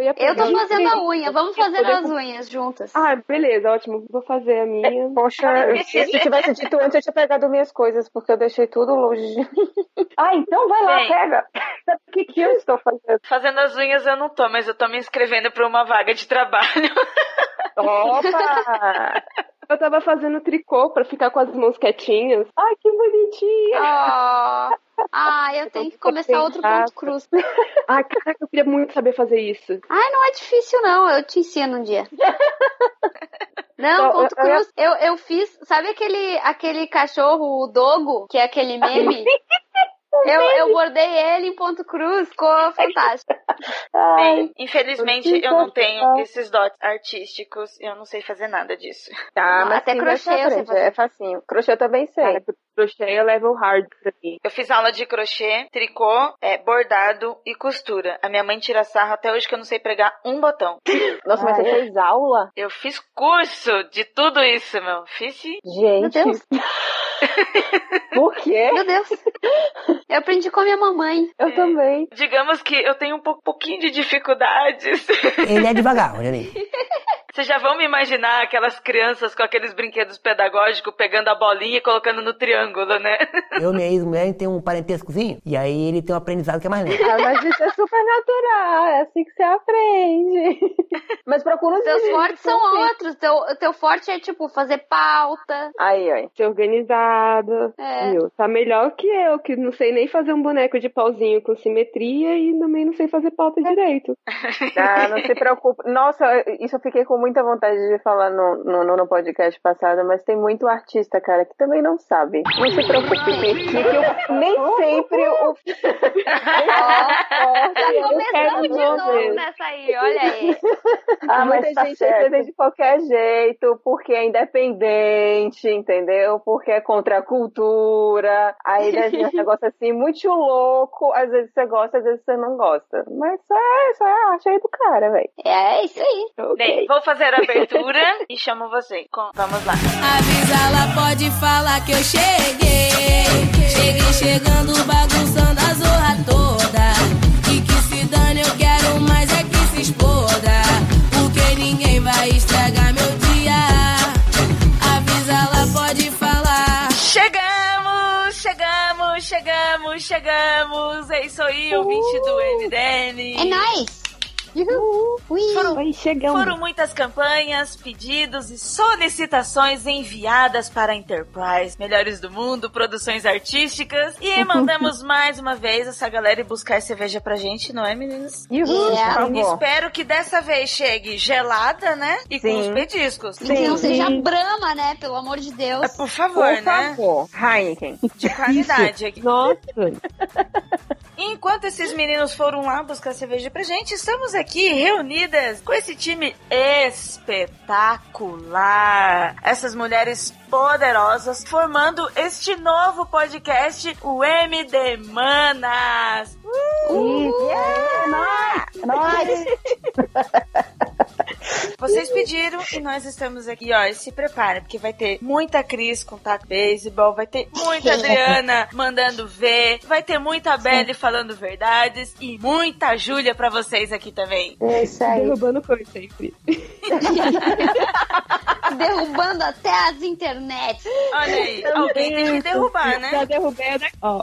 Eu, tô fazendo a unha. Vamos fazer poder as unhas juntas. Ah, beleza, ótimo. Vou fazer a minha. Poxa, se eu tivesse dito antes, eu tinha pegado minhas coisas, porque eu deixei tudo longe de mim. Ah, então vai lá, Bem. pega. O que, que eu estou fazendo? Fazendo as unhas eu não tô, mas eu tô me inscrevendo pra uma vaga de trabalho. Opa! Eu tava fazendo tricô pra ficar com as mãos quietinhas. Ai, que bonitinha. Ah, ah, eu tenho que começar outro ponto cruz. Ai, caraca, eu queria muito saber fazer isso. Ai, não é difícil, não. Eu te ensino um dia. Não, ponto cruz. Eu, eu fiz. Sabe aquele, aquele cachorro, o Dogo, que é aquele meme? Eu, eu bordei ele em ponto cruz. Ficou fantástico. Ai, Bem, infelizmente eu não tenho esses dotes artísticos. Eu não sei fazer nada disso. Tá, mas Até sim, crochê eu sei fazer. É facinho. Crochê eu também sei. cara, crochê é level hard pra mim. Eu fiz aula de crochê, tricô, é, bordado e costura. A minha mãe tira sarro até hoje que eu não sei pregar um botão. Nossa, mas Ah, você fez aula? Eu fiz curso de tudo isso, meu. Fiz sim. Meu Gente, Deus. por quê? Meu Deus. Eu aprendi com a minha mamãe. Eu também. Digamos que eu tenho um pouco, pouquinho de dificuldades. Ele é devagar, olha ali. Vocês já vão me imaginar aquelas crianças com aqueles brinquedos pedagógicos pegando a bolinha e colocando no triângulo, né? Eu minha ex-mulher tem um parentescozinho, e aí ele tem um aprendizado que é mais lento. Ah, mas isso é super natural, é assim que você aprende. Mas procura os Seus fortes são fiz. outros. Teu, teu forte é, tipo, fazer pauta. Aí, ó. Ser organizada. É. Viu? Tá melhor que eu, que não sei nem fazer um boneco de pauzinho com simetria e também não sei fazer pauta direito. Ah, não se preocupe. Nossa, isso eu fiquei com muita vontade de falar no, no, no podcast passado, mas tem muito artista, cara, que também não sabe. Não se preocupe, que, eu, nem sempre o. Começamos quero de ver. novo nessa aí, olha aí. Ah, Muita muita gente gente tá entende de qualquer jeito, porque é independente, entendeu? Porque é contra a cultura. Aí desenha um negócio assim, muito louco. Às vezes você gosta, às vezes você não gosta. Mas só é, só é a arte aí do cara, velho. É isso aí. Bem, vou fazer a abertura e chamo você. Com- Vamos lá. Avisa ela, pode falar que eu cheguei. Cheguei chegando, bagunçando a zorra toda. E que se dane, eu quero mais é que se exploda. Porque ninguém vai estragar meu dia. Avisa ela, pode falar. Chegamos, chegamos, chegamos, chegamos. É isso aí, ouvinte do MDM. É nóis. Ui. Foram, Oi, chegamos. foram muitas campanhas, pedidos e solicitações enviadas para a Enterprise, Melhores do Mundo, produções artísticas. E mandamos mais uma vez essa galera ir buscar cerveja pra gente, não é, meninas? Uhul, por favor. Espero que dessa vez chegue gelada, né? E com Sim. os petiscos. E que não Sim. seja brama, né? Pelo amor de Deus. É, Por favor, Por né? favor, Heineken. De qualidade aqui. Nossa, Enquanto esses meninos foram lá buscar cerveja pra gente, estamos aqui reunidas com esse time espetacular. Essas mulheres poderosas formando este novo podcast, o MD Manas. Vocês pediram e nós estamos aqui, ó. E se preparem, porque vai ter muita Cris com taco beisebol, vai ter muita Adriana mandando ver, vai ter muita Belle falando verdades e muita Júlia pra vocês aqui também. É isso aí. derrubando coisa sempre. Derrubando até as internets. Olha aí, alguém tem que derrubar, né? Já derrubei a da... Ó,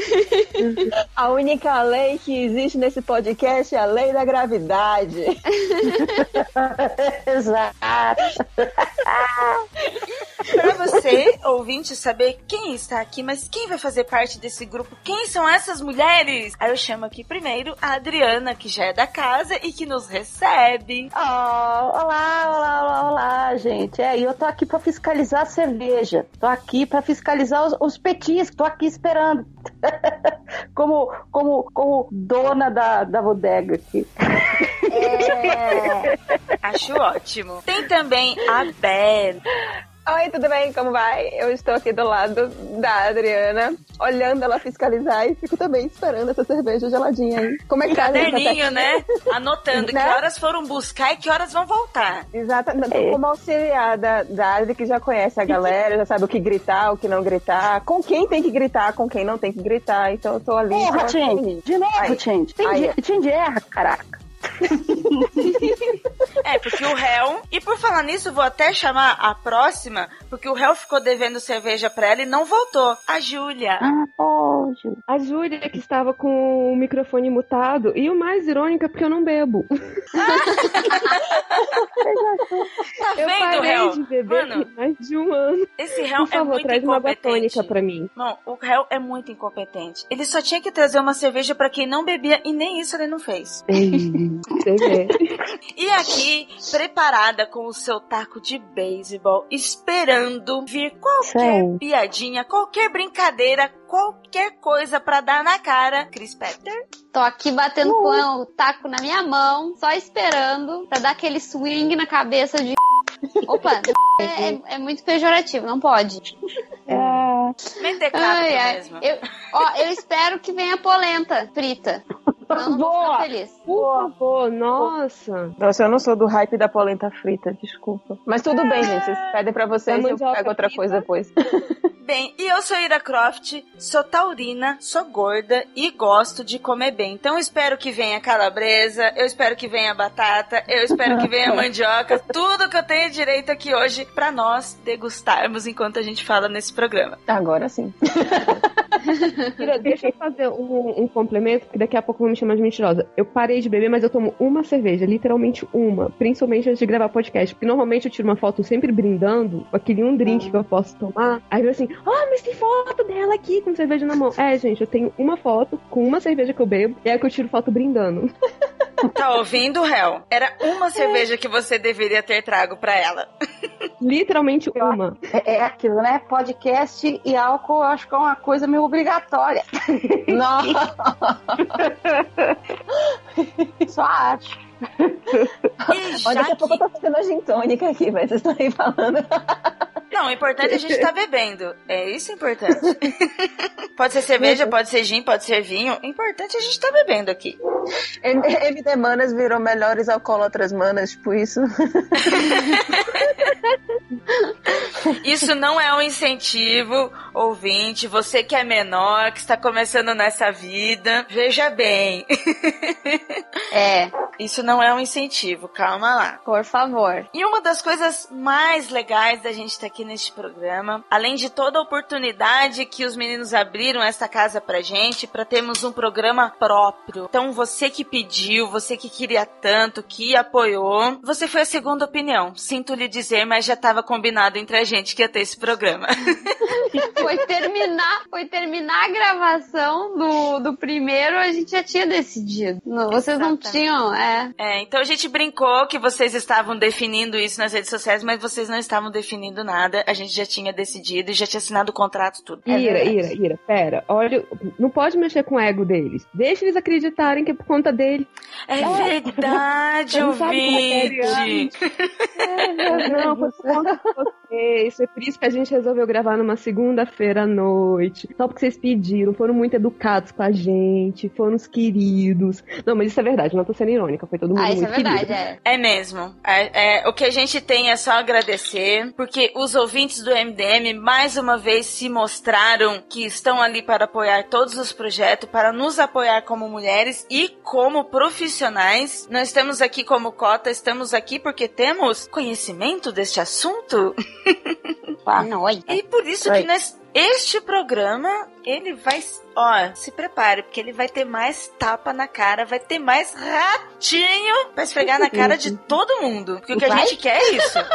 A única lei que existe nesse podcast é a lei da gravidade. Exato. Pra você, ouvinte, saber quem está aqui, mas quem vai fazer parte desse grupo, quem são essas mulheres? Aí eu chamo aqui primeiro a Adriana, que já é da casa e que nos recebe. Oh, olá, olá, olá, olá, gente. É, eu tô aqui pra fiscalizar a cerveja. Tô aqui pra fiscalizar os, os petiscos. Tô aqui esperando. como, como, como dona da, da bodega aqui. É... Acho ótimo. Tem também a Belle. Oi, tudo bem? Como vai? Eu estou aqui do lado da Adriana, olhando ela fiscalizar e fico também esperando essa cerveja geladinha aí. Como é que tá? Caderninho, né? Anotando que Né? horas foram buscar e que horas vão voltar. Exatamente. É. Como auxiliar da, da Adri, que já conhece a galera, já sabe o que gritar, o que não gritar, com quem tem que gritar, com quem não tem que gritar. Então eu tô ali. Erra, pra- gente. De novo, gente. Tem erra, caraca. É, porque o réu. E por falar nisso, vou até chamar a próxima, porque o réu ficou devendo cerveja pra ela e não voltou. A Júlia. Ah, pode. A Júlia que estava com o microfone mutado. E o mais irônico é porque eu não bebo. Tá Eu vendo, parei réu? de beber Mano, mais de um ano. esse réu Por é favor, muito traz uma água incompetente. tônica pra mim. Não, o réu é muito incompetente. Ele só tinha que trazer uma cerveja pra quem não bebia e nem isso ele não fez. Você vê. E aqui, preparada com o seu taco de beisebol, esperando vir qualquer Sim. piadinha, qualquer brincadeira, qualquer coisa pra dar na cara, Chris Petter. Tô aqui batendo com o taco na minha mão, só esperando pra dar aquele swing na cabeça de. Opa, é, é- é muito pejorativo, não pode. É, ai. mesmo. Eu, ó, eu espero que venha polenta frita. Eu não Boa. Por favor, nossa. Nossa, eu não sou do hype da polenta frita, desculpa. Mas tudo bem, gente. Vocês pedem pra vocês e eu pego outra frita. coisa depois. Bem, e eu sou Ira Croft, sou taurina, sou gorda e gosto de comer bem. Então eu espero que venha calabresa, eu espero que venha batata, eu espero que venha mandioca, tudo que eu tenho direito aqui hoje pra nós degustarmos enquanto a gente fala nesse programa. Agora sim. Deixa eu fazer um, um complemento, que daqui a pouco vão me chamar de mentirosa. Eu parei de beber, mas eu tomo uma cerveja, literalmente uma. Principalmente antes de gravar podcast. Porque normalmente eu tiro uma foto sempre brindando, aquele um drink que eu posso tomar. Aí eu assim, ah, mas tem foto dela aqui com cerveja na mão. É, gente, eu tenho uma foto com uma cerveja que eu bebo, e aí que eu tiro foto brindando. Tá ouvindo, Hel? Era uma cerveja que você deveria ter trago pra ela. Literalmente uma. é, é aquilo, né? Podcast e álcool eu acho que é uma coisa meio obrigatória. Nossa! Só acho. E Olha, daqui a pouco eu tô fazendo a gin tônica aqui, mas vocês estão aí falando. Não, o importante é a gente estar bebendo. É isso importante. pode ser cerveja, pode ser gin, pode ser vinho. O importante é a gente estar bebendo aqui. MD Manas virou melhores alcoólatras manas, tipo isso. Isso não é um incentivo, ouvinte. Você que é menor, que está começando nessa vida, veja bem. É, Isso não é um incentivo, calma lá. por favor. E uma das coisas mais legais da gente estar aqui neste programa, além de toda a oportunidade que os meninos abriram essa casa pra gente, pra termos um programa próprio. Então, você que pediu, você que queria tanto, que apoiou, você foi a segunda opinião. Sinto lhe dizer, mas já estava combinado entre a gente que ia ter esse programa. Foi terminar, foi terminar a gravação do, do primeiro, a gente já tinha decidido. Não, vocês não tinham, é. É, então a gente brincou que vocês estavam definindo isso nas redes sociais, mas vocês não estavam definindo nada. A gente já tinha decidido e já tinha assinado o contrato, tudo. É Ira, verdade. Ira, Ira, pera. Olha, não pode mexer com o ego deles. Deixa eles acreditarem que é por conta dele. É verdade, sabe como é que é ouvinte. Não, foi por conta de vocês. Foi por isso que a gente resolveu gravar numa segunda-feira à noite. Só porque vocês pediram. Foram muito educados com a gente. Foram os queridos. Não, mas isso é verdade. Não tô sendo irônica. Foi todo mundo Ah, isso é muito verdade, querido. é. É mesmo. É, é, o que a gente tem é só agradecer, porque os ouvintes do MDM mais uma vez se mostraram que estão ali para apoiar todos os projetos, para nos apoiar como mulheres e como profissionais. Nós estamos aqui como cota, estamos aqui porque temos conhecimento deste assunto. E por isso que nós, este programa, ele vai. Ó, se prepare, porque ele vai ter mais tapa na cara, vai ter mais ratinho pra esfregar na cara de todo mundo. Porque o que a Vai? gente quer é isso.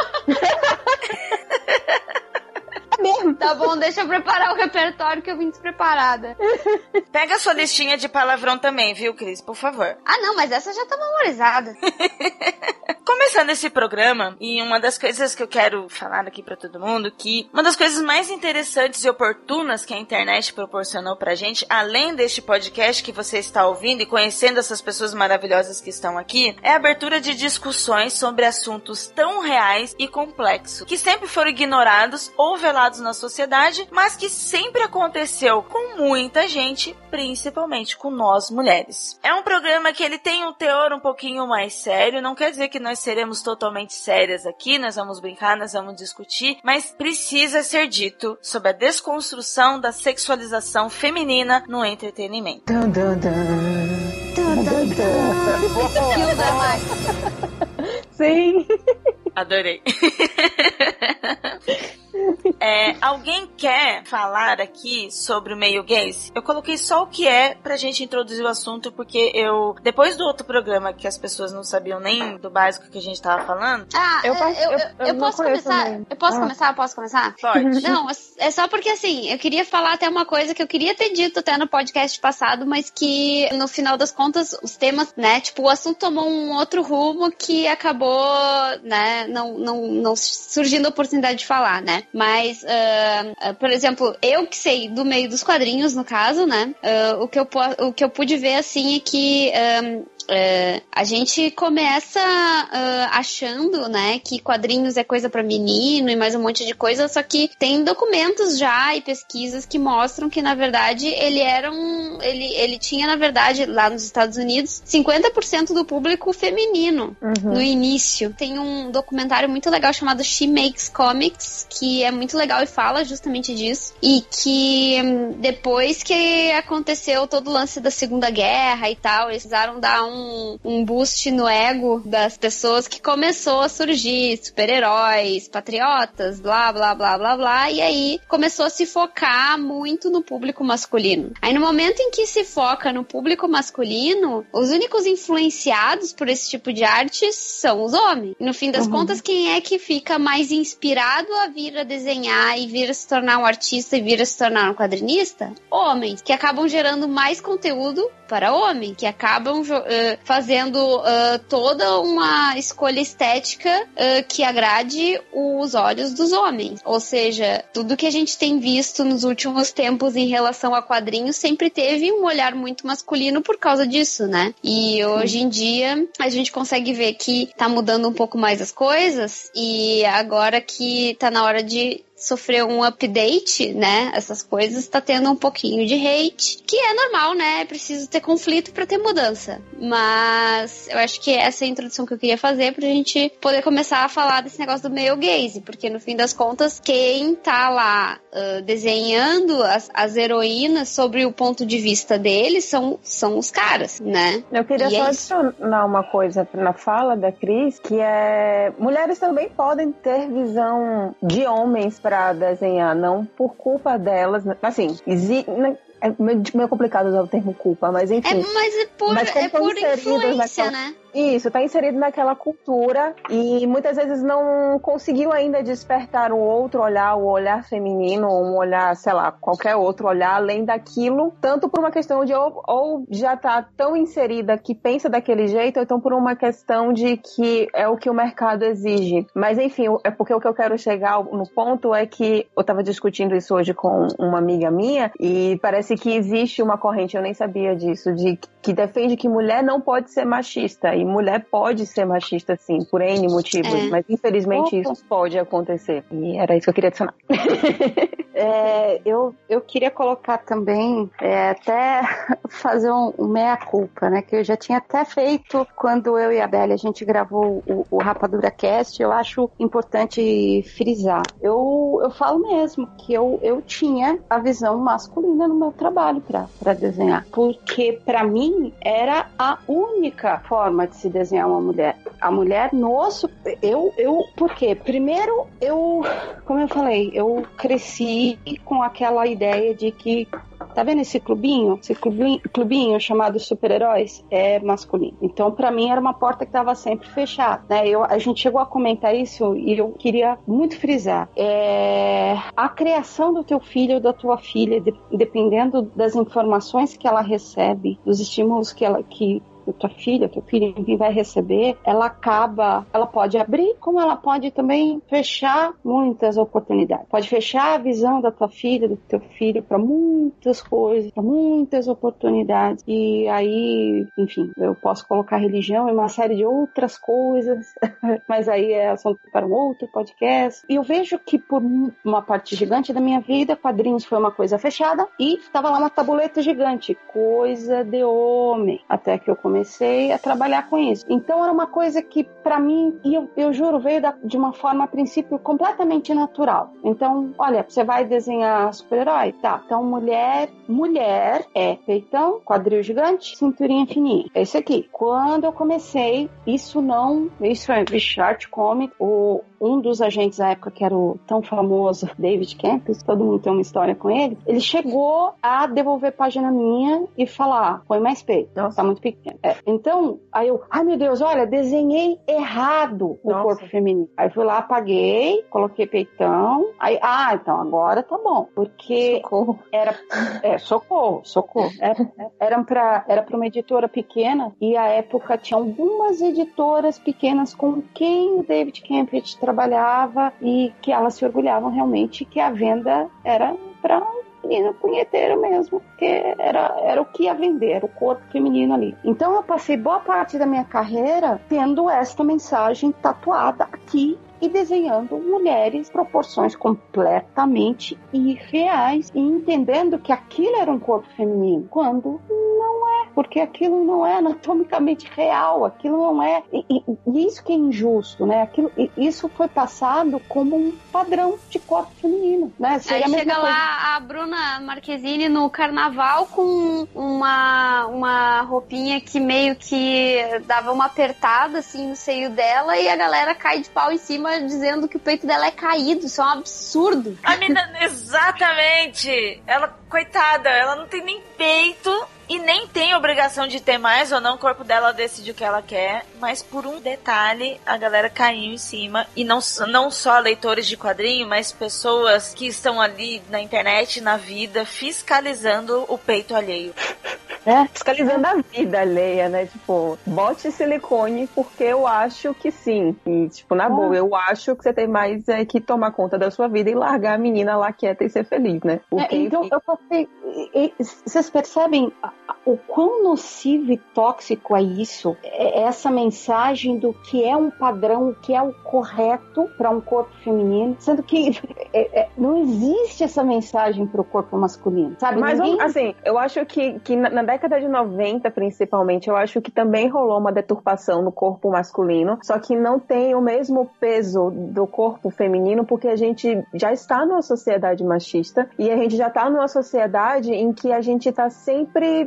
Tá bom, deixa eu preparar o repertório que eu vim despreparada. Pega a sua listinha de palavrão também, viu, Cris? Por favor. Ah, não, mas essa já tá memorizada. Começando esse programa, e uma das coisas que eu quero falar aqui pra todo mundo, que uma das coisas mais interessantes e oportunas que a internet proporcionou pra gente, além deste podcast que você está ouvindo e conhecendo essas pessoas maravilhosas que estão aqui, é a abertura de discussões sobre assuntos tão reais e complexos, que sempre foram ignorados ou velados na sociedade, mas que sempre aconteceu com muita gente, principalmente com nós mulheres. É um programa que ele tem um teor um pouquinho mais sério, não quer dizer que nós seremos totalmente sérias aqui, nós vamos brincar, nós vamos discutir, mas precisa ser dito sobre a desconstrução da sexualização feminina no entretenimento. Dun, dun, dun. Sim. Adorei. É, alguém quer falar aqui sobre o meio gays? Eu coloquei só o que é pra gente introduzir o assunto, porque eu, depois do outro programa que as pessoas não sabiam nem do básico que a gente tava falando, Ah, Eu eu, faço- eu, eu- eu, eu posso começar? também. Eu posso Ah. começar? Posso começar? pode. Não, é só porque assim, eu queria falar até uma coisa que eu queria ter dito até no podcast passado, mas que no final das contas os temas, né, tipo, o assunto tomou um outro rumo que acabou, né, não, não, não surgindo a oportunidade de falar, né? Mas, ah, ah, por exemplo, eu que sei do meio dos quadrinhos, no caso, né, ah, o, que eu, o que eu pude ver, assim, é que ah, é, a gente começa ah, achando, né, que quadrinhos é coisa pra menino e mais um monte de coisa, só que tem documentos já e pesquisas que mostram que na verdade ele era um, ele, ele tinha na verdade lá nos Estados Unidos 50% do público feminino no início. Tem um documentário muito legal chamado She Makes Comics, que é muito legal e fala justamente disso. E que hum, depois que aconteceu todo o lance da Segunda Guerra e tal, eles precisaram dar um, um boost no ego das pessoas que começou a surgir super-heróis, patriotas, blá, blá, blá, blá, blá. E aí começou a se focar muito no público masculino. Aí no momento em que se foca no público masculino, os únicos influenciados por esse tipo de arte são os homens. No fim das contas, quem é que fica mais inspirado a vir a desenhar e vir a se tornar um artista e vir a se tornar um quadrinista? Homens, que acabam gerando mais conteúdo para homem, que acabam eh, fazendo eh, toda uma escolha estética eh, que agrade os olhos dos homens. Ou seja, tudo que a gente tem visto nos últimos tempos em relação a quadrinhos sempre teve um olhar muito masculino por causa disso, né? E hoje em dia a gente consegue ver que tá mudando um pouco mais as coisas e agora que tá na hora de sofrer um update, né? Essas coisas tá tendo um pouquinho de hate, que é normal, né? É preciso ter conflito pra ter mudança. Mas eu acho que essa é a introdução que eu queria fazer pra gente poder começar a falar desse negócio do male gaze, porque no fim das contas, quem tá lá ah, desenhando as, as heroínas sobre o ponto de vista deles são, são os caras, né? Eu queria E só é adicionar uma coisa na fala da Cris, que é mulheres também podem ter visão de homens pra desenhar, não por culpa delas, né? assim, exi- né, é meio complicado usar o termo culpa, mas É, enfim. mas é por, Mas é por influência, né? Isso, tá inserido naquela cultura e muitas vezes não conseguiu ainda despertar um outro olhar, o olhar feminino, um olhar, sei lá, qualquer outro olhar além daquilo, tanto por uma questão de ou, ou já tá tão inserida que pensa daquele jeito, ou então por uma questão de que é o que o mercado exige. Mas enfim, é porque o que eu quero chegar no ponto é que eu tava discutindo isso hoje com uma amiga minha e parece que existe uma corrente, eu nem sabia disso, de que defende que mulher não pode ser machista e mulher pode ser machista sim, por N motivos, É. mas infelizmente Opa. isso pode acontecer. E era isso que eu queria adicionar. É, eu, eu queria colocar também, é, até fazer um, um meia-culpa, né? Que eu já tinha até feito quando eu e a Bela a gente gravou o, o Rapadura Cast. Eu acho importante frisar. Eu, eu falo mesmo que eu, eu tinha a visão masculina no meu trabalho para desenhar. Porque para mim era a única forma de se desenhar uma mulher. A mulher no su- eu eu por quê? Primeiro eu, como eu falei, eu cresci com aquela ideia de que Tá vendo esse clubinho? Esse clubinho, clubinho chamado super-heróis é masculino. Então, pra mim, era uma porta que tava sempre fechada. Né? Eu, a gente chegou a comentar isso e eu queria muito frisar. É, a criação do teu filho ou da tua filha, de- dependendo das informações que ela recebe, dos estímulos que ela que tua filha, teu filho, enfim, vai receber, ela acaba, ela pode abrir, como ela pode também fechar muitas oportunidades. Pode fechar a visão da tua filha, do teu filho para muitas coisas, para muitas oportunidades. E aí, enfim, eu posso colocar religião e uma série de outras coisas, mas aí é assunto para um outro podcast. E eu vejo que por uma parte gigante da minha vida, quadrinhos foi uma coisa fechada e estava lá uma tabuleta gigante, coisa de homem. Até que eu comecei comecei a trabalhar com isso. Então era uma coisa que, para mim, e eu, eu juro, veio da, de uma forma, a princípio, completamente natural. Então, olha, você vai desenhar super-herói? Tá. Então, mulher, mulher é peitão, quadril gigante, cinturinha fininha. É isso aqui. Quando eu comecei, isso não. Isso é Richard Comic, o um dos agentes da época, que era o tão famoso David Campos, todo mundo tem uma história com ele, ele chegou a devolver página minha e falar, põe mais peito, tá muito pequeno. É. Então, aí eu, ai meu Deus, olha, desenhei errado o Nossa. corpo feminino. Aí fui lá, apaguei, coloquei peitão, aí, ah, então agora tá bom, porque Socorro. era, é, socorro, socorro. Era, era, pra, era pra uma editora pequena e a época tinha algumas editoras pequenas com quem o David Campbell trabalhava e que elas se orgulhavam realmente que a venda era pra menino punheteiro mesmo, porque era, era o que ia vender, era o corpo feminino ali. Então eu passei boa parte da minha carreira tendo esta mensagem tatuada aqui e desenhando mulheres proporções completamente irreais e entendendo que aquilo era um corpo feminino, quando não é, porque aquilo não é anatomicamente real, aquilo não é. E, e- e isso que é injusto, né? Aquilo, isso foi passado como um padrão de corpo feminino, né? Aí Seria a mesma chega coisa. lá a Bruna Marquezine no carnaval com uma, uma roupinha que meio que dava uma apertada assim no seio dela e a galera cai de pau em cima dizendo que o peito dela é caído. Isso é um absurdo. A menina, exatamente! Ela, coitada, ela não tem nem peito e nem tem obrigação de ter mais ou não. O corpo dela decide o que ela quer, mas por um detalhe a galera caiu em cima. E não, não só leitores de quadrinho, mas pessoas que estão ali na internet, na vida, fiscalizando o peito alheio. É. Fiscalizando a vida alheia, né? Tipo, bote silicone porque eu acho que sim. E, tipo, na boa, eu acho que você tem mais é, que tomar conta da sua vida e largar a menina lá quieta e ser feliz, né? É, Porque, então, eu passei. Vocês percebem o quão nocivo e tóxico é isso? É essa mensagem do que é um padrão, o que é o correto para um corpo feminino, sendo que é, é, não existe essa mensagem para o corpo masculino, sabe? Mas, Ninguém- assim, eu acho que, que na década de 90, principalmente, eu acho que também rolou uma deturpação no corpo masculino, só que não tem o mesmo peso do corpo feminino, porque a gente já está numa sociedade machista e a gente já está numa sociedade em que a gente está sempre,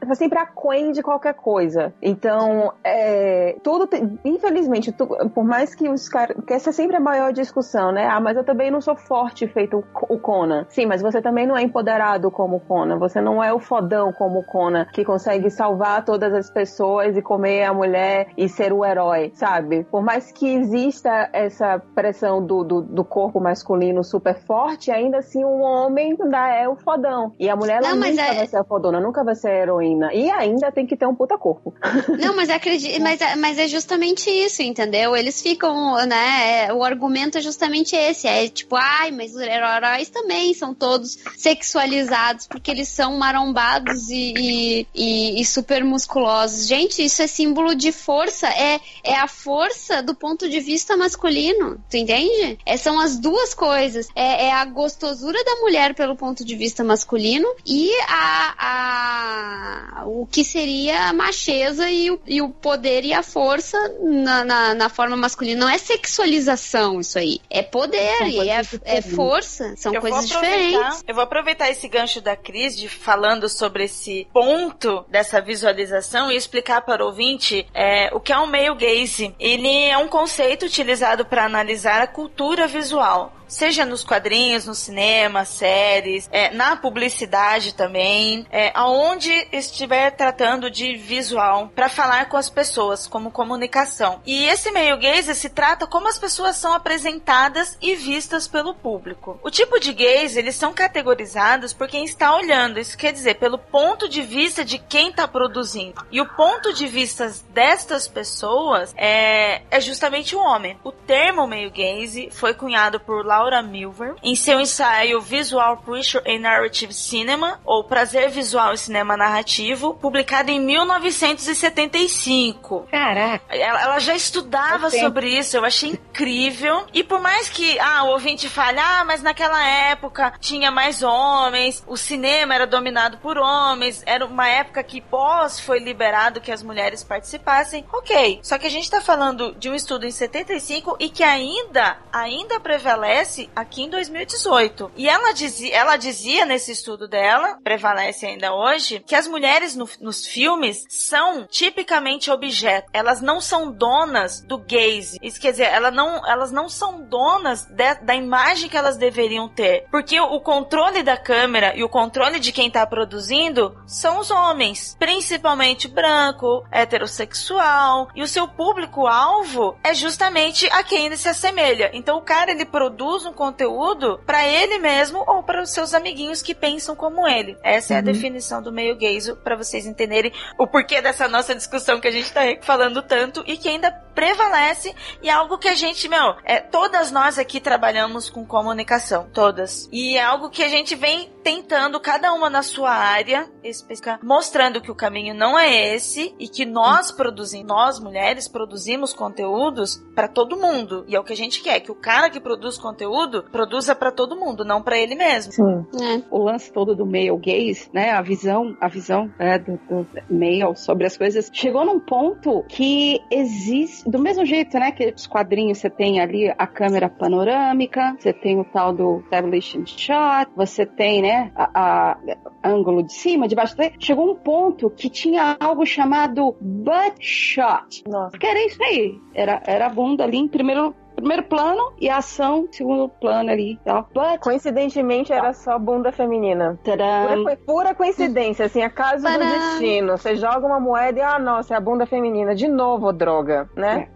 tá sempre aquém de qualquer coisa. Então, é, tudo, tem- infelizmente, tu- por mais que os caras, que essa é sempre a maior discussão, né? Ah, mas eu também não sou forte feito o- o Conan. Sim, mas você também não é empoderado como o Conan. Você não é o fodão como o Conan, que consegue salvar todas as pessoas e comer a mulher e ser o herói, sabe? Por mais que exista essa pressão do, do, do corpo masculino super forte, ainda assim o homem ainda é o fodão. E a mulher ela Não, nunca é- vai ser a fodona, nunca vai ser heroína. E ainda tem que ter um puta corpo. Não, mas acredito, mas, é- mas é justamente isso, entendeu? Eles ficam, né? é, o argumento é justamente esse. É tipo, ai, mas os heróis também são todos sexualizados porque eles são marombados e, e, e- e super musculosos. Gente, isso é símbolo de força. É, é a força do ponto de vista masculino. Tu entende? É, são as duas coisas. É, é a gostosura da mulher pelo ponto de vista masculino e a, a o que seria a macheza e o, e o poder e a força na, na, na forma masculina. Não é sexualização isso aí. É poder e é, é força. São eu coisas diferentes. Eu vou aproveitar esse gancho da Cris de falando sobre esse ponto dessa visualização e explicar para o ouvinte é, o que é um male gaze. Ele é um conceito utilizado para analisar a cultura visual. Seja nos quadrinhos, no cinema, séries, é, na publicidade também, é, aonde estiver tratando de visual para falar com as pessoas, como comunicação. E esse meio gaze se trata como as pessoas são apresentadas e vistas pelo público. O tipo de gaze, eles são categorizados por quem está olhando, isso quer dizer, pelo ponto de vista de quem está produzindo. E o ponto de vista destas pessoas é, é justamente o homem. O termo meio gaze foi cunhado por Laura Laura Milver em seu ensaio Visual Pleasure in Narrative Cinema, ou Prazer Visual e Cinema Narrativo, publicado em 1975. Caraca. Ela, ela já estudava sobre isso, eu achei incrível. E por mais que ah, o ouvinte fale, ah, mas naquela época tinha mais homens, o cinema era dominado por homens, era uma época que pós foi liberado que as mulheres participassem. Ok, só que a gente tá falando de um estudo em 75 e que ainda, ainda prevalece aqui em 2018. E ela dizia, ela dizia nesse estudo dela, prevalece ainda hoje, que as mulheres no- nos filmes são tipicamente objetos. Elas não são donas do gaze. Isso quer dizer, ela não, elas não são donas de- da imagem que elas deveriam ter. Porque o, o controle da câmera e o controle de quem tá produzindo são os homens. Principalmente branco, heterossexual. E o seu público-alvo é justamente a quem ele se assemelha. Então o cara, ele produz um conteúdo pra ele mesmo ou para os seus amiguinhos que pensam como ele. Essa é a definição do meio gaze para vocês entenderem o porquê dessa nossa discussão que a gente tá falando tanto e que ainda prevalece e é algo que a gente, meu, é, todas nós aqui trabalhamos com comunicação, todas. E é algo que a gente vem tentando, cada uma na sua área específica, mostrando que o caminho não é esse e que nós produzimos, nós mulheres produzimos conteúdos para todo mundo. E é o que a gente quer, que o cara que produz conteúdo produza para todo mundo, não para ele mesmo. Sim. É. o lance todo do male gaze, né? A visão, a visão né, do, do male sobre as coisas chegou num ponto que existe do mesmo jeito, né? Que os quadrinhos você tem ali a câmera panorâmica, você tem o tal do establishing shot, você tem, né? A, a- ângulo de cima, de baixo. Chegou um ponto que tinha algo chamado butt shot. Nossa. Porque era isso aí. Era, era a bunda ali em primeiro, primeiro plano e a ação em segundo plano ali. Tá? Butt Coincidentemente era só bunda feminina. Pura, pura coincidência, assim, acaso do Tadã. destino. Você joga uma moeda e, ah, nossa, é a bunda feminina. De novo, droga, né?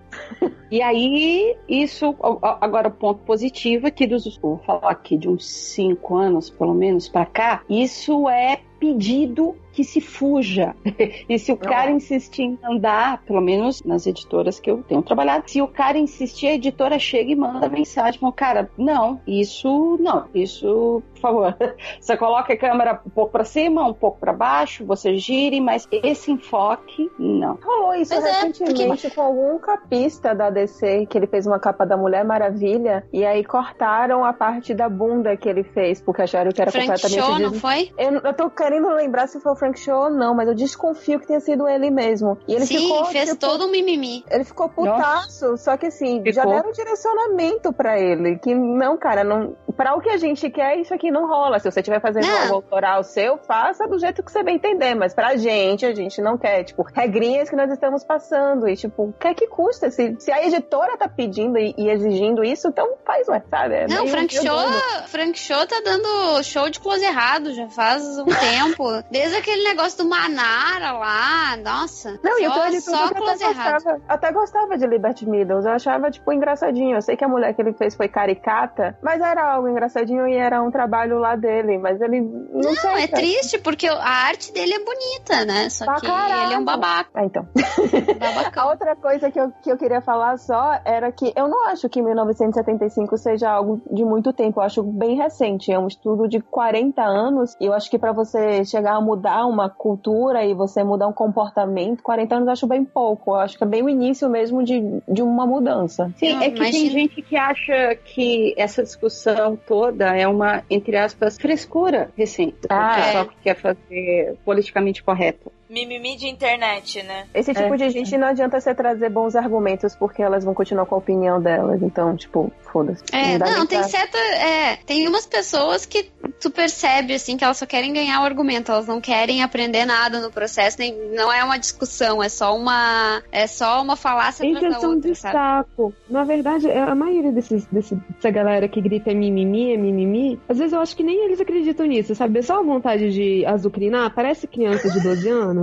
E aí, isso, agora o ponto positivo é que dos, vou falar aqui de uns cinco anos, pelo menos, pra cá, isso é pedido que se fuja. e se o cara insistir em andar, pelo menos nas editoras que eu tenho trabalhado, se o cara insistir, a editora chega e manda mensagem, fala, cara, não, isso não, isso, por favor, você coloca a câmera um pouco pra cima, um pouco pra baixo, você gire, mas esse enfoque, não. Rolou isso Mas é, recentemente com algum capista da DC, que ele fez uma capa da Mulher Maravilha, e aí cortaram a parte da bunda que ele fez, porque acharam que era Frank completamente Show, não foi? Eu, eu tô querendo lembrar se foi o Frank Show ou não, mas eu desconfio que tenha sido ele mesmo. E ele Sim, ficou, fez tipo, todo um mimimi. Ele ficou putaço, só que assim, já Ficou. deram um direcionamento pra ele. Que não, cara, não. Pra o que a gente quer, isso aqui não rola. Se você estiver fazendo Não. algo autoral seu, faça do jeito que você bem entender. Mas pra gente, a gente não quer. Tipo, regrinhas que nós estamos passando. E, tipo, o que é que custa? Se, se a editora tá pedindo e, e exigindo isso, então faz, ué, sabe? É Não, Frank Show, doido. Frank Show tá dando show de close errado já faz um tempo. Desde aquele negócio do Manara lá, nossa. Não, e só, pior de tudo só que eu close até errado. gostava, até gostava de Liberty Meadows. Eu achava, tipo, engraçadinho. Eu sei que a mulher que ele fez foi caricata, mas era algo engraçadinho e era um trabalho lá dele. Mas ele não, Não, sei. é cara. triste, porque a arte dele é bonita, né? Só Pra que caralho. ele é um babaca. Ah, então. babaca. A outra coisa que eu, que eu queria falar só era que eu não acho que 1975 seja algo de muito tempo. Eu acho bem recente. É um estudo de 40 anos. E eu acho que pra você chegar a mudar uma cultura e você mudar um comportamento, 40 anos eu acho bem pouco. Eu acho que é bem o início mesmo de, de uma mudança. Sim, Não, é que tem imagina. gente que acha que essa discussão toda é uma, entre aspas, frescura recente. Ah, é. pessoal que quer fazer politicamente correto. Mimimi de internet, né? Esse tipo É. de gente não adianta você trazer bons argumentos porque elas vão continuar com a opinião delas. Então, tipo, foda-se. É, não, nem tem pra- certa. É, tem umas pessoas que tu percebe, assim, que elas só querem ganhar o argumento, elas não querem aprender nada no processo, nem, não é uma discussão, é só uma. É só uma falácia atrás da Injeção outra, de sabe? saco. Na verdade, a maioria desses, desse- dessa galera que grita é mimimi, é mimimi, às vezes eu acho que nem eles acreditam nisso, sabe? É só a vontade de azucrinar, parece criança de 12 anos.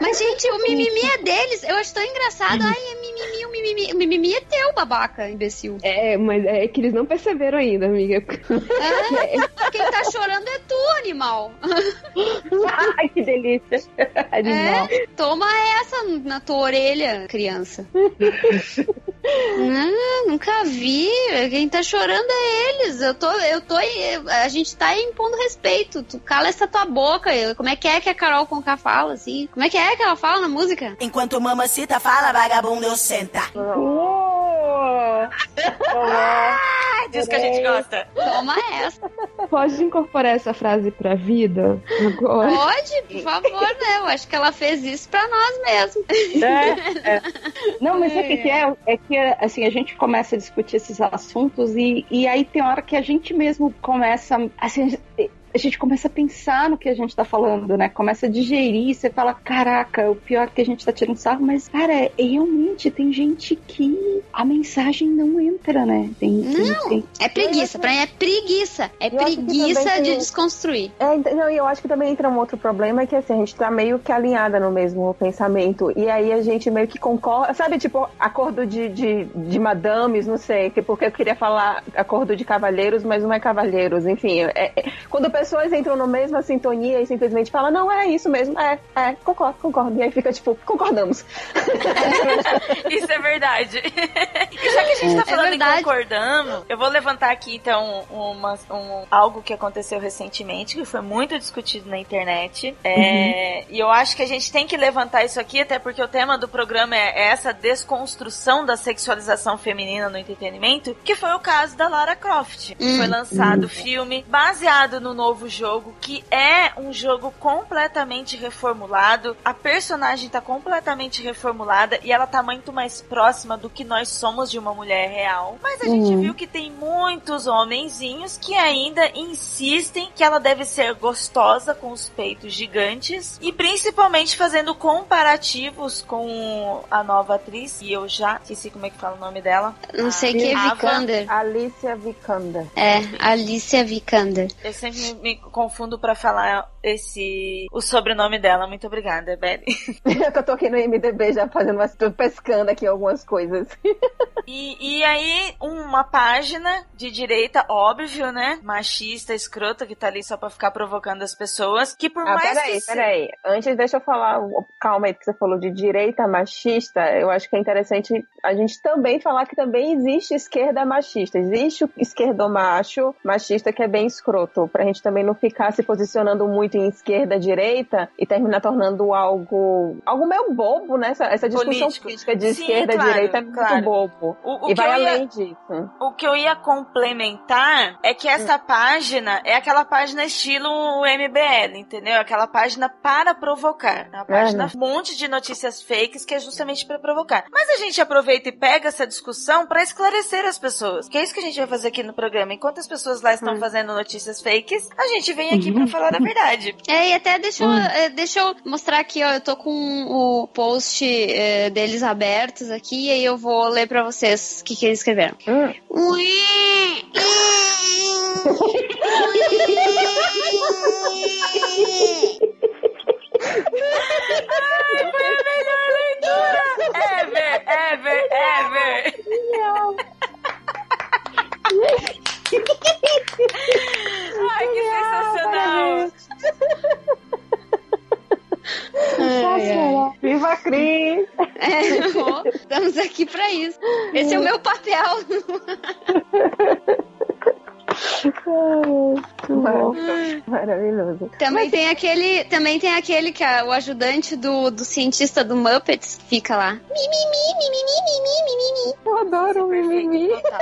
Mas, gente, o mimimi é deles. Eu acho tão engraçado. Ai, é mimimi, o mimimi. mimimi, o mimimi é teu, babaca, imbecil. É, mas é que eles não perceberam ainda, amiga. É, quem tá chorando é tu, animal. Ai, que delícia. Animal. É, toma essa na tua orelha, criança. Não, nunca vi. Quem tá chorando é eles. Eu tô, eu tô, a gente tá impondo respeito. Tu cala essa tua boca. Como é que é que a Carol Conká fala, assim? Como é que é que ela fala na música? Enquanto mamacita fala, vagabundo eu senta. Ah, diz que a gente gosta. Toma essa. Pode incorporar essa frase pra vida agora? Pode, por favor, né? Eu acho que ela fez isso pra nós mesmo. É, é. Não, mas o que, que é? É que assim, a gente começa a discutir esses assuntos e, e aí tem hora que a gente mesmo começa. Assim, a gente começa a pensar no que a gente tá falando, né? Começa a digerir, você fala, caraca, o pior é que a gente tá tirando sarro, mas, cara, é, realmente tem gente que a mensagem não entra, né? Tem, não, tem, é preguiça. Pra mim é preguiça. É Eu preguiça de tem- desconstruir. É, então, não, e eu acho que também entra um outro problema, que assim, a gente tá meio que alinhada no mesmo pensamento. E aí a gente meio que concorda, sabe, tipo, acordo de, de, de madames, não sei, que- porque eu queria falar acordo de cavalheiros, mas não é cavalheiros, enfim. é- é- quando pessoas entram na mesma sintonia e simplesmente falam, não, é isso mesmo, é, é, concordo, concordo. E aí fica tipo, concordamos. Isso é verdade. E já que a gente tá É falando em verdade. concordando, eu vou levantar aqui então uma, um, algo que aconteceu recentemente, que foi muito discutido na internet. É, E eu acho que a gente tem que levantar isso aqui, até porque o tema do programa é essa desconstrução da sexualização feminina no entretenimento, que foi o caso da Lara Croft. Foi lançado o filme baseado no novo jogo, que é um jogo completamente reformulado. A personagem tá completamente reformulada e ela tá muito mais próxima do que nós somos de uma mulher real. Mas a gente viu que tem muitos homenzinhos que ainda insistem que ela deve ser gostosa com os peitos gigantes e principalmente fazendo comparativos com a nova atriz, e eu já esqueci como é que fala o nome dela. Não sei que é. Vikander. Alicia Vikander. É, Alicia Vikander. Eu sempre me, confundo pra falar esse o sobrenome dela. Muito obrigada, Belle. eu tô aqui no MDB já fazendo umas, tô pescando aqui algumas coisas. E, e aí, uma página de direita, óbvio, né? Machista, escrota, que tá ali só pra ficar provocando as pessoas. Que por Ah, mais peraí, que peraí. Antes, deixa eu falar. Calma aí, que você falou de direita machista. Eu acho que é interessante a gente também falar que também existe esquerda machista. Existe o esquerdomacho machista que é bem escroto. Pra gente também não ficar se posicionando muito em esquerda-direita e terminar tornando algo, algo meio bobo, né? Essa, essa discussão Político. política de Sim, esquerda-direita é claro, muito claro. bobo. O, o e que vai ia- além disso. O que eu ia complementar é que essa Hum. página é aquela página estilo MBL, entendeu? Aquela página para provocar. É uma página, Uhum. um monte de notícias fakes que é justamente para provocar. Mas a gente aproveita e pega essa discussão para esclarecer as pessoas. Que é isso que a gente vai fazer aqui no programa. Enquanto as pessoas lá Hum. estão fazendo notícias fakes, a gente vem aqui para falar a verdade. É, e até deixa eu, é, deixa eu mostrar aqui, ó. Eu tô com o post é, deles abertos aqui, e aí eu vou ler pra vocês o que, que eles escreveram. Hum. Ever, ever, ever. Ai, que sensacional. Viva a Cris! É, estamos aqui pra isso. Esse é o meu papel. Maravilhoso. Também tem aquele, também tem aquele que é o ajudante do, do cientista do Muppets que fica lá. Eu adoro o mimimi. Total.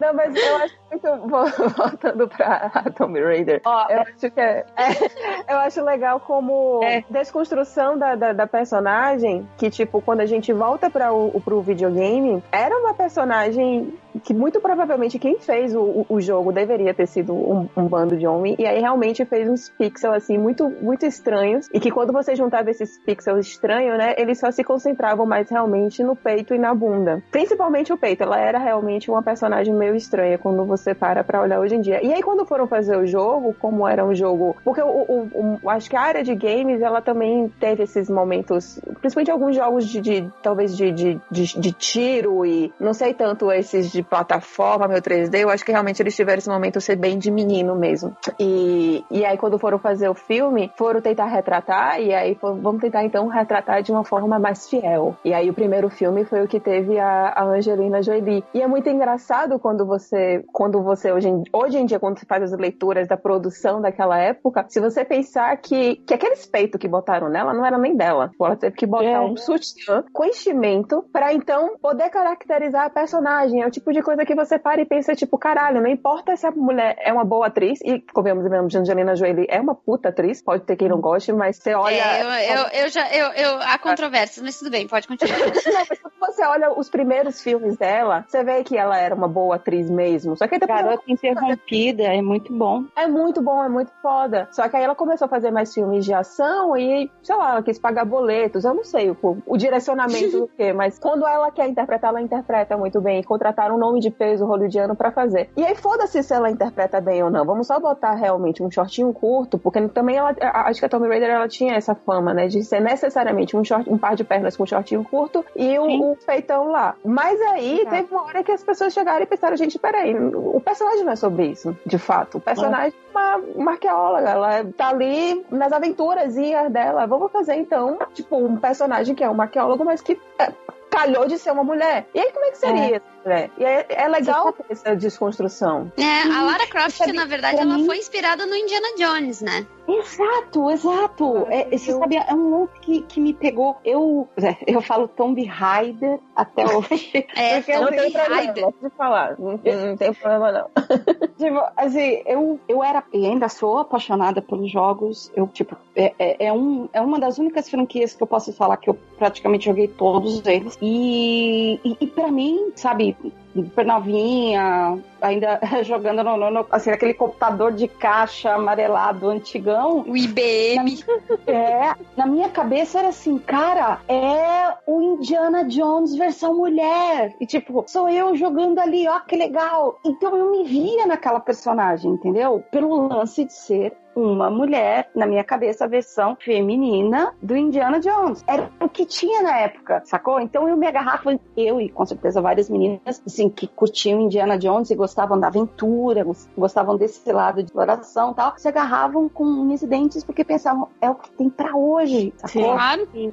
Não, mas eu acho muito. vo- Voltando pra Tomb Raider. Eu acho que é, é- Eu acho legal como É. desconstrução da, da, da personagem, que, tipo, quando a gente volta para o pro videogame, era uma personagem que muito provavelmente quem fez o, o jogo deveria ter sido um, um, bando de homem, e aí realmente fez uns pixels assim muito, muito estranhos, e que quando você juntava esses pixels estranhos, né, eles só se concentravam mais realmente no peito e na bunda. Principalmente o peito, ela era realmente uma personagem meio estranha quando você para pra olhar hoje em dia. E aí quando foram fazer o jogo, como era um jogo. Porque o, o, o acho que a área de games, ela também teve esses momentos, principalmente alguns jogos de, de talvez de, de, de, de tiro e não sei tanto esses de plataforma, meu 3D, eu acho que realmente eles tiveram esse momento ser bem de menino mesmo. E, e aí, quando foram fazer o filme, foram tentar retratar, e aí foram, vamos tentar então retratar de uma forma mais fiel. E aí, o primeiro filme foi o que teve a, a Angelina Jolie. E é muito engraçado quando você, quando você hoje em, hoje em dia, quando você faz as leituras da produção daquela época, se você pensar que, que aquele peito que botaram nela não era nem dela. Ela teve que botar é. um sutiã com enchimento para então poder caracterizar a personagem. É o tipo de coisa que você para e pensa, tipo, caralho, não importa se a mulher é uma boa atriz, e convenhamos mesmo, Angelina Jolie é uma puta atriz, pode ter quem não goste, mas você olha. É, eu, eu, eu, já. Eu, eu, há controvérsias, mas tudo bem, pode continuar. não, mas quando você olha os primeiros filmes dela, você vê que ela era uma boa atriz mesmo. Só que depois. Garota interrompida, é muito bom. É muito bom, é muito foda. Só que aí ela começou a fazer mais filmes de ação e, sei lá, ela quis pagar boletos. Eu não sei o, o direcionamento do quê, mas quando ela quer interpretar, ela interpreta muito bem. E contrataram um nome de peso hollywoodiano pra fazer. E aí, foda-se se ela interpreta bem ou não. Vamos só botar realmente um shortinho curto, porque também ela. Acho que a Tommy Raider ela tinha essa fama, né? De ser necessariamente um, short, um par de pernas com um shortinho curto e um, um feitão lá. Mas aí Exato. teve uma hora que as pessoas chegaram e pensaram, gente, peraí, o personagem não é sobre isso, de fato. O personagem é uma, uma arqueóloga, ela tá ali nas aventuras dela. Vamos fazer então, tipo, um personagem que é um arqueólogo, mas que é, calhou de ser uma mulher. E aí, como é que seria? É. É, e é, é legal essa desconstrução. É, a Lara Croft, na verdade, ela mim... foi inspirada no Indiana Jones, né? Exato, exato. É, você sabe, é um look que, que me pegou. Eu, eu falo Tomb Raider até hoje. É, Tomb Raider. Pode falar, não, não tem problema não. tipo, assim, eu, eu era e ainda sou apaixonada pelos jogos. Eu, tipo, é, é, é, um, é uma das únicas franquias que eu posso falar que eu praticamente joguei todos eles. E, e, e para mim, sabe, کی super novinha, ainda jogando no, no, assim, aquele computador de caixa amarelado antigão. O IBM. Na, é, na minha cabeça era assim, cara, é o Indiana Jones versão mulher. E tipo, sou eu jogando ali, ó, que legal. Então eu me via naquela personagem, entendeu? Pelo lance de ser uma mulher, na minha cabeça, a versão feminina do Indiana Jones. Era o que tinha na época, sacou? Então eu me agarrava, eu e com certeza várias meninas, assim, que curtiam Indiana Jones e gostavam da aventura, gostavam desse lado de exploração e tal, se agarravam com unhas e dentes porque pensavam, é o que tem para hoje? Claro. E,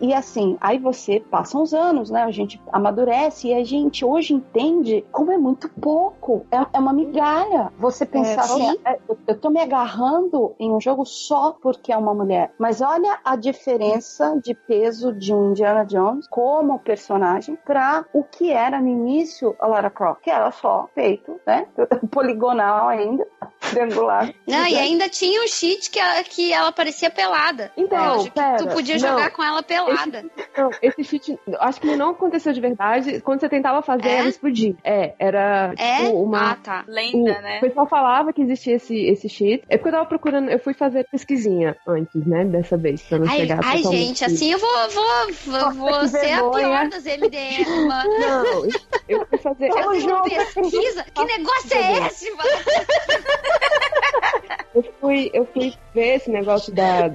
e assim, aí você passa uns anos, né? A gente amadurece e a gente hoje entende como é muito pouco. É, é uma migalha. Você pensar é, assim, é, eu, tô me agarrando em um jogo só porque é uma mulher. Mas olha a diferença de peso de um Indiana Jones como personagem para o que era no início a Lara Croft, que era só peito, né? Poligonal ainda, triangular. Não, e ainda tinha um cheat que ela, que ela parecia pelada. Então, pera, tu podia jogar não, com ela pelada. Esse, não, esse cheat, acho que não aconteceu de verdade. Quando você tentava fazer, é? ela explodir. É, era é? Tipo, uma... Ah, tá. Lenda, o, né? O pessoal falava que existia esse, esse cheat. É porque eu tava procurando, eu fui fazer pesquisinha antes, né? Dessa vez, pra não ai, chegar Ai, gente, assim eu vou, vou, vou, vou ser vergonha. a pior das MDM, mano. Não, eu fui fazer. Eu fiz pesquisa. Que negócio é esse, mano? eu fui, eu fui ver esse negócio da.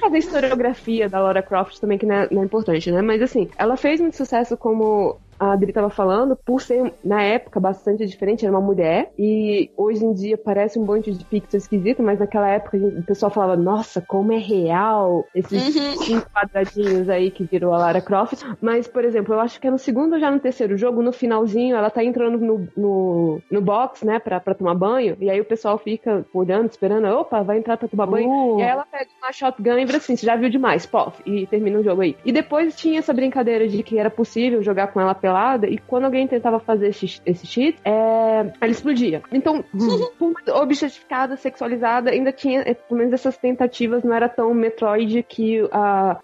Fazer historiografia da Laura Croft também, que não é, não é importante, né? Mas assim, ela fez muito sucesso como a Adri estava falando, por ser, na época, bastante diferente, era uma mulher, e hoje em dia parece um monte de pixel esquisito, mas naquela época o pessoal falava, nossa, como é real esses uhum. cinco quadradinhos aí que virou a Lara Croft. Mas, por exemplo, eu acho que é no segundo ou já no terceiro jogo, no finalzinho, ela tá entrando no, no, no box, né, pra, pra tomar banho, e aí o pessoal fica olhando, esperando, opa, vai entrar pra tomar banho, uh. e aí ela pega uma shotgun e vira assim, você já viu demais, pof, e termina o jogo aí. E depois tinha essa brincadeira de que era possível jogar com ela pelada, e quando alguém tentava fazer esse, esse cheat, é, ela explodia. Então, por objetificada, sexualizada, ainda tinha, é, pelo menos essas tentativas, não era tão Metroid que uh,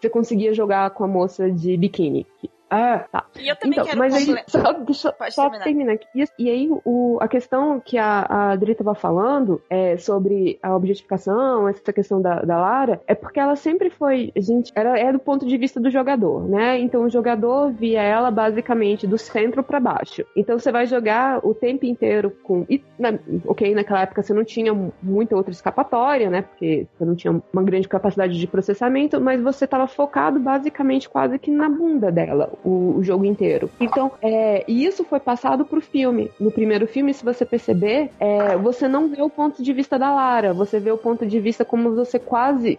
você conseguia jogar com a moça de biquíni. Ah, tá. E eu também Então, quero mas aí, só, deixa só terminar. aqui. E, e aí, o, a questão que a, a Adri estava falando é, sobre a objetificação, essa questão da, da Lara, é porque ela sempre foi, a gente, era, é do ponto de vista do jogador, né? Então, o jogador via ela basicamente do centro para baixo. Então, você vai jogar o tempo inteiro com. E, na- ok, naquela época você não tinha muita outra escapatória, né? Porque você não tinha uma grande capacidade de processamento, mas você estava focado basicamente quase que na bunda dela, o, o jogo inteiro. Então, é, e isso foi passado pro filme. No primeiro filme, se você perceber, é, você não vê o ponto de vista da Lara, você vê o ponto de vista como você quase.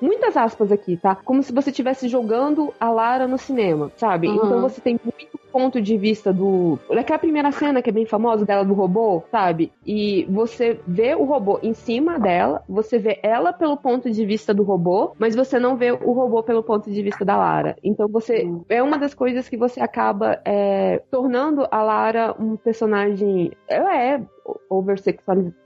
Muitas aspas aqui, tá? Como se você estivesse jogando a Lara no cinema, sabe? Uhum. Então você tem muito ponto de vista do. Daquela primeira cena que é bem famosa dela do robô, sabe? E você vê o robô em cima dela, você vê ela pelo ponto de vista do robô, mas você não vê o robô pelo ponto de vista da Lara. Então você. É uma das coisas que você acaba é, tornando a Lara um personagem. Ela é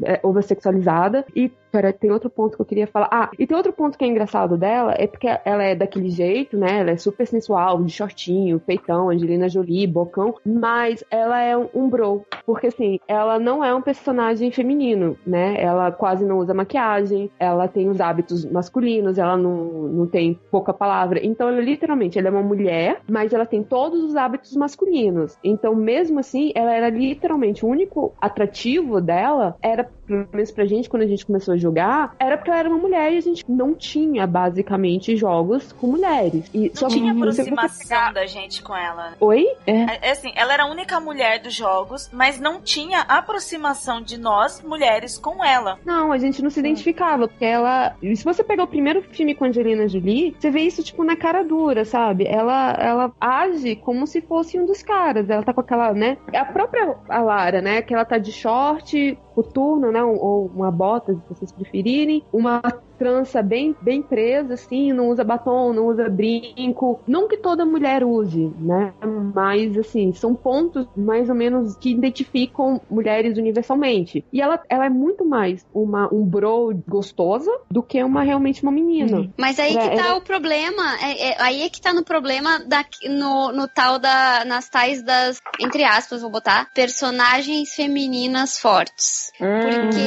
é, oversexualizada e pera, tem outro ponto que eu queria falar. Ah, e tem outro ponto que é engraçado dela, é porque ela é daquele jeito, né? Ela é super sensual, de shortinho, peitão, Angelina Jolie, bocão, mas ela é um, um bro. Porque assim, ela não é um personagem feminino, né? Ela quase não usa maquiagem, ela tem os hábitos masculinos, ela não, não tem pouca palavra. Então, ela literalmente, ela é uma mulher, mas ela tem todos os hábitos masculinos. Então, mesmo assim, ela era literalmente o único atrativo dela era, pelo menos pra gente, quando a gente começou a jogar, era porque ela era uma mulher e a gente não tinha, basicamente, jogos com mulheres. E, Não tinha se você aproximação pegar- da gente com ela. né? Oi? É, é assim, ela era a única mulher dos jogos, mas não tinha aproximação de nós, mulheres, com ela. Não, a gente não se identificava, porque ela. Se você pegar o primeiro filme com a Angelina Jolie, você vê isso, tipo, na cara dura, sabe? Ela, ela age como se fosse um dos caras. Ela tá com aquela, né? A própria a Lara, né? Que ela tá de short, coturno, né? Ou uma bota, se vocês preferirem. Uma trança bem, bem presa, assim, não usa batom, não usa brinco. Não que toda mulher use, né? Mas, assim, são pontos mais ou menos que identificam mulheres universalmente. E ela, ela é muito mais uma, um bro gostosa do que uma realmente uma menina. Mas aí que É, tá é- o problema, é- é- aí é que tá no problema da, no, no tal da, nas tais das, entre aspas, vou botar, personagens femininas fortes. Porque,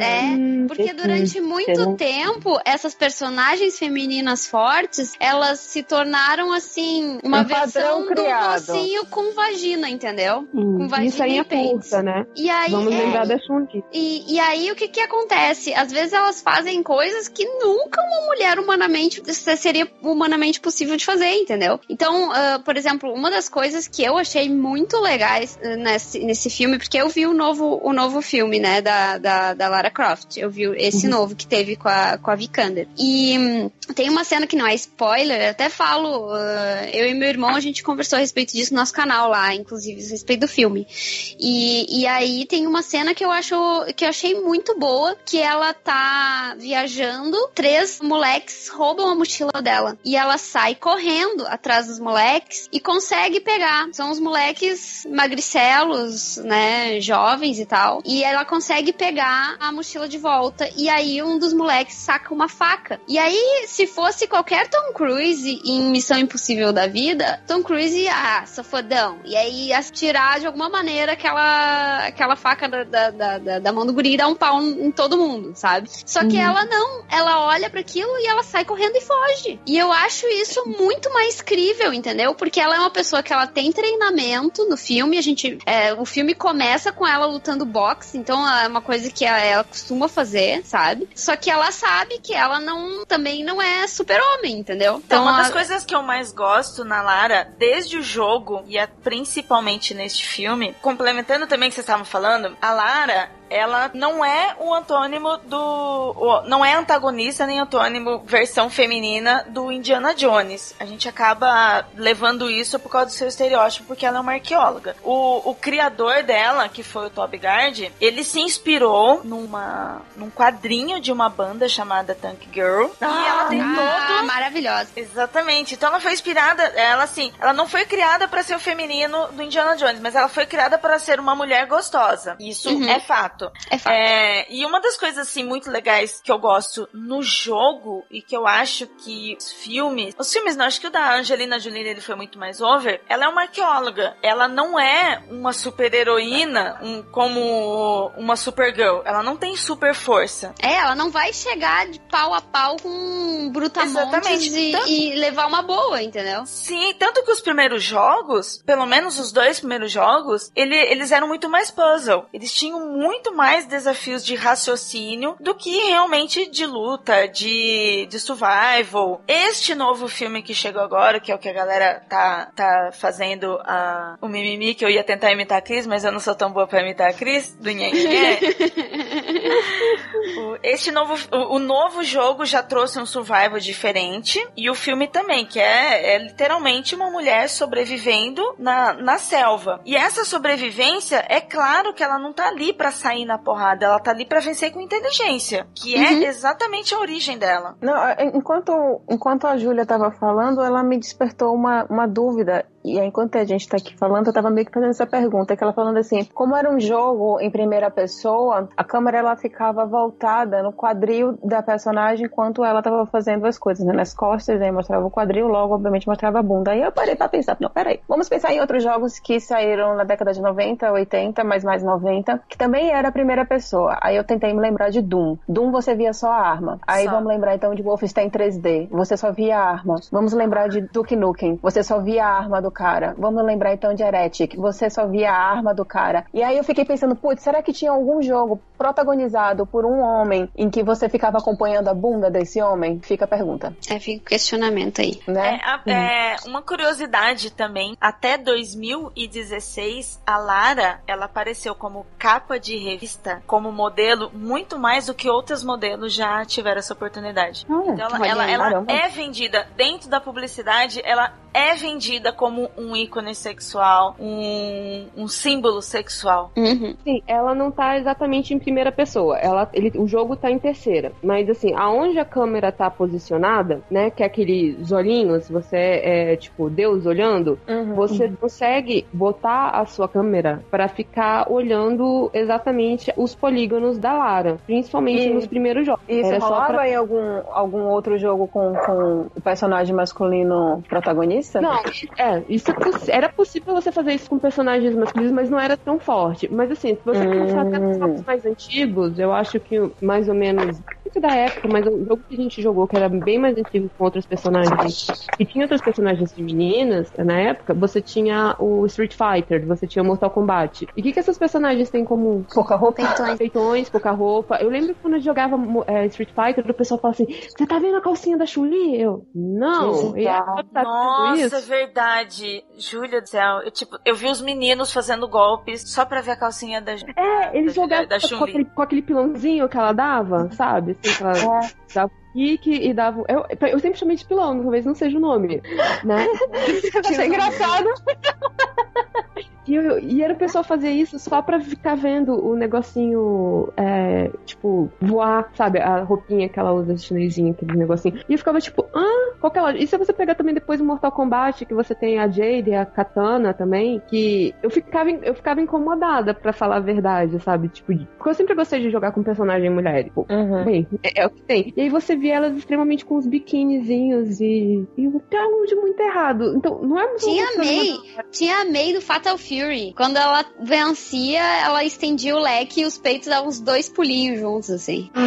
é, Hum, porque durante muito Será? Tempo, essas personagens femininas fortes, elas se tornaram, assim, uma Um versão do mocinho com vagina, entendeu? Hum. Com vagina Isso aí e é curta, né? E aí, Vamos é, lembrar da Chun-Li. e, e aí o que que acontece? Às vezes elas fazem coisas que nunca uma mulher humanamente seria humanamente possível de fazer, entendeu? Então, ah, por exemplo, uma das coisas que eu achei muito legais ah, nesse, nesse filme, porque eu vi o novo, o novo filme, né, da, da, da Lara Croft. Eu vi esse novo que teve com a, com a Vikander. E hum, tem uma cena que não é spoiler, até falo, ah, eu e meu irmão, a gente conversou a respeito disso no nosso canal lá, inclusive, a respeito do filme. E, e aí tem uma cena que eu acho que eu achei muito boa, que ela tá viajando, três moleques roubam a mochila dela e ela sai correndo atrás dos moleques e consegue pegar. São os moleques magricelos, né, jovens e tal. E ela consegue pegar a mochila de volta e aí um dos moleques saca uma faca. E aí se fosse qualquer Tom Cruise em Missão Impossível da vida, Tom Cruise ah, safodão. E aí ia tirar de alguma maneira aquela, aquela faca da, da, da, da- mão do guri e dar um pau em todo mundo, sabe? Só que ela não. Ela olha para aquilo e ela sai correndo e foge. E eu acho isso muito mais crível, entendeu? Porque ela é uma pessoa que ela tem treinamento no filme. A gente, é, o filme começa com ela lutando boxe, então é uma coisa que ela, ela costuma fazer, sabe? Só que ela sabe que ela não também não é super-homem, entendeu? Então, uma das a- coisas que eu mais gosto na Lara, desde o jogo e é principalmente neste filme, complementando também o que vocês estavam falando, a Lara, ela não é o antônimo do. não é antagonista nem antônimo versão feminina do Indiana Jones. A gente acaba levando isso por causa do seu estereótipo, porque ela é uma arqueóloga. O, o criador dela, que foi o Toby Gard, ele se inspirou numa, num quadrinho de uma banda chamada Tank Girl. e ela tem Ah, todo maravilhosa. Exatamente. Então ela foi inspirada, ela assim, ela não foi criada pra ser o feminino do Indiana Jones, mas ela foi criada para ser uma mulher gostosa. Isso Uhum. é fato. Fato. É fato. É, e uma das coisas assim muito legais que eu gosto no jogo e que eu acho que os filmes, os filmes não, acho que o da Angelina Jolie ele foi muito mais over. Ela é uma arqueóloga. Ela não é uma super heroína um, como uma Supergirl. Ela não tem super força. É, ela não vai chegar de pau a pau com brutamontes Exatamente. e, Tanto- e levar uma boa, entendeu? Sim, tanto que os primeiros jogos, pelo menos os dois primeiros jogos, ele- eles eram muito mais puzzle. Eles tinham muito mais desafios de raciocínio do que realmente de luta, de, de survival. Este novo filme que chegou agora, que é o que a galera tá, tá fazendo a, o mimimi, que eu ia tentar imitar a Cris, mas eu não sou tão boa pra imitar a Cris, do. O- Este novo, o, o novo jogo já trouxe um survival diferente e o filme também, que é, é literalmente uma mulher sobrevivendo na, na selva. E essa sobrevivência, é claro que ela não tá ali pra sair na porrada, ela tá ali pra vencer com inteligência, que é exatamente a origem dela. Não, é, enquanto, enquanto a Júlia estava falando, ela me despertou uma, uma dúvida. E aí, enquanto a gente está aqui falando, eu estava meio que fazendo essa pergunta, que ela falando assim, como era um jogo em primeira pessoa, a câmera ela ficava voltada no quadril da personagem enquanto ela estava fazendo as coisas, né? Nas costas, aí mostrava o quadril, logo, obviamente, mostrava a bunda. Aí eu parei pra pensar, não, peraí, vamos pensar em outros jogos que saíram na década de 90, 80, mas mais 90, que também era a primeira pessoa. Aí eu tentei me lembrar de Doom. Doom você via só a arma. Aí Só. vamos lembrar então de Wolfenstein 3D. Você só via a arma. Vamos lembrar de Duke Nukem. Você só via a arma do cara. Vamos lembrar então de Heretic. Você só via a arma do cara. E aí eu fiquei pensando, putz, será que tinha algum jogo protagonizado por um homem em que você ficava acompanhando a bunda desse homem? Fica a pergunta, É, fica o questionamento aí. né? É, a- é, uma curiosidade também, até 2016, a Lara, ela apareceu como capa de revista, como modelo, muito mais do que outros modelos já tiveram essa oportunidade. Olha, Então ela, ela, ela é vendida dentro da publicidade, ela é vendida como um ícone sexual, um, um símbolo sexual. Uhum. Sim, ela não tá exatamente em primeira pessoa. Ela, ele, o jogo tá em terceira. Mas assim, aonde a câmera tá posicionada, né? Que é aqueles olhinhos, você é, tipo Deus olhando, Uhum. você consegue botar a sua câmera pra ficar olhando exatamente os polígonos da Lara, principalmente E- nos primeiros jogos. Isso Era só rolava pra- em algum, algum outro jogo com, com o personagem masculino protagonista? Não, é, isso é poss- era possível você fazer isso com personagens masculinos, mas não era tão forte. Mas assim, se você Hum. pensar até nos jogos mais antigos, eu acho que mais ou menos da época, mas o jogo que a gente jogou, que era bem mais antigo com outros personagens, e tinha outras personagens femininas na época, você tinha o Street Fighter, você tinha o Mortal Kombat. E o que, que essas personagens têm em comum? Pouca roupa? Peitões. Peitões, pouca roupa. Eu lembro que quando eu jogava é, Street Fighter, o pessoal falava assim: Você tá vendo a calcinha da Chun-Li? Eu, não. E ela tá vendo Nossa, isso? Verdade. Júlia do céu, eu, tipo, eu vi os meninos fazendo golpes só pra ver a calcinha da É, eles da, jogavam com, aquele, com aquele pilãozinho que ela dava, sabe? Assim, que ela É. dava kick e dava. Eu, eu sempre chamei de pilão, talvez não seja o nome, né? Achei engraçado. E, eu- e era o pessoal fazer isso só pra ficar vendo o negocinho, é, tipo, voar, sabe? A roupinha que ela usa chinesinha, aquele negocinho. E eu ficava tipo, ah, qual que é a lógica? E se você pegar também depois o Mortal Kombat, que você tem a Jade e a Katana também, que eu ficava, eu ficava incomodada, pra falar a verdade, sabe? Tipo, porque eu sempre gostei de jogar com personagem mulher. Tipo, Uhum. bem, é, é o que tem. E aí você vê elas extremamente com os biquinizinhos e. E o tem algo de muito errado. Então, não é muito Tinha May, tinha May do Fatal Fury. Quando ela vencia, ela estendia o leque e os peitos davam uns dois pulinhos juntos, assim.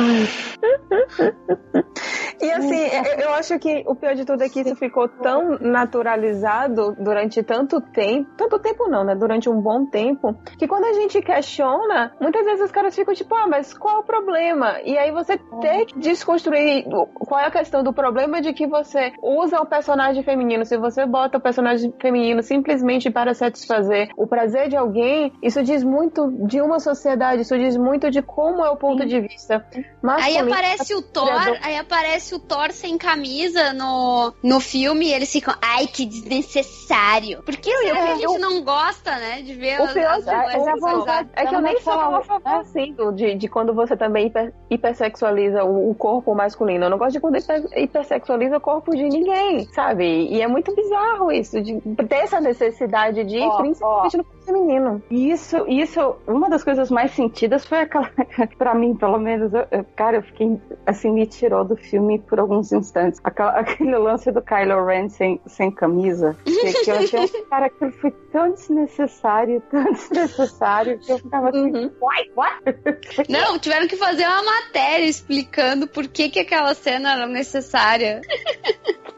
E assim, eu, acho que o pior de tudo é que isso ficou tão naturalizado durante tanto tempo. Tanto tempo não, né? Durante um bom tempo. Que quando a gente questiona, muitas vezes os caras ficam tipo, ah, mas qual é o problema? E aí você tem que desconstruir qual é a questão do problema de que você usa o personagem feminino. Se você bota o personagem feminino simplesmente para satisfazer o prazer de alguém, isso diz muito de uma sociedade, isso diz muito de como é o ponto de vista Aí masculino. aparece o Thor, criador- aí aparece o Thor sem camisa no, no filme e eles ficam, ai, que desnecessário. Por que será que a gente não gosta, né, de ver O as, pior as é, mulheres é, sexualizadas? é que eu nem sou a favor assim de, de quando você também hiper, hipersexualiza o, o corpo masculino. Eu não gosto de quando hiper, hipersexualiza o corpo de ninguém, sabe? E é muito bizarro isso, de ter essa necessidade de, Ó, principalmente no feminino. Isso, isso, uma das coisas mais sentidas foi aquela, pra mim, pelo menos, eu- eu- cara, eu fiquei, assim, me tirou do filme por alguns instantes. Aquela- aquele lance do Kylo Ren sem, sem camisa, que, que eu achei, cara, aquilo foi tão desnecessário, tão desnecessário, que eu ficava assim, Uhum. what, what? Não, tiveram que fazer uma matéria explicando por que, que aquela cena era necessária.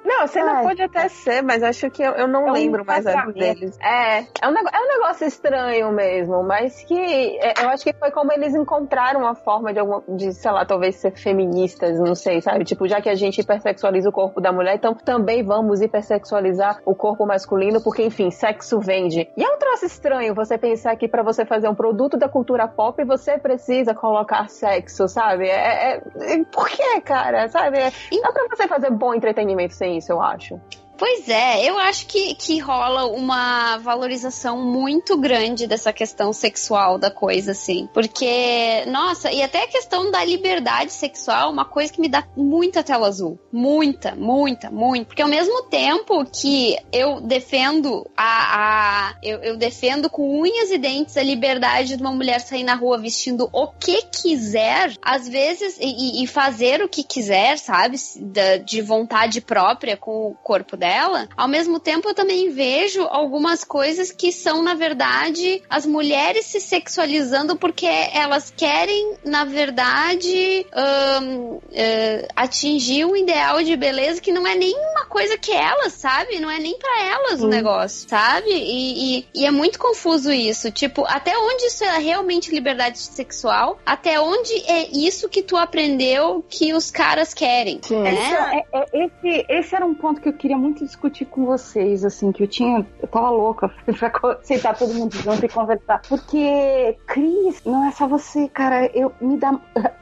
Não, a cena Ai. pode até ser, mas acho que eu, eu não É um lembro mais deles. É, é um, é um negócio estranho mesmo, mas que é, eu acho que foi como eles encontraram uma forma de, alguma, de, sei lá, talvez ser feministas, não sei, sabe? Tipo, já que a gente hipersexualiza o corpo da mulher, então também vamos hipersexualizar o corpo masculino, porque, enfim, sexo vende. E é um troço estranho você pensar que pra você fazer um produto da cultura pop, você precisa colocar sexo, sabe? É, é- é- por que, cara? Sabe? É, dá pra você fazer bom entretenimento sem isso, eu acho. Pois é, eu acho que, que rola uma valorização muito grande dessa questão sexual da coisa, assim. Porque, nossa, e até a questão da liberdade sexual, uma coisa que me dá muita tela azul. Muita, muita, muito. Porque ao mesmo tempo que eu defendo a. a eu, eu defendo com unhas e dentes a liberdade de uma mulher sair na rua vestindo o que quiser, às vezes, e, e fazer o que quiser, sabe? De vontade própria com o corpo dela. Ao mesmo tempo, eu também vejo algumas coisas que são, na verdade, as mulheres se sexualizando porque elas querem, na verdade, ahn, eh, atingir um ideal de beleza que não é nem uma coisa que elas, sabe? Não é nem pra elas o negócio, sabe? E, e- e é muito confuso isso. Tipo, até onde isso é realmente liberdade sexual? Até onde é isso que tu aprendeu que os caras querem? Sim. Né? É, é, esse, esse era um ponto que eu queria muito discutir com vocês, assim, que eu tinha, eu tava louca pra sentar todo mundo junto e conversar. Porque, Cris, não é só você, cara, eu me dá.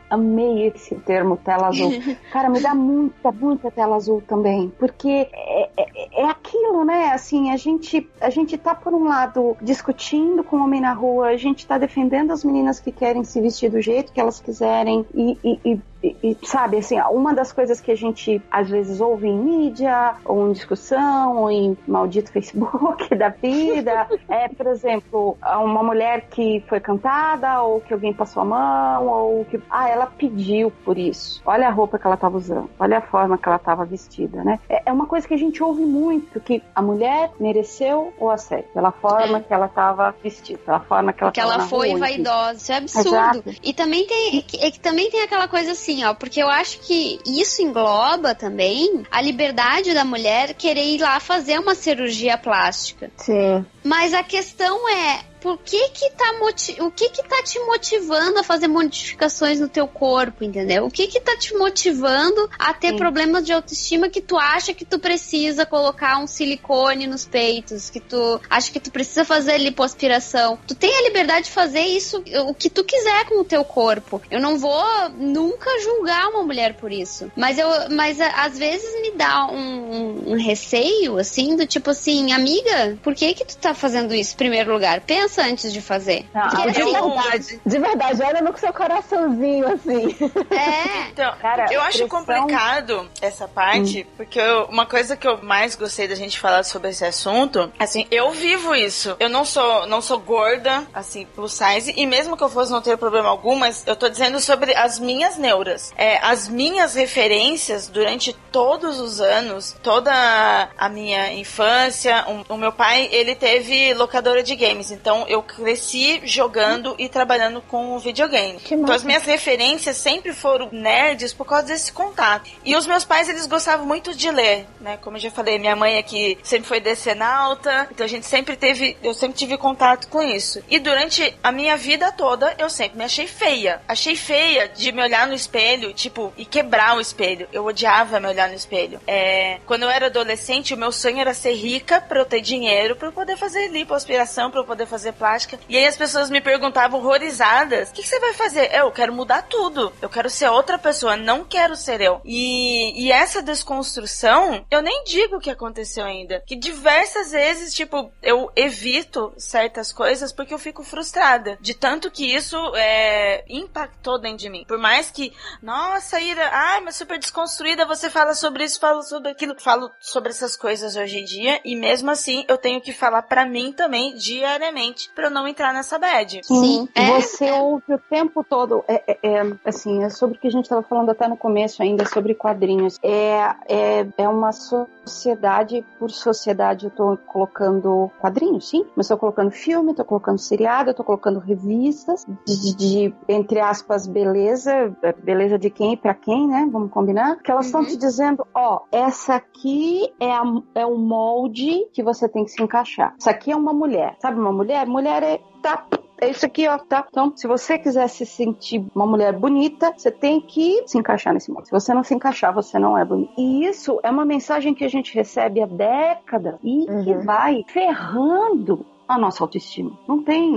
Amei esse termo, tela azul. Cara, me dá muita, muita tela azul também. Porque é, é, é aquilo, né? Assim, a gente, a gente tá, por um lado, discutindo com o homem na rua, a gente tá defendendo as meninas que querem se vestir do jeito que elas quiserem e, e- e- e- e, sabe, assim, uma das coisas que a gente às vezes ouve em mídia, ou em discussão, ou em maldito Facebook da vida, é, por exemplo, uma mulher que foi cantada, ou que alguém passou a mão, ou que. Ah, ela pediu por isso. Olha a roupa que ela estava usando, olha a forma que ela estava vestida, né? É, é uma coisa que a gente ouve muito, que a mulher mereceu o assédio, pela forma que ela estava vestida, pela forma que ela que tava ela foi rua, vaidosa. Isso é absurdo. Exato. E também tem, é é que também tem aquela coisa assim, ó, porque eu acho que isso engloba também a liberdade da mulher querer ir lá fazer uma cirurgia plástica. Sim. Mas a questão é, por que que tá o que que tá te motivando a fazer modificações no teu corpo, entendeu? O que que tá te motivando a ter Sim. problemas de autoestima que tu acha que tu precisa colocar um silicone nos peitos, que tu acha que tu precisa fazer lipoaspiração. Tu tem a liberdade de fazer isso, o que tu quiser com o teu corpo. Eu não vou nunca julgar uma mulher por isso. Mas eu, mas às vezes me dá um, um- um receio, assim, do tipo assim, amiga, por que que tu tá fazendo isso em primeiro lugar? Pensa antes de fazer. Ah, Porque De assim, verdade, de verdade, olha no seu coraçãozinho, assim. é. Então, Cara, eu acho pressão- complicado essa parte, porque eu- uma coisa que eu mais gostei da gente falar sobre esse assunto, assim, eu vivo isso. Eu não sou, não sou gorda, assim, plus size, e mesmo que eu fosse não ter problema algum, mas eu tô dizendo sobre as minhas neuras. É, as minhas referências durante todos os anos, toda a minha infância, o, o meu pai, ele teve locadora de games, então eu cresci jogando e trabalhando com videogame. Que Então massa. as minhas referências sempre foram nerds por causa desse contato. E os meus pais, eles gostavam muito de ler, né? Como eu já falei, minha mãe aqui sempre foi decenalta, então a gente sempre teve, eu sempre tive contato com isso. E durante a minha vida toda, eu sempre me achei feia. Achei feia de me olhar no espelho, tipo, e quebrar o espelho. Eu odiava me olhar no espelho. É, quando eu era adolescente, o meu sonho era ser rica pra eu ter dinheiro pra eu poder fazer lipoaspiração, pra eu poder fazer fazer plástica. E aí as pessoas me perguntavam horrorizadas: o que, que você vai fazer? Eu quero mudar tudo. Eu quero ser outra pessoa, não quero ser eu. E, e essa desconstrução, eu nem digo o que aconteceu ainda. Que diversas vezes, tipo, eu evito certas coisas porque eu fico frustrada. De tanto que isso é, impactou dentro de mim. Por mais que, nossa, Ira, ai, mas super desconstruída, você fala sobre isso, fala sobre aquilo. Falo sobre essas coisas hoje em dia e mesmo assim eu tenho que falar para mim também diariamente para eu não entrar nessa bad. Sim, é, Você é. ouve o tempo todo, é, é- é, assim, é sobre o que a gente estava falando até no começo ainda, sobre quadrinhos. É, é, é uma sociedade, por sociedade eu tô colocando quadrinhos, sim, mas tô colocando filme, tô colocando seriado, tô colocando revistas de, de- de, entre aspas, beleza, beleza de quem para quem, né? Vamos combinar? Que elas estão te dizendo, ó, essa aqui é, a, é o molde que você tem que se encaixar. Essa aqui é uma mulher, sabe uma mulher? Mulher é, tá, é isso aqui, ó, tá? Então, se você quiser se sentir uma mulher bonita, você tem que se encaixar nesse molde. Se você não se encaixar, você não é bonita. E isso é uma mensagem que a gente recebe há décadas e que Uhum. vai ferrando a nossa autoestima. Não tem.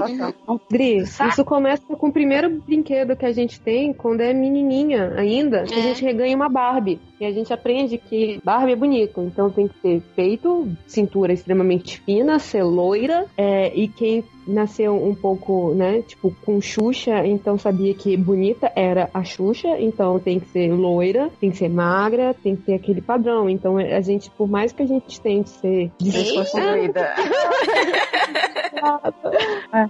Não, Dri, Sabe? isso começa com o primeiro brinquedo que a gente tem quando é menininha ainda, que É. a gente reganha uma Barbie. E a gente aprende que Barbie é bonito, então tem que ter peito, cintura extremamente fina, ser loira, é, e quem nasceu um pouco, né, tipo, com Xuxa, então sabia que bonita era a Xuxa, então tem que ser loira, tem que ser magra, tem que ter aquele padrão. Então a gente, por mais que a gente tente ser Desconstruída.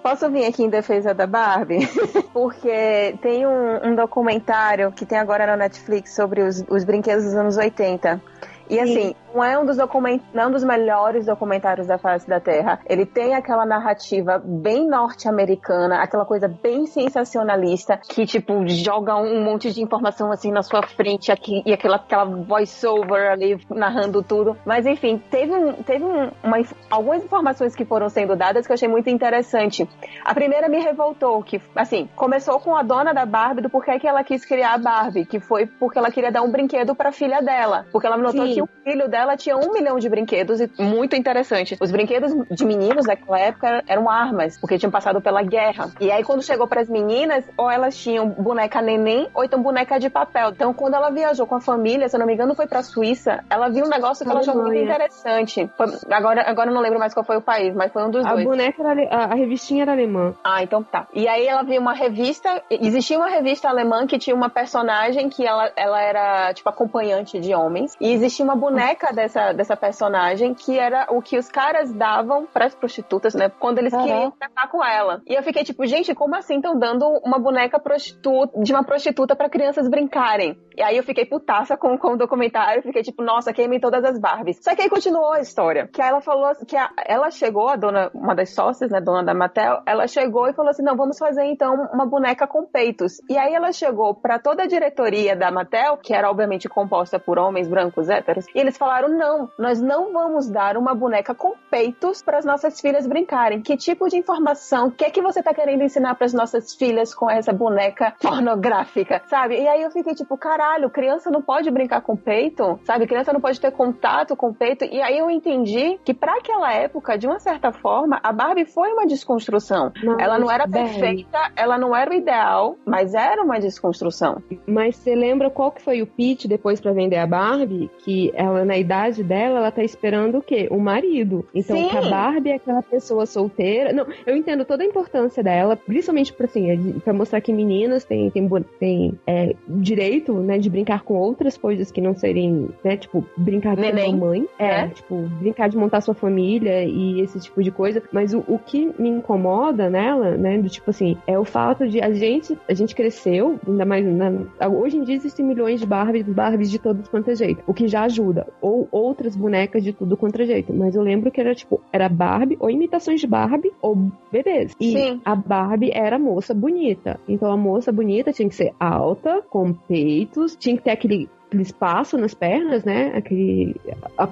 Posso vir aqui em defesa da Barbie? Porque tem um, um documentário que tem agora na Netflix sobre os, os brinquedos dos anos 80. E assim, não é um dos document... não é um dos melhores documentários da face da Terra. Ele tem aquela narrativa bem norte-americana, aquela coisa bem sensacionalista, que tipo joga um monte de informação assim na sua frente aqui e aquela aquela voice-over ali narrando tudo. Mas enfim, teve um, teve um, uma, algumas informações que foram sendo dadas que eu achei muito interessante. A primeira me revoltou, que assim, começou com a dona da Barbie do porquê que ela quis criar a Barbie, que foi porque ela queria dar um brinquedo pra filha dela. Porque ela notou Sim. que o filho dela tinha um milhão de brinquedos e muito interessante. Os brinquedos de meninos daquela época eram armas, porque tinham passado pela guerra. E aí quando chegou pras meninas, ou elas tinham boneca neném, ou então boneca de papel. Então quando ela viajou com a família, se eu não me engano, foi pra Suíça, ela viu um negócio que ela achou muito interessante. Foi- agora, agora eu não lembro mais qual foi o país, mas foi um dos A dois. boneca era a, a revistinha era alemã. Ah, então tá. E aí ela viu uma revista, existia uma revista alemã que tinha uma personagem que ela, ela era, tipo, acompanhante de homens. E existia uma boneca dessa, dessa personagem que era o que os caras davam pras prostitutas, né? Quando eles Caraca. queriam tratar com ela. E eu fiquei tipo, gente, como assim estão dando uma boneca prostituta, de uma prostituta pra crianças brincarem? E aí eu fiquei putaça com, com o documentário, fiquei tipo, nossa, queimem todas as Barbies. Só que aí continuou a história. Que ela falou que a- ela chegou, a dona, uma das sócias, né, dona da Mattel, ela chegou e falou assim: não, vamos fazer então uma boneca com peitos. E aí ela chegou pra toda a diretoria da Mattel, que era obviamente composta por homens brancos héteros, e eles falaram: não, nós não vamos dar uma boneca com peitos para as nossas filhas brincarem. Que tipo de informação? O que é que você tá querendo ensinar para as nossas filhas com essa boneca pornográfica, sabe? E aí eu fiquei tipo, caralho, criança não pode brincar com peito, sabe? Criança não pode ter contato com peito. E aí eu entendi que para aquela época, de uma certa forma, a Barbie foi uma desconstrução. Mas, ela não era bem, perfeita, ela não era o ideal, mas era uma desconstrução. Mas você lembra qual que foi o pitch depois pra vender a Barbie? Que ela, na idade dela, ela tá esperando o quê? O marido. Então, Sim. que a Barbie é aquela pessoa solteira. Não, eu entendo toda a importância dela, principalmente pra, assim, é pra mostrar que meninas têm, têm, têm é, direito, né, de brincar com outras coisas que não serem, né, tipo, brincar ser Neném, mamãe. É, né? tipo, brincar de montar sua família e esse tipo de coisa. Mas o, o que me incomoda nela, né, do tipo assim, é o fato de a gente, a gente cresceu, ainda mais na- hoje em dia existem milhões de Barbies, Barbies de todos quanto é jeito, o que já ajuda. Ou outras bonecas de tudo quanto é jeito. Mas eu lembro que era tipo, era Barbie, ou imitações de Barbie, ou bebês. E Sim. a Barbie era moça bonita. Então a moça bonita tinha que ser alta, com peitos, tinha que ter aquele aquele espaço nas pernas, né? Aquele.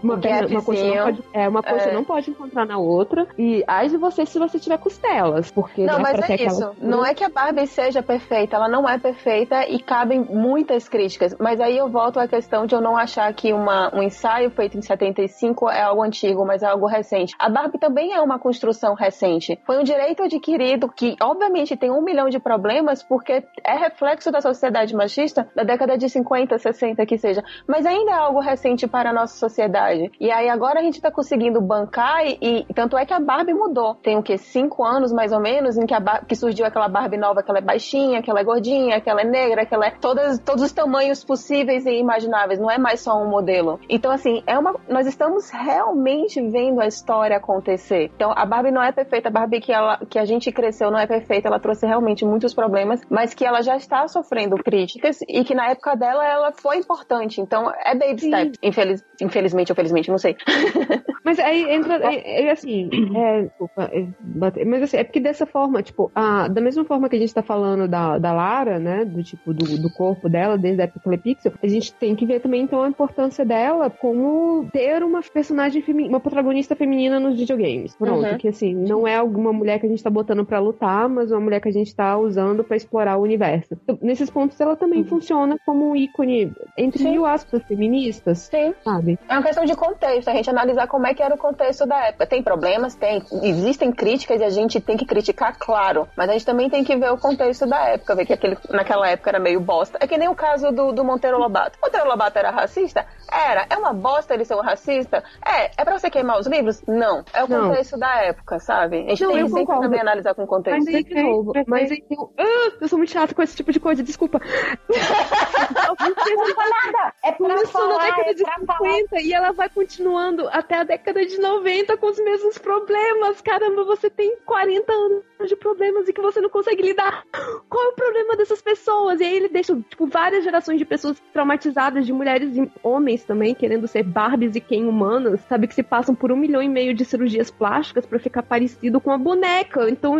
Uma, Um perna, uma coxa não pode, é, uma coxa É. não pode encontrar na outra. E ai de você se você tiver costelas. Porque Não, né, mas é aquela isso. altura- Não é que a Barbie seja perfeita, ela não é perfeita e cabem muitas críticas. Mas aí eu volto à questão de eu não achar que uma, um ensaio feito em 75 é algo antigo, mas é algo recente. A Barbie também é uma construção recente. Foi um direito adquirido que, obviamente, tem um milhão de problemas, porque é reflexo da sociedade machista da década de 50, 60, que seja. Mas ainda é algo recente para a nossa sociedade. E aí agora a gente tá conseguindo bancar e, e tanto é que a Barbie mudou. Tem o que? Cinco anos, mais ou menos, em que, a que surgiu aquela Barbie nova, que ela é baixinha, que ela é gordinha, que ela é negra, que ela é todas, todos os tamanhos possíveis e imagináveis. Não é mais só um modelo. Então, assim, é uma, nós estamos realmente vendo a história acontecer. Então, a Barbie não é perfeita. A Barbie que, ela, que a gente cresceu não é perfeita. Ela trouxe realmente muitos problemas, mas que ela já está sofrendo críticas e que na época dela ela foi importante. Então, é baby Sim. step. Infeliz, infelizmente ou felizmente, não sei. Mas aí entra, é, assim, é, desculpa, é, mas assim, é porque dessa forma, tipo, a, da mesma forma que a gente tá falando da, da Lara, né, do tipo, do, do corpo dela, desde a época Telepixel, a gente tem que ver também, então, a importância dela como ter uma personagem feminina, uma protagonista feminina nos videogames. Pronto, Uhum. que assim, não é alguma mulher que a gente tá botando pra lutar, mas uma mulher que a gente tá usando pra explorar o universo. Então, nesses pontos, ela também funciona como um ícone, entre Sim. mil aspas, feministas, Sim. sabe? É uma questão de contexto, a gente analisar como é que era o contexto da época. Tem problemas? Tem. Existem críticas e a gente tem que criticar, claro. Mas a gente também tem que ver o contexto da época, ver que aquele, naquela época era meio bosta. É que nem o caso do, do Monteiro Lobato. Monteiro Lobato era racista? Era. É uma bosta ele ser um racista? É. É pra você queimar os livros? Não. É o Não. contexto da época, sabe? A gente Não, tem eu que sempre concordo. também analisar com o contexto. Mas aí, de novo, mas aí um... Ah, eu sou muito chata com esse tipo de coisa, desculpa. nada. É pra Começou na falar, década é de pra falar. 50 e ela vai continuando até a década de 90 com os mesmos problemas. Caramba, você tem 40 anos de problemas e que você não consegue lidar. Qual é o problema dessas pessoas? E aí ele deixa, tipo, várias gerações de pessoas traumatizadas, de mulheres e homens também, querendo ser Barbies e Ken humanas, sabe? Que se passam por um milhão e meio de cirurgias plásticas pra ficar parecido com a boneca. Então,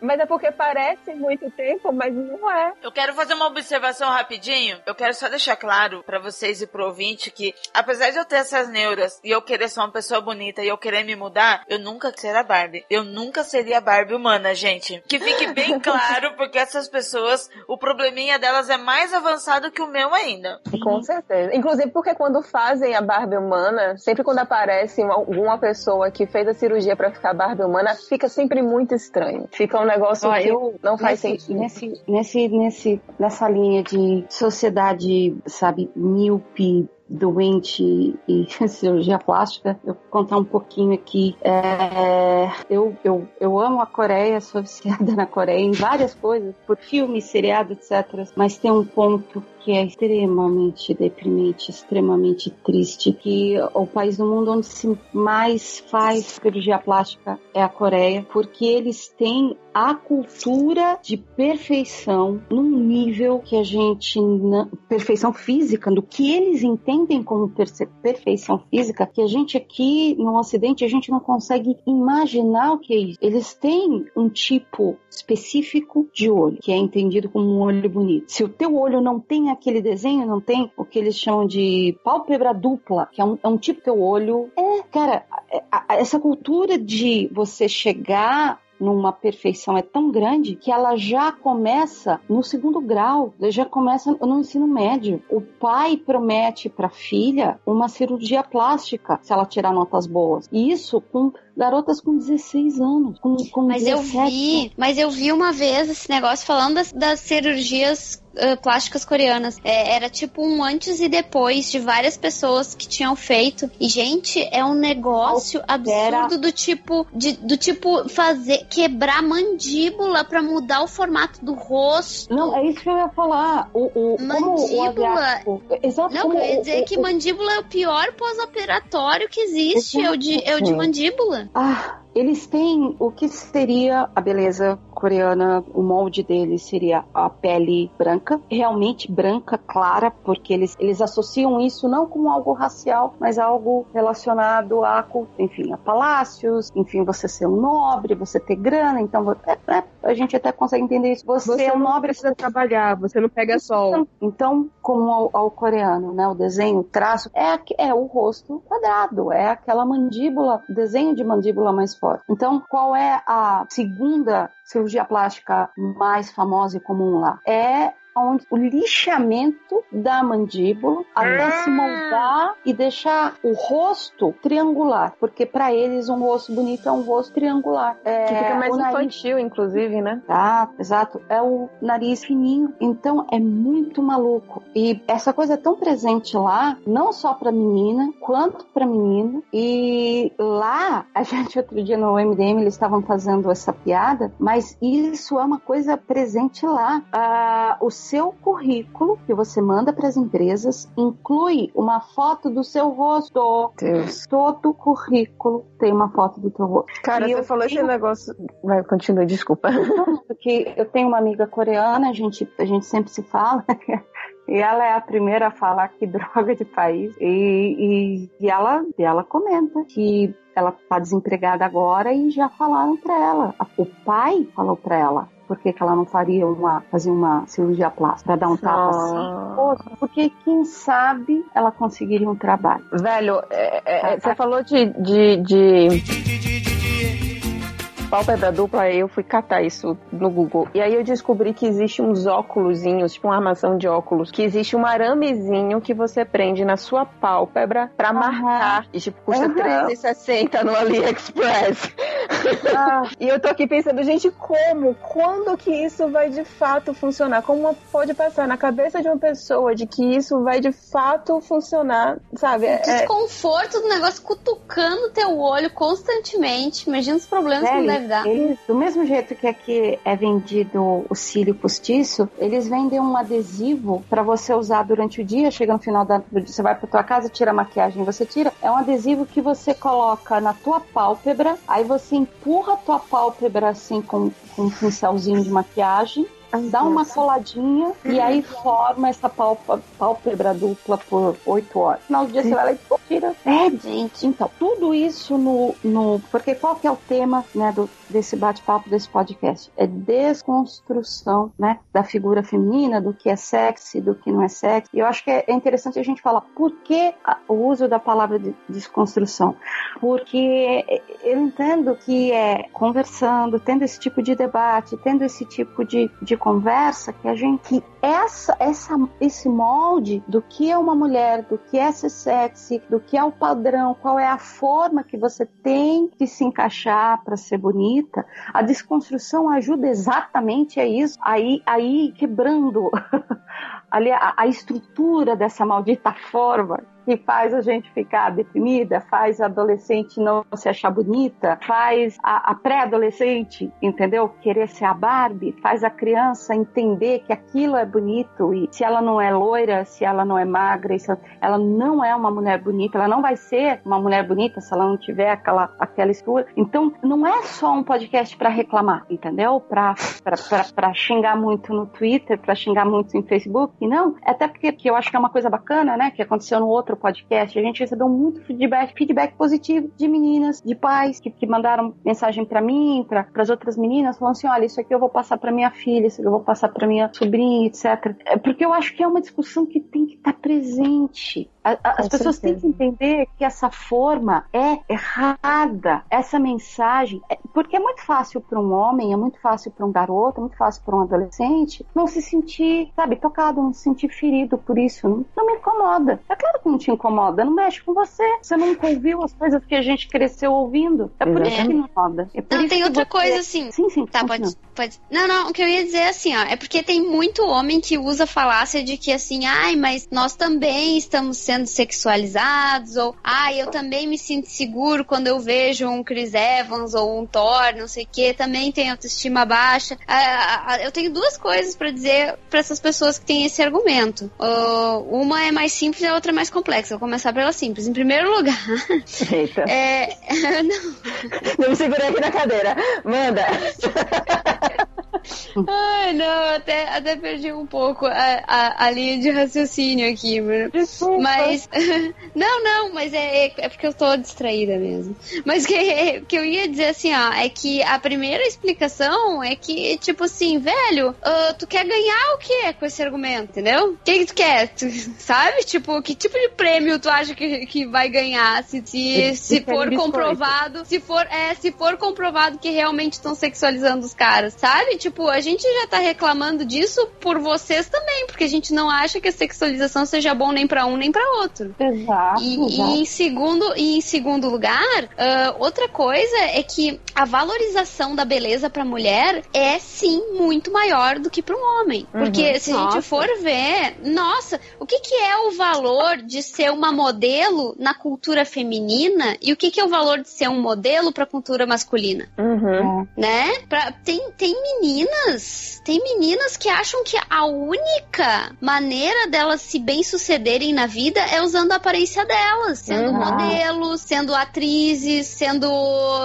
Mas é porque parece muito tempo, mas não é. Eu quero fazer uma observação rapidinho. Eu quero só deixar claro pra vocês e pro ouvinte que, apesar de eu ter essas neuras e eu querer ser uma pessoa bonita e eu querer me mudar, eu nunca seria Barbie. Eu nunca seria a Barbie humana, gente. Que fique bem claro, porque essas pessoas, o probleminha delas é mais avançado que o meu ainda. Com certeza. Inclusive porque quando fazem a Barbie humana, sempre quando aparece uma- alguma pessoa que fez a cirurgia pra ficar Barbie humana, fica sempre muito estranho. Fica um negócio Ó, que eu- não faz nesse, sentido. Nesse, nesse, nesse, nessa linha de sociedade, sabe, míope, doente e cirurgia plástica, eu vou contar um pouquinho aqui. É, eu, eu, eu amo a Coreia, sou viciada na Coreia em várias coisas, por filmes, seriado, etc. Mas tem um ponto que é extremamente deprimente, extremamente triste, que o país do mundo onde se mais faz cirurgia plástica é a Coreia, porque eles têm a cultura de perfeição num nível que a gente não, perfeição física, do que eles entendem como perfeição física, que a gente aqui no Ocidente a gente não consegue imaginar o que é isso. Eles têm um tipo específico de olho, que é entendido como um olho bonito. Se o teu olho não tem aquele desenho, não tem o que eles chamam de pálpebra dupla, que é um, é um tipo teu olho. É, cara, a- essa cultura de você chegar numa perfeição é tão grande que ela já começa no segundo grau, já começa no ensino médio. O pai promete para a filha uma cirurgia plástica se ela tirar notas boas. E isso com garotas com 16 anos, com, com Mas eu 17. vi, mas eu vi uma vez esse negócio falando das, das cirurgias ah, plásticas coreanas. É, era tipo um antes e depois de várias pessoas que tinham feito. E, gente, é um negócio absurdo do tipo, de, do tipo fazer, quebrar mandíbula pra mudar o formato do rosto. Não, é isso que eu ia falar. O, o, como o Mandíbula. Exato. Não, como eu ia dizer o- que mandíbula é o pior pós-operatório que existe, é o de, é o de mandíbula. Ah, eles têm o que seria a beleza coreana, o molde deles seria a pele branca, realmente branca, clara, porque eles, eles associam isso não com algo racial, mas algo relacionado a, enfim, a palácios, enfim, você ser um nobre, você ter grana, então é, é- a gente até consegue entender isso. Você, Você é um nobre precisa trabalhar, você não pega sol. Então, então, como ao, ao coreano, né, o desenho, o traço, é, é o rosto quadrado, é aquela mandíbula, desenho de mandíbula mais forte. Então, qual é a segunda cirurgia plástica mais famosa e comum lá? É onde o lixamento da mandíbula até se moldar e deixar o rosto triangular, porque para eles um rosto bonito é um rosto triangular. É, Que fica mais nariz- infantil, inclusive, né? Exato, exato. É o nariz fininho. Então é muito maluco. E essa coisa é tão presente lá, não só pra menina, quanto pra menino. E lá, a gente outro dia no MDM eles estavam fazendo essa piada, mas isso é uma coisa presente lá. Ah, o seu currículo que você manda para as empresas inclui uma foto do seu rosto. Deus. Todo currículo tem uma foto do teu rosto. Cara, E você falou esse tenho- negócio. Vai, continua, desculpa. porque eu tenho uma amiga coreana, a gente, a gente sempre se fala, e ela é a primeira a falar que droga de país, e, e, e ela, e ela comenta que ela tá desempregada agora e já falaram pra ela. O pai falou pra ela. Por que, que ela não faria uma, fazer uma cirurgia plástica? Pra dar um tapa assim? Ah. Pô, Porque quem sabe ela conseguiria um trabalho. Velho, é, é, é, você falou de, de, de pálpebra dupla, eu fui catar isso no Google. E aí eu descobri que existe uns óculosinhos, tipo uma armação de óculos, que existe um aramezinho que você prende na sua pálpebra pra marcar. E tipo, custa Aham. 360 no AliExpress. Ah, E eu tô aqui pensando, gente, como? Quando que isso vai de fato funcionar? Como pode passar na cabeça de uma pessoa de que isso vai de fato funcionar, sabe? É- é- Desconforto do negócio cutucando teu olho constantemente. Imagina os problemas que não Eles, do mesmo jeito que aqui é vendido o cílio postiço, eles vendem um adesivo pra você usar durante o dia. Chega no final da, do dia, você vai pra tua casa, tira a maquiagem, você tira. É um adesivo que você coloca na tua pálpebra, aí você empurra a tua pálpebra assim com, com um pincelzinho de maquiagem. Dá uma coladinha e aí forma essa pálpebra, pálpebra dupla por 8 horas. No final do dia você vai lá e pô, tira. É, gente. Então, tudo isso no. no porque qual que é o tema né, do, desse bate-papo, desse podcast? É desconstrução né, da figura feminina, do que é sexy, do que não é sexy. E eu acho que é interessante a gente falar por que o uso da palavra de desconstrução. Porque eu entendo que é conversando, tendo esse tipo de debate, tendo esse tipo de, de conversa, que a gente. que essa, essa, esse molde do que é uma mulher, do que é ser sexy, do que é o padrão, qual é a forma que você tem que se encaixar para ser bonita, a desconstrução ajuda exatamente a isso, aí, aí quebrando ali a, a estrutura dessa maldita forma que faz a gente ficar deprimida, faz a adolescente não se achar bonita, faz a, a pré-adolescente, entendeu? Querer ser a Barbie, faz a criança entender que aquilo é bonito e se ela não é loira, se ela não é magra, ela, não é uma mulher bonita, ela não vai ser uma mulher bonita se ela não tiver aquela, aquela estrutura. Então, não é só um podcast para reclamar, entendeu? Para xingar muito no Twitter, para xingar muito no Facebook, não. Até porque que eu acho que é uma coisa bacana, né? Que aconteceu no outro podcast. A gente recebeu muito feedback, feedback positivo de meninas, de pais que, que mandaram mensagem para mim, para as outras meninas, falando assim: olha, isso aqui eu vou passar para minha filha, isso aqui eu vou passar para minha sobrinha, etc. É porque eu acho que é uma discussão que tem que estar presente. A- a- as pessoas certeza. têm que entender que essa forma é errada, essa mensagem, é- porque é muito fácil para um homem, é muito fácil para um garoto, é muito fácil para um adolescente não se sentir, sabe, tocado, não se sentir ferido por isso. Não, não me incomoda. É claro que não te incomoda, não mexe com você. Você nunca ouviu as coisas que a gente cresceu ouvindo. É por isso que não incomoda. É Não, tem outra você- coisa assim. Sim, sim. Tá, pode, pode. Não, não, o que eu ia dizer é assim, ó. É porque tem muito homem que usa a falácia de que assim, ai, mas nós também estamos sendo sexualizados, ou ai, eu também me sinto seguro quando eu vejo um Chris Evans ou um Thor, não sei o que, também tem autoestima baixa. Ah, ah, eu tenho duas coisas pra dizer pra essas pessoas que têm esse argumento. Ah, uma é mais simples e a outra é mais complexa. Vou começar pela simples. Em primeiro lugar, Eita. é. não, Eu me segurei aqui na cadeira. Manda. Ai, não, até, até perdi um pouco a, a, a linha de raciocínio aqui, mano. Desculpa. Mas. Não, não, mas é, é porque eu tô distraída mesmo. Mas que, que eu ia dizer assim, ó, é que a primeira explicação é que, tipo assim, velho, ah, tu quer ganhar o que com esse argumento, entendeu? O que, que tu quer? Tu, sabe? Tipo, que tipo de prêmio tu acha que, que vai ganhar se, se, se querem for comprovado, se for, é, se for comprovado que realmente estão sexualizando os caras, sabe? Tipo, a gente já tá reclamando disso por vocês também, porque a gente não acha que a sexualização seja bom nem pra um nem pra outro. Exato, E, e exato. em segundo, e em segundo lugar, ah, outra coisa é que a valorização da beleza pra mulher é sim muito maior do que para um homem. Porque se a gente Nossa. for ver, nossa, o que, que é o valor de ser uma modelo na cultura feminina e o que, que é o valor de ser um modelo pra cultura masculina? Uhum. né? Pra, tem, tem meninas, tem meninas que acham que a única maneira delas se bem sucederem na vida é usando a aparência delas, sendo Uhum. modelos, sendo atrizes, sendo,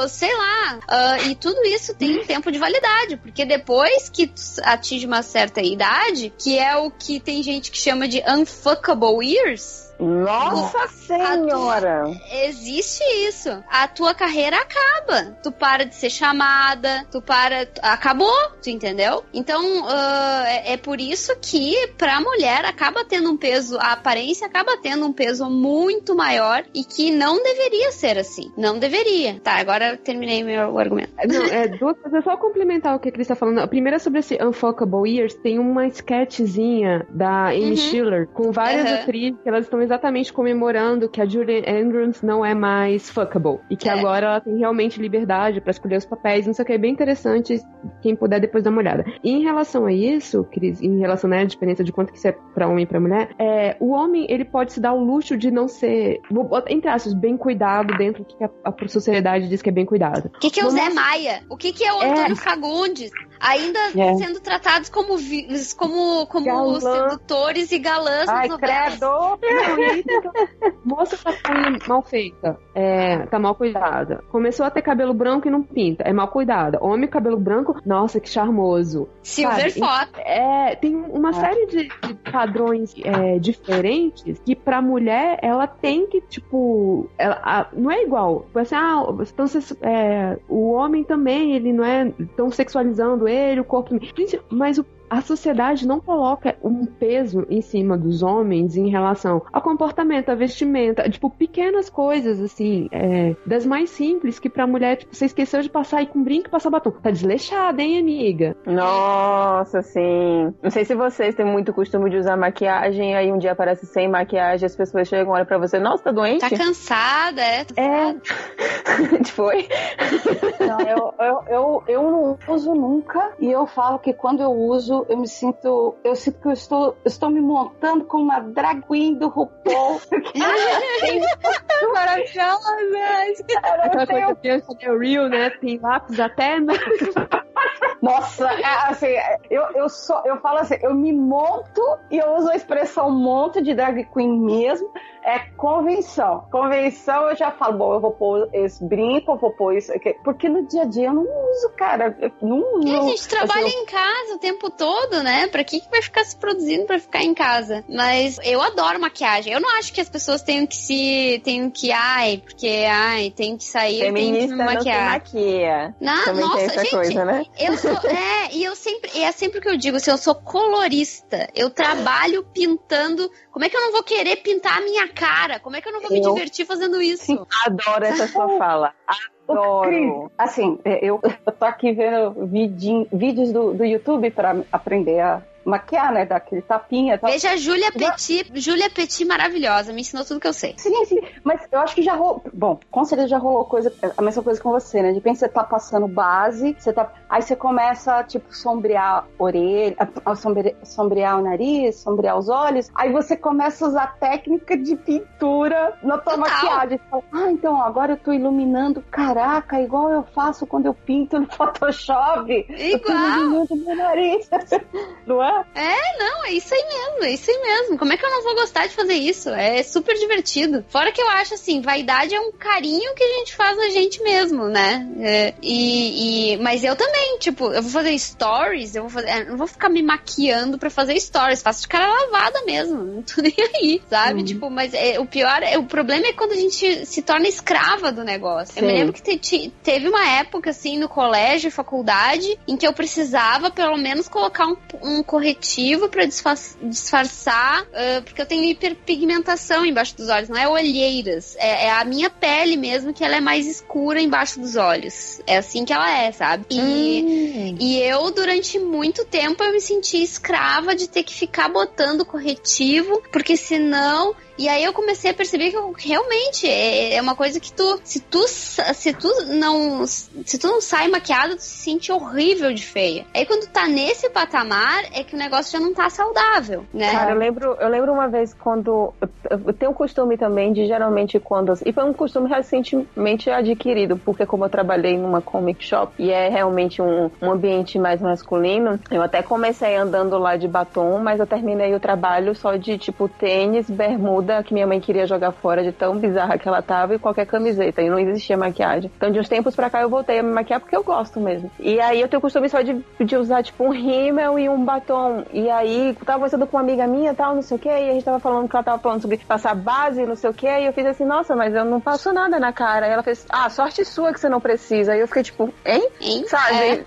sei lá, ah, e tudo isso tem um tempo de validade, porque depois que atinge uma certa idade, que é o que tem gente que chama de unfuckable years, Nossa Senhora! Existe isso. A tua carreira acaba. Tu para de ser chamada, tu para. Acabou, tu entendeu? Então, ah, é, é por isso que pra mulher acaba tendo um peso, a aparência acaba tendo um peso muito maior e que não deveria ser assim. Não deveria. Tá, agora eu terminei meu argumento. Não, é duas coisas. Só complementar o que a Cris tá falando. A primeira é sobre esse Unfuckable Years. Tem uma sketchzinha da Amy Uhum. Schiller com várias Uhum. atrizes que elas estão exatamente comemorando que a Julie Andrews não é mais fuckable. E que É. agora ela tem realmente liberdade pra escolher os papéis. Não sei o que. É bem interessante. Quem puder depois dar uma olhada. E em relação a isso, Cris, em relação né, à diferença de quanto que isso é pra homem e pra mulher, é, o homem ele pode se dar o luxo de não ser, entre aspas, bem cuidado dentro do que a, a sociedade diz que é bem cuidado. O que, que é o Zé Maia? O que, que é o É. Antônio Fagundes? Ainda É. sendo tratados como, vi- como, como Galã. sedutores e galãs nas Ai, novelas. credo! Moça tá mal feita, é, tá mal cuidada. Começou a ter cabelo branco e não pinta, é mal cuidada. Homem cabelo branco, nossa, que charmoso. Silver? Fox. É, tem uma série de, de padrões é, diferentes que pra mulher ela tem que, tipo, ela, a- não é igual. Tipo Assim, ah, então, vocês- é, o homem também, ele não é. Estão sexualizando ele, o corpo. Mas o a sociedade não coloca um peso em cima dos homens em relação ao comportamento, à vestimenta, tipo, pequenas coisas, assim, é, das mais simples, que pra mulher, tipo, você esqueceu de passar aí com brinco e passar batom. Tá desleixada, hein, amiga? Nossa, sim. Não sei se vocês têm muito costume de usar maquiagem, aí um dia aparece sem maquiagem, as pessoas chegam, olham pra você, nossa, tá doente? Tá cansada, é? Tá É, Foi? Não, eu, eu, eu, eu não uso nunca e eu falo que quando eu uso, eu me sinto. Eu sinto que eu estou, estou me montando como uma drag queen do RuPaul. Maravilhosa! aquela coisa que eu Chanel Real, né? Tem lápis até no... Nossa, é, assim, eu, eu, só, eu falo assim, eu me monto e eu uso a expressão monto de drag queen mesmo. É convenção. Convenção eu já falo, bom, eu vou pôr esse brinco, eu vou pôr isso aqui. Porque no dia a dia eu não uso, cara. Eu não, E a gente trabalha assim, em casa o tempo todo, né? Pra que, que vai ficar se produzindo pra ficar em casa? Mas eu adoro maquiagem. Eu não acho que as pessoas tenham que se. tenham que. Ai, porque. Ai, tem que sair, tem que Feminista me não se maquiar. maquia. Na, Também nossa, tem essa gente, coisa, né? eu sou. É, e eu sempre. e É sempre o que eu digo, assim, eu sou colorista. Eu trabalho pintando. Como é que eu não vou querer pintar a minha cara? Como é que eu não vou me Eu- divertir fazendo isso? Adoro essa sua fala. Adoro. assim, é, eu, eu tô aqui vendo vidinho- vídeos do, do YouTube pra aprender a maquiar, né? Daquele tapinha tal. Veja a Júlia Petit, Júlia Petit maravilhosa, me ensinou tudo que eu sei. Sim, sim, mas eu acho que já rolou. Bom, com certeza já rolou coisa, a mesma coisa com você, né? De repente você tá passando base, você tá. Aí você começa, tipo, sombrear a orelha, a- a sombre- sombrear o nariz, sombrear os olhos. Aí você começa a usar técnica de pintura na tua Total. maquiagem. Você fala, ah, então agora eu tô iluminando. Caraca, igual eu faço quando eu pinto no Photoshop. Eu tô Igual! iluminando meu nariz. Não é? Não, é isso aí mesmo, é isso aí mesmo. Como é que eu não vou gostar de fazer isso? É super divertido. Fora que eu acho assim, vaidade é um carinho que a gente faz na gente mesmo, né? É, e, e- mas eu também, bem. Tipo, eu vou fazer stories, eu vou fazer. eu não vou ficar me maquiando pra fazer stories. Faço de cara lavada mesmo. Não tô nem aí, sabe? Tipo, mas é, o pior, é, o problema é quando a gente se torna escrava do negócio. Eu me Sim. lembro que te- te- teve uma época, assim, no colégio, faculdade, em que eu precisava, pelo menos, colocar um, um corretivo pra disfarç- disfarçar, ah, porque eu tenho hiperpigmentação embaixo dos olhos, não é olheiras, é, é a minha pele mesmo que ela é mais escura embaixo dos olhos. É assim que ela é, sabe? E, e eu, durante muito tempo, eu me senti escrava de ter que ficar botando corretivo, porque senão. E aí eu comecei a perceber que realmente é, é uma coisa que tu. Se tu se tu não. Se tu não sai maquiado, tu se sente horrível de feia. Aí quando tá nesse patamar, é que o negócio já não tá saudável, né? Cara, eu lembro, eu lembro uma vez quando. Eu tenho um costume também de geralmente quando. E foi um costume recentemente adquirido, porque como eu trabalhei numa comic shop e é realmente um, um ambiente mais masculino, eu até comecei andando lá de batom, mas eu terminei o trabalho só de tipo tênis, bermuda, que minha mãe queria jogar fora de tão bizarra que ela tava, e qualquer camiseta. E não existia maquiagem. Então de uns tempos pra cá eu voltei a me maquiar porque eu gosto mesmo. E aí eu tenho o costume só de, de usar tipo um rímel e um batom. E aí eu tava conversando com uma amiga minha tal, não sei o que, e a gente tava falando que ela tava falando sobre passar base, não sei o que, e eu fiz assim, nossa, mas eu não passo nada na cara. E ela fez, ah, sorte sua que você não precisa. E eu fiquei tipo, hein? Hein? Sabe? É.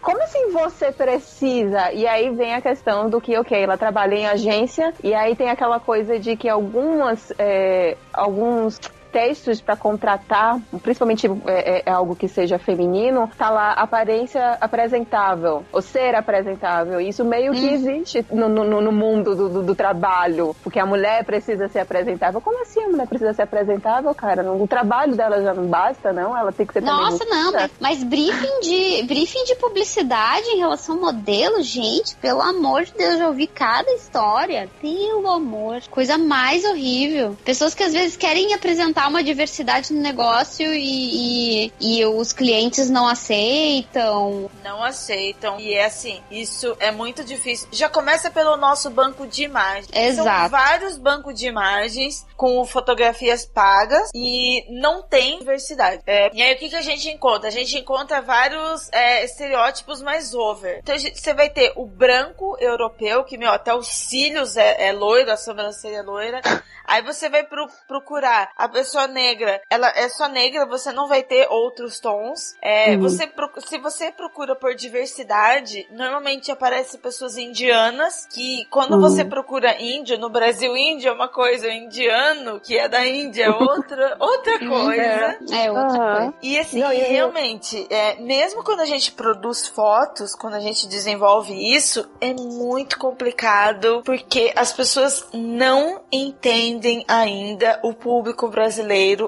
Como assim você precisa? E aí vem a questão do que, ok, ela trabalha em agência, e aí tem aquela coisa de que algumas, é, alguns textos para contratar, principalmente é, é- é algo que seja feminino, tá lá aparência apresentável, ou ser apresentável. Isso meio que existe no, no- no mundo do, do- do trabalho, porque a mulher precisa ser apresentável. Como assim a mulher precisa ser apresentável, cara? O trabalho dela já não basta, não? Ela tem que ser Nossa, não, mas, mas briefing de briefing de publicidade em relação ao modelo, gente, pelo amor de Deus, já ouvi cada história. Pelo amor, coisa mais horrível. Pessoas que às vezes querem apresentar uma diversidade no negócio e, e, e os clientes não aceitam. Não aceitam. E é assim, isso é muito difícil. Já começa pelo nosso banco de imagens. São Exato. vários bancos de imagens com fotografias pagas e não tem diversidade. É, e aí o que, que a gente encontra? A gente encontra vários é, estereótipos mais over. Então gente- você vai ter o branco europeu, que meu, até os cílios é, é loiro, a sobrancelha é loira. Aí você vai pro- procurar a pessoa negra, ela é só negra, você não vai ter outros tons. É, você pro- se você procura por diversidade, normalmente aparecem pessoas indianas, que quando você procura índio, no Brasil índio é uma coisa, o indiano, que é da Índia, é outra, outra coisa. É outra Aham. coisa. E assim, Não, e eu- realmente, é, mesmo quando a gente produz fotos, quando a gente desenvolve isso, é muito complicado porque as pessoas não entendem ainda o público brasileiro,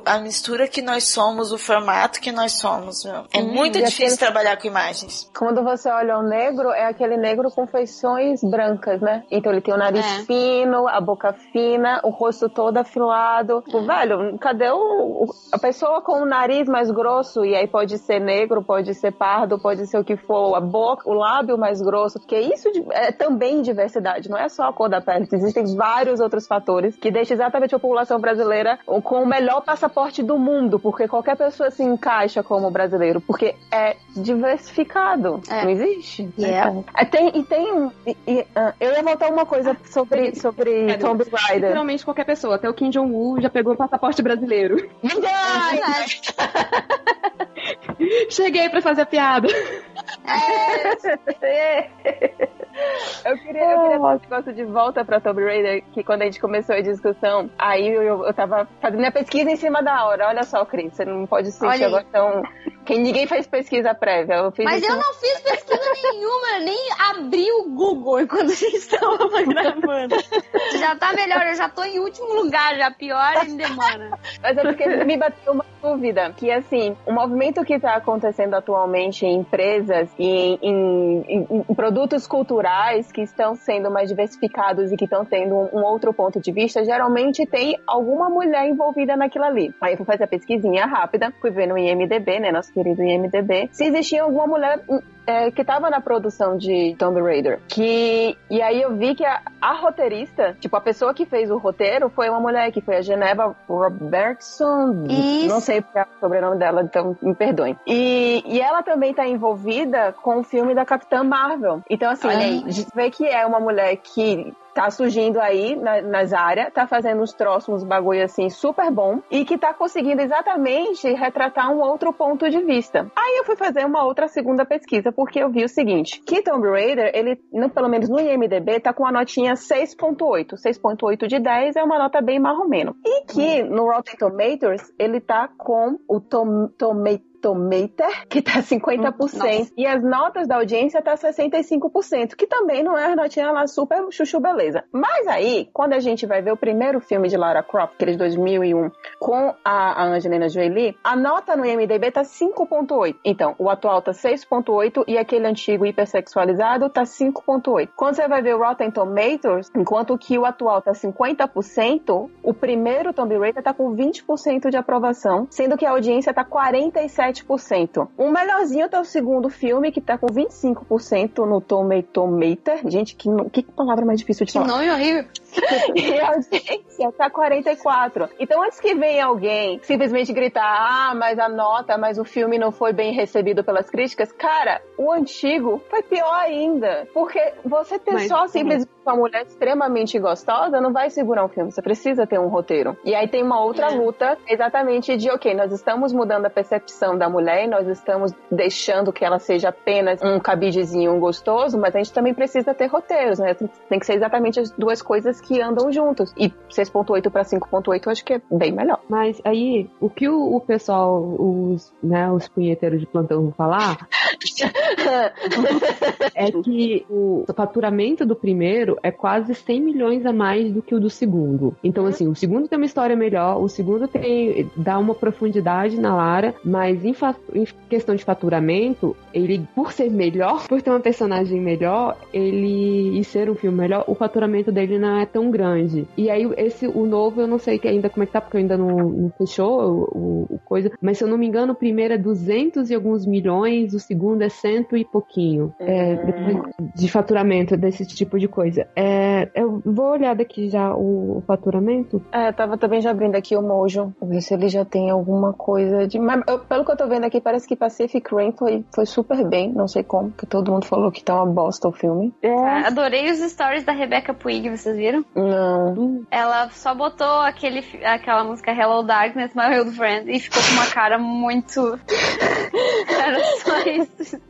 a mistura que nós somos, o formato que nós somos. Meu. É muito e difícil aquele- trabalhar com imagens. Quando você olha o negro, é aquele negro com feições brancas, né? Então ele tem o nariz É. fino, a boca fina, o rosto todo afilado. Tipo, velho, cadê o, a pessoa com o nariz mais grosso? E aí pode ser negro, pode ser pardo, pode ser o que for, a boca, o lábio mais grosso. Porque isso é também diversidade, não é só a cor da pele. Existem vários outros fatores que deixam exatamente a população brasileira com o melhor passaporte do mundo, porque qualquer pessoa se encaixa como brasileiro, porque é diversificado. É. Não existe. Yeah. né? É, tem, e tem e- e, ah, eu ia voltar uma coisa sobre, sobre Sério. Tomb Raider. Literalmente qualquer pessoa, até o Kim Jong-un já pegou o passaporte brasileiro. Cheguei pra fazer a piada. É. Eu queria, eu queria dar um negócio de volta pra Tomb Raider, que quando a gente começou a discussão, aí eu, eu, eu tava fazendo minha pesquisa em cima da hora. Olha só, Cris, você não pode se Olha agora tão. Quem ninguém fez pesquisa prévia. Eu fiz Mas eu não fiz pesquisa nenhuma, nem abri o Google enquanto a gente estava gravando. Já tá melhor, eu já tô em último lugar, já pior em demora. Mas é porque me bateu uma dúvida, que assim, o movimento que está acontecendo atualmente em empresas e em, em- em- em produtos culturais que estão sendo mais diversificados e que estão tendo um, um outro ponto de vista, geralmente tem alguma mulher envolvida naquilo ali. Aí eu fui fazer a pesquisinha rápida, fui ver no IMDB, né, nosso querido IMDB, se existia alguma mulher é, que estava na produção de Tomb Raider. Que, e aí eu vi que a, a roteirista, tipo, a pessoa que fez o roteiro foi uma mulher que foi a Geneva Robertson. Isso, não sei é o sobrenome dela, então me perdoem. E, e ela também tá envolvida com o filme da Capitã Marvel. Então, assim, Olha aí. a gente vê que é uma mulher que tá surgindo aí na- nas áreas, tá fazendo uns troços, uns bagulho assim super bom e que tá conseguindo exatamente retratar um outro ponto de vista. Aí eu fui fazer uma outra segunda pesquisa porque eu vi o seguinte, que Tomb Raider, ele, no- pelo menos no IMDB, tá com a notinha 6.8. 6.8 de 10 é uma nota bem marromeno. E que no Rotten Tomatoes, ele tá com o tom, Tomato Tomater, que tá 50%, Nossa. e as notas da audiência tá 65%, que também não é a notinha lá super chuchu beleza. Mas aí, quando a gente vai ver o primeiro filme de Lara Croft, aquele de 2001, com a, a Angelina Jolie, a nota no IMDB tá 5.8. Então, o atual tá 6.8 e aquele antigo hipersexualizado tá 5.8. Quando você vai ver o Rotten Tomatoes, enquanto que o atual tá 50%, o primeiro Tomb Raider tá com 20% de aprovação, sendo que a audiência tá 47%. O melhorzinho tá o segundo filme, que tá com 25% no Tomatometer. Gente, que, que palavra mais difícil de Que falar. nome horrível. E a audiência tá 44. Então, antes que venha alguém simplesmente gritar, ah, mas a nota, mas o filme não foi bem recebido pelas críticas, cara, o antigo foi pior ainda. Porque você ter Mas, só simplesmente uma mulher extremamente gostosa não vai segurar um filme. Você precisa ter um roteiro. E aí tem uma outra É. luta exatamente de, ok, nós estamos mudando a percepção da mulher, nós estamos deixando que ela seja apenas um cabidezinho, gostoso, mas a gente também precisa ter roteiros, né? Tem que ser exatamente as duas coisas que andam juntos. E 6.8 para 5.8 eu acho que é bem melhor. Mas aí, o que o, o pessoal, os, né, os punheteiros de plantão vão falar é que o faturamento do primeiro é quase 100 milhões a mais do que o do segundo. Então, assim, o segundo tem uma história melhor, o segundo tem dá uma profundidade na Lara, mas em, em questão de faturamento, ele, por ser melhor, por ter uma personagem melhor, ele e ser um filme melhor, o faturamento dele não é tão grande. E aí, esse, o novo, eu não sei que ainda como é que tá, porque ainda não, não fechou o, o- o coisa, mas se eu não me engano, o primeiro é 200 e alguns milhões, o segundo é cento e pouquinho. É, depois de faturamento desse tipo de coisa. É, eu vou olhar daqui já o, o faturamento. É, tava também já abrindo aqui o Mojo, pra ver se ele já tem alguma coisa de. Mas eu- pelo que eu tô vendo aqui, parece que Pacific Rim foi, foi super bem, não sei como, porque todo mundo falou que tá uma bosta o filme. Ah, Adorei os stories da Rebecca Puig, vocês viram? Não. Ela só botou aquele, aquela música Hello Darkness, My Old Friend, e ficou com uma cara muito. Era só isso.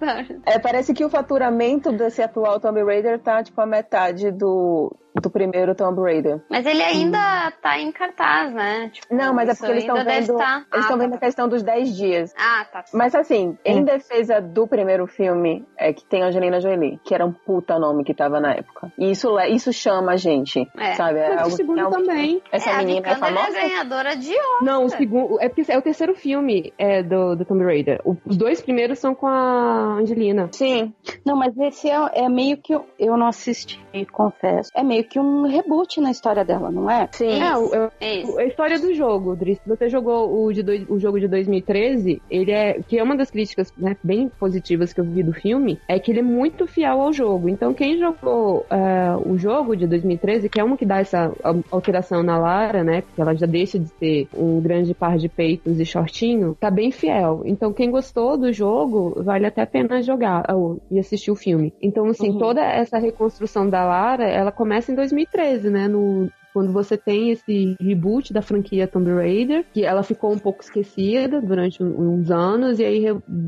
É, parece que o faturamento desse atual Tomb Raider tá tipo a metade do, do primeiro Tomb Raider. Mas ele ainda tá em cartaz, né? Tipo, Não, mas é porque eles estão vendo. tá- Eles Ah, estão tá. vendo a questão dos 10 dias. Ah, tá. Mas assim, em defesa do primeiro filme, é que tem Angelina Jolie, que era um puta nome que tava na época. E isso, isso chama a gente, É. sabe? É Mas o algo que segundo é também. Essa é, a menina é Vikander famosa? é ganhadora de Oscar. Não, o segundo. É, porque é o terceiro filme é, do, do Tomb Raider. O- os dois primeiros são com a Angelina. Sim. Não, mas esse é, é meio que. Eu não assisti, confesso. É meio que um reboot na história dela, não é? Sim. É, o- é, Isso. a história do jogo, Driss. Se você jogou o, de dois- o jogo de 2013, ele é. Que é uma das críticas né, bem positivas que eu vi do filme, é que ele é muito fiel ao jogo. Então, quem jogou é, o jogo de 2013, que é uma que dá essa al- alteração na Lara, né? Porque ela já deixa de ser um grande par de peitos e shortinho, tá bem fiel. Então, quem gostou do jogo, vale até a pena jogar ou- e assistir o filme. Então, assim, Uhum. toda essa reconstrução da Lara, ela começa em 2013, né? No, quando você tem esse reboot da franquia Tomb Raider, que ela ficou um pouco esquecida durante uns anos, e aí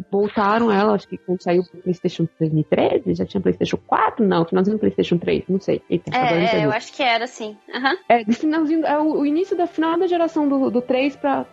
voltaram ela, acho que quando saiu pro PlayStation 2013, já tinha PlayStation 4? Não, finalzinho do PlayStation 3, não sei. Eita, É, é, eu acho que era assim. Aham. É, finalzinho, é o, o início da final da geração do, do 3 para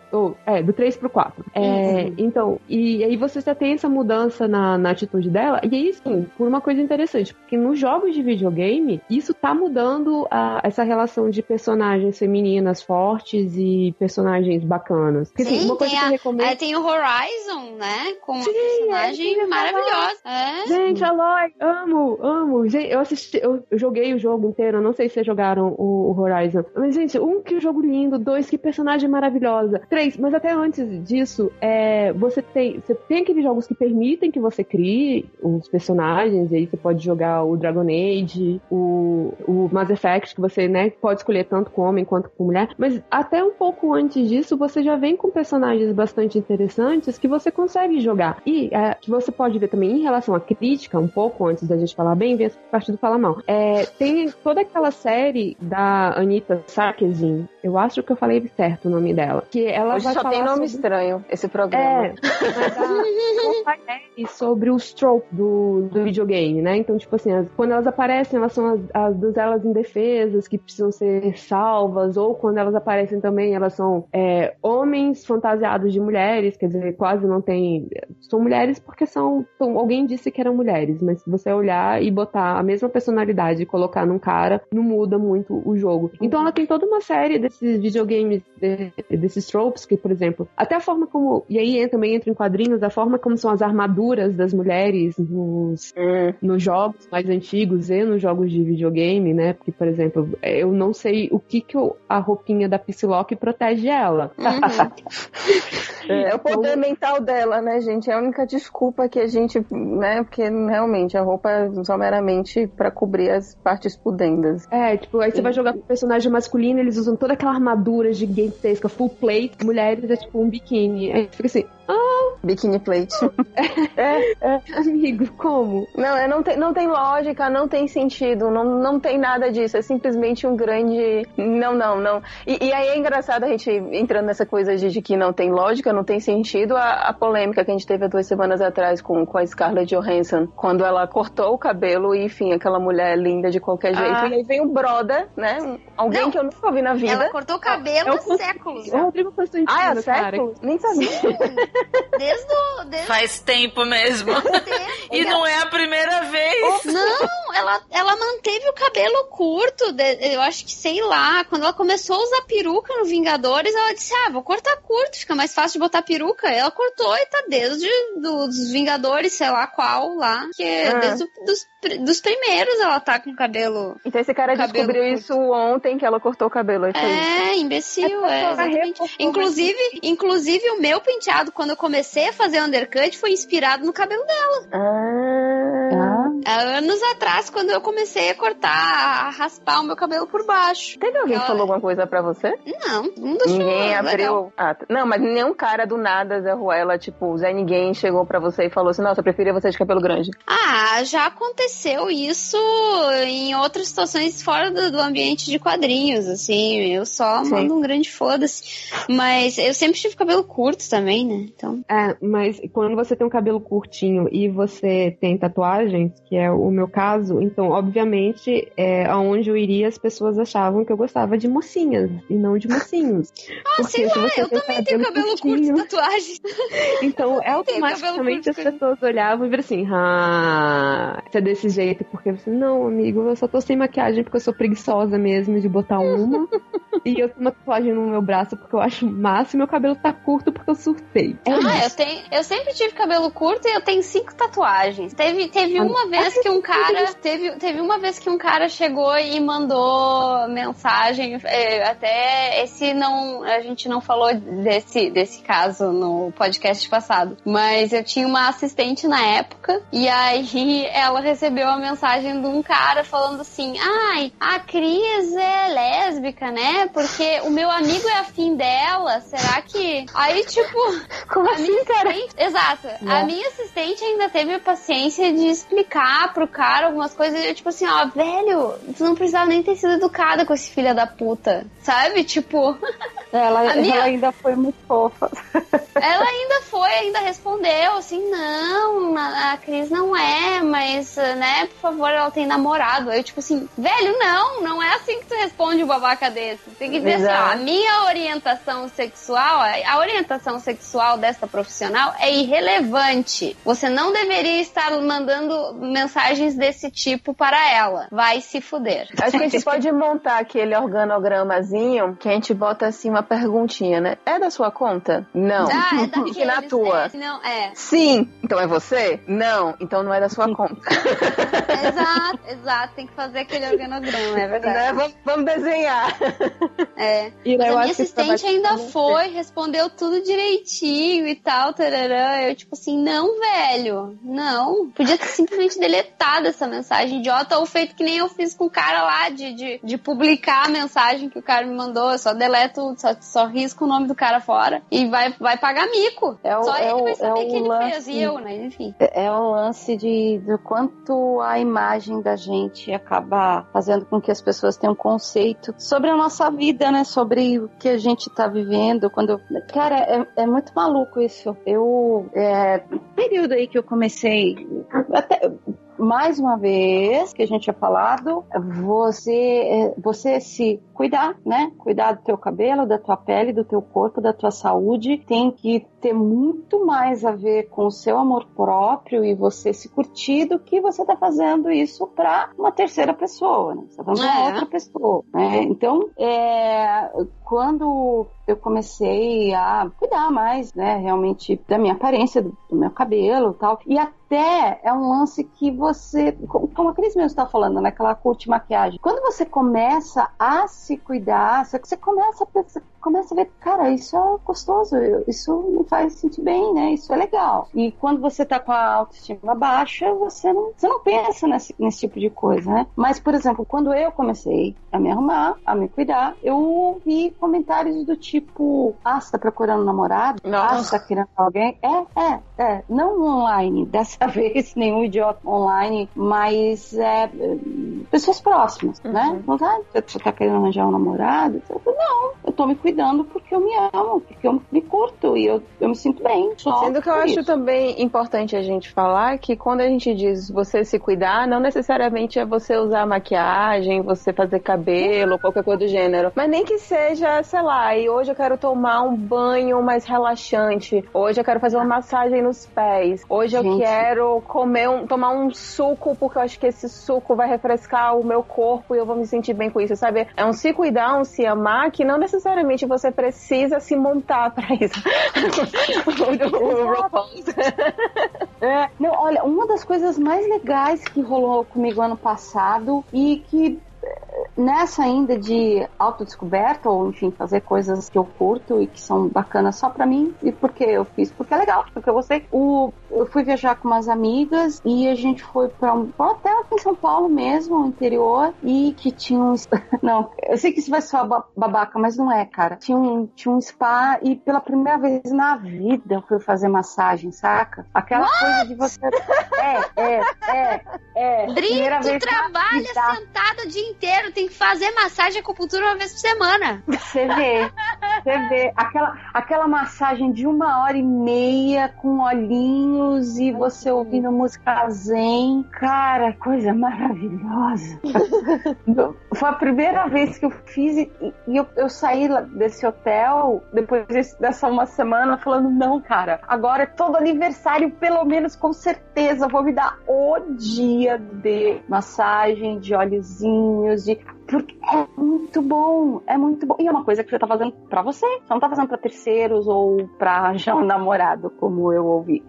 é, do 3 pro 4. É, Então, e aí você já tem essa mudança na, na atitude dela, e aí sim, por uma coisa interessante, porque nos jogos de videogame, isso tá mudando a- essa relação de personagens femininas fortes e personagens bacanas. Porque, assim, Sim, uma coisa tem que eu a- recomendo. Aí tem o Horizon, né? Com Sim, uma é eu personagem falar. maravilhosa. É. Gente, Aloy, amo, amo. Gente, eu assisti, eu, eu joguei o jogo inteiro, não sei se vocês jogaram o, o Horizon. Mas, gente, um, que jogo lindo, dois, que personagem maravilhosa. Três, mas até antes disso, é, você tem. Você tem aqueles jogos que permitem que você crie os personagens, e aí você pode jogar o Dragon Age, o, o Mass Effect, que você, né, pode escolher tanto com homem quanto com mulher. Mas até um pouco antes disso, você já vem com personagens bastante interessantes que você consegue jogar. E é, que você pode ver também em relação à crítica, um pouco antes da gente falar bem, vem essa parte do Fala Mal. É, tem toda aquela série da Anitta Sarkeesian, eu acho que eu falei certo o nome dela, que ela Hoje vai só falar tem nome sobre... estranho esse programa. É, mas a, sobre os tropes do, do videogame, né? Então, tipo assim, as- quando elas aparecem, elas são as, as donzelas indefesas que precisam ser salvas, ou quando elas aparecem também, elas são é, homens fantasiados de mulheres, quer dizer, quase não tem. São mulheres porque são. são- alguém disse que eram mulheres, mas se você olhar e botar a mesma personalidade e colocar num cara, não muda muito o jogo. Então ela tem toda uma série desses videogames, de- desses tropes, que, por exemplo, até a forma como. E aí também entra em quadrinhos, a forma como são as armaduras das mulheres nos, Hum. nos jogos mais antigos e nos jogos de videogame, né? Porque, por exemplo, eu não sei o que, que a roupinha da Psylocke protege ela. É o poder mental dela, né, gente? É a única desculpa que a gente, né? Porque realmente a roupa é só meramente pra cobrir as partes pudendas. É, tipo, aí você vai jogar com o personagem masculino, eles usam toda aquela armadura gigantesca, full plate. Mulheres é tipo um biquíni. Aí fica assim, Biquíni plate. é, é. amigo, como? Não, é, não, tem, não tem lógica, não tem sentido, não, não tem nada disso. É simplesmente um grande. Não, não, não. E, e aí é engraçado a gente entrando nessa coisa de, de que não tem lógica, não tem sentido, a, a polêmica que a gente teve há duas semanas atrás com, com a Scarlett Johansson, quando ela cortou o cabelo e, enfim, aquela mulher linda de qualquer jeito. Ah. E aí vem o brother, né? Alguém Não. que eu nunca ouvi na vida. Ela cortou o cabelo Eu há séculos. O já. Rodrigo Constantino, Ah, é cara. sério? Nem sabia. Desde o. Desde Faz tempo mesmo. o tempo. E não é a primeira vez. Não, ela, ela manteve o cabelo curto. de- eu acho que, sei lá, quando ela começou a usar peruca no Vingadores, ela disse: Ah, vou cortar curto, fica mais fácil de botar peruca. Ela cortou e tá desde dos Vingadores, sei lá qual lá. Que é Ah. desde o- dos, dos primeiros ela tá com cabelo. Então esse cara descobriu curto. isso ontem que ela cortou o cabelo. Isso. É, imbecil, é, pra exatamente. reforçar Inclusive, inclusive, o meu penteado, quando eu comecei a fazer undercut, foi inspirado no cabelo dela. Ah. Há anos atrás, quando eu comecei a cortar, a raspar o meu cabelo por baixo. Teve alguém que falou alguma coisa pra você? Não, não deixou. Ninguém legal. abriu. Ah, não, mas nenhum cara do nada, Zé Ruela, tipo, Zé Ninguém chegou pra você e falou assim: Nossa, eu preferia você de cabelo grande. Ah, já aconteceu isso em outras situações fora do, do ambiente de quadrinhos, assim. Eu só Sim. mando um grande foda-se. Mas eu sempre tive cabelo curto também, né? Então. É, mas quando você tem um cabelo curtinho e você tem tatuagens, que é o meu caso, então, obviamente, é aonde eu iria, as pessoas achavam que eu gostava de mocinhas e não de mocinhos. Ah, Porque sei se lá, eu também tenho cabelo curto curtinho, e tatuagem. Então, é automaticamente as curto. pessoas olhavam e viram assim, ah, você é desse jeito, porque você, não, amigo, eu só tô sem maquiagem porque eu sou preguiçosa mesmo de botar uma. e eu tenho uma tatuagem no meu braço porque eu acho massa e meu cabelo tá curto porque eu surtei. É Ah, eu, tenho, eu sempre tive cabelo curto e eu tenho cinco tatuagens. Teve, teve uma vez que um cara. Teve, teve uma vez que um cara chegou e mandou mensagem. é, até esse não. A gente não falou desse, desse caso no podcast passado. Mas eu tinha uma assistente na época. E aí ela recebeu a mensagem de um cara falando assim: Ai, a Cris é lésbica, né? Porque o meu amigo é afim dela. Será que. Aí, tipo. Como A assim, minha cara? Exato. A minha assistente ainda teve a paciência de explicar pro cara algumas coisas. E eu, tipo assim, ó, velho, tu não precisava nem ter sido educada com esse filho da puta. Sabe? Tipo, Ela, minha- ainda foi muito fofa. ela ainda foi, ainda respondeu assim, não, a, Cris não é, mas, né, por favor, ela tem namorado. Eu, tipo assim, velho, não, não é assim que tu responde um babaca desse. Tem que dizer assim, ó, a minha orientação sexual, a orientação sexual desta profissional é irrelevante. Você não deveria estar mandando mensagens desse tipo para ela. Vai se fuder. Acho que a gente pode montar aquele organogramazinho que a gente bota assim uma perguntinha, né? É da sua conta? Não. Ah, é daqueles, E na tua? É, não, é. Sim. Então é você? Não. Então não é da sua conta. Exato, exato. Tem que fazer aquele organograma, é Né? verdade. Vamos, vamos desenhar. É. E Mas a minha isso assistente ainda foi, respondeu tudo direitinho e tal, tarará. Eu, tipo assim, não, velho, não. Podia ter simplesmente deletado essa mensagem idiota ou feito que nem eu fiz com o cara lá de, de, de publicar a mensagem que o cara me mandou. Eu só deleto, só, só risco o nome do cara fora e vai, vai pagar mico. É o- só é ele o- vai é saber o que ele lance- fez e eu, né? Enfim. É um lance de, do quanto a imagem da gente acaba fazendo com que as pessoas tenham um conceito sobre a nossa vida, né? Sobre o que a gente tá vivendo. Quando Cara, é, é muito maluco isso. Eu. É, período aí que eu comecei. Até, mais uma vez, que a gente tinha falado, você, é, você se cuidar, né? Cuidar do teu cabelo, da tua pele, do teu corpo, da tua saúde, tem que ter muito mais a ver com o seu amor próprio e você se curtir do que você tá fazendo isso para uma terceira pessoa, né? Você tá fazendo pra É. outra pessoa, né? Então, é, quando eu comecei a cuidar mais, né, realmente da minha aparência, do, do meu cabelo e tal, e até é um lance que você, como a Cris mesmo está falando, né, que ela curte maquiagem. Quando você começa a se cuidar, você começa a pensar, começa a ver, cara, isso é gostoso, isso me faz sentir bem, né? Isso é legal. E quando você tá com a autoestima baixa, você não, você não pensa nesse, nesse tipo de coisa, né? Mas, por exemplo, quando eu comecei a me arrumar, a me cuidar, eu ouvi comentários do tipo, ah, você tá procurando um namorado? Ah, você tá querendo alguém? É, é, é. Não online, dessa vez, nenhum idiota online, mas é, pessoas próximas, né? Mas, ah, você tá querendo arranjar um namorado? Não, eu tô me cuidando porque eu me amo, porque eu me curto e eu, eu me sinto bem. Sendo que eu acho isso. também importante a gente falar que quando a gente diz você se cuidar, não necessariamente é você usar maquiagem, você fazer cabelo qualquer coisa do gênero. Mas nem que seja, sei lá, e hoje eu quero tomar um banho mais relaxante. Hoje eu quero fazer uma massagem nos pés. Hoje eu Gente. quero comer um, tomar um suco porque eu acho que esse suco vai refrescar o meu corpo e eu vou me sentir bem com isso, sabe? É um se cuidar, um se amar que não necessariamente você precisa se montar pra isso. o, o RuPaul's. É, não, olha, uma das coisas mais legais que rolou comigo ano passado e que eh, nessa ainda de autodescoberta, ou enfim, fazer coisas que eu curto e que são bacanas só pra mim, e porque eu fiz, porque é legal, porque eu gostei. O, eu fui viajar com umas amigas e a gente foi pra um hotel aqui em São Paulo mesmo, no interior, e que tinha um. Não, eu sei que isso vai soar ba- babaca, mas não é, cara. Tinha um, tinha um spa e pela primeira vez na vida eu fui fazer massagem, saca? Aquela coisa de você. É, é, é, é. Tu trabalha vida. sentada o dia inteiro, tem que fazer massagem e acupuntura uma vez por semana. Você vê, você vê. Aquela, aquela massagem de uma hora e meia com olhinhos e você ouvindo música zen. Cara, coisa maravilhosa. Foi a primeira vez que eu fiz e, e eu, eu saí desse hotel depois desse- dessa uma semana falando: não, cara, agora é todo aniversário, pelo menos com certeza, vou me dar o dia de massagem, de olhozinhos, de porque é muito bom, é muito bom. E é uma coisa que você tá fazendo pra você. Você não tá fazendo pra terceiros ou pra arranjar um namorado, como eu ouvi.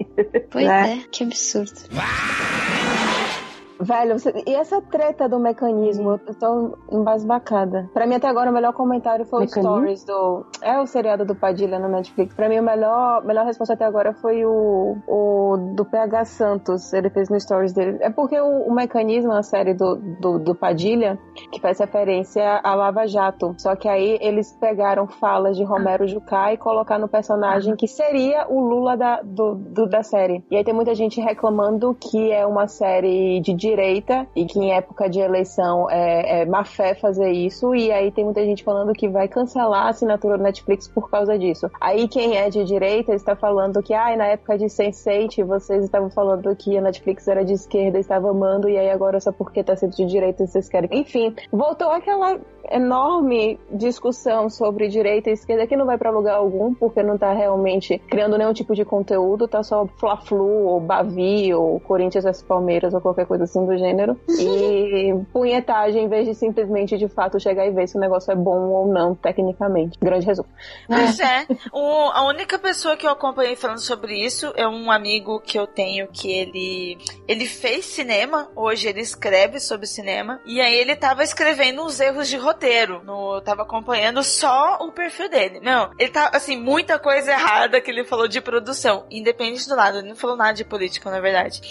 Pois Né? é, que absurdo. Velho, você- e essa treta do mecanismo? Eu tô embasbacada. Pra mim, até agora, o melhor comentário foi Mecanismo? o Stories do. É o seriado do Padilha no Netflix. Pra mim, o melhor, melhor resposta até agora foi o, o do PH Santos. Ele fez no Stories dele. É porque o, o mecanismo, a série do, do, do Padilha, que faz referência a Lava Jato. Só que aí eles pegaram falas de Romero Jucá e colocaram no personagem que seria o Lula da, do, do- da série. E aí tem muita gente reclamando que é uma série de direita e que em época de eleição é, é má fé fazer isso. E aí tem muita gente falando que vai cancelar a assinatura do Netflix por causa disso. Aí quem é de direita está falando que, ai, na época de Sense8 vocês estavam falando que a Netflix era de esquerda, estava amando, e aí agora só porque tá sendo de direita vocês querem. Enfim, voltou aquela enorme discussão sobre direita e esquerda que não vai pra lugar algum, porque não tá realmente criando nenhum tipo de conteúdo, tá só Fla-Flu, ou Bavi, ou Corinthians vs Palmeiras, ou qualquer coisa assim do gênero. E punhetagem, em vez de simplesmente, de fato, chegar e ver se o negócio é bom ou não, tecnicamente. Grande resumo. Pois é. O- a única pessoa que eu acompanhei falando sobre isso é um amigo que eu tenho que ele ele fez cinema, hoje ele escreve sobre cinema, e aí ele tava escrevendo uns erros de roteiro. No, eu tava acompanhando só o perfil dele. Não, ele tá assim, muita coisa errada que ele falou de produção, independente do lado, ele não falou nada de política, na verdade.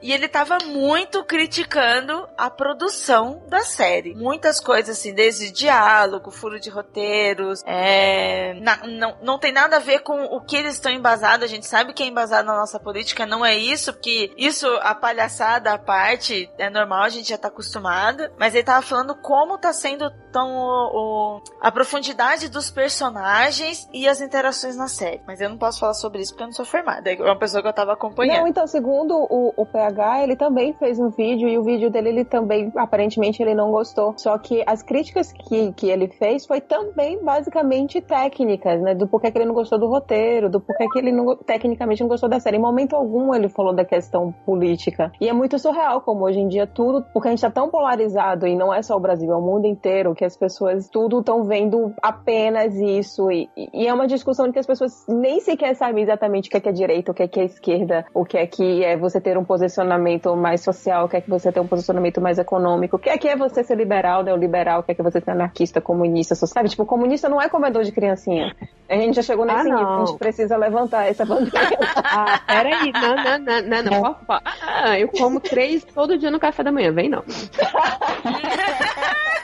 E ele tava muito criticando a produção da série. Muitas coisas assim, desde diálogo, furo de roteiros, é, na- não, não tem nada a ver com o que eles estão embasados. A gente sabe que é embasado na nossa política, não é isso, porque isso, a palhaçada à parte, é normal, a gente já tá acostumada. Mas ele tava falando como tá sendo tão o- o- a profundidade dos personagens e as interações na série. Mas eu não posso falar sobre isso porque eu não sou formada. É uma pessoa que eu tava acompanhando. Não, então, segundo o, o PH, ele também fez um vídeo e o vídeo dele, ele também, aparentemente, ele não gostou. Só que as críticas que, que ele fez foi também basicamente técnicas, né? Do porquê que ele não gostou do roteiro, do porquê que ele não, tecnicamente não gostou da série. Em momento algum ele falou da questão política. E é muito surreal como hoje em dia tudo, porque a gente tá tão polarizado e não é só o Brasil, é o mundo inteiro, que as pessoas tudo estão vendo apenas isso. E, e é uma discussão que as pessoas nem sequer sabem exatamente o que é, que é direita, o que é, que é esquerda, o que é que é você ter um posicionamento mais social, o que é que você ter um posicionamento mais econômico, o que é que é você ser liberal, neoliberal, o que é que você ser anarquista, comunista, só sabe? Tipo, comunista não é comedor de criancinha. A gente já chegou nesse Ah, nível, a gente precisa levantar essa bandeira. Ah, peraí. Não, não, não, não, não. Ah, eu como três todo dia no café da manhã. Vem não.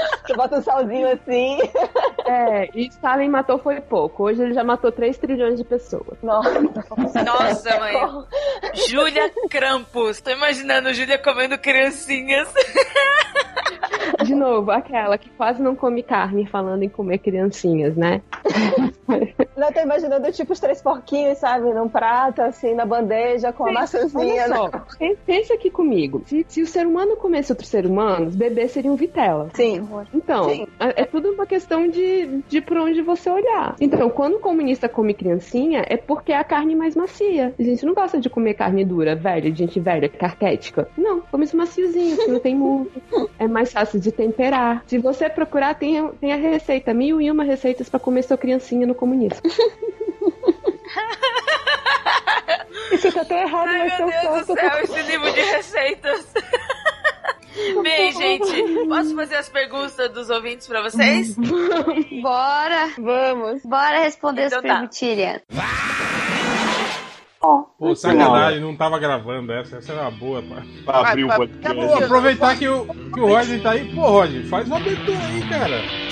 Você bota um salzinho assim. É, e Stalin matou foi pouco. Hoje ele já matou 3 trilhões de pessoas. Nossa. Nossa, mãe. Júlia Krampus. Tô imaginando Júlia comendo criancinhas. De novo, aquela que quase não come carne falando em comer criancinhas, né? Eu tô imaginando tipo os três porquinhos, sabe? Num prato, assim, na bandeja, com a maçãzinha. Olha só, né? pen- pensa aqui comigo. Se, se o ser humano comesse outros seres humanos, bebês seriam vitela. Sim. Então, Sim. é, é tudo uma questão de, de por onde você olhar. Então, quando o comunista come criancinha, é porque é a carne mais macia. A gente não gosta de comer carne dura, velha, gente velha, carquética. Não, come isso maciozinho, que não tem muco. É mais fácil de temperar. Se você procurar, tem, tem a receita, mil e uma receitas pra comer sua criancinha no comunismo. Isso tá tão errado, Ai, mas meu eu Deus do céu, esse livro de receitas. Bem, gente, posso fazer as perguntas dos ouvintes pra vocês? Bora! Vamos. Bora responder Então as tá. perguntilhas. Pô, sacanagem, não tava gravando essa. Essa era uma boa, pá. Pra abrir o podcast. aproveitar que o, que o Roger tá aí. Pô, Roger, faz uma abertura aí, cara.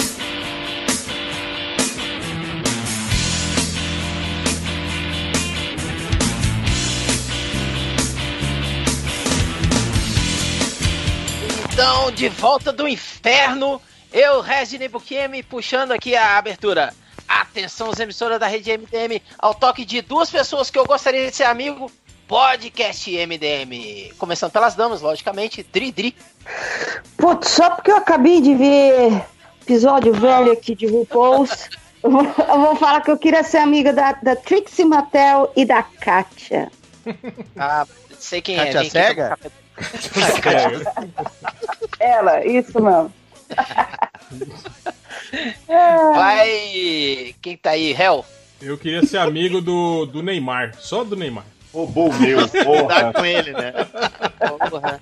De volta do inferno, eu, Resident Bukemi, puxando aqui a abertura. Atenção, os emissoras da rede MDM, ao toque de duas pessoas que eu gostaria de ser amigo. Podcast MDM. Começando pelas damas, logicamente. Dri Dri. Putz, só porque eu acabei de ver episódio velho aqui de RuPaul's, eu vou, eu vou falar que eu queria ser amiga da, da Trixie Mattel e da Katia. Ah, sei quem Kátia é. aqui Cega? Ela, isso mesmo. Vai. Quem tá aí? Hel? Eu queria ser amigo do, do Neymar. Só do Neymar. Roubou o meu, Tá porra. com ele, né? Porra.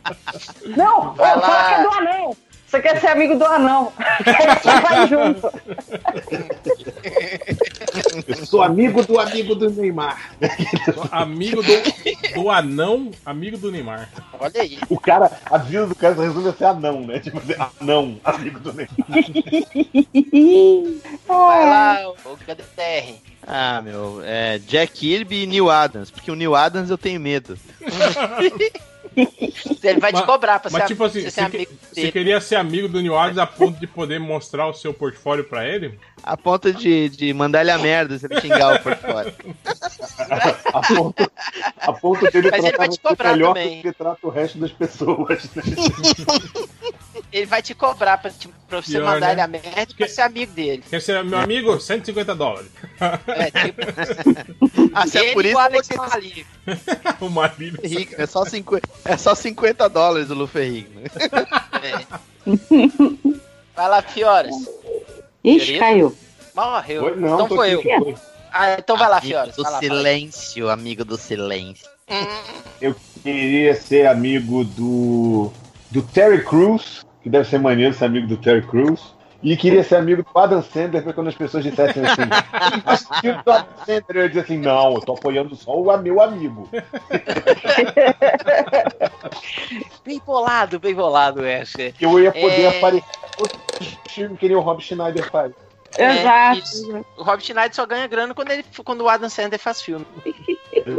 Não, Vai fala lá. que é do anão. Você quer ser amigo do anão. Você vai junto. Eu sou amigo do amigo do Neymar. Amigo do, do anão, amigo do Neymar. Olha aí. O cara, a vida do cara resume a ser anão, né? Tipo assim, anão, amigo do Neymar. Vai lá, o KDR. Ah, meu, é Jack Kirby e Neil Adams, porque o Neil Adams eu tenho medo. Ele vai te Mas- cobrar pra Mas ser, tipo assim, você você, ser que- amigo você queria ser amigo do New Adams a ponto de poder mostrar o seu portfólio pra ele? A ponto de, de mandar ele a merda se ele xingar o portfólio. A ponto, a ponto dele Mas ele tratar vai te cobrar melhor também. do que trata o resto das pessoas. Né? ele vai te cobrar pra, te- pra você Pior, mandar né? ele a merda pra ser amigo dele. Quer ser meu amigo? 150 dólares. É, tipo. Ah, se é por isso o que Alex você Mali. o. Rico, é só 50, é só 50 dólares o Luferrigo. Né? Vai lá, Fioras. Ixi, Querido? caiu. Morreu. Oi, não, então foi eu. foi. Ah, então vai lá, Amigo Fioras. do lá, silêncio, amigo do silêncio. Eu queria ser amigo do. do Terry Crews, que deve ser maneiro ser amigo do Terry Crews. E queria ser amigo do Adam Sandler, pra quando as pessoas dissessem assim, assistindo do Adam Sandler, eu ia dizer assim, não, eu tô apoiando só o meu amigo. Bem bolado, bem bolado, Asher. Eu ia poder É. aparecer outro filme que nem o Rob Schneider faz. Exato. isso. O Rob Schneider só ganha grana quando, ele, quando o Adam Sandler faz filme.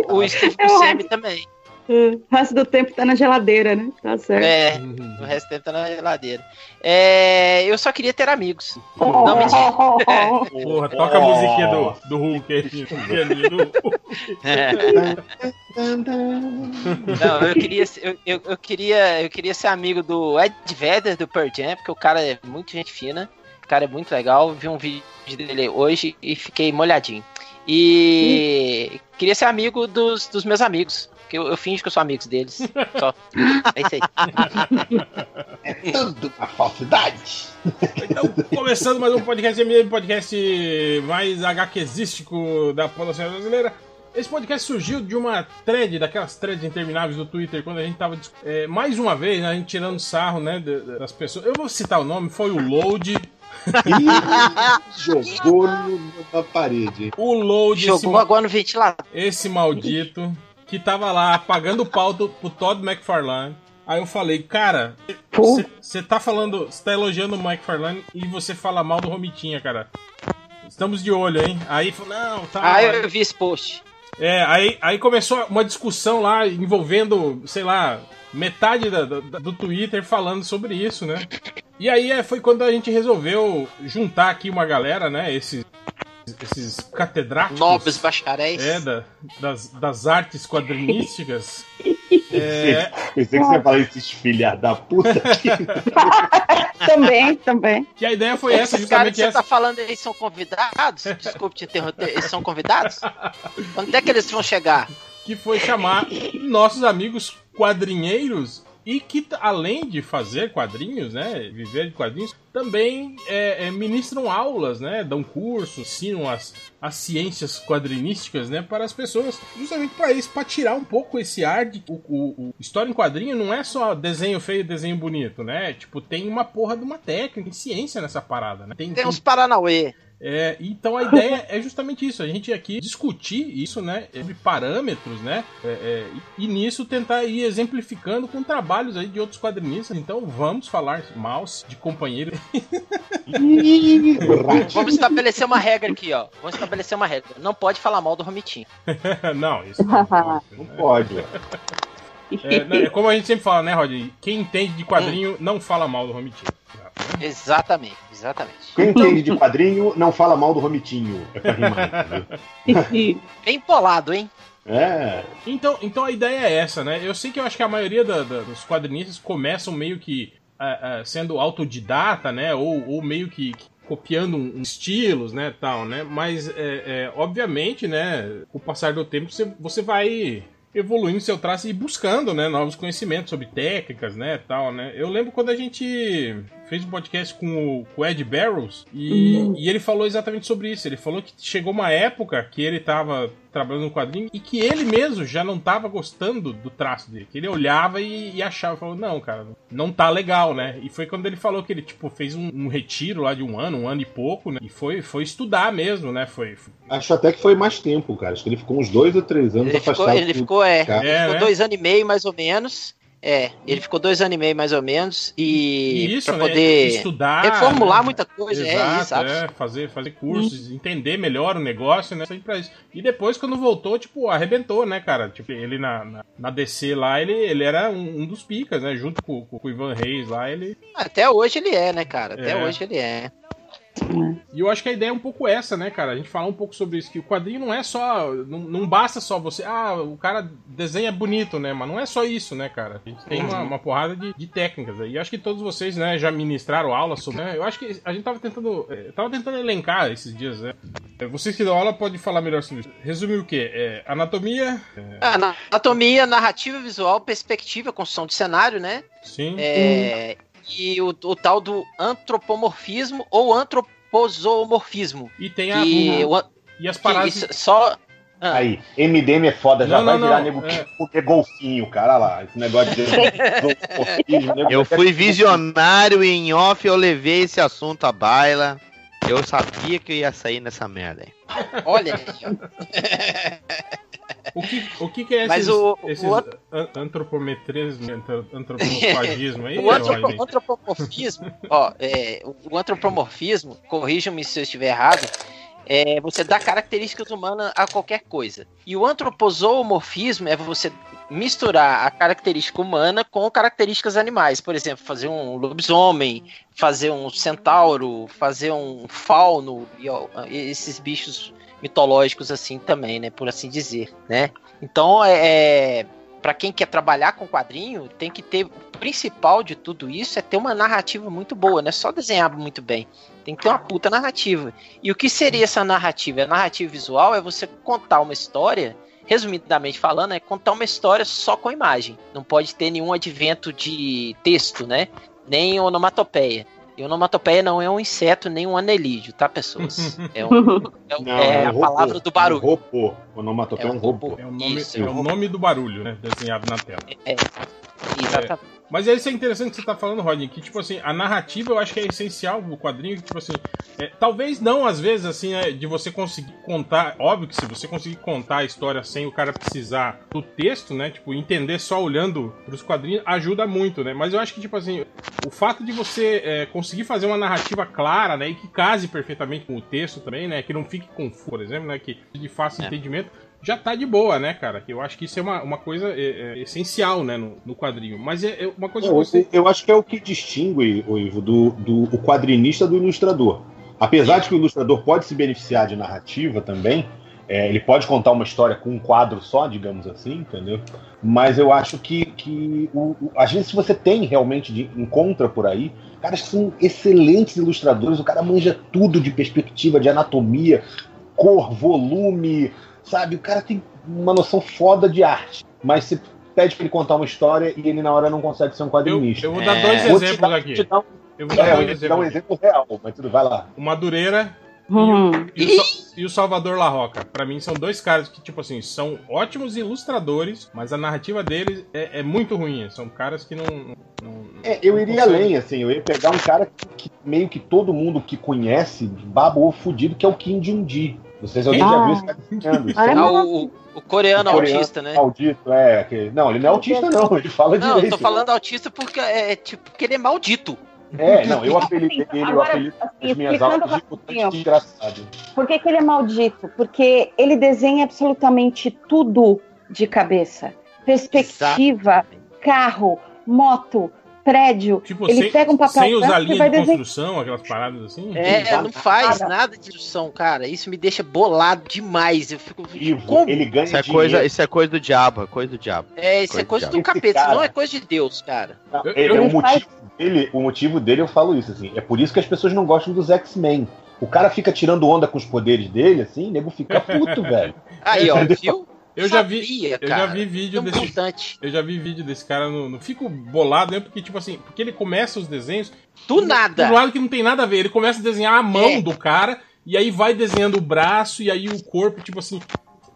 o Steve É Buscemi também. O resto do tempo tá na geladeira, né? Tá certo. É, o resto do tempo tá na geladeira. É, eu só queria ter amigos. Não, mentira. Porra, toca a musiquinha do, do Hulk aí. Não, eu queria, ser- eu, eu, eu queria, eu queria ser amigo do Ed Vedder do Pearl Jam, porque o cara é muito gente fina, o cara é muito legal. Vi um vídeo dele hoje e fiquei molhadinho. E queria ser amigo dos, dos meus amigos, que eu, eu finjo que eu sou amigo deles. Só. É isso aí. É tudo a falsidade. Então, começando mais um podcast MM, podcast mais HQzístico da podosfera brasileira. Esse podcast surgiu de uma thread, daquelas threads intermináveis do Twitter, quando a gente tava, é, mais uma vez, a gente tirando sarro, né, das pessoas. Eu vou citar o nome, foi o Load. Jogou no- na parede. O Load, esse, Jogou ma- agora no ventilador. esse maldito, que tava lá pagando pau do- pro Todd McFarlane. Aí eu falei, cara, você tá falando, você tá elogiando o McFarlane e você fala mal do Romitinha, cara. Estamos de olho, hein? Aí falou, não, tá. Ah, eu vi esse post. É, aí, aí começou uma discussão lá envolvendo, sei lá, metade da- da- do Twitter falando sobre isso, né? E aí é, foi quando a gente resolveu juntar aqui uma galera, né? Esses, esses catedráticos. Nobres bacharéis. É, da- das, das artes quadrinísticas. É, Pensei que você ia falar esses filha da puta. também, também. que a ideia foi essa, justamente que você essa. tá falando aí são convidados? Desculpe te interromper, eles são convidados? Quando é que eles vão chegar? que foi chamar nossos amigos quadrinheiros e que, além de fazer quadrinhos, né, viver de quadrinhos, também é, é, ministram aulas, né, dão cursos, ensinam as, as ciências quadrinísticas, né, para as pessoas, justamente para isso, para tirar um pouco esse ar de o, o- o- história em quadrinho não é só desenho feio, desenho bonito, né, tipo tem uma porra de uma técnica, tem ciência nessa parada, né, tem, Tem uns Paranauê. É, então a ideia é justamente isso, a gente aqui discutir isso, né, sobre parâmetros, né, é, é, e, nisso tentar ir exemplificando com trabalhos aí de outros quadrinistas. Então vamos falar mal de companheiro. Vamos estabelecer uma regra aqui, ó. Vamos estabelecer uma regra. Não pode falar mal do Romitinho. não, isso não, pode, Não né? pode. É, não, é como a gente sempre fala, né, Rod? Quem entende de quadrinho não fala mal do Romitinho. Exatamente, exatamente. Quem entende de quadrinho não fala mal do Romitinho. É pra rimar? Bem polado, hein? É. Então, então a ideia é essa, né? Eu sei que eu acho que a maioria da- da- dos quadrinistas começam meio que ah, ah, sendo autodidata, né? Ou, ou meio que, que copiando um, um estilos, né, tal, né? Mas, é, é, obviamente, né? Com o passar do tempo, você, você vai evoluindo seu traço e buscando, né, novos conhecimentos sobre técnicas, né, tal, né. Eu lembro quando a gente fez um podcast com o, com o Ed Barrows e, e ele falou exatamente sobre isso. Ele falou que chegou uma época que ele tava trabalhando no quadrinho e que ele mesmo já não tava gostando do traço dele. Que ele olhava e, e achava, falou, não, cara, não tá legal, né? E foi quando ele falou que ele, tipo, fez um, um retiro lá de um ano, um ano e pouco, né? E foi, foi estudar mesmo, né? Foi, foi- Acho até que foi mais tempo, cara. Acho que ele ficou uns dois ou três anos Ele ficou, afastado. ele ficou, é, ele É, ficou né? dois anos e meio, mais ou menos. É, ele ficou dois anos e meio, mais ou menos. E, pra né? poder Estudar. reformular né? muita coisa. é, Exato, exato. é, fazer, fazer cursos, entender melhor o negócio, né? E depois, quando voltou, tipo, arrebentou, né, cara? Tipo, ele na, na, na DC lá, ele, ele era um, um dos picas, né? Junto com, com o Ivan Reis lá, ele. Até hoje ele é, né, cara? Até É. hoje ele é. E eu acho que a ideia é um pouco essa, né, cara? A gente falar um pouco sobre isso, que o quadrinho não é só. Não, não basta só você. Ah, o cara desenha bonito, né? Mas não é só isso, né, cara? A gente tem uma, uma porrada de, de técnicas aí. E acho que todos vocês, né, já ministraram aula sobre. Né? Eu acho que a gente tava tentando. eh, Tava tentando elencar esses dias, né? Eh, Vocês que dão aula podem falar melhor sobre isso. Resumir o quê? É, anatomia. Ah, na- anatomia, narrativa visual, perspectiva, construção de cenário, né? Sim. É, E o, o tal do antropomorfismo ou antropozoomorfismo. E tem a. que o E as paradas. só. Ah, Aí, MDM é foda, já Não, vai não, virar não, nego é. comer golfinho, cara lá. Esse negócio de. Eu fui visionário e em off eu levei esse assunto à baila. Eu sabia que eu ia sair nessa merda aí. Olha. O que, o que, que é Mas esses, o- esses o an- antropometrismo, antro- antropomorfagismo aí, O antropo- antropomorfismo, ó, é, o- antropomorfismo, corrijam-me se eu estiver errado, é você dá características humanas a qualquer coisa. E o antropozoomorfismo é você misturar a característica humana com características animais. Por exemplo, fazer um lobisomem, fazer um centauro, fazer um fauno, e, ó, esses bichos mitológicos assim também, né, por assim dizer, né? Então, é, para quem quer trabalhar com quadrinho, tem que ter o principal de tudo isso é ter uma narrativa muito boa, não é só desenhar muito bem. Tem que ter uma puta narrativa. E o que seria essa narrativa? A narrativa visual é você contar uma história, resumidamente falando, é contar uma história só com imagem. Não pode ter nenhum advento de texto, né? Nem onomatopeia. E onomatopeia não é um inseto nem um anelídeo, tá, pessoas? É, um- é um- Não, é um a robô, palavra do barulho. Um robô. Onomatopeia é um robô. É o nome, Isso, é é o nome do barulho, né? Desenhado na tela. É, exatamente. Mas é isso é interessante que você tá falando, Rodney, que, tipo assim, a narrativa eu acho que é essencial do quadrinho, que, tipo assim, é, talvez não, às vezes, assim, é, de você conseguir contar, óbvio que se você conseguir contar a história sem o cara precisar do texto, né, tipo, entender só olhando pros quadrinhos, ajuda muito, né, mas eu acho que, tipo assim, o fato de você é, conseguir fazer uma narrativa clara, né, e que case perfeitamente com o texto também, né, que não fique confuso, por exemplo, né, que de fácil É. entendimento, já tá de boa, né, cara? Eu acho que isso é uma, uma coisa é, é, essencial, né, no, no quadrinho. Mas é, é uma coisa que Eu, você. eu acho que é o que distingue, o Ivo, do, do o quadrinista do ilustrador. Apesar de que o ilustrador pode se beneficiar de narrativa também, é, ele pode contar uma história com um quadro só, digamos assim, entendeu? Mas eu acho que, que o, o- às vezes se você tem realmente, de, encontra por aí, caras que são excelentes ilustradores, o cara manja tudo de perspectiva, de anatomia, cor, volume, sabe? O cara tem uma noção foda de arte. Mas você pede pra ele contar uma história e ele na hora não consegue ser um Eu, quadrinista. eu vou dar É. dois Vou te exemplos dar- aqui. te dar um- Eu vou dar É, eu dois te dar um exemplos. exemplo real, mas tudo vai lá. O Madureira Hum. e o, Sa- e o Salvador La Roca. Pra mim são dois caras que, tipo assim, são ótimos ilustradores, mas a narrativa deles é, é muito ruim. São caras que não. É, eu iria além, assim, eu ia pegar um cara que, que meio que todo mundo que conhece, babou fudido, que é o Kim Jong-gi. Vocês alguém já Ah. viu esse cara desenhando? Ah, é Ah, o, o- coreano O coreano autista, né? Maldito, é. Que... Não, ele não é autista, não, ele fala Não, eu direito. tô falando autista porque é tipo porque ele é maldito. É, não, eu apelidei ele, eu apelido assim, nas minhas aulas de mutante desgraçado. Por que, que ele é maldito? Porque ele desenha absolutamente tudo de cabeça. Perspectiva, carro, moto, prédio. Tipo, ele sem, pega um papel sem usar branco e linha vai de desenhar. construção, aquelas paradas assim. É, não faz nada. nada de ilusão, cara. Isso me deixa bolado demais. Eu fico. Ivo, Como? ele ganha Isso é, dinheiro. coisa, isso é coisa do diabo, é coisa do diabo. É, isso é Coisa coisa de do diabo. capeta, cara- não é coisa de Deus, cara. Não, Eu- ele- eu- o, Ele faz- motivo dele, o motivo dele, eu falo isso, assim, é por isso que as pessoas não gostam dos X-Men. O cara fica tirando onda com os poderes dele, assim, o nego fica puto, velho. Aí, ó, viu? Eu já vi, Sabia, eu já cara. vi vídeo É desse importante. Eu já vi vídeo desse cara no, no- Fico bolado, né? Porque, tipo assim, porque ele começa os desenhos. Do nada. Do lado que não tem nada a ver. Ele começa a desenhar a mão É. do cara, e aí vai desenhando o braço, e aí o corpo, tipo assim.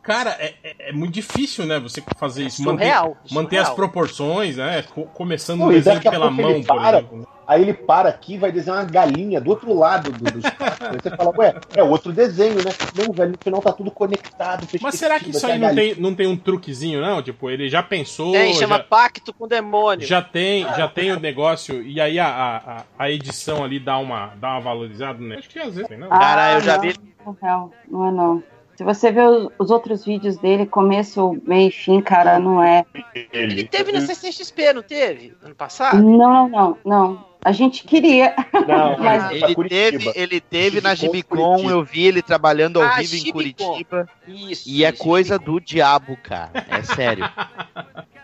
Cara, é, é- é muito difícil, né? Você fazer isso. Manter, surreal, manter surreal. as proporções, né? Co- começando Pô, o desenho pela mão, ele por para. exemplo. Aí ele para aqui e vai desenhar uma galinha do outro lado do, dos quadros. Aí você fala, ué, é outro desenho, né? Não, velho, no final tá tudo conectado. Mas será que isso aí não tem, não tem um truquezinho, não? Tipo, ele já pensou. Tem, chama já... Pacto com o Demônio. Já tem, já tem o negócio, e aí a, a, a- edição ali dá uma, dá uma valorizada, né? Acho que às vezes tem, não. Ah, Cara, eu já não, vi- Não, não é não. Se você ver os, os outros vídeos dele, começo, meio e fim, cara, não é. Ele teve na CCXP, não teve? Ano passado? Não, não, não, não. A gente queria. Não, Mas- Ele teve, ele teve na. Gibicon, eu vi ele trabalhando ao Ah, vivo em Gibicon. Curitiba. Isso. E é isso, coisa do diabo, cara. É sério.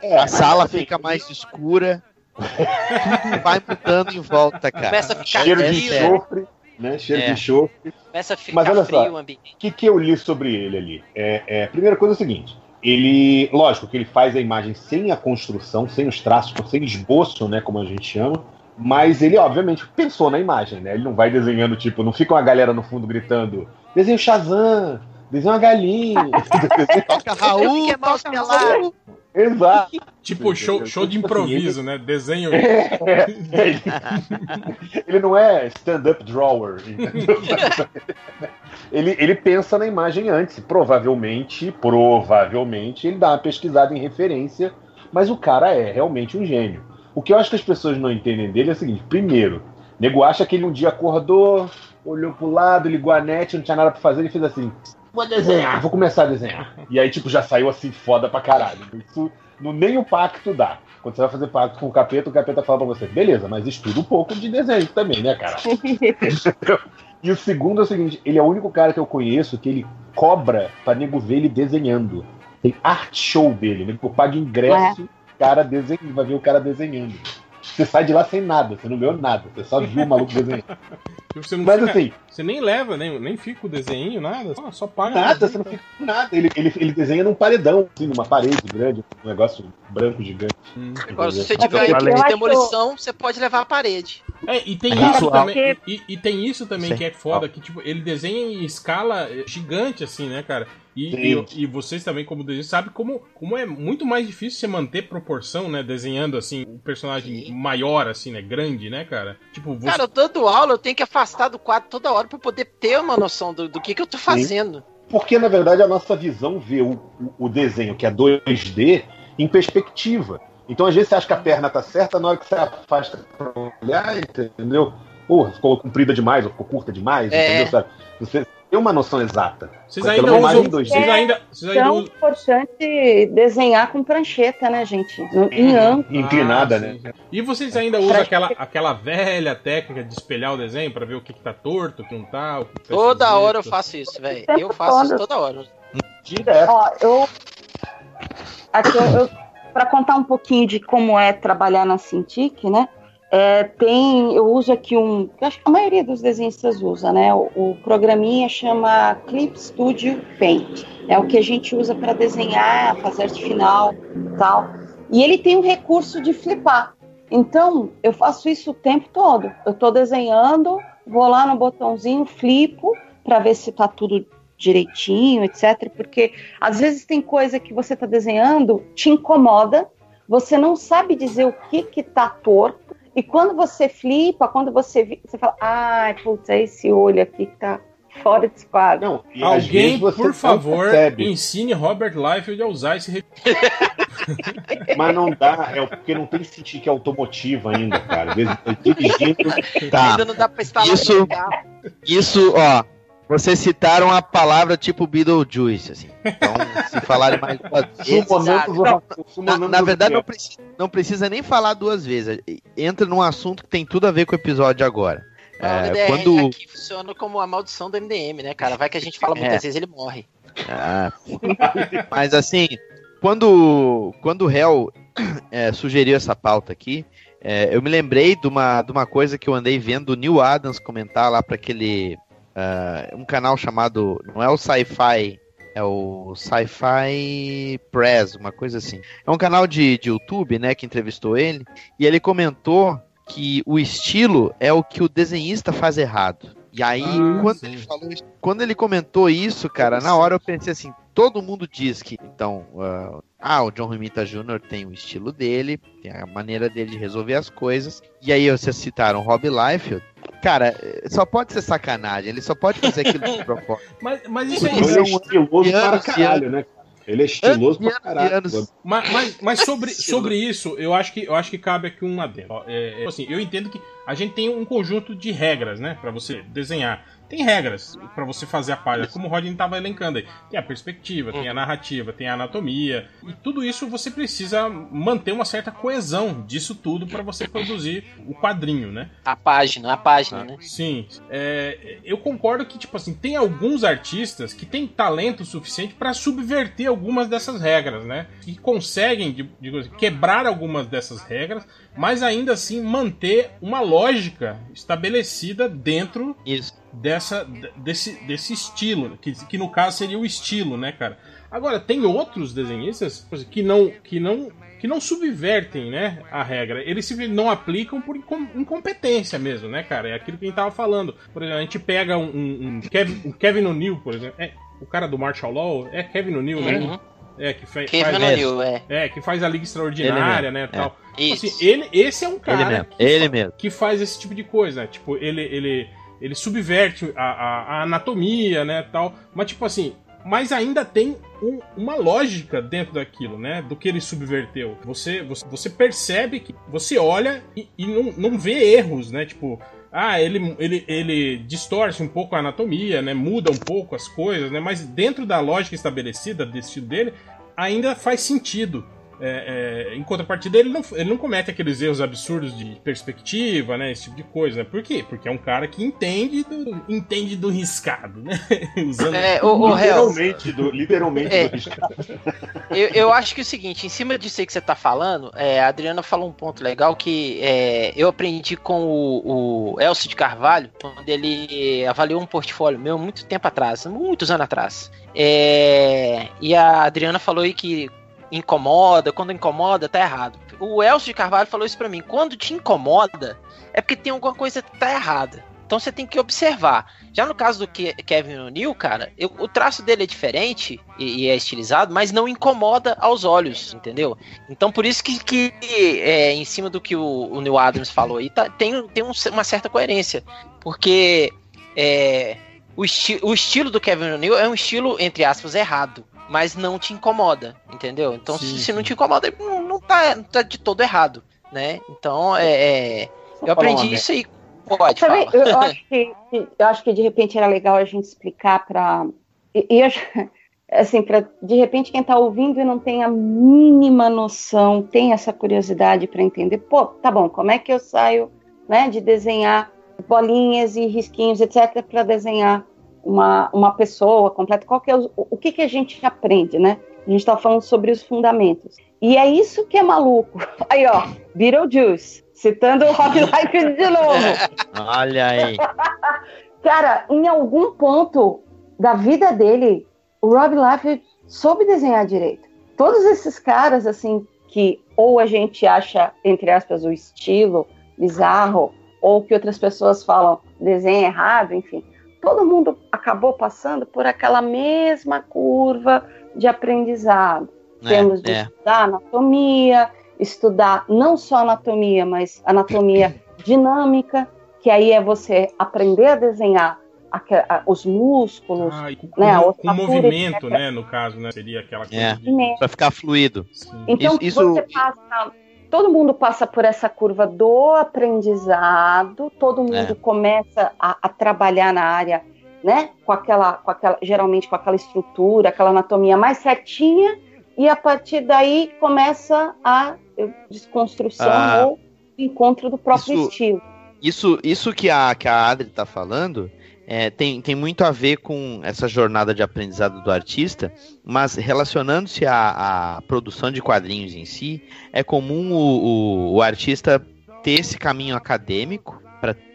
É, A sala assim, fica mais escura. Tudo vai mudando em volta, cara. Começa a ficar Cheiro de frio, enxofre, né? Cheiro É. de enxofre. Começa a ficar Mas olha só. frio o ambiente. O que, que eu li sobre ele ali? É, é, a primeira coisa é o seguinte: ele, lógico que ele faz a imagem sem a construção, sem os traços, sem esboço, né, como a gente chama. Mas ele, obviamente, pensou na imagem, né? Ele não vai desenhando, tipo, não fica uma galera no fundo gritando: desenha o Shazam, desenha uma galinha. Toca Raul, Mouse toca pelado. Raul. Exato. Tipo show, show de improviso, né? Desenho. É, ele, ele não é stand-up drawer. entendeu? ele, ele pensa na imagem antes. Provavelmente, provavelmente, ele dá uma pesquisada em referência, mas o cara é realmente um gênio. O que eu acho que as pessoas não entendem dele é o seguinte: primeiro, o nego acha que ele um dia acordou, olhou pro lado, ligou a net, não tinha nada pra fazer, ele fez assim. Vou desenhar, vou começar a desenhar. E aí, tipo, já saiu assim foda pra caralho. Isso no, nem o pacto dá. Quando você vai fazer pacto com o capeta, o capeta fala pra você, beleza, mas estuda um pouco de desenho também, né, cara? e o segundo é o seguinte, ele é o único cara que eu conheço que ele cobra pra nego ver ele desenhando. Tem art show dele, né? Tipo, paga ingresso, o cara desenha, vai ver o cara desenhando. Você sai de lá sem nada, você não ganhou nada, você só viu o maluco desenhando. Você não Mas fica- assim, Você nem leva, nem, nem fica o desenho, nada. Só, só paga. nada, você não fica com nada. Ele, ele, ele desenha num paredão, assim, numa parede grande, um negócio branco gigante. Hum. Agora, se você tiver equipe de demolição, você pode levar a parede. É, e tem Ah, isso também. E, e tem isso também Sim. que é foda, que tipo, ele desenha em escala gigante, assim, né, cara? E, Sim. e, e vocês também, como desenhistas, sabem como, como é muito mais difícil você manter proporção, né? Desenhando assim, um personagem maior, assim, né? Grande, né, cara? Tipo, você. Cara, eu dando aula, eu tenho que afastar do quadro toda hora pra poder ter uma noção do, do que, que eu tô fazendo. Porque, na verdade, a nossa visão vê o, o- o desenho, que é 2D, em perspectiva. Então, às vezes, você acha que a perna tá certa, na hora que você afasta pra olhar, entendeu? Ou ficou comprida demais, ou ficou curta demais, É. entendeu? Sabe? Você tem uma noção exata. vocês ainda usam. em 2D. Vocês ainda, vocês ainda usam. importante desenhar com prancheta, né, gente? No- Em ângulo. Inclinada, Ah, né? E vocês ainda usam aquela, aquela velha técnica de espelhar o desenho pra ver o que, que tá torto, o que não tá, o que tá Toda esquisito? hora eu faço isso, velho. Eu faço isso toda hora. Direto. Ó, eu. Aqui eu, eu para contar um pouquinho de como é trabalhar na Cintiq, né? É, tem, eu uso aqui um, acho que a maioria dos desenhistas usa, né? O, o programinha chama Clip Studio Paint. É o que a gente usa para desenhar, fazer arte final, tal. E ele tem um recurso de flipar. Então, eu faço isso o tempo todo. Eu estou desenhando, vou lá no botãozinho, flipo para ver se está tudo direitinho, etc. Porque às vezes tem coisa que você está desenhando, te incomoda, você não sabe dizer o que que tá torto, e quando você flipa, quando você, você fala, ai, putz, é esse olho aqui que tá fora de quadro. Não, e Alguém, por favor, percebe. ensine Robert Liefeld a usar esse. Mas não dá, é porque não tem Cintiq automotiva ainda, cara. Às vezes, dirigindo, Tá. Ainda não dá pra instalar Isso-. Isso, ó. Vocês citaram a palavra tipo Beetlejuice, assim. Então, se falarem mais duas vezes. os- Na, na verdade, não precisa, não precisa nem falar duas vezes. Entra num assunto que tem tudo a ver com o episódio agora. Não, É, o MDR quando- aqui funciona como a maldição do MDM, né, cara? Vai que a gente fala muitas É. vezes ele morre. Ah, mas assim, quando, quando o réu é, sugeriu essa pauta aqui, é, eu me lembrei de uma, de uma coisa que eu andei vendo o Neil Adams comentar lá para aquele. Ah, um canal chamado. Não é o Sci-Fi. É o Sci-Fi Press, uma coisa assim. É um canal de, de YouTube, né, que entrevistou ele. E ele comentou que o estilo é o que o desenhista faz errado. E aí, Ah, quando, sim. ele falou isso- quando ele comentou isso, cara, na hora eu pensei assim, todo mundo diz que, então, ah, ah, o John Romita Jr. tem o estilo dele, tem a maneira dele de resolver as coisas. E aí vocês citaram Rob Liefeld. Cara, só pode ser sacanagem, ele só pode fazer aquilo de propósito. Mas, mas isso é São estiloso para e caralho, né? Ele é estiloso pra caralho. Mas, mas, mas sobre, sobre isso, eu acho que eu acho que cabe aqui um adendo. É, é, assim, eu entendo que a gente tem um conjunto de regras, né, Pra você desenhar. tem regras pra você fazer a página, como o Rodney tava elencando aí. Tem a perspectiva, tem a narrativa, tem a anatomia, e tudo isso você precisa manter uma certa coesão disso tudo pra você produzir o quadrinho, né? A página, a página, né? Sim. É, eu concordo que, tipo assim, tem alguns artistas que têm talento suficiente pra subverter algumas dessas regras, né? Que conseguem, assim, quebrar algumas dessas regras, mas ainda assim manter uma lógica estabelecida dentro dessa d- desse, desse estilo, que, que no caso seria o estilo, né, cara? Agora, tem outros desenhistas que não, que não, que não subvertem, né, a regra. Eles não aplicam por incom- incompetência mesmo, né, cara? É aquilo que a gente tava falando. Por exemplo, a gente pega um, um, um Kevin, um Kevin O'Neill, por exemplo. É, o cara do Martial Law é Kevin O'Neill, né? Uhum. É, que faz... O'Neill, é. É, que faz a Liga Extraordinária, Ele né, tal. é. Tipo Isso. assim, ele, esse é um cara Ele mesmo, que, ele mesmo. que faz esse tipo de coisa, né? Tipo, ele, ele, ele subverte a, a, a anatomia, né, tal. Mas, tipo assim, mas ainda tem um- uma lógica dentro daquilo, né? Do que ele subverteu. Você, você, você percebe que você olha e, e não, não vê erros, né? Tipo, ah, ele, ele, ele distorce um pouco a anatomia, né? Muda um pouco as coisas, né? Mas dentro da lógica estabelecida desse estilo dele, ainda faz sentido. É, é, em contrapartida, ele não, ele não comete aqueles erros absurdos de perspectiva, né? Esse tipo de coisa. Por quê? Porque é um cara que entende do, entende do riscado, né? Usando É, o, o Literalmente, do, literalmente É. do riscado. eu, eu acho que é o seguinte, em cima disso aí que você tá falando, é, a Adriana falou um ponto legal que é, eu aprendi com o, o Elcio de Carvalho, quando ele avaliou um portfólio meu muito tempo atrás, muitos anos atrás. É, e a Adriana falou aí que incomoda, quando incomoda, tá errado. O Elcio de Carvalho falou isso pra mim, quando te incomoda, é porque tem alguma coisa que tá errada. Então você tem que observar. Já no caso do Ke- Kevin O'Neill, cara, eu- o traço dele é diferente e, e é estilizado, mas não incomoda aos olhos, entendeu? Então por isso que, que, é, em cima do que o, o Neil Adams falou aí, tá- tem, tem um- uma certa coerência. Porque é, o, esti o estilo do Kevin O'Neill é um estilo, entre aspas, errado. Mas não te incomoda, entendeu? Então, Sim, se, se não te incomoda, não, não, tá, não tá de todo errado, né? Então, é, é, eu aprendi uma isso aí. Pode, eu, eu acho que, eu acho que de repente era legal a gente explicar para e, e assim para de repente quem está ouvindo e não tem a mínima noção, tem essa curiosidade para entender, pô, tá bom, como é que eu saio, né, de desenhar bolinhas e risquinhos, etc, para desenhar uma, uma pessoa completa, qual que é o, o que que a gente aprende, né? A gente está falando sobre os fundamentos. E é isso que é maluco. Aí, ó, Beetlejuice, citando o Rob Liefeld de novo. Olha aí. Cara, em algum ponto da vida dele, o Rob Liefeld soube desenhar direito. Todos esses caras, assim, que ou a gente acha, entre aspas, o estilo bizarro, ou que outras pessoas falam desenho errado, enfim. Todo mundo acabou passando por aquela mesma curva de aprendizado. É, Temos de é. estudar anatomia, estudar não só anatomia, mas anatomia dinâmica, que aí é você aprender a desenhar aque- a- os músculos, Ah, e com, né, a com- com movimento, etc. né? No caso, né? Seria aquela coisa É, de. pra ficar fluido. Então Isso- isso- você passa, todo mundo passa por essa curva do aprendizado, todo mundo É. começa a, a trabalhar na área, né? Com aquela, com aquela, geralmente com aquela estrutura, aquela anatomia mais certinha, e a partir daí começa a eh, desconstrução Ah. ou encontro do próprio Isso- estilo. Isso, isso que, a, que a Adri tá falando é, tem, tem muito a ver com essa jornada de aprendizado do artista, mas relacionando-se à, à produção de quadrinhos em si, é comum o, o, o artista ter esse caminho acadêmico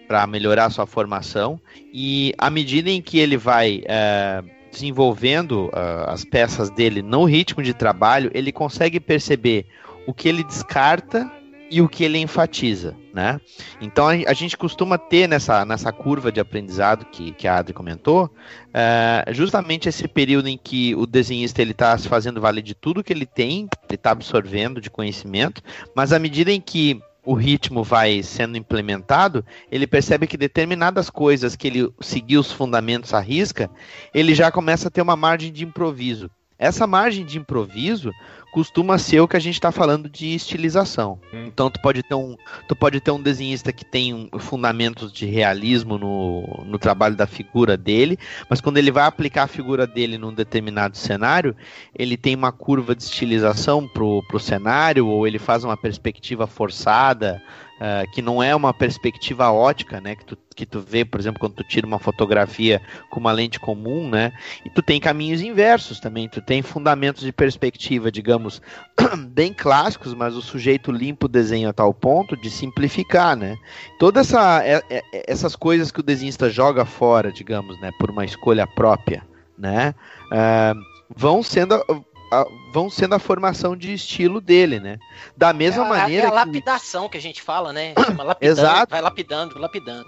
para melhorar sua formação, e à medida em que ele vai é, desenvolvendo ah, as peças dele no ritmo de trabalho, ele consegue perceber o que ele descarta e o que ele enfatiza, né? Então a, gente costuma ter nessa, nessa curva de aprendizado que, que a Adri comentou, é, justamente esse período em que o desenhista ele está se fazendo valer de tudo que ele tem, ele está absorvendo de conhecimento, mas à medida em que o ritmo vai sendo implementado, ele percebe que determinadas coisas que ele seguiu os fundamentos à risca, ele já começa a ter uma margem de improviso. Essa margem de improviso costuma ser o que a gente está falando de estilização. Hum. Então tu pode ter um, tu pode ter um desenhista que tem um- fundamentos de realismo no, no trabalho da figura dele, mas quando ele vai aplicar a figura dele num determinado cenário, ele tem uma curva de estilização pro, pro cenário, ou ele faz uma perspectiva forçada, ah, que não é uma perspectiva ótica, né? Que tu, que tu vê, por exemplo, quando tu tira uma fotografia com uma lente comum, né? E tu tem caminhos inversos também, tu tem fundamentos de perspectiva, digamos, bem clássicos, mas o sujeito limpa o desenho a tal ponto de simplificar, né? Todas essa, é- é- essas coisas que o desenhista joga fora, digamos, né? Por uma escolha própria, né? ah, vão sendo... a- vão sendo a formação de estilo dele, né? Da mesma é a, maneira é a que- lapidação que a gente fala, né? Chama lapidando, Exato. Vai lapidando, lapidando.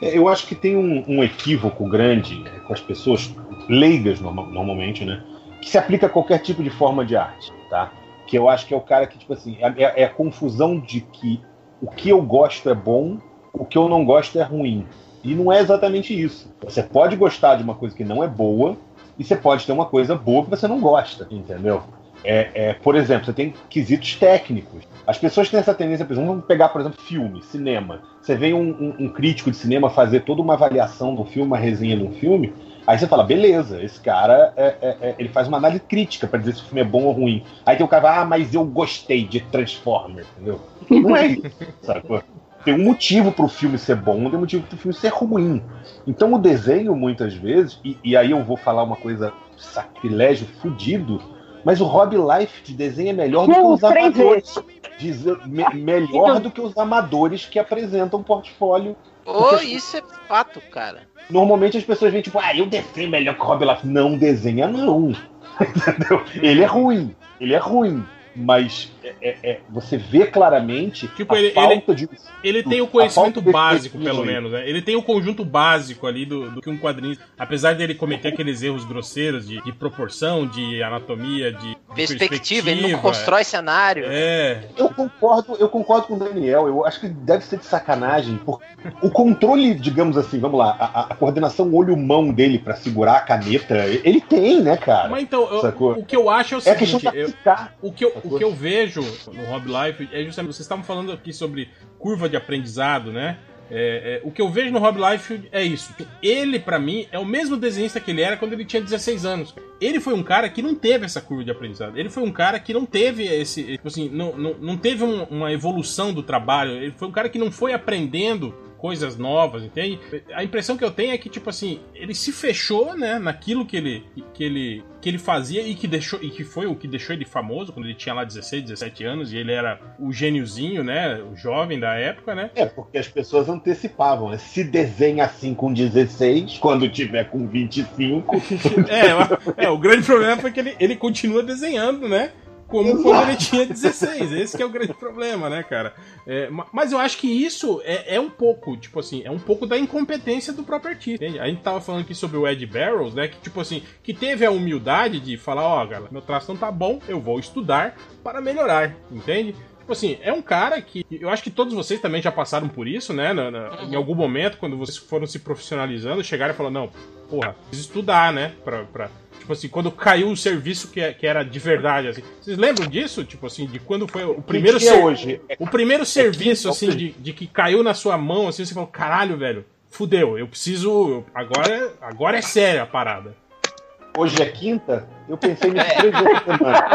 É, Eu acho que tem um, um equívoco grande né, com as pessoas leigas norma- normalmente, né? Que se aplica a qualquer tipo de forma de arte, tá? Que eu acho que é o cara que, tipo assim, é, é- é a confusão de que o que eu gosto é bom, o que eu não gosto é ruim. E não é exatamente isso. Você pode gostar de uma coisa que não é boa, e você pode ter uma coisa boa que você não gosta, entendeu? É, é, por exemplo, você tem quesitos técnicos. As pessoas têm essa tendência, por exemplo, vamos pegar, por exemplo, filme, cinema. Você vê um, um- um crítico de cinema fazer toda uma avaliação do filme, uma resenha de um filme, aí você fala, beleza, esse cara é- é- é- ele faz uma análise crítica para dizer se o filme é bom ou ruim. Aí tem o cara ah, mas eu gostei de Transformers, entendeu? Não é isso, sacou? Tem um motivo pro filme ser bom, tem um motivo pro filme ser ruim. Então o desenho, muitas vezes, e, e aí eu vou falar uma coisa sacrilégio fudido, mas o Hobby Life de desenho é melhor do que os amadores. Diz- me- melhor do que os amadores que apresentam portfólio. Oh, isso é fato, cara. Normalmente as pessoas vêm tipo, ah, eu desenho melhor que o Hobby Life. Não desenha, não. Entendeu? Ele é ruim. Ele é ruim. Mas é- é- é- você vê claramente Tipo, a ele- falta de. Ele tem o conhecimento básico, perspectiva pelo menos, né? Ele tem o conjunto básico ali do, do que um quadrinho. Apesar dele cometer aqueles erros grosseiros de, de proporção, de anatomia, de Perspectiva, ele não perspectiva, constrói cenário. É. Eu concordo, eu concordo com o Daniel. Eu acho que deve ser de sacanagem. Porque o controle, digamos assim, vamos lá, a, a coordenação olho-mão dele pra segurar a caneta, ele tem, né, cara? Mas então, eu- o que eu acho é o É a questão seguinte, de eu- aplicar. o, que eu, o que eu vejo no Hobby Life é justamente, vocês estavam falando aqui sobre curva de aprendizado, né? É, é, o que eu vejo no Hobby Life é isso. Ele, pra mim, é o mesmo desenhista que ele era quando ele tinha 16 anos. Ele foi um cara que não teve essa curva de aprendizado. Ele foi um cara que não teve esse. Tipo assim, não, não, não teve um- uma evolução do trabalho. Ele foi um cara que não foi aprendendo coisas novas, entende? A impressão que eu tenho é que, tipo assim, ele se fechou, né, naquilo que ele, que ele, que ele fazia e que deixou e que foi o que deixou ele famoso quando ele tinha lá 16, 17 anos e ele era o gêniozinho, né, o jovem da época, né? É, porque as pessoas antecipavam, né? Se desenha assim com 16, quando tiver com 25. É, é, o grande problema foi que ele, ele continua desenhando, né? Como quando ele tinha 16. Esse que é o grande problema, né, cara? É, ma- mas eu acho que isso é, é um pouco, tipo assim, é um pouco da incompetência do próprio artista. entende? A gente tava falando aqui sobre o Ed Barrows, né? Que, tipo assim, que teve a humildade de falar, ó, galera, meu traço não tá bom, eu vou estudar para melhorar, entende? Tipo assim, é um cara que. Eu acho que todos vocês também já passaram por isso, né? na- na- Em algum momento, quando vocês foram se profissionalizando, chegaram e falaram, não, porra, preciso estudar, né? Pra, pra, tipo assim, quando caiu um serviço que, que era de verdade, assim. Vocês lembram disso? Tipo assim, de quando foi o primeiro dia ser- hoje? É- O primeiro serviço, é assim, de, de que caiu na sua mão, assim, você falou, caralho, velho, fudeu, eu preciso. Agora, agora é séria a parada. Hoje é quinta, eu pensei nisso três vezes por semana.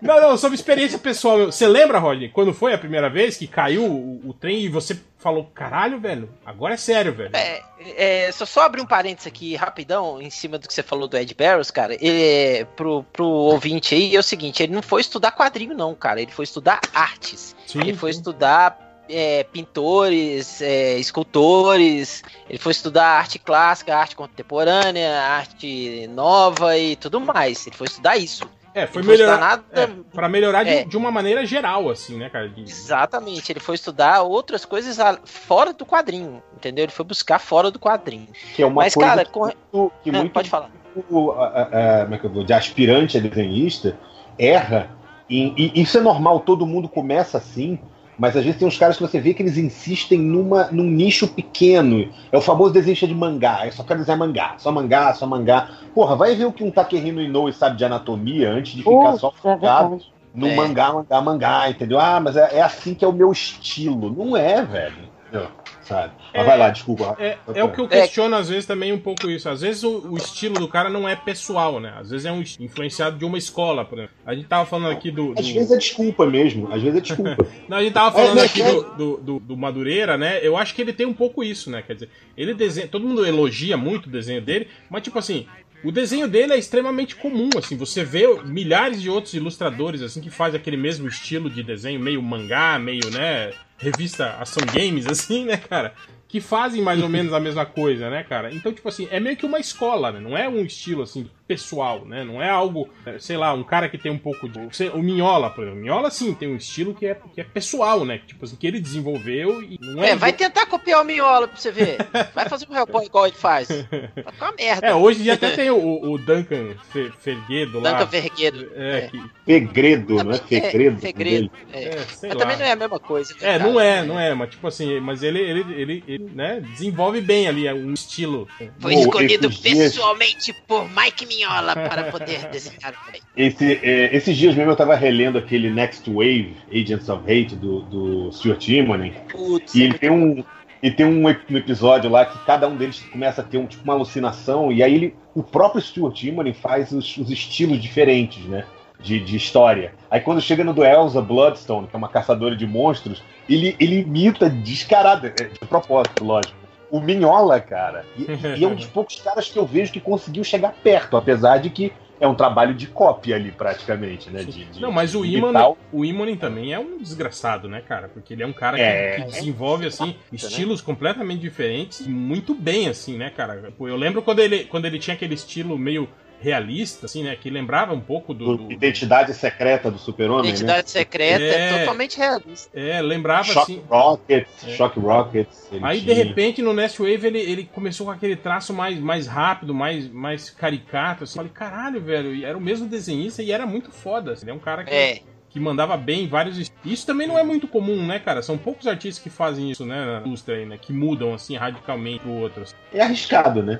Não, não, sobre experiência pessoal. meu. Você lembra, Rodney, quando foi a primeira vez que caiu o, o trem e você falou, caralho, velho, agora é sério, velho. É, é, só, só abrir um parênteses aqui rapidão em cima do que você falou do Ed Barrows, cara. Ele, pro, pro ouvinte aí, é o seguinte: ele não foi estudar quadrinho, não, cara. Ele foi estudar artes. Sim, ele foi sim. estudar é, pintores, é, escultores, ele foi estudar arte clássica, arte contemporânea, arte nova e tudo mais. Ele foi estudar isso. É, foi melhorar. nada- é, pra melhorar de, É. de uma maneira geral, assim, né, cara? De- Exatamente, ele foi estudar outras coisas a- fora do quadrinho, entendeu? Ele foi buscar fora do quadrinho. Que é uma Mas, coisa cara, que, com- muito, que Ah, muito pode falar. o- a- a- é que eu vou, de aspirante a desenhista erra. em- e isso é normal, todo mundo começa assim. Mas às vezes tem uns caras que você vê que eles insistem numa, num nicho pequeno. É o famoso desenho de mangá. Eu só quero desenhar mangá. Só mangá, só mangá. Porra, vai ver o que um Takehiro Inoue sabe de anatomia antes de ficar Uh, só é focado verdade. no É. mangá, mangá, mangá, entendeu? Ah, mas é, é assim que é o meu estilo. Não é, velho. Entendeu? Sabe? Mas É, vai lá, desculpa. É, é o que eu questiono às vezes também um pouco isso. Às vezes o, o estilo do cara não é pessoal, né? Às vezes é um influenciado de uma escola, por exemplo. A gente tava falando aqui do. Às do- vezes é desculpa mesmo. Às vezes é desculpa. Não, a gente tava falando É, mas aqui é- do, do, do- do Madureira, né? Eu acho que ele tem um pouco isso, né? Quer dizer, ele desenha. Todo mundo elogia muito o desenho dele, mas tipo assim. O desenho dele é extremamente comum, assim, você vê milhares de outros ilustradores, assim, que fazem aquele mesmo estilo de desenho, meio mangá, meio, né, revista Ação Games, assim, né, cara? Que fazem mais ou menos a mesma coisa, né, cara? Então, tipo assim, é meio que uma escola, né? Não é um estilo, assim, pessoal, né? Não é algo, é, sei lá, um cara que tem um pouco de. O Minhola, por exemplo. O Minhola, sim, tem um estilo que é, que é pessoal, né? Tipo assim, que ele desenvolveu e não é. É, vai tentar copiar o Miola pra você ver. Vai fazer um Hellboy igual ele faz. Vai ficar uma merda. É, hoje em dia até tem o, o Duncan Fe- Ferguedo lá. Duncan Verguedo. É, que. Fegredo, não é? Fegredo. Fegredo. É. É, Mas lá. também não é a mesma coisa. É, não é, não é, mas tipo assim, mas ele, ele, ele, ele, né, desenvolve bem ali um estilo. Foi escolhido pessoalmente por Mike Mignola para poder desenhar o rei. Esse, é, esses dias mesmo eu tava relendo aquele Next Wave, Agents of Hate, do, do Stuart Immonen. Putz, E é ele tem um. E tem um, ep- episódio lá que cada um deles começa a ter um, tipo, uma alucinação, e aí ele, o próprio Stuart Immonen faz os, os estilos diferentes, né? De, de história. Aí quando chega no do Elsa Bloodstone, que é uma caçadora de monstros, ele, ele imita descarada, é, de propósito, lógico. O Minhola, cara. E, e é um dos poucos caras que eu vejo que conseguiu chegar perto, apesar de que é um trabalho de cópia ali, praticamente, né? De, de- Não, mas o de Iman, imitar o- Imonen também é um desgraçado, né, cara? Porque ele é um cara que, É. que desenvolve, assim, estilos completamente diferentes e muito bem, assim, né, cara? Eu lembro quando ele, quando ele tinha aquele estilo meio realista, assim, né? Que lembrava um pouco do. do- Identidade secreta do super-homem, né? Identidade secreta é, É. totalmente realista. É, lembrava Shock assim. Rockets, É. Shock Rockets. Aí de tinha. repente no Nest Wave ele, ele começou com aquele traço mais, mais rápido, mais, mais caricato. Assim. Eu falei, caralho, velho, e era o mesmo desenhista e era muito foda. assim. Ele é um cara que, É. que mandava bem em vários. Isso também não é muito comum, né, cara? São poucos artistas que fazem isso, né, na indústria aí, né? Que mudam assim radicalmente pro outro. assim. É arriscado, né?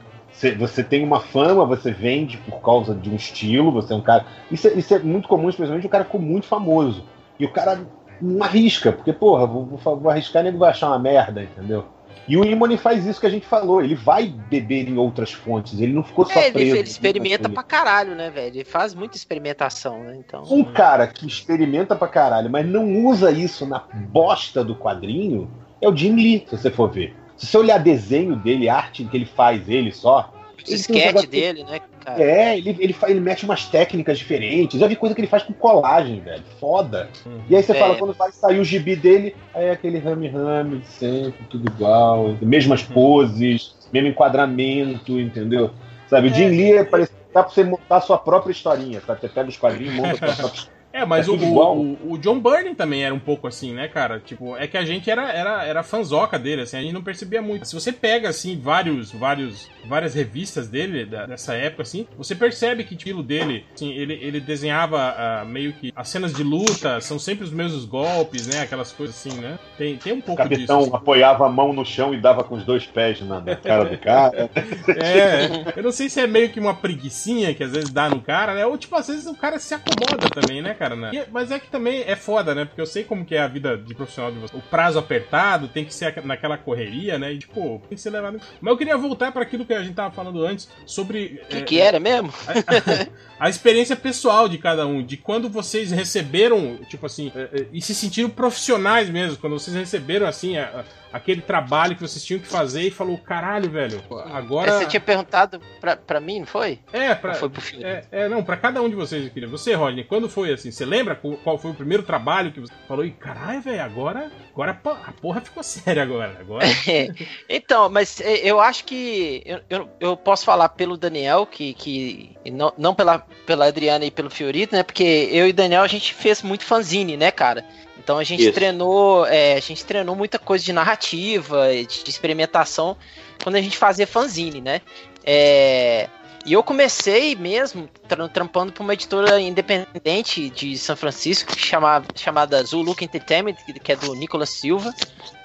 Você, tem uma fama, você vende por causa de um estilo, você é um cara. Isso é, isso é muito comum, especialmente um cara ficou muito famoso. E o cara não arrisca, porque, porra, vou, vou, vou arriscar e nego vai achar uma merda, entendeu? E o Imone faz isso que a gente falou, ele vai beber em outras fontes, ele não ficou só É, ele, preso. ele experimenta pra caralho, né, velho? Ele faz muita experimentação, né? Então. Um cara que experimenta pra caralho, mas não usa isso na bosta do quadrinho, é o Jim Lee, se você for ver. Se você olhar desenho dele, arte que ele faz, ele só. Um sketch negócio- dele, né, cara? É, ele, ele, fa- ele mete umas técnicas diferentes. Já vi coisa que ele faz com colagem, velho. Foda. E aí você É. fala, quando vai sair o gibi dele, aí é aquele rame-rame de sempre, tudo igual, mesmas poses, mesmo enquadramento, entendeu? Sabe, o Jim Lee é parece dá pra você montar a sua própria historinha, sabe? Você pega os quadrinhos e monta a sua própria história. É, mas É o, o, o John Byrne também era um pouco assim, né, cara? Tipo, é que a gente era, era, era fanzoca dele, assim, a gente não percebia muito. Se você pega, assim, vários, vários, várias revistas dele, da- dessa época, assim, você percebe que o estilo dele, assim, ele, ele desenhava ah, meio que as cenas de luta são sempre os mesmos golpes, né? Aquelas coisas assim, né? Tem, tem um O pouco disso. capitão assim. apoiava a mão no chão e dava com os dois pés na, na cara do cara. É, eu não sei se é meio que uma preguiçinha que às vezes dá no cara, né? Ou tipo, às vezes o cara se acomoda também, né, cara? Né? E- mas é que também é foda, né? Porque eu sei como que é a vida de profissional de você. O prazo apertado tem que ser naquela correria, né? E tipo, tem que ser levado. Mas eu queria voltar para aquilo que a gente tava falando antes sobre. O que, que era mesmo? a experiência pessoal de cada um, de quando vocês receberam, tipo assim, eh, eh, e se sentiram profissionais mesmo, quando vocês receberam, assim, a- a- aquele trabalho que vocês tinham que fazer e falou, caralho, velho, agora... Você tinha perguntado pra, pra mim, não foi? É, pra, Ou foi pro filho? é, é, não, pra cada um de vocês, queria. Você, Rodney, quando foi assim? Você lembra qual foi o primeiro trabalho que você falou? E caralho, velho, agora, agora a po- a porra ficou séria agora. Agora. então, mas é, eu acho que eu, eu, eu posso falar pelo Daniel, que, que não, não pela, pela Adriana e pelo Fiorito, né? Porque eu e o Daniel a gente fez muito fanzine, né, cara? Então a gente Isso. treinou, é, a gente treinou muita coisa de narrativa, de, experimentação quando a gente fazia fanzine, né? É, E eu comecei mesmo tra- trampando para uma editora independente de São Francisco, que chama, chamada Zulu Entertainment, que é do Nicolas Silva.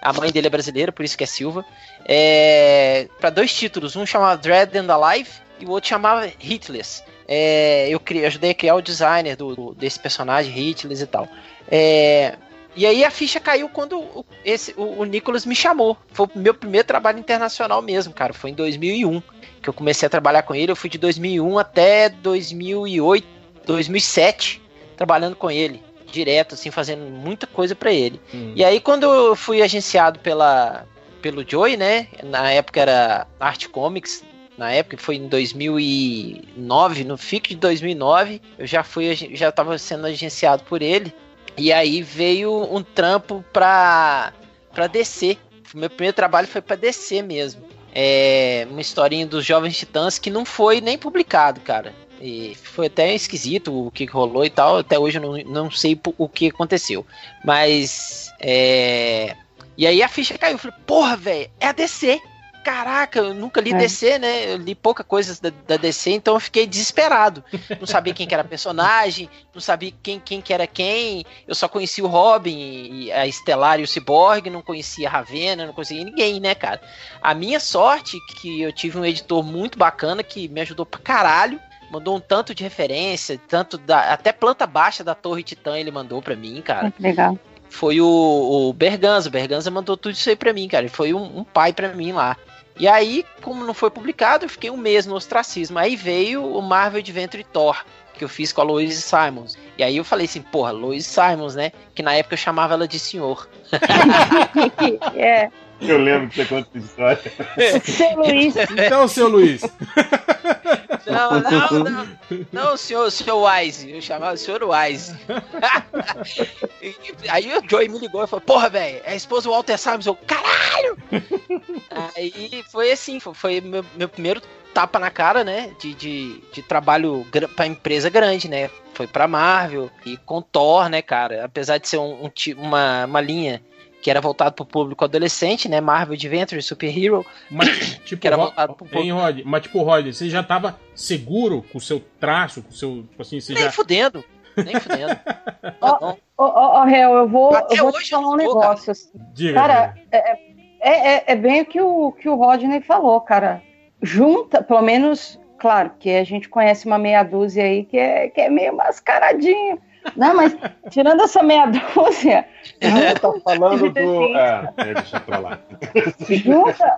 A mãe dele é brasileira, por isso que é Silva. É, para dois títulos, um chamava Dread and Alive e o outro chamava Hitless. É, eu criei, ajudei a criar o designer do, do- desse personagem, Hitless e tal. É, e aí a ficha caiu quando o, esse, o, o Nicolas me chamou. Foi o meu primeiro trabalho internacional mesmo, cara. Foi em 2001 que eu comecei a trabalhar com ele. Eu fui de 2001 até 2008, 2007, trabalhando com ele. Direto, assim, fazendo muita coisa pra ele. E aí, quando eu fui agenciado pela, pelo Joey, né? Na época era Art Comics. Na época foi em 2009, no FIC de 2009, eu já fui, já estava sendo agenciado por ele. E aí veio um trampo pra, pra DC. Meu primeiro trabalho foi pra DC mesmo. É uma historinha dos Jovens Titãs que não foi nem publicado, cara. E foi até esquisito o que rolou e tal. Até hoje eu não, não sei o que aconteceu. Mas. É... E aí a ficha caiu. Eu falei, porra, velho, é a DC. Caraca, eu nunca li É. DC, né? Eu li pouca coisa da, da DC, então eu fiquei desesperado. Não sabia quem que era personagem, não sabia quem, quem que era quem. Eu só conhecia o Robin, a Estelar e o Cyborg, não conhecia a Ravena, não conhecia ninguém, né, cara? A minha sorte é que eu tive um editor muito bacana que me ajudou pra caralho. Mandou um tanto de referência, tanto da. Até planta baixa da Torre Titã ele mandou pra mim, cara Muito legal. foi o, o Berganza. O Berganza mandou tudo isso aí pra mim, cara. Ele foi um, um pai pra mim lá. E aí, como não foi publicado, eu fiquei um mês no ostracismo. Aí veio o Marvel Adventure Thor, que eu fiz com a Louise Simons. E aí eu falei assim, porra, Louise Simons, né? Que na época eu chamava ela de senhor. é. Eu lembro que você conta essa história. Seu Luiz. Então, seu Luiz. Não, não, não. Não, senhor, senhor Wise. Eu chamava o senhor Wise. Aí o Joey me ligou e falou: Porra, velho, é a esposa do Walter Simons. Eu, caralho! aí foi assim: foi, meu, meu primeiro tapa na cara, né? De, de, de trabalho pra empresa grande, né? Foi pra Marvel e com Thor, né, cara? Apesar de ser um, um uma, uma linha que era voltado pro público adolescente, né? Marvel Adventure, Super Hero. Mas, tipo, que era voltado pro hein, Rod? Mas, tipo, Rod, você já tava seguro com o seu traço, com o seu. Tipo assim, você Nem já. fudendo. Nem fudendo. Ó, ó, ó, Réu, eu vou, Até eu vou te falar um negócio. assim. Diga, Cara, é, é, é- é bem o que o, que o Rodney falou, cara. Junta, pelo menos, claro, que a gente conhece uma meia dúzia aí que é, que é meio mascaradinho. Não, mas tirando essa meia dúzia, Tá falando do. É, é, deixa pra lá. junta.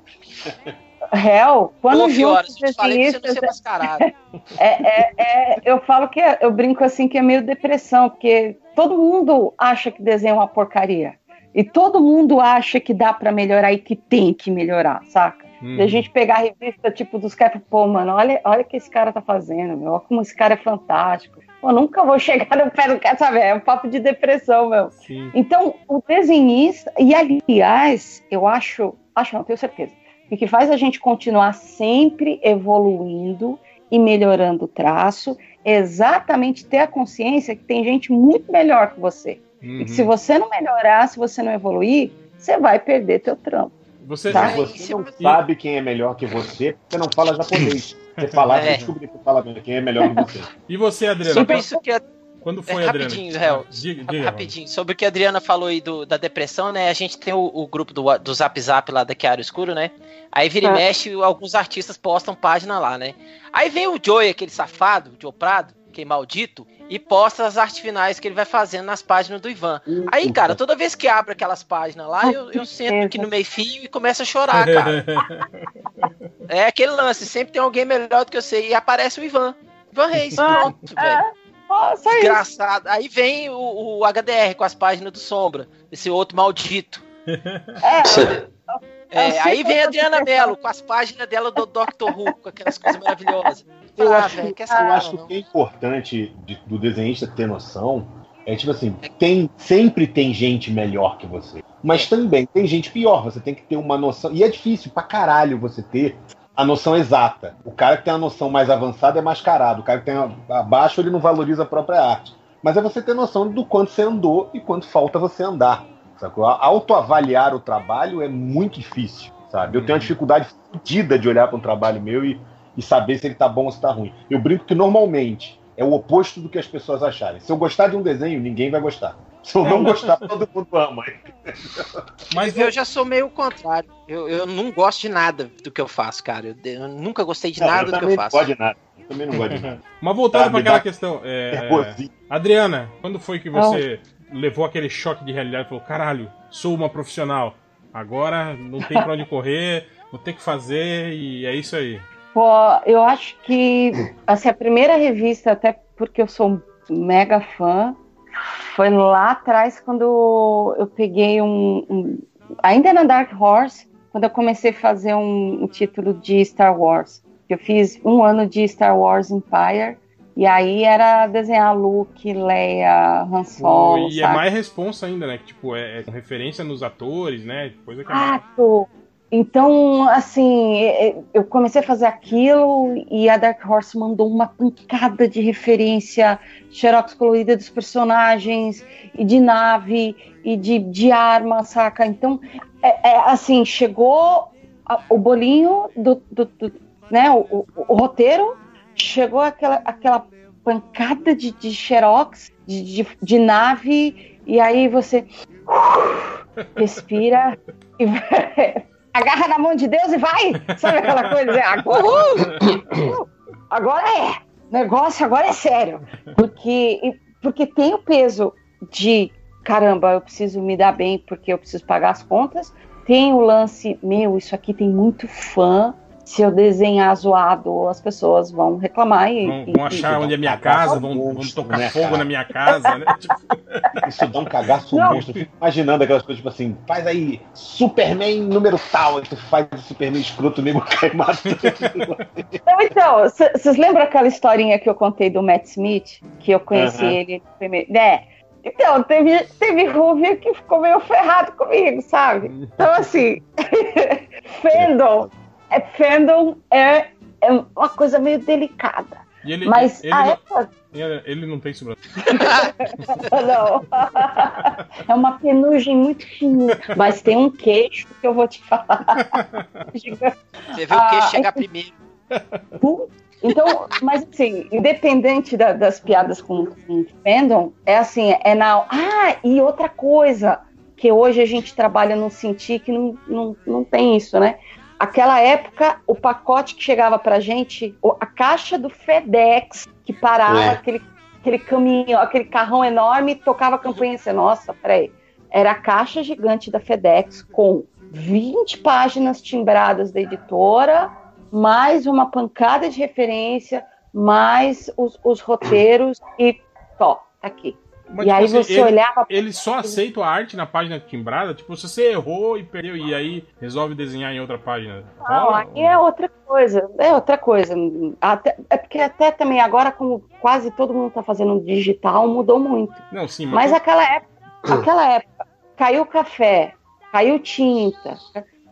Réu, quando Fiora, junta os eu você não desenhistas, é, é, é, eu falo que é- eu brinco assim que é meio depressão, porque todo mundo acha que desenho é uma porcaria. E todo mundo acha que dá pra melhorar e que tem que melhorar, saca? Uhum. De a gente pegar a revista, tipo, dos caras, pô, mano, olha, olha o que esse cara tá fazendo, meu, olha como esse cara é fantástico. Pô, nunca vou chegar no pé do cara, sabe? É um papo de depressão, meu. Sim. Então, o desenhista, e aliás, eu acho, acho não, tenho certeza, que o que faz a gente continuar sempre evoluindo e melhorando o traço é exatamente ter a consciência que tem gente muito melhor que você. E que se Uhum. você não melhorar, se você não evoluir, você vai perder teu trampo. Você Tá. Você não sabe quem é melhor que você, você não fala japonês. Você falar, É. você descobrir que fala quem é melhor que você. E você, Adriana? Sobre Quando, isso que a quando É, foi, Adriana? rapidinho, Réu. Diga, diga, Rapidinho, sobre o que a Adriana falou aí do, da depressão, né? A gente tem o, o grupo do, do Zap Zap lá da Chiaro Escuro, né? Aí vira e Ah. mexe, alguns artistas postam página lá, né? Aí vem o Joey, aquele safado, o Joe Prado, que é maldito, e posta as artes finais que ele vai fazendo nas páginas do Ivan. Aí, cara, toda vez que abre aquelas páginas lá, eu, eu sento aqui no meio fio e começo a chorar, cara. É aquele lance, sempre tem alguém melhor do que eu sei, e aparece o Ivan. Ivan Reis, pronto, velho. Ó, só isso. Desgraçado. Aí vem o, o HDR com as páginas do Sombra, esse outro maldito. É, É, aí vem a Adriana Mello com as páginas dela do Doctor Who, com aquelas coisas maravilhosas. Eu Ah, acho, velho, que- eu saber, acho não. que é importante de- do desenhista ter noção. É tipo assim, tem, sempre tem gente melhor que você. Mas também tem gente pior. Você tem que ter uma noção. E é difícil pra caralho você ter a noção exata. O cara que tem a noção mais avançada é mascarado. O cara que tem a- abaixo, ele não valoriza a própria arte. Mas é você ter noção do quanto você andou e quanto falta você andar. Sacou? Autoavaliar o trabalho é muito difícil, sabe? Eu tenho uma dificuldade fodida de olhar para um trabalho meu e, e saber se ele tá bom ou se tá ruim. Eu brinco que normalmente é o oposto do que as pessoas acharem. Se eu gostar de um desenho, ninguém vai gostar. Se eu não gostar, todo mundo ama. Mas eu já sou meio o contrário. Eu, eu não gosto de nada do que eu faço, cara. Eu, eu nunca gostei de Não, nada do que eu não faço. gosto de nada. Eu também não gosto de nada. Mas voltando Tá, para aquela dá- questão, é, é. Adriana, quando foi que você levou aquele choque de realidade e falou: caralho, sou uma profissional, agora não tem pra onde correr, vou ter que fazer e é isso aí. Pô, eu acho que assim, a primeira revista, até porque eu sou um mega fã, foi lá atrás quando eu peguei um, um- ainda na Dark Horse, quando eu comecei a fazer um, um título de Star Wars. Eu fiz um ano de Star Wars Empire e aí era desenhar Luke, Leia, Han Solo, e é sabe? mais responsa ainda, né? Que tipo, é, é referência nos atores, né? Coisa que é mais... Então, assim, é- é- eu comecei a fazer aquilo e a Dark Horse mandou uma pancada de referência xerox colorida dos personagens e de nave e de, de arma, saca? Então, é, é, assim, chegou a- o bolinho do, do- do- né, o, o- o roteiro, chegou aquela, aquela pancada de, de xerox, de, de, de nave, e aí você respira e vai- agarra na mão de Deus e vai! Sabe aquela coisa? É, agora, uh, agora é! Negócio agora é sério. Porque, porque tem o peso de caramba, eu preciso me dar bem porque eu preciso pagar as contas. Tem o lance, meu, isso aqui tem muito fã. Se eu desenhar zoado, as pessoas vão reclamar e. Vão, e- vão achar onde é minha casa, vão, vão tocar né, fogo cara? na minha casa, né? Tipo, Isso dá um cagaço Não. monstro. Eu fico imaginando aquelas coisas tipo assim, faz aí Superman número tal, aí tu faz o Superman escroto mesmo. Não, então, vocês lembram aquela historinha que eu contei do Matt Smith? Que eu conheci Aham. ele primeiro. Né? Então, teve, teve Rubia que ficou meio ferrado comigo, sabe? Então, assim, fandom, é, fandom é, é uma coisa meio delicada. E ele, Mas ele, a não, época. ele, ele não tem sobrancelha. Não. É uma penugem muito fininha. Mas tem um queixo que eu vou te falar. Gigante. Você vê o que Ah, chegar é- primeiro. Então, mas assim, independente da- das piadas com, com fandom, é assim, é na. Ah, e outra coisa, que hoje a gente trabalha no sentir que não, não, não tem isso, né? Aquela época, o pacote que chegava pra gente, a caixa do FedEx, que parava É. aquele, aquele caminho, aquele carrão enorme, tocava a campanha assim, nossa, peraí. Era a caixa gigante da FedEx com 20 páginas timbradas da editora, mais uma pancada de referência, mais os, os roteiros e ó, tá aqui. Mas, e tipo aí assim, você ele- olhava. Ele só aceita a arte na página timbrada? Tipo, se você errou e perdeu e aí resolve desenhar em outra página. Não, rola? aí é outra coisa, é outra coisa. Até- é porque até também agora, como quase todo mundo tá fazendo digital, mudou muito. Não, sim, Mas aquela época, aquela época, caiu café, caiu tinta.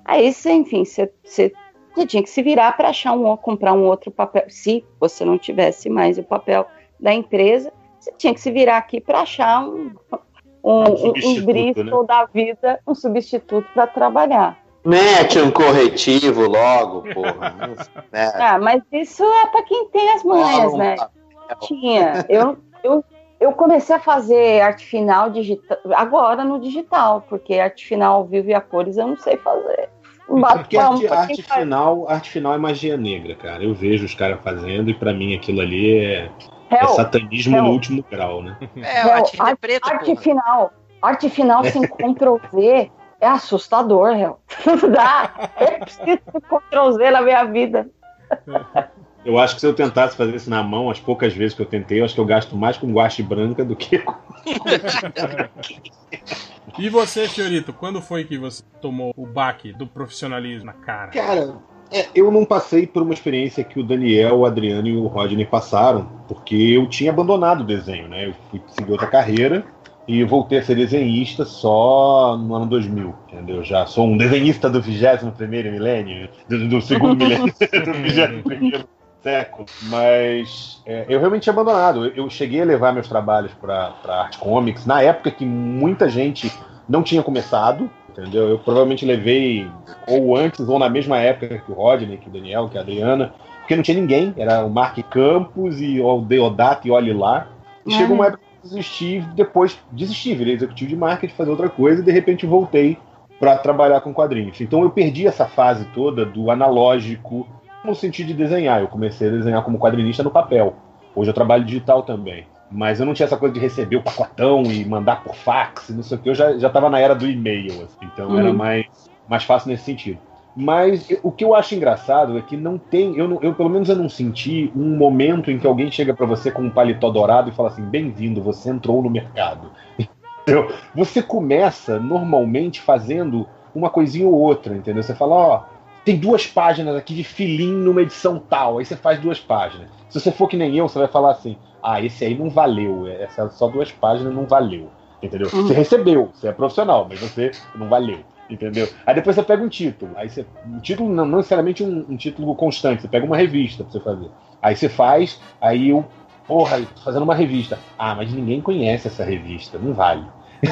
Aí você, enfim, você, você, você tinha que se virar para achar um comprar um outro papel. Se você não tivesse mais o papel da empresa, você tinha que se virar aqui para achar um, um, um, um substituto, Bristol da vida, um substituto para trabalhar. Mete um corretivo logo, porra. né? Ah, mas isso é para quem tem as manhas, né? Tinha. Eu, eu, eu comecei a fazer arte final digital agora no digital, porque arte final ao vivo e a cores eu não sei fazer. Bato Porque arte, arte faz. final, arte final é magia negra, cara. Eu vejo os caras fazendo e pra mim aquilo ali é, é Hell, satanismo hell. no último grau, né? É, Hell, é arte, preta, arte porra. final. Arte final sem Ctrl Z é assustador, Hel. Não dá. Eu preciso de Ctrl Z na minha vida. Eu acho que se eu tentasse fazer isso na mão, as poucas vezes que eu tentei, eu acho que eu gasto mais com guache branca do que com. E você, Fiorito, quando foi que você tomou o baque do profissionalismo na cara? Cara, é, eu não passei por uma experiência que o Daniel, o Adriano e o Rodney passaram, porque eu tinha abandonado o desenho, né? Eu fui seguir outra carreira e voltei a ser desenhista só no ano 2000, entendeu? Já sou um desenhista do 21º milênio, do, do segundo milênio, do 21º século, mas é, eu realmente tinha abandonado. Eu, eu cheguei a levar meus trabalhos para Art Comics na época que muita gente não tinha começado, entendeu? Eu provavelmente levei ou antes ou na mesma época que o Rodney, que o Daniel, que a Adriana, porque não tinha ninguém, era o Mark Campos e o Deodato e olhe lá. E chegou uma época que eu desisti, depois desisti, virei executivo de marketing, fazer outra coisa, e de repente voltei para trabalhar com quadrinhos. Então eu perdi essa fase toda do analógico no sentido de desenhar. Eu comecei a desenhar como quadrinista no papel. Hoje eu trabalho digital também. Mas eu não tinha essa coisa de receber o pacotão e mandar por fax, não sei o que. Eu já, já tava na era do e-mail, assim, então era Uhum. mais, mais fácil nesse sentido. Mas o que eu acho engraçado é que não tem, eu, não- eu pelo menos eu não senti um momento em que alguém chega pra você com um paletó dourado e fala assim: bem-vindo, você entrou no mercado. Entendeu? Você começa normalmente fazendo uma coisinha ou outra, entendeu? Você fala, ó, tem duas páginas aqui de filim numa edição tal, aí você faz duas páginas. Se você for que nem eu, você vai falar assim, ah, esse aí não valeu, essa só duas páginas não valeu, entendeu? Uhum. Você recebeu, você é profissional, mas você não valeu. Entendeu? Aí depois você pega um título. Aí você. Um título não, não necessariamente um, um título constante, você pega uma revista pra você fazer. Aí você faz, aí eu. Porra, tô fazendo uma revista. Ah, mas ninguém conhece essa revista, não vale.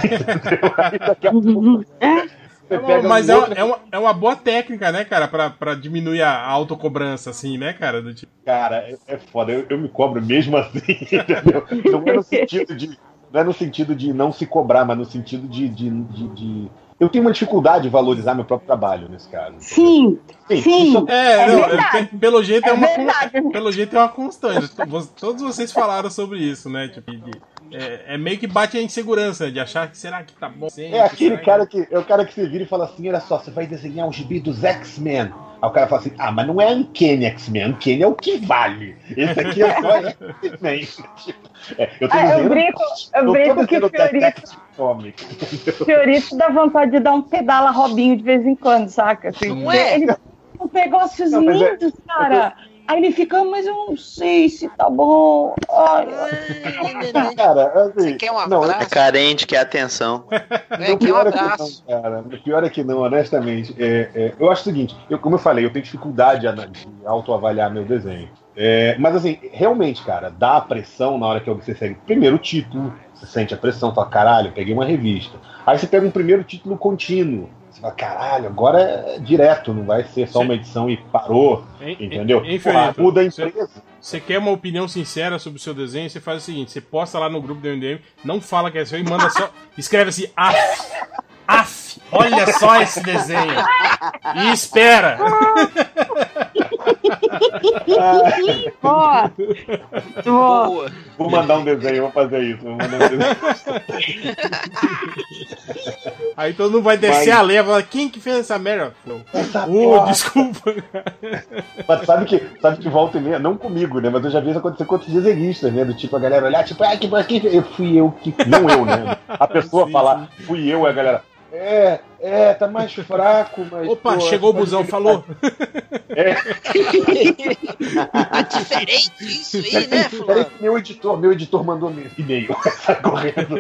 Aí daqui a pouco você É uma- mas um é, uma, outro- é, uma, é uma boa técnica, né, cara, pra, pra diminuir a autocobrança, assim, né, cara? Do tipo, Cara, é, é foda. Eu, eu me cobro mesmo assim, entendeu? Não é no sentido de. Não é no sentido de não se cobrar, mas no sentido de. de, de- de- Eu tenho uma dificuldade de valorizar meu próprio trabalho nesse caso. Sim, Sim, sim. isso- É, É não, verdade. é, pelo jeito é, É uma verdade. pelo jeito é uma constante. Todos vocês falaram sobre isso, né? Tipo, de- é, é meio que bate a insegurança de achar que será que tá bom. sempre, É aquele cara que é o cara que você vira e fala assim: olha só, você vai desenhar um gibi dos X-Men. Aí o cara fala assim: ah, mas não é Uncanny X-Men, Uncanny é o que vale. Esse aqui é só X-Men. É, eu tô Ah, eu desenhando- brinco, eu brinco que o Fiorito, Comics. Fiorito dá vontade de dar um pedala Robinho de vez em quando, saca? Assim, Não é? Ele um negócios Não, mas é- lindos, cara. Aí ele fica, mas eu não sei se tá bom. Ai, Cara, assim, Você quer um não, É abraço? carente, quer atenção. É, O quer um pior é que abraço. não, cara. O pior é que não, honestamente. É, é, eu acho o seguinte, eu, como eu falei, eu tenho dificuldade de, autoavaliar meu desenho. É, mas assim, realmente, cara, dá a pressão na hora que você segue primeiro o título, você sente a pressão, fala, caralho, eu peguei uma revista. Aí você pega um primeiro título contínuo. Você fala, caralho, agora é direto, não vai ser só Sim. uma edição e parou. Entendeu? Porra, muda a Você- empresa. Você quer uma opinião sincera sobre o seu desenho? Você faz o seguinte: você posta lá no grupo do MDM, não fala que é seu e manda só. Escreve assim, af, af, olha só esse desenho. E espera. ó, ó. Boa. Vou mandar um desenho, vou fazer isso. Vou mandar um desenho. Aí todo mundo vai descer Vai. a leva. Quem que fez essa merda? Não. Essa porra. desculpa. Mas sabe que, sabe que volta e meia, não comigo, né? Mas eu já vi isso acontecer com outros desenhistas, né? Do tipo, a galera olhar, tipo, ah, que que eu fui eu que. Não eu, né? A pessoa Sim, falar, fui eu, a galera. É, é, tá mais fraco, mas. Opa, pô, chegou o busão, ele falou. Tá diferente isso aí, né, Peraí fulano? meu editor, meu editor mandou me- e-mail. Sai correndo.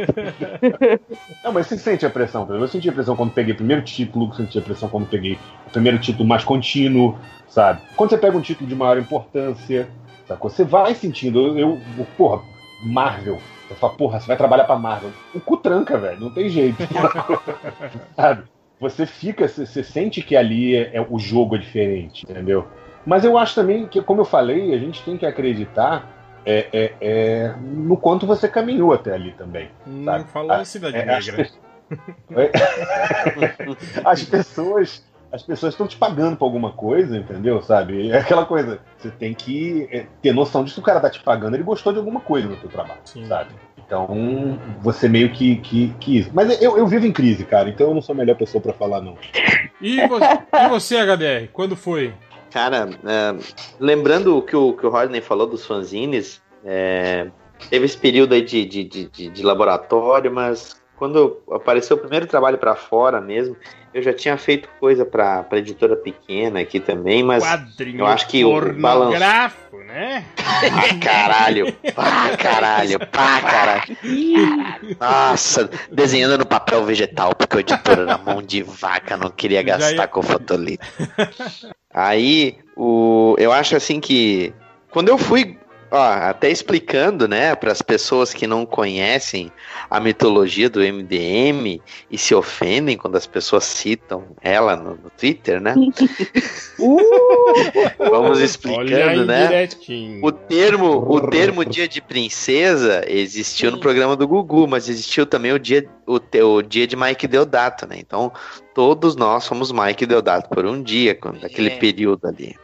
Não, mas você sente a pressão, eu senti a pressão quando peguei o primeiro título, senti a pressão quando peguei o primeiro título mais contínuo, sabe? Quando você pega um título de maior importância, sacou? Você vai sentindo, eu, eu porra, Marvel. Você fala, porra, você vai trabalhar pra Marvel. O cu tranca, velho, não tem jeito. sabe? Você fica, você, sente que ali é, é- o jogo é diferente, entendeu? Mas eu acho também que, como eu falei, a gente tem que acreditar é, é, é, no quanto você caminhou até ali também. Não Sabe? falou em Cidade é, as, Negra. pe- as pessoas as pessoas estão te pagando por alguma coisa, entendeu? Sabe? É aquela coisa. Você tem que é, ter noção disso que o cara tá te pagando, ele gostou de alguma coisa no teu trabalho, Sim. sabe? Então, você meio que, que, que isso. Mas eu, eu vivo em crise, cara, então eu não sou a melhor pessoa pra falar, não. E você, e você, HDR? Quando foi? Cara, é, lembrando o que o, que o Rodney falou dos fanzines, é, teve esse período aí de, de, de, de- de laboratório, mas quando apareceu o primeiro trabalho pra fora mesmo, eu já tinha feito coisa pra pra editora pequena aqui também, mas Quadrinho eu acho que o balanço. né? Ah, caralho! Pá, caralho! Pá, caralho! Nossa, desenhando no papel vegetal, porque o editor era mão de vaca, não queria gastar ia- com fotolito. Aí, o, eu acho assim que quando eu fui, ó, até explicando, né, para as pessoas que não conhecem a mitologia do MDM e se ofendem quando as pessoas citam ela no, no Twitter, né? Uh, Vamos explicando, né? O termo, o termo dia de princesa existiu no programa do Gugu, mas existiu também o dia, o, te- o dia de Mike Deodato, né? Então, todos nós somos Mike Deodato por um dia, quando, naquele É. período ali.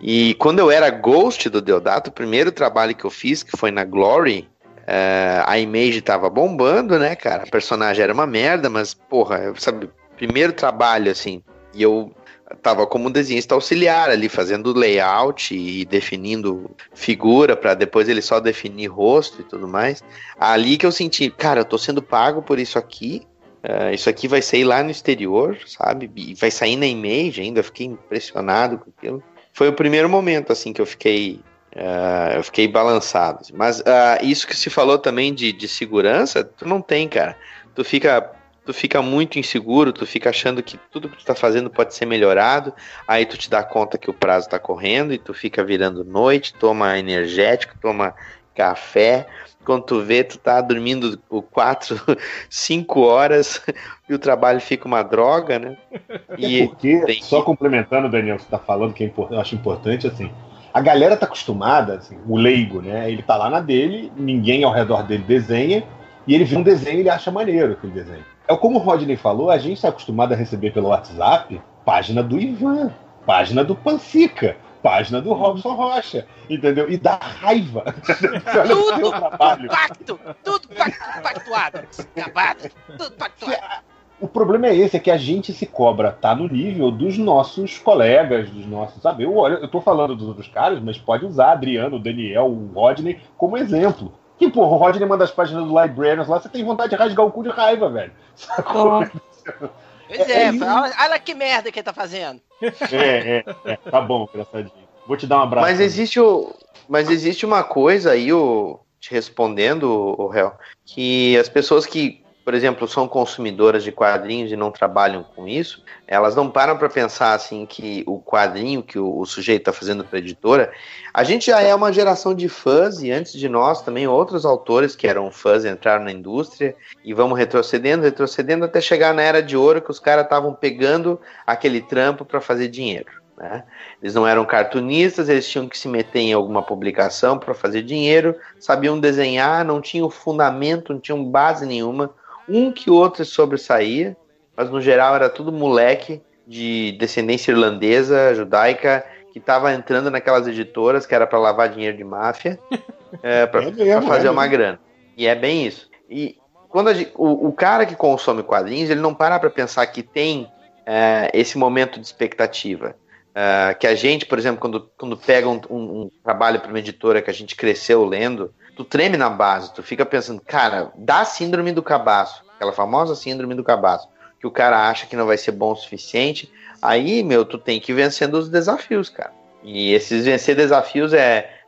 E quando eu era ghost do Deodato, o primeiro trabalho que eu fiz, que foi na Glory, eh, a Image tava bombando, né, cara? A personagem era uma merda, mas, porra, sabe, primeiro trabalho, assim, e eu tava como desenhista auxiliar ali, fazendo layout e definindo figura para depois ele só definir rosto e tudo mais. Ali que eu senti, cara, eu tô sendo pago por isso aqui. Eh, isso aqui vai sair lá no exterior, sabe? E vai sair na image ainda. Eu fiquei impressionado com aquilo. Foi o primeiro momento assim que eu fiquei, eh, eu fiquei balançado. assim. Mas ah, isso que se falou também de, de segurança, tu não tem, cara. Tu fica tu fica muito inseguro, tu fica achando que tudo que tu tá fazendo pode ser melhorado, aí tu te dá conta que o prazo tá correndo e tu fica virando noite, toma energético, toma café, quando tu vê, tu tá dormindo o 4, 5 horas e o trabalho fica uma droga, né? É porque, só complementando, Daniel, você tá falando, que é eu acho importante, assim, a galera tá acostumada, assim, o leigo, né? Ele tá lá na dele, ninguém ao redor dele desenha, e ele vê um desenho e ele acha maneiro aquele desenho. É como o Rodney falou, a gente tá acostumado a receber pelo WhatsApp página do Ivan, página do Pansica, página do Robson Rocha, entendeu? E dá raiva. Você olha o seu trabalho. Pacto! Tudo pacto, pactuado! Acabado! Tudo pactuado! O problema é esse, é que a gente se cobra, tá no nível dos nossos colegas, dos nossos, sabe? Eu, olha, eu tô falando dos outros caras, mas pode usar Adriano, o Daniel, o Rodney como exemplo. Que, porra, o Rodney manda as páginas do Librarians lá, você tem vontade de rasgar o cu de raiva, velho. Sacou? Pois É, é, é olha que merda que ele tá fazendo. É, é, é, tá bom, engraçadinho. Vou te dar um abraço. Mas existe o, mas existe uma coisa aí, o, te respondendo, o réu, que as pessoas que, por exemplo, são consumidoras de quadrinhos e não trabalham com isso, elas não param para pensar assim que o quadrinho que o, o sujeito está fazendo para editora, a gente já é uma geração de fãs e antes de nós também outros autores que eram fãs entraram na indústria e vamos retrocedendo, retrocedendo até chegar na era de ouro que os caras estavam pegando aquele trampo para fazer dinheiro. Né? Eles não eram cartunistas, eles tinham que se meter em alguma publicação para fazer dinheiro, sabiam desenhar, não tinham fundamento, não tinham base nenhuma. Um que outro sobressaía, mas no geral era tudo moleque de descendência irlandesa, judaica, que estava entrando naquelas editoras que era para lavar dinheiro de máfia, é, para É fazer é uma grana. E é bem isso. E quando a gente- o, o cara que consome quadrinhos, ele não para para pensar que tem é, esse momento de expectativa. É, que a gente, por exemplo, quando, quando pega um, um- um trabalho para uma editora que a gente cresceu lendo, tu treme na base, tu fica pensando, cara, dá síndrome do cabaço, aquela famosa síndrome do cabaço, que o cara acha que não vai ser bom o suficiente. Aí, meu, tu tem que ir vencendo os desafios, cara. E esses vencer desafios é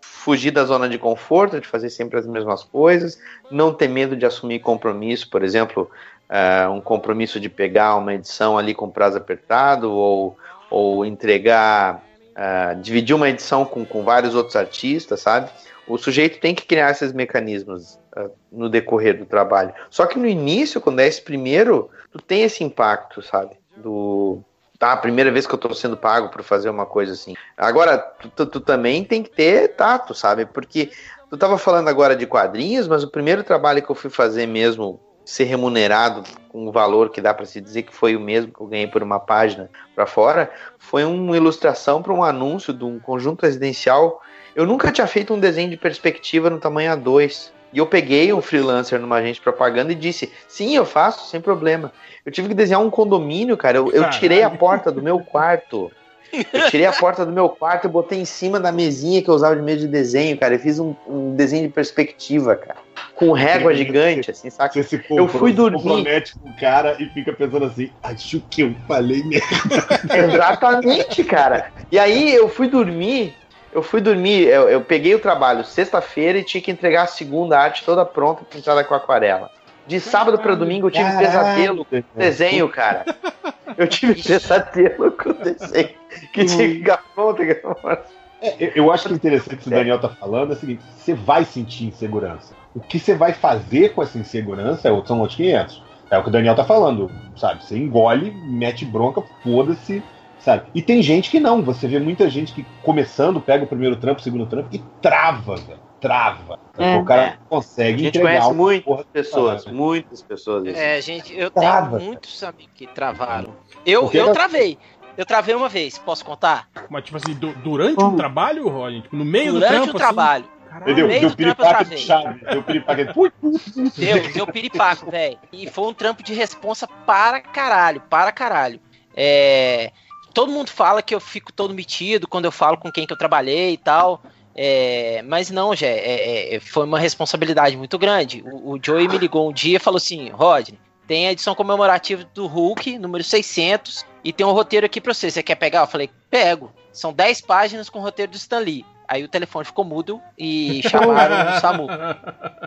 fugir da zona de conforto, de fazer sempre as mesmas coisas, não ter medo de assumir compromisso, por exemplo, eh, um compromisso de pegar uma edição ali com prazo apertado ou, ou entregar, eh, dividir uma edição com, com vários outros artistas, sabe? O sujeito tem que criar esses mecanismos eh, no decorrer do trabalho. Só que no início, quando é esse primeiro, tu tem esse impacto, sabe? Do, tá, primeira vez que eu tô sendo pago por fazer uma coisa assim. Agora, tu, tu- tu também tem que ter tato, sabe? Porque tu tava falando agora de quadrinhos, mas o primeiro trabalho que eu fui fazer mesmo, ser remunerado com o valor que dá para se dizer que foi o mesmo que eu ganhei por uma página para fora, foi uma ilustração para um anúncio de um conjunto residencial. Eu nunca tinha feito um desenho de perspectiva no tamanho A2. E eu peguei um freelancer numa agência de propaganda e disse: Sim, eu faço, sem problema. Eu tive que desenhar um condomínio, cara. Eu, eu tirei a porta do meu quarto. Eu tirei a porta do meu quarto e botei em cima da mesinha que eu usava de mesa de desenho, cara. Eu fiz um, um desenho de perspectiva, cara. Com régua gigante, assim, saca? Você se Eu fui dormir. compromete com o cara e fica pensando assim, acho que eu falei mesmo. Exatamente, cara. E aí eu fui dormir, eu fui dormir, eu, eu peguei o trabalho sexta-feira e tinha que entregar a segunda arte toda pronta, pintada com aquarela. De sábado para domingo eu tive Caralho, pesadelo com desenho, cara. Eu tive pesadelo com o desenho. Que tinha que ficar pronto. É, eu- acho que o interessante que o Daniel tá falando é o seguinte: você vai sentir insegurança. O que você vai fazer com essa insegurança é, são outros 500. É o que o Daniel tá falando, sabe? Você engole, mete bronca, foda-se sabe? E tem gente que não. Você vê muita gente que começando, pega o primeiro trampo, o segundo trampo e trava, velho. Trava. É. o cara É. consegue A gente entregar conhece uma muitas pessoas, muitas pessoas. assim. É, gente, eu Trava, tenho muitos amigos que travaram. Eu, Porque eu ela- travei. Eu travei uma vez, posso contar? Mas, tipo assim, du- durante o trabalho, Roger? Tipo, no meio Durante do trampo, o trabalho. Assim, meio Deu do trampo eu piripaque de chave. Deu. Deu, deu piripaco, velho. E foi um trampo de responsa para caralho, para caralho. É, todo mundo fala que eu fico todo metido quando eu falo com quem que eu trabalhei e tal. É, mas não, Jé, é, é, foi uma responsabilidade muito grande. O, o Joey me ligou um dia e falou assim: Rodney, tem a edição comemorativa do Hulk, número 600, e tem um roteiro aqui pra você. Você quer pegar? Eu falei: pego. São 10 páginas com o roteiro do Stan Lee. Aí o telefone ficou mudo e chamaram o SAMU.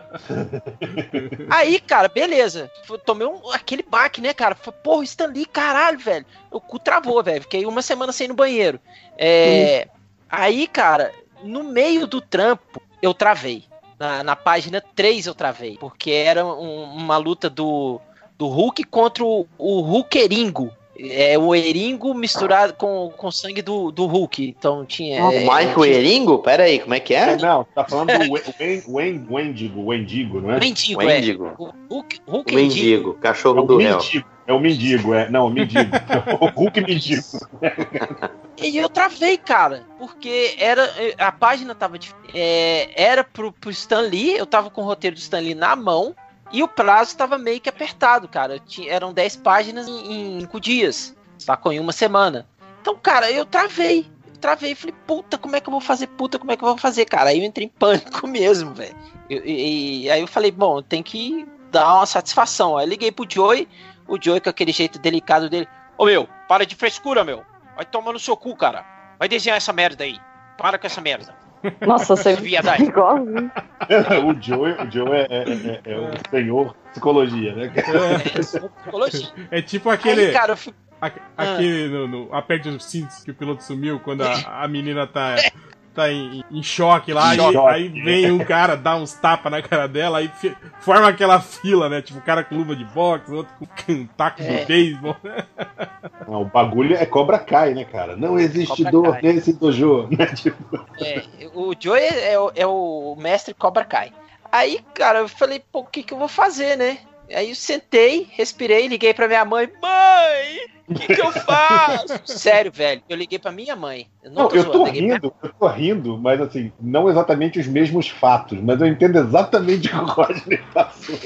Aí, cara, beleza. Tomei um, aquele baque, né, cara? Falei, porra, Stan Lee, caralho, velho. O cu travou, velho. Fiquei uma semana sem ir no banheiro. É, Aí, cara, no meio do trampo, eu travei. Na, na página 3 eu travei. Porque era um- uma luta do, do Hulk contra o, o Hulkeringo. É o Eringo misturado com, com sangue do, do Hulk. Então tinha. O é, Michael tinha- Eringo? Pera aí, como é que é? É, não, tá falando do Wen- Wen- Wen- Wendigo, Wendigo, não é? É. Mendigo. O Hulk, O Hulk Mendigo. Mendigo, É cachorro o do réu. É o mendigo, é. Não, o mendigo. o Hulk mendigo. E eu travei, cara, porque era a página tava é, era pro, pro Stan Lee, eu tava com o roteiro do Stan Lee na mão e o prazo tava meio que apertado, cara. Tinha- eram 10 páginas em 5 dias, sacou? Em uma semana. Então, cara, eu travei. Travei, falei, puta, como é que eu vou fazer? Puta, como é que eu vou fazer, cara? Aí eu entrei em pânico mesmo, velho. E, e- e aí eu falei, bom, tem que dar uma satisfação. Aí liguei pro Joey, o Joey com aquele jeito delicado dele. Ô meu, para de frescura, meu. Vai tomar no seu cu, cara. Vai desenhar essa merda aí. Para com essa merda. Nossa, você Viadagem. igualzinho. o Joe, o Joe é, é- é- é o senhor psicologia, né? É, psicologia. É tipo aquele. Aí, cara, a- aquele no, no Aperte os cintos que o piloto sumiu quando a, a menina tá. Tá em, em choque lá, Em e choque. aí vem um cara, dá uns tapas na cara dela, aí forma aquela fila, né? Tipo, o cara com luva de boxe, outro com um taco É. de beisebol. Não, o bagulho é Cobra Kai, né, cara? Não existe Cobra dor Kai. nesse dojo. Né? Tipo, É, o Joey é, o- é o mestre Cobra Kai. Aí, cara, eu falei, pô, o que que eu vou fazer, né? Aí eu sentei, respirei, liguei pra minha mãe. Mãe, o que que eu faço? Sério, velho, eu liguei pra minha mãe. Eu não, não, tô eu zoando, tô liguei pra- rindo, eu tô rindo, mas assim, não exatamente os mesmos fatos, mas eu entendo exatamente o que o Rodney passou.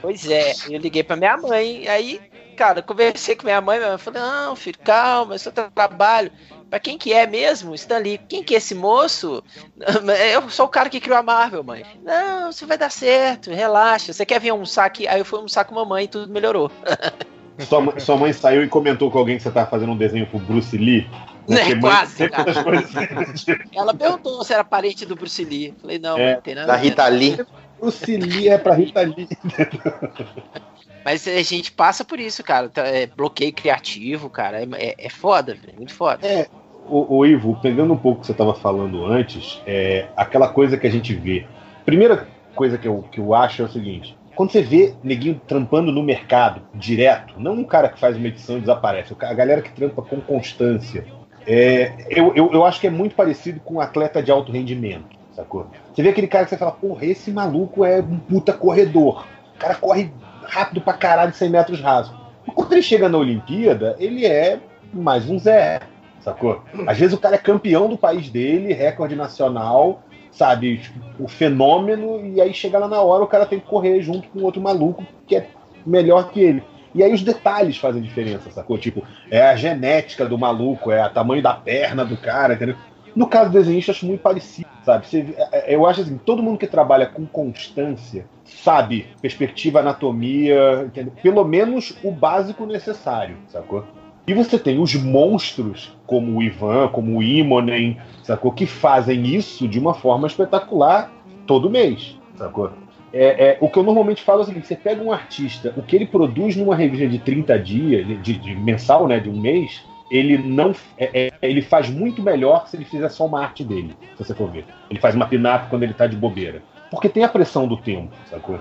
Pois é, eu liguei pra minha mãe, aí, cara, conversei com minha mãe, minha mãe falou, não, filho, calma, isso é trabalho. Pra quem que é mesmo, Stanley? Quem que é esse moço? Eu sou o cara que criou a Marvel, mãe. Não, isso vai dar certo, relaxa. Você quer vir almoçar aqui? Aí eu fui almoçar com a mamãe e tudo melhorou. Sua, mãe- sua mãe saiu e comentou com alguém que você tava fazendo um desenho pro Bruce Lee. Né, mãe quase, coisas- Ela perguntou se era parente do Bruce Lee. Falei, não, É, não tem nada Da. Rita Lee. Bruce Lee é pra Rita Lee. Mas a gente passa por isso, cara. Tá, é, bloqueio criativo, cara. É, é, é foda, velho. Muito foda. É, o, o Ivo, pegando um pouco o que você estava falando antes, é aquela coisa que a gente vê. Primeira coisa que eu, que eu acho é o seguinte: quando você vê neguinho trampando no mercado direto, não um cara que faz uma edição e desaparece, a galera que trampa com constância, é, eu, eu, eu acho que é muito parecido com um atleta de alto rendimento, sacou? Você vê aquele cara que você fala, porra, esse maluco é um puta corredor. O cara corre rápido pra caralho 100 metros rasos. Mas quando ele chega na Olimpíada, ele é mais um Zé, sacou? Às vezes o cara é campeão do país dele, recorde nacional, sabe? Tipo, o fenômeno, e aí chega lá na hora o cara tem que correr junto com outro maluco que é melhor que ele. E aí os detalhes fazem diferença, sacou? Tipo, é a genética do maluco, é o tamanho da perna do cara, entendeu? No caso do desenhista, acho muito parecido, sabe? Você- é- é- eu acho assim, todo mundo que trabalha com constância sabe perspectiva, anatomia, entendeu? Pelo menos o básico necessário, sacou? E você tem os monstros, como o Ivan, como o Imonen, sacou? Que fazem isso de uma forma espetacular todo mês, sacou? É, é, o que eu normalmente falo é o seguinte: você pega um artista, o que ele produz numa revista de 30 dias, de, de mensal, né, de um mês, ele não. é- é- ele faz muito melhor se ele fizer só uma arte dele, se você for ver. Ele faz uma pin-up quando ele tá de bobeira. Porque tem a pressão do tempo, sacou?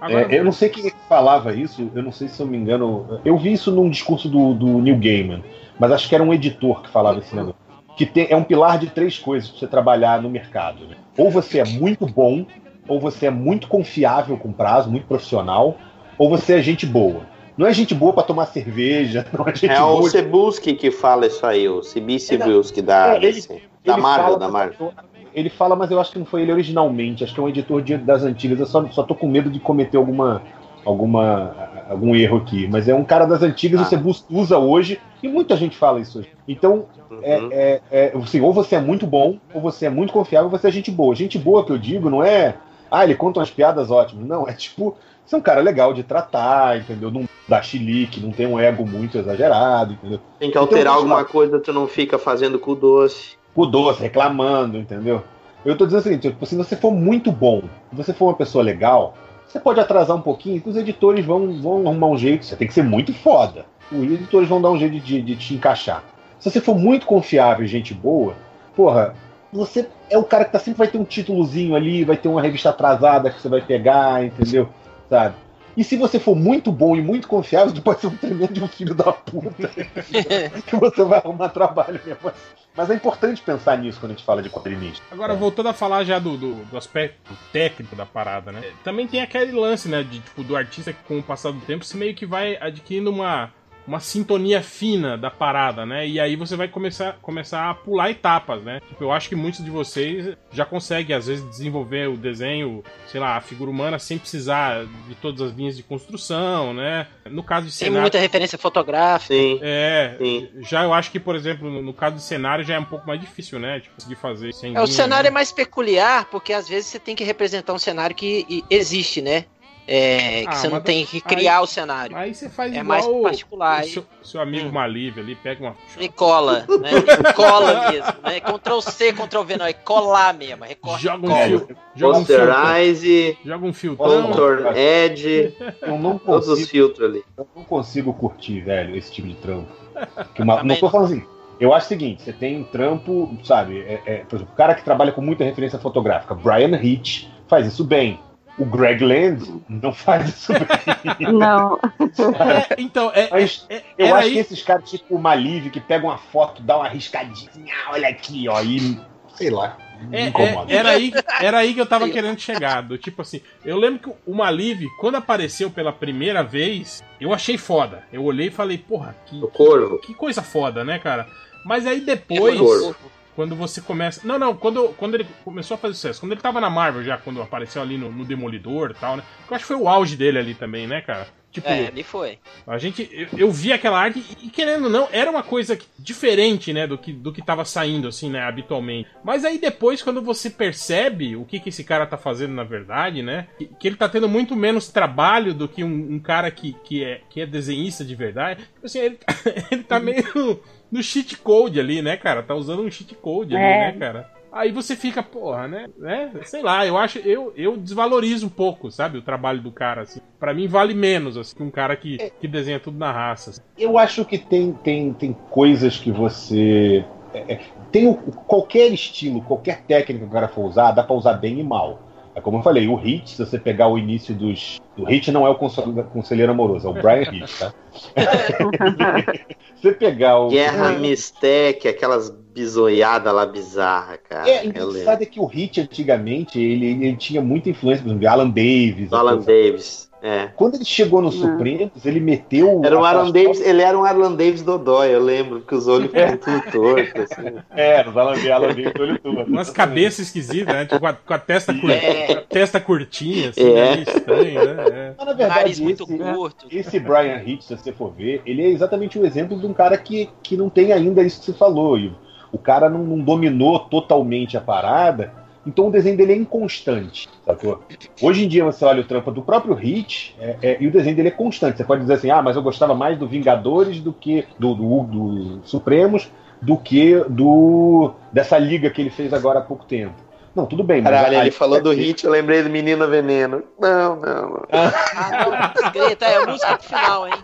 Agora, É, eu não sei quem é falava isso, eu não sei se eu me engano. Eu vi isso num discurso do, do Neil Gaiman, mas acho que era um editor que falava esse negócio. Que tem, é um pilar de três coisas pra você trabalhar no mercado. né? Ou você é muito bom, ou você é muito confiável com prazo, muito profissional, ou você é gente boa. Não é gente boa pra tomar cerveja, não é gente É o boa. Cebuski que fala isso aí, o Sibi Cebuski da, É, ele- assim, da ele Marvel, da Marvel. Ele fala, mas eu acho que não foi ele originalmente. Acho que é um editor de- das antigas. Eu só, só tô com medo de cometer alguma, alguma, algum erro aqui. Mas é um cara das antigas, Ah. você usa hoje, e muita gente fala isso hoje. Então, é, Uhum. é, é, assim, ou você é muito bom, ou você é muito confiável, ou você é gente boa. Gente boa que eu digo não é. Ah, ele conta umas piadas ótimas. Não, é tipo. Você é um cara legal de tratar, entendeu? Não dá chilique, não tem um ego muito exagerado, entendeu? Tem que alterar Então, alguma coisa, tu não fica fazendo cu doce. Doce, reclamando, entendeu? Eu tô dizendo o seguinte, tipo, se você for muito bom, se você for uma pessoa legal, você pode atrasar um pouquinho, que os editores vão, vão arrumar um jeito, você tem que ser muito foda. Os editores vão dar um jeito de, de te encaixar. Se você for muito confiável e gente boa, porra, você é o cara que tá sempre vai ter um títulozinho ali, vai ter uma revista atrasada que você vai pegar, entendeu? Sabe? E se você for muito bom e muito confiável, você pode ser um tremendo de um filho da puta. que você vai arrumar trabalho mesmo assim. Mas é importante pensar nisso quando a gente fala de quadrinista. Agora, voltando a falar já do, do, do aspecto técnico da parada, né? Também tem aquele lance, né? De, tipo, do artista que com o passar do tempo se meio que vai adquirindo uma, uma sintonia fina da parada, né? E aí você vai começar, começar a pular etapas, né? Tipo, eu acho que muitos de vocês já conseguem, às vezes, desenvolver o desenho, sei lá, a figura humana sem precisar de todas as linhas de construção, né? No caso de Tem cenário. muita referência fotográfica. Sim. É, Sim. já eu acho que, por exemplo, no, caso de cenário já é um pouco mais difícil, né? Tipo, conseguir fazer sem É, o linha, cenário né? é mais peculiar, porque às vezes você tem que representar um cenário que existe, né? É, que Ah, você não tem que criar o cenário. Aí você faz É igual mais particular, o seu, seu amigo Hum. Malívio ali, pega uma. E cola, né? E cola mesmo, né? Ctrl C, Ctrl V, não, é colar mesmo, recorte Joga um fio. Joga um filtro. Posterize, Joga um filtrão. Contour Edge, Eu não todos os consigo, filtros ali. eu não consigo curtir, velho, esse tipo de trampo. Que uma- não tô falando assim. Eu acho o seguinte, você tem um trampo, sabe? é- é, por exemplo, o cara que trabalha com muita referência fotográfica, Brian Hitch, faz isso bem. O Greg Land não faz isso bem. Não. É, então, é, Mas é- eu era acho aí- que esses caras, tipo o Malive, que pega uma foto, dá uma riscadinha, olha aqui, ó, e sei lá, me É, incomoda. é, era, aí, era aí que eu tava querendo chegar. do Tipo assim, eu lembro que o Malive, quando apareceu pela primeira vez, eu achei foda. Eu olhei e falei, porra, que, O Corvo. que coisa foda, né, cara? Mas aí Foi depois, Corvo. Quando você começa. Não, não, quando, quando ele começou a fazer sucesso, quando ele tava na Marvel já, quando apareceu ali no, no Demolidor e tal, né? Eu acho que foi o auge dele ali também, né, cara? Tipo, É, ali foi. a gente, eu, eu vi aquela arte e, querendo ou não, era uma coisa diferente, né, do que, do que tava saindo, assim, né, habitualmente. Mas aí depois, quando você percebe o que, que esse cara tá fazendo na verdade, né, que, que ele tá tendo muito menos trabalho do que um, um cara que, que, é, que é desenhista de verdade, tipo assim, ele, tá- ele tá meio no, cheat code ali, né, cara? Tá usando um cheat code ali, É. né, cara? Aí você fica, porra, né? né? Sei lá, eu acho, eu, eu desvalorizo um pouco, sabe, o trabalho do cara, assim. Pra mim vale menos, assim, que um cara que, que desenha tudo na raça. assim. Eu acho que tem, tem, tem coisas que você. é, é, tem o- qualquer estilo, qualquer técnica que o cara for usar, dá pra usar bem e mal. É como eu falei, o Hit, se você pegar o início dos. O Hit não é o conselheiro amoroso, é o Brian Hit, tá? se você pegar o. Guerra Mistec, aquelas bizoiadas lá bizarra, cara. É, engraçado é que o Hit antigamente ele, ele tinha muita influência, por exemplo, Alan Davis. Alan Davis. É. Quando ele chegou no Supremos, ele meteu. Era um Alan Davis, ele era um Alan Davis Dodói, eu lembro, que os olhos ficam tudo tortos. Assim. É, os Alan, Alan Davis do olho todo. Umas cabeças esquisitas, né? Tipo, com a, com a testa, cur... É. a testa curtinha, assim, É. né? meio estranho, né? É. Mas, na verdade, Nariz muito esse, curto. esse Brian Hitch, se você for ver, ele é exatamente o exemplo de um cara que, que não tem ainda isso que você falou. E o cara não, não dominou totalmente a parada, então o desenho dele é inconstante, sacou? Hoje em dia você olha o trampo do próprio Hit é, é, e o desenho dele é constante. Você pode dizer assim, ah, mas eu gostava mais do Vingadores do que do, do, do Supremos do que do dessa liga que ele fez agora há pouco tempo. Não, tudo bem, mas Caralho, aí- ele falou do hit, eu lembrei do Menino Veneno. Não, não. não. Ah, não, Greta, é a música pro final, hein?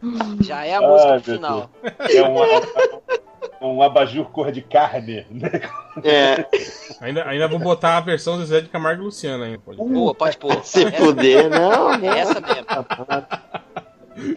Já é a música pro meu final. É um, é um abajur cor de carne, né? É. Ainda, ainda vou botar a versão do Zé de Camargo e Luciano ainda. Pode. Boa, pode pôr. Se puder, não. É essa mesmo.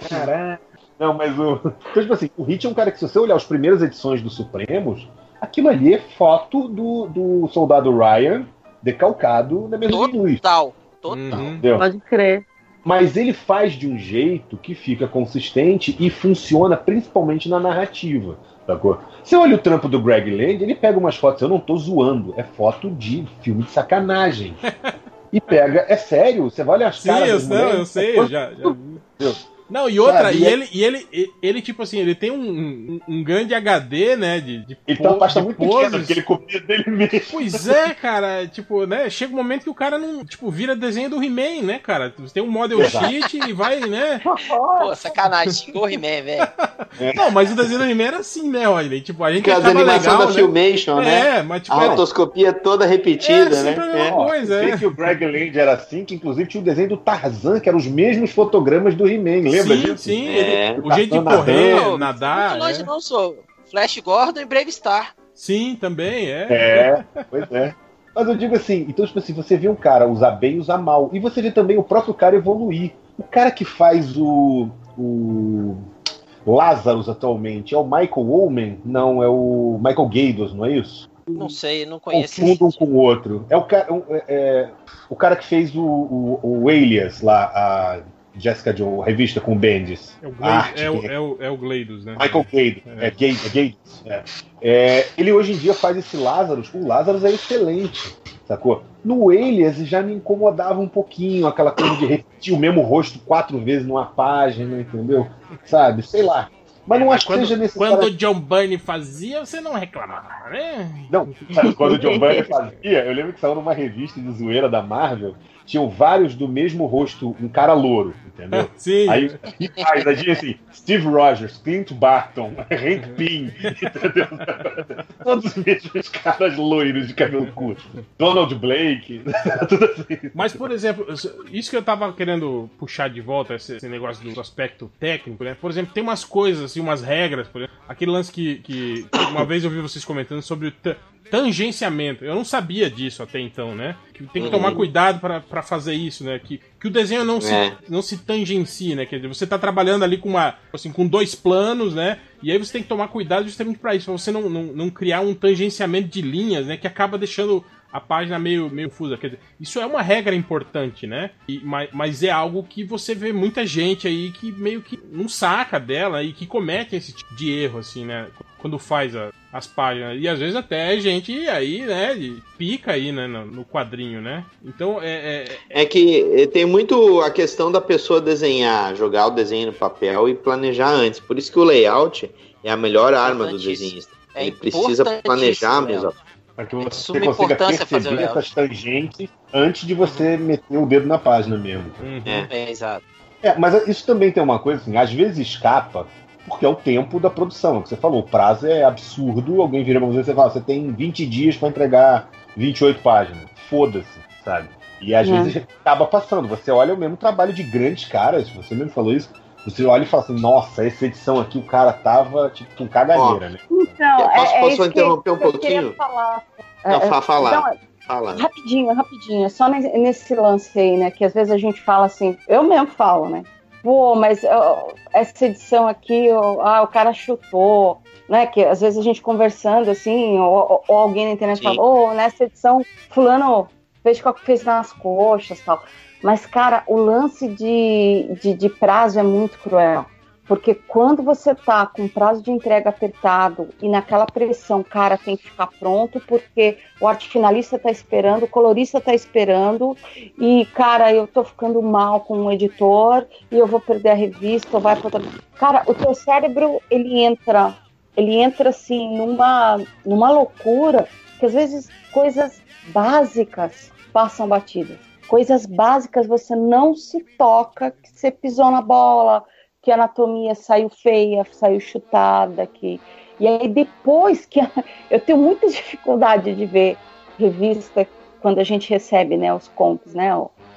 Caraca. Não, mas o. Então, tipo assim, o Hit é um cara que, se você olhar as primeiras edições do Supremos, aquilo ali é foto do, do soldado Ryan decalcado na mesa de luz. Total, total. Entendeu? Pode crer. Mas ele faz de um jeito que fica consistente e funciona principalmente na narrativa. Sacou? Você olha o trampo do Greg Land, ele pega umas fotos, eu não tô zoando, é foto de filme de sacanagem. e pega, é sério, você vai olhar as Sim, caras. eu, das não, mulheres, eu sei, é eu já, já vi. Entendeu? Não, e outra, Sabe, e e é- ele, e ele, e- ele, tipo assim, ele tem um, um, um grande HD, né? De, de Ele tem uma po- pasta de muito pequena, poses. porque ele copia dele mesmo. Pois é, cara, tipo, né? Chega um momento que o cara não, tipo, vira desenho do He-Man, né, cara? Você tem um model Exato. sheet e vai, né? Pô, sacanagem, xingou o He-Man, velho. Não, mas o desenho do He-Man era assim, né, olha? Tipo, a gente Que as animações da né? Filmation, né? É, mas tipo, A rotoscopia toda repetida, É, né? sempre a mesma É. Eu é. sei que o Greg Land era assim, que inclusive tinha o desenho do Tarzan, que eram os mesmos fotogramas do He-Man, lembra sim, disso? sim, É. ele- o jeito de correr, nadando. nadar, Muito longe é. não sou. Flash Gordon e Brave Star. sim, também, é. É, pois é. Mas eu digo assim, então, tipo assim, você vê um cara usar bem e usar mal. E você vê também o próprio cara evoluir. O cara que faz o. o Lazarus atualmente é o Michael Omen? Não, é o Michael Gaydos, não é isso? Não sei, não conheço. Confundo um com o outro. É o cara, é- é, o cara que fez o, o, o Alias lá, a Jessica Jones, a revista com Bendis. É o, Glade, arte é, o, é, o, é o Gleidos, né? Michael Gaydos. É. É, Gaydos. É é. É, ele hoje em dia faz esse Lazarus. O Lazarus é excelente, sacou? No Alias já me incomodava um pouquinho aquela coisa de repetir o mesmo rosto quatro vezes numa página, entendeu? Sabe? Sei lá. Mas não acho quando, que seja necessário. quando o John Byrne fazia, você não reclamava, né? Não, sabe, quando o John Byrne fazia, eu lembro que saiu numa revista de zoeira da Marvel, tinham vários do mesmo rosto, um cara louro, entendeu? Sim. Aí e aí tinha assim, Steve Rogers, Clint Barton, Hank Pym, entendeu? Todos os mesmos caras loiros de cabelo curto. Donald Blake, tudo assim. Mas, por exemplo, isso que eu tava querendo puxar de volta, esse, esse negócio do aspecto técnico, né? Por exemplo, tem umas coisas, assim, umas regras, por exemplo, aquele lance que, que uma vez eu vi vocês comentando sobre o tangenciamento. Eu não sabia disso até então, né? Que tem que tomar Uhum. cuidado pra pra fazer isso, né? Que, que o desenho não se, É. não se tangencie, né? Quer dizer, você tá trabalhando ali com uma, assim, com dois planos, né? E aí você tem que tomar cuidado justamente pra isso, pra você não, não, não criar um tangenciamento de linhas, né? Que acaba deixando a página meio, meio fusa. Quer dizer, isso é uma regra importante, né? E, mas, mas é algo que você vê muita gente aí que meio que não saca dela e que comete esse tipo de erro, assim, né? Quando faz a- as páginas. E às vezes até gente aí, né? Pica aí, né? No, no quadrinho, né? Então é. é- É que eh, tem muito a questão da pessoa desenhar, jogar o desenho no papel e planejar antes. Por isso que o layout é a melhor arma do desenhista. É Ele precisa planejar mesmo. Para que você Suma consiga importância fazer o perceber essas tangentes antes de você meter o dedo na página mesmo. uhum. É. É, exato. É, mas isso também tem uma coisa assim, às vezes escapa, porque é o tempo da produção. é o que Você falou, o prazo é absurdo, alguém vira pra você e você fala, você tem 20 dias pra entregar 28 páginas. Foda-se, sabe? E às É. vezes acaba passando. Você olha o mesmo trabalho de grandes caras, você mesmo falou isso. Você olha e fala assim, nossa, essa edição aqui o cara tava tipo com caganeira, né? Então, Eu posso- é, é posso isso que- interromper um que eu queria pouquinho? falar. Não, É, fa- fala. não, Fala. Rapidinho, rapidinho. Só nesse lance aí, né? Que às vezes a gente fala assim, eu mesmo falo, né? Pô, mas ó, essa edição aqui, ó, ah, o cara chutou, né? Que às vezes a gente conversando assim, ou, ou alguém na internet Sim. fala, ô, nessa edição, fulano fez o que fez nas coxas tal. Mas, cara, o lance de, de, de prazo é muito cruel. Porque quando você tá com prazo de entrega apertado e naquela pressão, cara, tem que ficar pronto, porque o arte finalista tá esperando, o colorista tá esperando, e, cara, eu tô ficando mal com o editor, e eu vou perder a revista, vai pra outra. Cara, o teu cérebro, ele entra, ele entra assim numa, numa loucura, que às vezes coisas básicas passam batidas. Coisas básicas você não se toca, que você pisou na bola, que a anatomia saiu feia, saiu chutada, que e aí depois que eu tenho muita dificuldade de ver revista quando a gente recebe, né, os contos, né,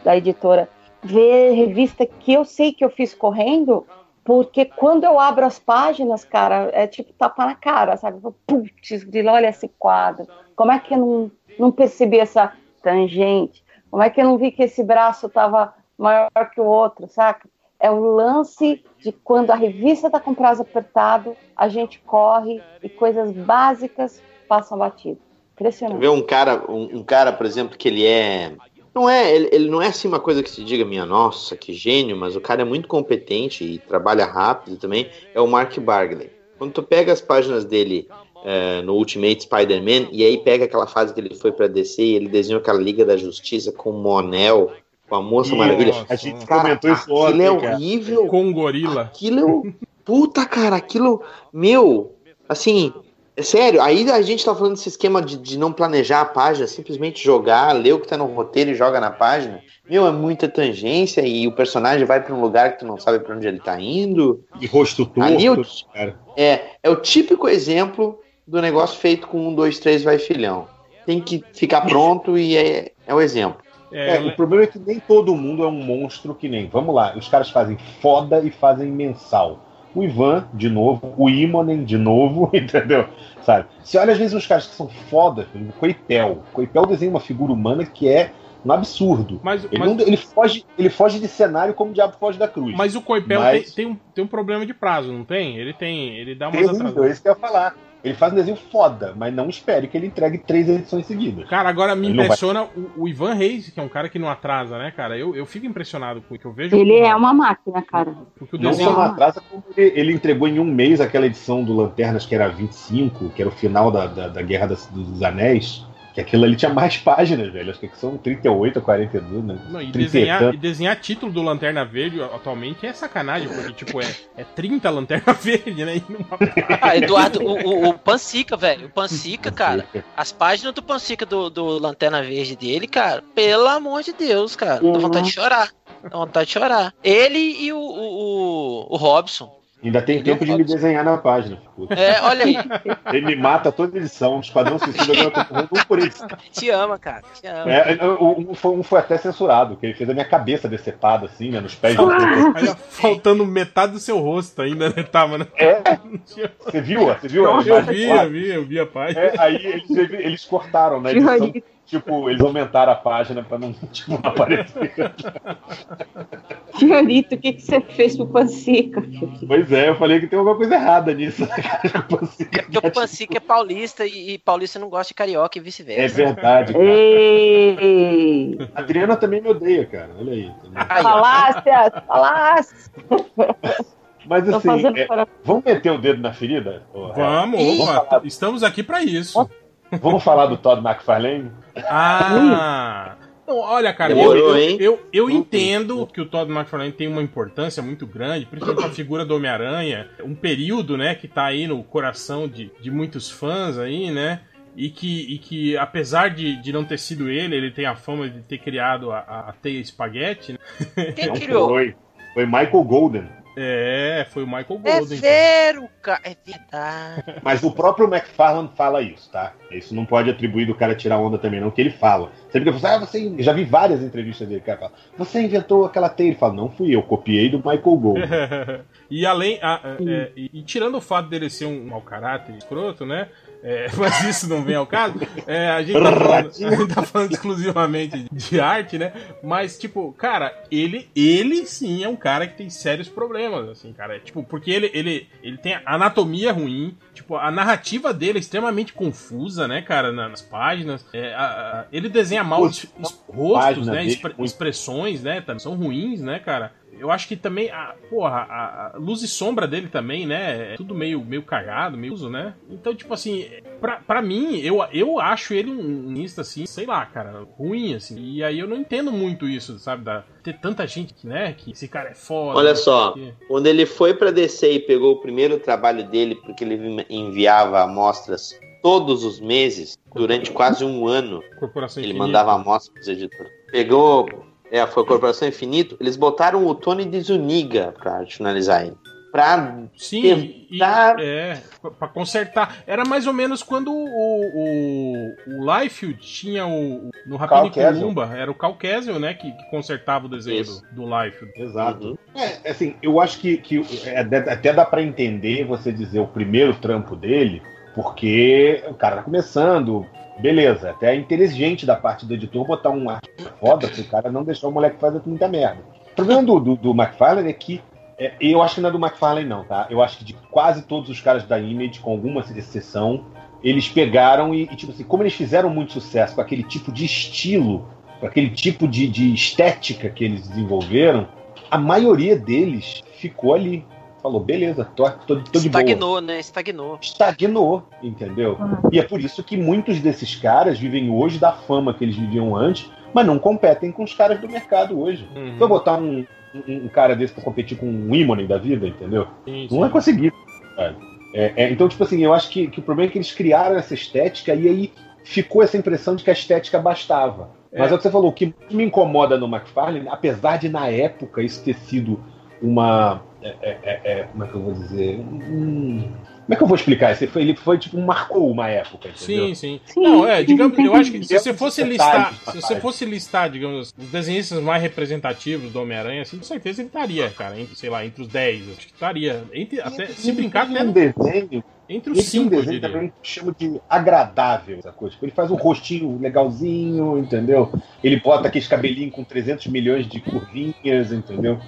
da editora, ver revista que eu sei que eu fiz correndo, Porque quando eu abro as páginas, cara, é tipo tapa na cara, sabe? Putz, olha esse quadro. Como é que eu não, não percebi essa tangente? Como é que eu não vi que esse braço estava maior que o outro, saca? É o lance de quando a revista está com prazo apertado, a gente corre e coisas básicas passam batido. Impressionante. Ver um cara, um, um cara, por exemplo, que ele é. Não é, ele, ele não é assim uma coisa que se diga, minha nossa, que gênio, mas o cara é muito competente e trabalha rápido também, é o Mark Bagley. Quando tu pega as páginas dele é, no Ultimate Spider-Man, e aí pega aquela fase que ele foi pra DC e ele desenhou aquela Liga da Justiça com o Monel, com a Moça Maravilha. a gente Cara, comentou isso aquilo é ontem, cara. horrível. Com um gorila. Aquilo é o... Puta, cara, aquilo... Meu, assim... É sério, aí a gente tá falando desse esquema de, de não planejar a página, simplesmente jogar, ler o que tá no roteiro e joga na página. Meu, é muita tangência e o personagem vai pra um lugar que tu não sabe pra onde ele tá indo. E rosto torto, Ali eu- cara. É, é o típico exemplo do negócio feito com um, dois, três, vai filhão. Tem que ficar pronto e é, é o exemplo. É, o problema é que nem todo mundo é um monstro que nem. Vamos lá, os caras fazem foda e fazem mensal. O Ivan, de novo, o Imonen, de novo, entendeu? Sabe? Você olha às vezes uns caras que são foda, o Coipel. O Coipel desenha uma figura humana que é um absurdo. Mas, Ele, mas- não- ele foge, ele foge de cenário como o diabo foge da cruz. Mas o Coipel Mas- tem, tem um, tem um problema de prazo, não tem? Ele tem. Ele dá umas Terrível, atrasadas. é isso que eu ia falar. Ele faz um desenho foda, mas não espere que ele entregue três edições seguidas. Cara, agora me Ele não vai- impressiona o, o Ivan Reis, que é um cara que não atrasa, né, cara? Eu, eu fico impressionado com o que eu vejo. Ele é uma máquina, cara. Porque o Não desenho. só não atrasa, como ele, ele entregou em um mês aquela edição do Lanternas que era 25, que era o final da, da, da Guerra das- dos Anéis. Que aquilo ali tinha mais páginas, velho. Acho que são 38 ou 42, né? Não, e 30 desenhar, e desenhar título do Lanterna Verde atualmente é sacanagem, porque, tipo, é, é 30 Lanterna Verde, né? E numa Ah, Eduardo, o, o, o Pansica, velho. O Pansica, cara. As páginas do Pansica do, do Lanterna Verde dele, cara, pelo amor de Deus, cara. Dá vontade de chorar. Dá vontade de chorar. Ele e o, o, o, o Robson. Ainda tem tempo de me desenhar na página. puta. É, olha aí. Ele me mata toda edição. Esquadrão Suicida eu tô correndo um por edição. Te ama, cara. Te ama. É, um, foi, um foi até censurado, que ele fez a minha cabeça decepada, assim, né? Nos pés do faltando metade do seu rosto ainda, né? Tava, né? É. Você viu? Você viu? a Eu imagem vi, eu vi, eu vi a página. É, aí eles, eles cortaram, né? Edição, tipo, eles aumentaram a página pra não, tipo, não aparecer. Fiorito, o que, que você fez pro Pansica? Pois é, eu falei que tem alguma coisa errada nisso. né, Porque o Pansica é paulista e, e paulista não gosta de carioca e É vice-versa. verdade, cara. Ei! A Adriana também me odeia, cara. Olha aí. Falácias, falácias. Mas assim, é, para- vamos meter o dedo na ferida? Vamos, opa, falar, estamos aqui pra isso. Vamos falar do Todd McFarlane? Ah! Não, olha, cara, Demorou, eu, hein? eu, eu entendo que o Todd McFarlane tem uma importância muito grande, principalmente a figura do Homem-Aranha, um período, né, que tá aí no coração de, de muitos fãs aí, né? E que, e que apesar de, de não ter sido ele, ele tem a fama de ter criado a, a, teia espaguete, né? Quem criou? foi. Foi Michael Golden. É, foi o Michael É Golden. zero, cara. É verdade. Mas o próprio McFarlane fala isso, tá? Isso não pode atribuir do cara tirar onda também, não, que ele fala. Sempre que eu falo, ah, você. Eu já vi várias entrevistas dele, cara fala, você inventou aquela teia. Ele fala, não fui eu, copiei do Michael Golden. e além. a- a- é, e, e tirando o fato dele ser um mau caráter escroto, né? É, mas isso não vem ao caso. É, a, gente tá falando, a gente tá falando exclusivamente de arte, né? Mas, tipo, cara, ele, ele sim é um cara que tem sérios problemas, assim, cara. É, tipo, porque ele, ele, ele tem anatomia ruim, tipo, a narrativa dele é extremamente confusa, né, cara, na- nas páginas. É, a- a- ele desenha mal os, os rostos, né? dele, expressões, né? São ruins, né, cara? Eu acho que também, a, porra, a, a luz e sombra dele também, né? É tudo meio, meio cagado, meio uso, né? Então, tipo assim, pra, pra mim, eu, eu acho ele um unista, assim, sei lá, cara, ruim, assim. E aí eu não entendo muito isso, sabe? Da, ter tanta gente que, né? Que esse cara é foda. Olha só, quando ele foi pra DC e pegou o primeiro trabalho dele, porque ele enviava amostras todos os meses, durante quase um ano, Corporação ele Infinita. mandava amostras pros editores. Pegou, é, foi a Corporação Infinito, eles botaram o Tony de Zuniga pra finalizar ele. pra Sim, e, tentar. é, pra- consertar. Era mais ou menos quando o, o, o Liefeld tinha o. No Rapini Columba, era o Cal Kesel, né? Que, que consertava o desenho Isso. do, do Liefeld. Exato. É, assim, eu acho que, que é, até dá pra entender você dizer o primeiro trampo dele, porque o cara tá começando, beleza, até é inteligente da parte do editor botar um arte foda pro cara não deixar o moleque fazer muita merda. O problema do, do, do McFarlane é que é, eu acho que não é do McFarlane não, tá? Eu acho que de quase todos os caras da Image, com alguma exceção, eles pegaram e, e, tipo assim, como eles fizeram muito sucesso com aquele tipo de estilo, com aquele tipo de, de estética que eles desenvolveram, a maioria deles ficou ali. Falou, beleza, tô, tô, tô de boa. Estagnou, né? Estagnou. Estagnou, entendeu? E é por isso que muitos desses caras vivem hoje da fama que eles viviam antes, mas não competem com os caras do mercado hoje. Uhum. Se eu botar um, um, um cara desse pra competir com um Imonen da vida, entendeu? Sim, Não é conseguir. cara. É, é, então, tipo assim, eu acho que, que o problema é que eles criaram essa estética e aí ficou essa impressão de que a estética bastava. Mas é, o que você falou, o que me incomoda no McFarlane, apesar de na época isso ter sido uma. É, é, é, é, como é que eu vou dizer? Um- como é que eu vou explicar isso? Ele foi, ele foi tipo, marcou uma época, entendeu? Sim, sim. Não, é, digamos, eu acho que se você fosse listar, se você fosse listar, digamos, os desenhistas mais representativos do Homem-Aranha, assim, com certeza ele estaria, cara, entre, sei lá, entre os 10, acho que estaria. Entre, até, se brincar, até um desenho, entre ele os tem um 5, eu desenho também que chama de agradável, essa coisa. Tipo, ele faz um rostinho legalzinho, entendeu? Ele bota aqueles cabelinhos com 300 milhões de curvinhas, entendeu?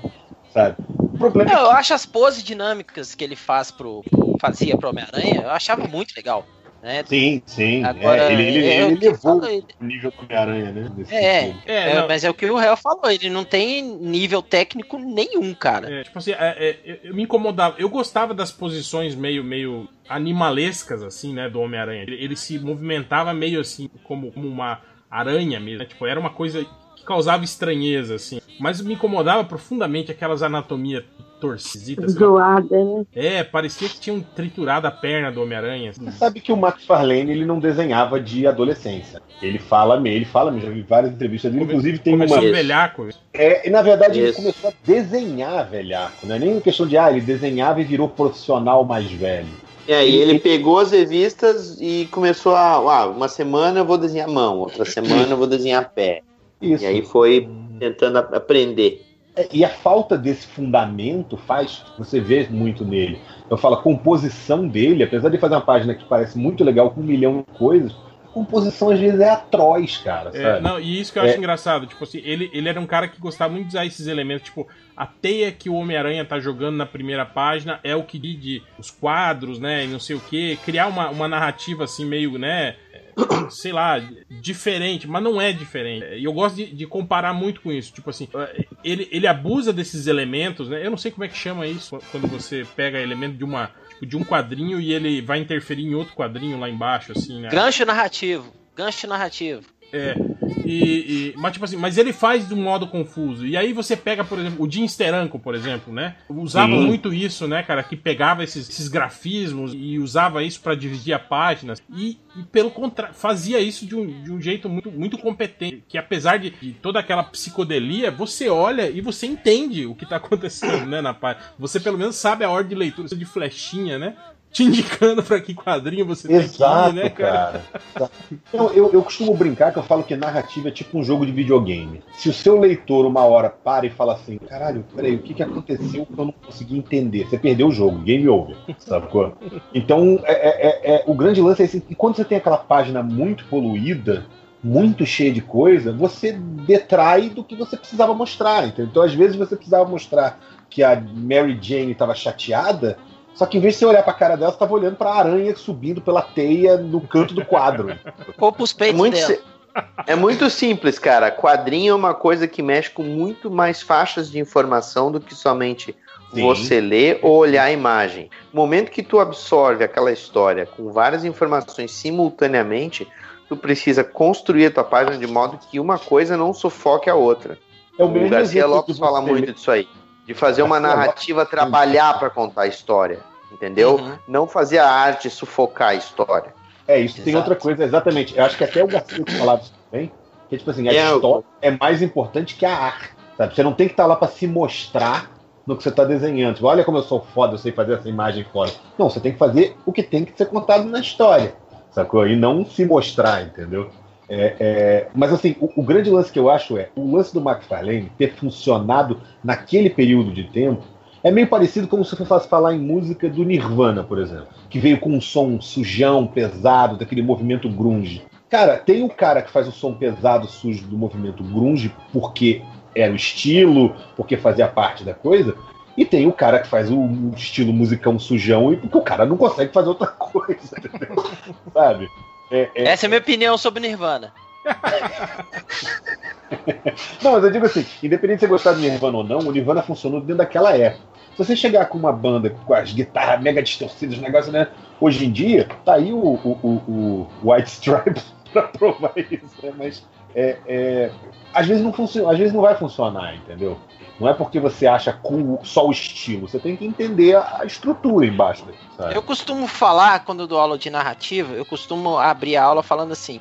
Sabe? O problema Eu é que acho as poses dinâmicas que ele faz pro, fazia pro Homem-Aranha, eu achava muito legal. Né? Sim, sim. Agora, é, ele, ele, é o ele levou fala, ele- o nível do Homem-Aranha, né? Nesse É. É, é, não. mas é o que o réu falou, ele não tem nível técnico nenhum, cara. É, tipo assim, é, é, eu- eu me incomodava. Eu gostava das posições meio, meio animalescas, assim, né, do Homem-Aranha. Ele, ele se movimentava meio assim, como, como uma aranha mesmo. né? Tipo, era uma coisa causava estranheza, assim. Mas me incomodava profundamente aquelas anatomias torcidas. lá. Zoada, né? É, parecia que tinham triturado a perna do Homem-Aranha. assim. Você sabe que o McFarlane ele não desenhava de adolescência. Ele fala mesmo, ele fala mesmo, já vi várias entrevistas dele, inclusive tem Começou uma. velhaco. É, e na verdade ele Isso. começou a desenhar velhaco, não é nem questão de ah, ele desenhava e virou profissional mais velho. E aí ele pegou as revistas e começou a. Ah, uma semana eu vou desenhar mão, outra semana eu vou desenhar pé. Isso. E aí foi tentando aprender. É, E a falta desse fundamento faz, você vê muito nele. Eu falo, a composição dele, apesar de fazer uma página que parece muito legal com um milhão de coisas, a composição às vezes é atroz, cara, É, não, e isso que eu É. acho engraçado, tipo assim, ele, ele era um cara que gostava muito de usar esses elementos, tipo, a teia que o Homem-Aranha tá jogando na primeira página é o que divide os quadros, né, e não sei o que, criar uma, uma narrativa assim, meio, né, sei lá, diferente, mas não é diferente. E eu gosto de, de comparar muito com isso, tipo assim, ele, ele abusa desses elementos, né, eu não sei como é que chama isso, quando você pega elemento de uma... tipo, De um quadrinho e ele vai interferir em outro quadrinho lá embaixo, assim, né? Gancho narrativo, gancho narrativo. É. E, e- mas, tipo assim, mas ele faz de um modo confuso. E aí você pega, por exemplo, o Jim Steranko, por exemplo, né? Usava Sim. muito isso, né, cara? Que pegava esses, esses grafismos e usava isso pra dividir a página. E, e pelo contrário, fazia isso de um, de um jeito muito, muito competente. Que apesar de, de toda aquela psicodelia, você olha e você entende o que tá acontecendo, né, na página. Você pelo menos sabe a ordem de leitura de flechinha, né? Te indicando pra que quadrinho você tem que Exato, ir, né, cara? cara. Eu, eu, eu costumo brincar que eu falo que narrativa é tipo um jogo de videogame. Se o seu leitor uma hora para e fala assim, caralho, peraí, o que, que aconteceu que eu não consegui entender? Você perdeu o jogo, game over, sacou? Então, é, é- é- é- o grande lance é esse, e quando você tem aquela página muito poluída, muito cheia de coisa, você detrai do que você precisava mostrar, entendeu? Então, às vezes, você precisava mostrar que a Mary Jane estava chateada, só que em vez de você olhar pra cara dela, você tava olhando pra aranha subindo pela teia no canto do quadro. Ou pros É peitos muito, dela. si- é muito simples, cara. Quadrinho é uma coisa que mexe com muito mais faixas de informação do que somente Sim. você ler ou olhar a imagem. No momento que tu absorve aquela história com várias informações simultaneamente, tu precisa construir a tua página de modo que uma coisa não sufoque a outra. É o O mesmo Garcia Lopes fala muito disso aí. De fazer uma Garcia narrativa trabalhar para contar a história. Entendeu? Uhum. Não fazer a arte sufocar a história. É, isso tem Exato. outra coisa, exatamente. Eu acho que até o Garcia falava isso também. Que tipo assim, a É, história é mais importante que a arte. Sabe? Você não tem que estar lá pra se mostrar, no que você está desenhando. Tipo, Olha como eu sou foda, eu sei fazer essa imagem foda. Não, você tem que fazer o que tem que ser contado na história, sacou? E não se mostrar, entendeu? É, é, mas assim, o, o grande lance que eu acho é o lance do McFarlane ter funcionado naquele período de tempo é meio parecido como se fosse falar em música do Nirvana, por exemplo, que veio com um som sujão, pesado, daquele movimento grunge. Cara, tem o cara que faz o som pesado, sujo do movimento grunge porque era o estilo, porque fazia parte da coisa, e tem o cara que faz o estilo musicão sujão e porque o cara não consegue fazer outra coisa, entendeu? sabe? É, é- Essa é a minha opinião sobre Nirvana. Não, mas eu digo assim, independente de você gostar do Nirvana ou não, o Nirvana funcionou dentro daquela época. Se você chegar com uma banda com as guitarras mega distorcidas, o negócio, né? Hoje em dia, tá aí o, o, o- o White Stripes pra provar isso, né? Mas é, é, às vezes não funciona, às vezes não vai funcionar, entendeu? Não é porque você acha cool só o estilo, você tem que entender a, estrutura embaixo sabe? Eu costumo falar, quando dou aula de narrativa, eu costumo abrir a aula falando assim: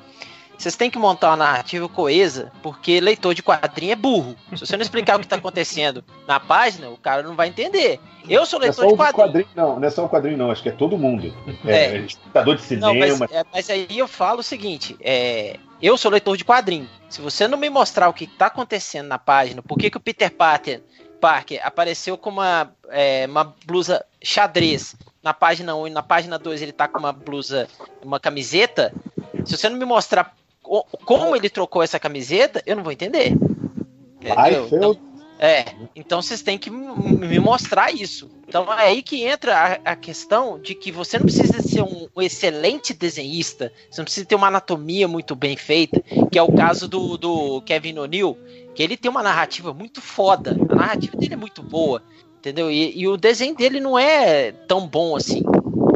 vocês têm que montar uma narrativa coesa, porque leitor de quadrinho é burro. Se você não explicar o que está acontecendo na página, o cara não vai entender. Eu sou Não é leitor só de quadrinho. quadrinho, não, não é só o quadrinho, não, acho que é todo mundo. É, É. espectador de Não, cinema. mas, é, mas aí eu falo o seguinte: é, eu sou leitor de quadrinho. Se você não me mostrar o que está acontecendo na página, por que, que o Peter Parker, Parker apareceu com uma, é, uma blusa xadrez na página 1 e na página 2 ele tá com uma blusa, uma camiseta, se você não me mostrar como ele trocou essa camiseta, eu não vou entender. Entendeu? Então, é, então vocês têm que me mostrar isso. Então é aí que entra a, a questão de que você não precisa ser um, um excelente desenhista, você não precisa ter uma anatomia muito bem feita, que é o caso do, do Kevin O'Neill, que ele tem uma narrativa muito foda, a narrativa dele é muito boa, entendeu? E, e o desenho dele não é tão bom assim.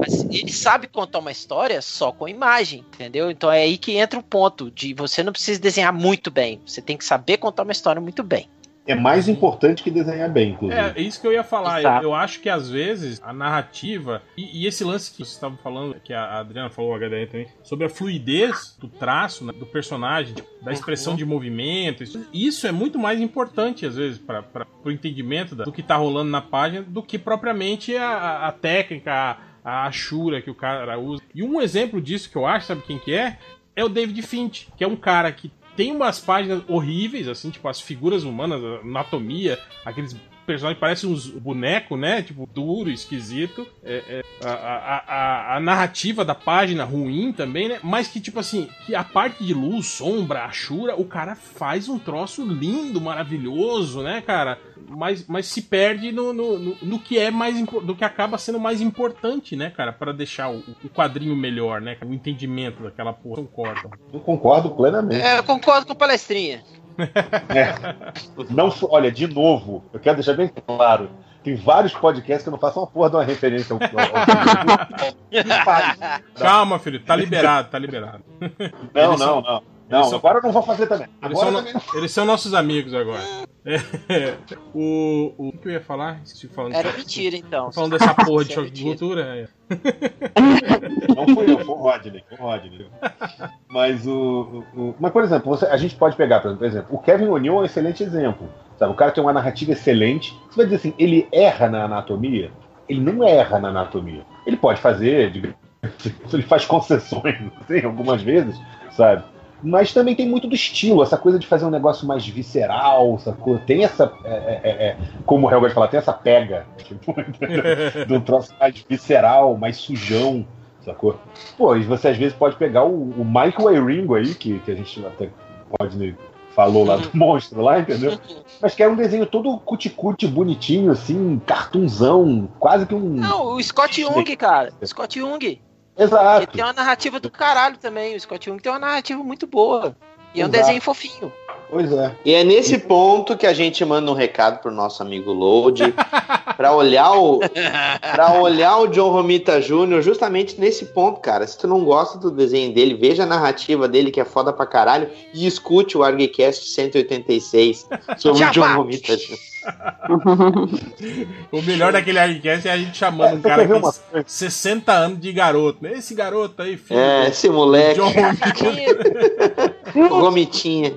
Mas ele sabe contar uma história só com imagem, entendeu? Então é aí que entra o ponto de você não precisa desenhar muito bem, você tem que saber contar uma história muito bem. É mais importante que desenhar bem, inclusive. É, é isso que eu ia falar. Eu, eu acho que às vezes a narrativa. E, e esse lance que você estava falando, que a Adriana falou, o HDR também, sobre a fluidez do traço, né, do personagem, tipo, da expressão de movimento. Isso, isso é muito mais importante, às vezes, para o entendimento da- do que tá rolando na página, do que propriamente a, a- a técnica, a, a achura que o cara usa. E um exemplo disso que eu acho, sabe quem que é? É o David Finch, que é um cara que tem umas páginas horríveis, assim, tipo, as figuras humanas, anatomia, aqueles personagens que parecem uns bonecos, né? Tipo, duro, esquisito. É, é, a, a, a, a narrativa da página ruim também, né? Mas que, tipo assim, que a parte de luz, sombra, achura, o cara faz um troço lindo, maravilhoso, né, cara? Mas, mas se perde no, no, no, no que é mais do que acaba sendo mais importante, né, cara, Pra deixar o, o quadrinho melhor, né? O entendimento daquela porra. Concordam. Eu concordo plenamente. É, eu concordo com o palestrinha. Não, f- olha, de novo, eu quero deixar bem claro. Tem vários podcasts que eu não faço uma porra de uma referência ao. ao- Calma, filho, tá liberado, tá liberado. não, Eles não, são- não. Não, são- agora eu não vou fazer também. Eles são, também não. eles são nossos amigos agora. É, o, o o que eu ia falar? De falar. Era mentira, então. Falando dessa porra de é choque de cultura. é. Não fui eu, foi o Rodney. Foi o Rodney. Mas o, o- o- Mas, por exemplo, você- a gente pode pegar, por exemplo, o Kevin O'Neill é um excelente exemplo. Sabe? O cara tem uma narrativa excelente. Você vai dizer assim, ele erra na anatomia? Ele não erra na anatomia. Ele pode fazer, digamos, ele faz concessões, assim, algumas vezes, sabe? Mas também tem muito do estilo, essa coisa de fazer um negócio mais visceral, sacou? Tem essa. é, é, é, como o Helga de falar, tem essa pega. Tipo, de um troço mais visceral, mais sujão, sacou? Pô, e você às vezes pode pegar o, o Michael Iringo aí, que, que a gente até pode falou lá do monstro lá, entendeu? Mas que era um desenho todo cuticute bonitinho, assim, cartunzão, quase que um. Não, o Scott Young, cara. Scott Young. Exato. Ele tem uma narrativa do caralho também. O Scott Young tem uma narrativa muito boa. E é um Exato. desenho fofinho. Pois é. E é nesse ponto que a gente manda um recado pro nosso amigo Load pra olhar o para olhar o John Romita Jr. justamente nesse ponto, cara. Se tu não gosta do desenho dele, veja a narrativa dele que é foda pra caralho e escute o Argcast 186 sobre o John. Romita Jr. O melhor daquele Argcast é a gente chamando um você cara tem 60 anos de garoto. né? Esse garoto aí, filho. É, esse moleque. John Romitinha.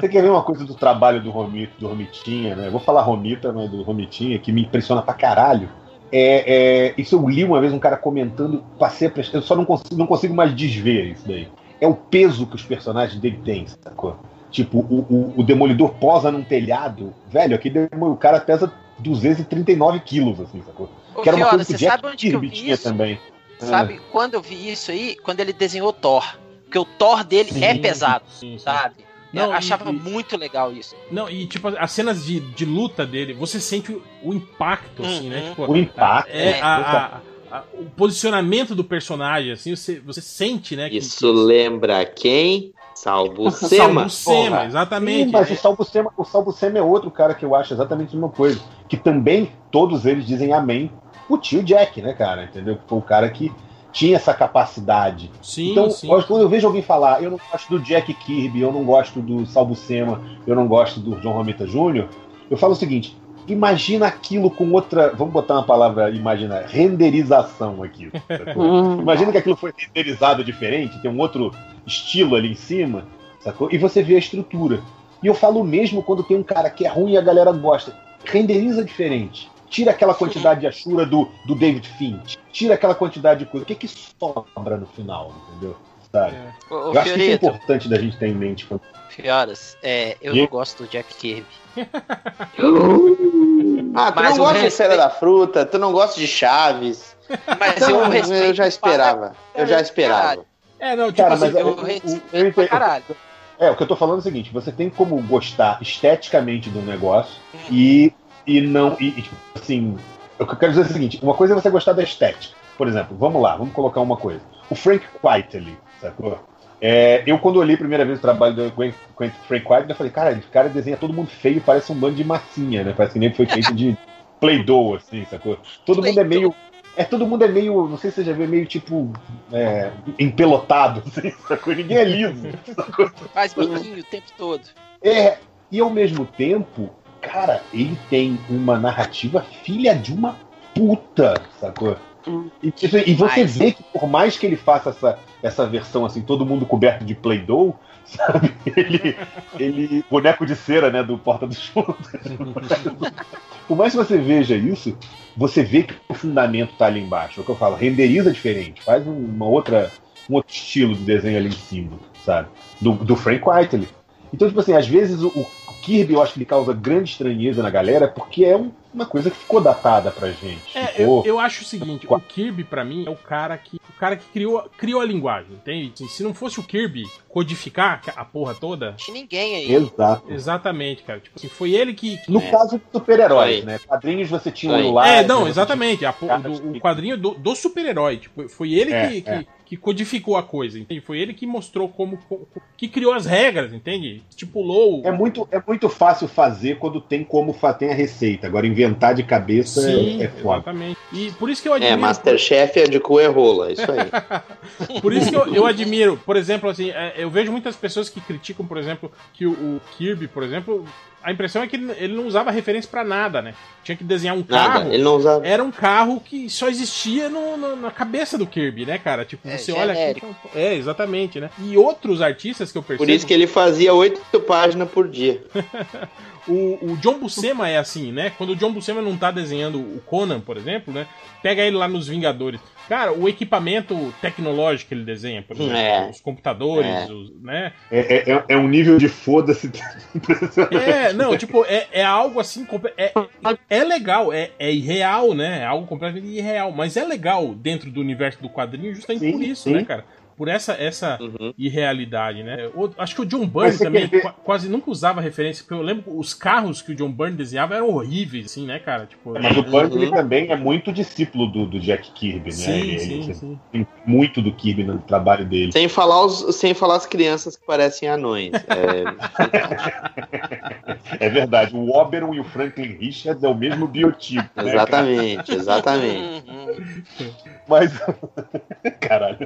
Você quer ver uma coisa do trabalho do Romito, do Romitinha, né? Eu vou falar Romita, mas do Romitinha, que me impressiona pra caralho. É, é, isso eu li uma vez um cara comentando, passei a prestar, eu só não consigo, não consigo mais desver isso daí. É o peso que os personagens dele têm, sacou? Tipo, o, o, o Demolidor posa num telhado, velho, aqui o cara pesa 239 quilos, assim, sacou? Ô, que era uma Fiona, coisa que Jack sabe onde que eu Kirby vi tinha isso? também. Sabe quando eu vi isso aí? Quando ele desenhou Thor. Porque o Thor dele Sim, é pesado, sim, sim. sabe? Não, eu achava e- muito legal isso. Não, e tipo, as cenas de, de luta dele, você sente o, o impacto, assim, né? Uhum. Tipo, O impacto. é, É. a- a- a- o posicionamento do personagem, assim, você, você sente, né? que- Isso lembra quem? Salvo Salvo Sema. Sema, exatamente. Sim, mas É- o Salbucema, o Salbucema é outro cara que eu acho exatamente a mesma coisa. Que também todos eles dizem amém. O tio Jack, né, cara? Entendeu? Que foi o cara que tinha essa capacidade. Sim, então, sim. lógico, quando eu vejo alguém falar, eu não gosto do Jack Kirby, eu não gosto do Salbucema, eu não gosto do John Romita Jr., eu falo o seguinte: imagina aquilo com outra. Vamos botar uma palavra, imagina, renderização aqui. Hum. Imagina que aquilo foi renderizado diferente, tem um outro estilo ali em cima, sacou? E você vê a estrutura. E eu falo mesmo quando tem um cara que é ruim e a galera gosta. Renderiza diferente. Tira aquela quantidade de achura do, do David Finch. Tira aquela quantidade de coisa. O que que sobra no final, entendeu? Sabe? Ô, ô, eu acho que isso é Fiorito, importante da gente ter em mente. quando- Fioras, é, eu E? não gosto do Jack Kirby. Ah, tu Mas não gosta de Feira da Fruta, tu não gosta de Chaves. Mas Então, eu eu, respeito já esperava. Eu já esperava. É, não, tipo Cara, assim, mas eu eu- respeito eu entendo. caralho. É, o que eu tô falando é o seguinte: você tem como gostar esteticamente do negócio e, e não. E, e, tipo, assim, o que eu quero dizer é o seguinte: uma coisa é você gostar da estética. Por exemplo, vamos lá, vamos colocar uma coisa. O Frank Whiteley, sacou? É, eu, quando olhei a primeira vez o trabalho do Gwen- Frank eu falei, cara, esse cara desenha todo mundo feio, parece um bando de massinha, né? Parece que nem foi feito de Play-Doh, assim, sacou? Todo mundo é meio. É, todo mundo é meio, não sei se você já viu, meio tipo. É, empelotado, assim, sacou? Ninguém é liso. sacou? Faz biquinho o tempo todo. É, e ao mesmo tempo, cara, ele tem uma narrativa filha de uma puta, sacou? E, tipo, e você Mas- vê que por mais que ele faça essa, essa versão assim, todo mundo coberto de Play-Doh, sabe? Ele, ele. Boneco de cera, né? Do Porta dos Fundos. por mais que você veja isso, você vê que o fundamento tá ali embaixo. É o que eu falo, renderiza diferente, faz um- uma outra, um outro estilo de desenho ali em cima, sabe? Do, do Frank Whiteley. Então, tipo assim, às vezes o, o Kirby eu acho que ele causa grande estranheza na galera porque é um- uma coisa que ficou datada pra gente. É, Ficou- eu, eu acho o seguinte, o Kirby pra mim é o cara que o cara que criou, criou a linguagem, entende? Assim, se não fosse o Kirby codificar a porra toda, Tinha ninguém aí. Exato. exatamente, cara. Tipo assim, foi ele que, que- No caso de super-heróis, né? Quadrinhos você tinha o lá. É, não, exatamente. a po- Cara, do- o quadrinho do, do super-herói. Tipo, foi ele É, que, é. que, que codificou a coisa, entende? Foi ele que mostrou como. co- que criou as regras, entende? Estipulou. É muito, é muito fácil fazer quando tem como tem a receita. Agora, inventar de cabeça Sim, é, é foda. exatamente. E por isso que eu admiro. É, Masterchef é de cu e rola, isso aí. Por isso que eu, eu admiro, por exemplo, assim, é, eu vejo muitas pessoas que criticam, por exemplo, que o, o Kirby, por exemplo, a impressão é que ele, não usava referência pra nada, né? Tinha que desenhar um carro. Nada, ele não usava. Era um carro que só existia no- no- na cabeça do Kirby, né, cara? Tipo, É, você olha aqui. genérico. É, exatamente, né? E outros artistas que eu percebo. Por isso que ele fazia oito páginas por dia. O, o John Buscema é assim, né? Quando o John Buscema não tá desenhando o Conan, por exemplo, né? Pega ele lá nos Vingadores. Cara, o equipamento tecnológico que ele desenha, por exemplo, É. os computadores, É. os- né? É, é- é um nível de foda-se impressionante. É, não, tipo, é, é algo assim. É, é legal, é, é irreal, né? É algo completamente irreal, mas é legal dentro do universo do quadrinho justamente Sim, por isso, sim. né, cara? Por essa, essa Uhum. irrealidade, né? O- acho que o John Byrne também quer quase nunca usava referência, porque eu lembro que os carros que o John Byrne desenhava eram horríveis, assim, né, cara? Tipo, Mas o Burns Uhum. ele também é muito discípulo do, do Jack Kirby, né? sim, ele, sim, ele sim. tem muito do Kirby no trabalho dele. Sem falar, os, sem falar as crianças que parecem anões. É, É verdade. O Oberon e o Franklin Richards é o mesmo biotipo. né, cara? exatamente, exatamente. Mas. Caralho.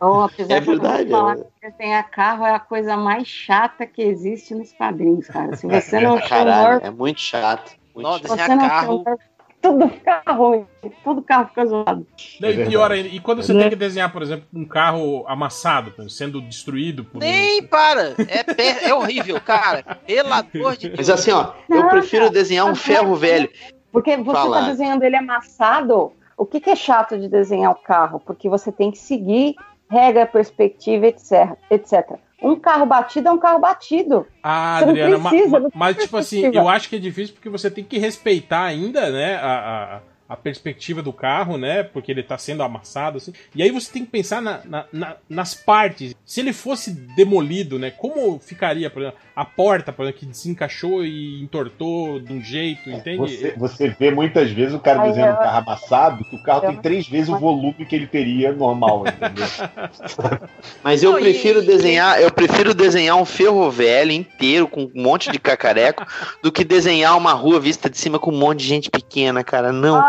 Ou, apesar É eu verdade, falar é. que desenhar carro é a coisa mais chata que existe nos quadrinhos, cara. Se você não Caralho, humor, é muito chato. Muito chato. se desenhar não carro- humor, tudo fica ruim. Todo carro fica zoado. Não, e pior ainda, e quando você tem que desenhar, por exemplo, um carro amassado, sendo destruído por um- Nem para! É, pe- é horrível, cara. Pelo amor de Deus. Mas assim, ó, eu Não, prefiro cara. desenhar um ferro velho. Porque você Fala. tá desenhando ele amassado. O que, que é chato de desenhar o carro? Porque você tem que seguir regra, perspectiva, etc, etc. Um carro batido é um carro batido. Ah, Você Adriana, precisa, mas, tem tipo assim, eu acho que é difícil porque você tem que respeitar ainda, né, a, a, a perspectiva do carro, né, porque ele tá sendo amassado, assim. E aí você tem que pensar na- na- na- nas partes. Se ele fosse demolido, né, como ficaria, por exemplo, a porta, por exemplo, que desencaixou e entortou de um jeito, entende? Você, você vê muitas vezes o cara Aí desenhando eu- um carro amassado, que o carro eu- tem três vezes o volume que ele teria normal, entendeu? Mas eu prefiro desenhar, eu prefiro desenhar um ferro velho inteiro com um monte de cacareco do que desenhar uma rua vista de cima com um monte de gente pequena, cara. Não,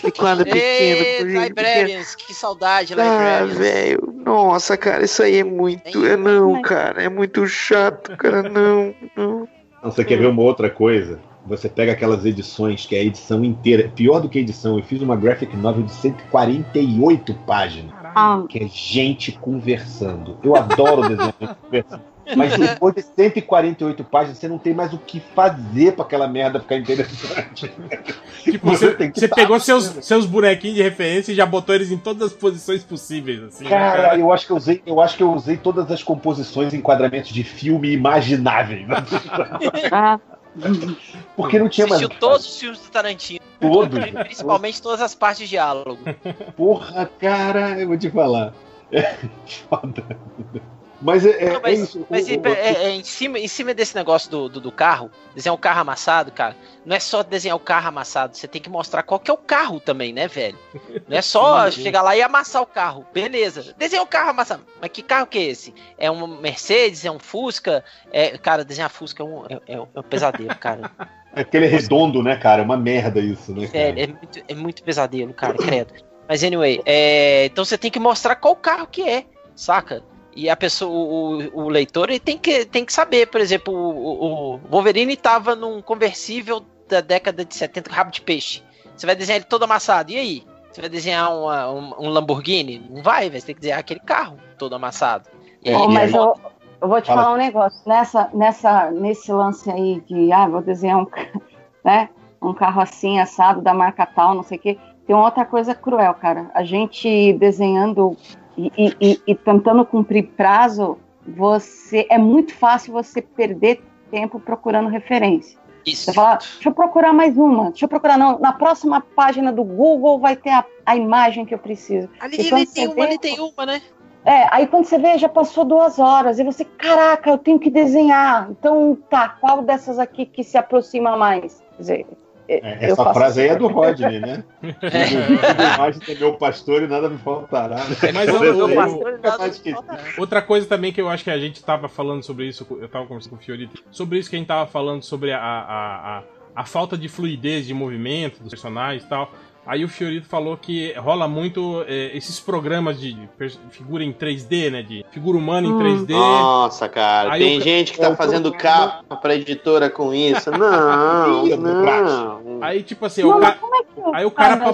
que quadro pequeno, Ei, por gente pequena. Librarians, que saudade, Ah, velho, nossa, cara, isso aí é muito, é não, cara, é muito chato, cara, não, não. Não, você quer ver uma outra coisa? Você pega aquelas edições que é a edição inteira, pior do que a edição, eu fiz uma graphic novel de 148 páginas, Ah, que é gente conversando. Eu adoro gente conversando. Mas depois de 148 páginas, você não tem mais o que fazer pra aquela merda ficar interessante. Tipo, você, tem que você tá- pegou seus, seus bonequinhos de referência e já botou eles em todas as posições possíveis, assim, né, Cara, eu acho que eu usei, eu acho que eu usei todas as composições e enquadramentos de filme imagináveis. ah, Porque não tinha mais. Assistiu todos os filmes do Tarantino. Todos. Principalmente todas as partes de diálogo. Porra, cara, eu vou te falar. É foda. Mas é, é, Não, mas é isso. mas O- e- o- é- é em, cima, em cima desse negócio do, do, do carro, desenhar um carro amassado, cara, não é só desenhar o carro amassado, você tem que mostrar qual que é o carro também, né, velho? Não é só chegar lá e amassar o carro. Beleza, desenhar o carro amassado. Mas que carro que é esse? É um Mercedes? É um Fusca? É, cara, desenhar Fusca é um, é, é um- é pesadelo, cara. É porque ele é redondo, né, cara? É uma merda isso, né? cara? Sério, é muito, é muito pesadelo, cara, credo. Mas anyway, é, então você tem que mostrar qual carro que é, saca? E a pessoa, o, o- leitor, ele tem que, tem que saber, por exemplo, o, o- Wolverine tava num conversível da década de 70 com rabo de peixe. Você vai desenhar ele todo amassado, e aí? Você vai desenhar uma- um, um Lamborghini? Não vai. Você tem que desenhar aquele carro todo amassado. E aí, Ó, mas ele- eu, eu vou te Fala. falar um negócio. Nessa, nessa, nesse lance aí de, ah, vou desenhar um, né, um carro assim, assado, da marca tal, não sei o quê. Tem outra coisa cruel, cara. A gente desenhando e, e- e- e tentando cumprir prazo, você é muito fácil você perder tempo procurando referência. Isso. Você fala, deixa eu procurar mais uma, deixa eu procurar, não, na próxima página do Google vai ter a, a imagem que eu preciso. Ali, ali tem você uma, vê- ali tem uma, né? é, aí quando você vê, já passou duas horas, e você, caraca, eu tenho que desenhar. Então, tá, qual dessas aqui que se aproxima mais? Quer dizer, É, essa frase aí é do Rodney, né? Mais do meu pastor e nada me faltará. né? Mas eu- Eu eu-. Outra coisa também que eu acho que a gente tava falando sobre isso, eu tava conversando com o Fiorito, sobre isso que a gente tava falando sobre a, a, a, a falta de fluidez de movimento dos personagens e tal. Aí o Fiorito falou que rola muito é, esses programas de figura em 3D, né? De figura humana em Hum. 3D. Nossa, cara, Aí tem o gente que tá o fazendo programa- capa pra editora com isso. Não, não. Aí, tipo assim, Não, o mas ca- como é que aí o cara pra-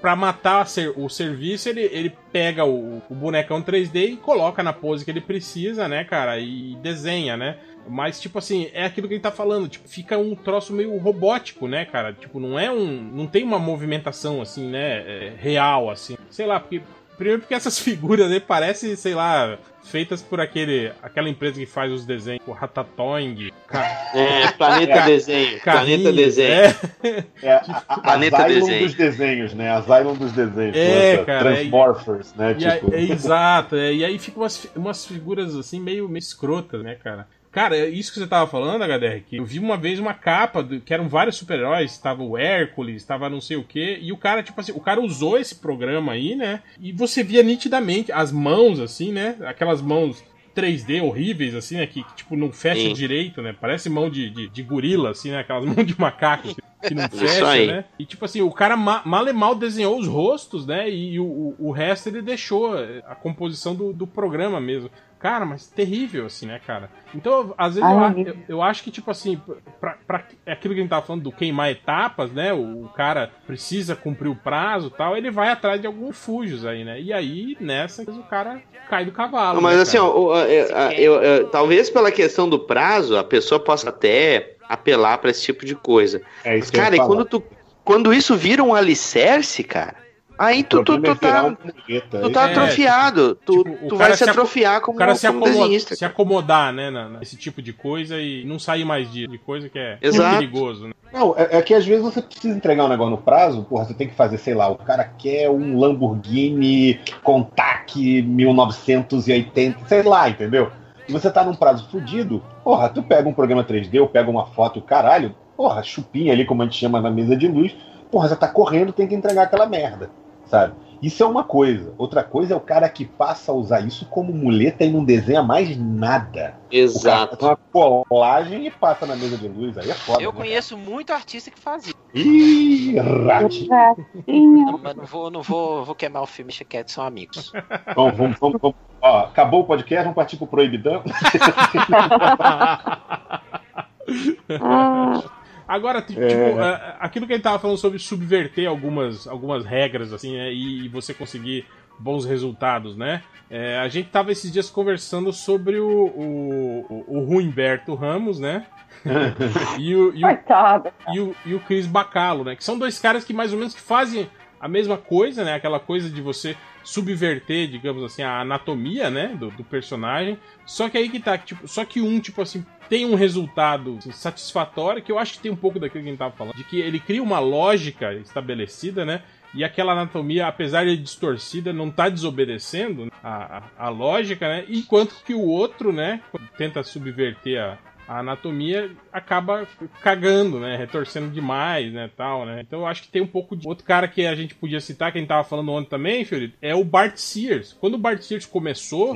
pra matar ser- o serviço, ele, ele pega o, o bonecão 3D e coloca na pose que ele precisa, né, cara? E desenha, né? Mas, tipo assim, é aquilo que ele tá falando. Tipo, fica um troço meio robótico, né, cara? Tipo, não é um. Não tem uma movimentação, assim, né? é, real, assim. Sei lá, porque. Primeiro porque essas figuras aí parecem, sei lá, feitas por aquele, aquela empresa que faz os desenhos, o Ratatouille. Ca- É, Planeta Desenho. Carrinho, Planeta Desenho. É, É a, a, Planeta Asylum Desenho. dos desenhos, né? Asylum dos desenhos. É, Nossa, cara, Transmorphers, né? E aí- Tipo, é, exato, é, e aí ficam umas, umas figuras assim meio, meio escrotas, né, cara? Cara, é isso que você tava falando, HDR, que eu vi uma vez uma capa do- que eram vários super-heróis, tava o Hércules, tava não sei o que, e o cara, tipo assim, o cara usou esse programa aí, né? E você via nitidamente as mãos, assim, né? Aquelas mãos 3D horríveis, assim, né? Que, que, tipo, não fecha Sim. direito, né? Parece mão de, de, de gorila, assim, né? Aquelas mãos de macaco que, que não fecha, né? E tipo assim, o cara ma mal e mal desenhou os rostos, né? E o, o, o resto ele deixou a composição do, do programa mesmo. Cara, mas terrível, assim, né, cara? Então, às vezes, Ai, eu, eu, eu acho que, tipo assim, pra, pra, é aquilo que a gente tava falando do queimar etapas, né? O, o cara precisa cumprir o prazo e tal, ele vai atrás de alguns fujos aí, né? E aí, nessa, o cara cai do cavalo. Não, mas né, assim, ó, a- eu- eu- talvez pela questão do prazo, a pessoa possa até apelar pra esse tipo de coisa. É Mas, cara, e quando, tu, quando isso vira um alicerce, cara, aí tu, tu, tu tá, tu tá É, atrofiado. Tu, o tu cara vai se atrofiar como, o cara se, como acomoda- desenhista. se acomodar, né, na- nesse tipo de coisa e não sair mais de, de coisa que é Exato. perigoso, né? Não, é, é que às vezes você precisa entregar um negócio no prazo, porra, você tem que fazer, sei lá, o cara quer um Lamborghini Contact 1980, sei lá, entendeu? E você tá num prazo fudido, porra, tu pega um programa 3D, ou pega uma foto, caralho, porra, chupinha ali, como a gente chama na mesa de luz, porra, você tá correndo, tem que entregar aquela merda, sabe? Isso é uma coisa. Outra coisa é o cara que passa a usar isso como muleta e não desenha mais nada. Exato. Uma colagem e passa na mesa de luz, aí é foda. Eu né? conheço muito artista que faz isso. Ih. Não, mas não vou, não vou, vou queimar o filme, deixa quieto, são amigos. Bom, vamos, vamos, vamos. Ó, acabou o podcast, vamos partir pro Proibidão. Agora, É. tipo, a- aquilo que a gente tava falando sobre subverter algumas, algumas regras, assim, né, e, você conseguir bons resultados, né? É, a gente tava esses dias conversando sobre o, o, o, o Humberto Ramos, né? e o, e o, e o, e o Chris Bacalo, né? Que são dois caras que mais ou menos que fazem a mesma coisa, né? Aquela coisa de você subverter, digamos assim, a anatomia, né? Do, do personagem. Só que aí que tá, tipo, só que um, tipo assim, tem um resultado satisfatório, que eu acho que tem um pouco daquilo que a gente tava falando, de que ele cria uma lógica estabelecida, né? E aquela anatomia, apesar de distorcida, não tá desobedecendo a, a, a lógica, né? Enquanto que o outro, né, tenta subverter a, a anatomia, acaba cagando, né? Retorcendo demais, né? Tal, né? Então eu acho que tem um pouco de. Outro cara que a gente podia citar, que a gente tava falando ontem também, Fiorito, é o Bart Sears. Quando o Bart Sears começou,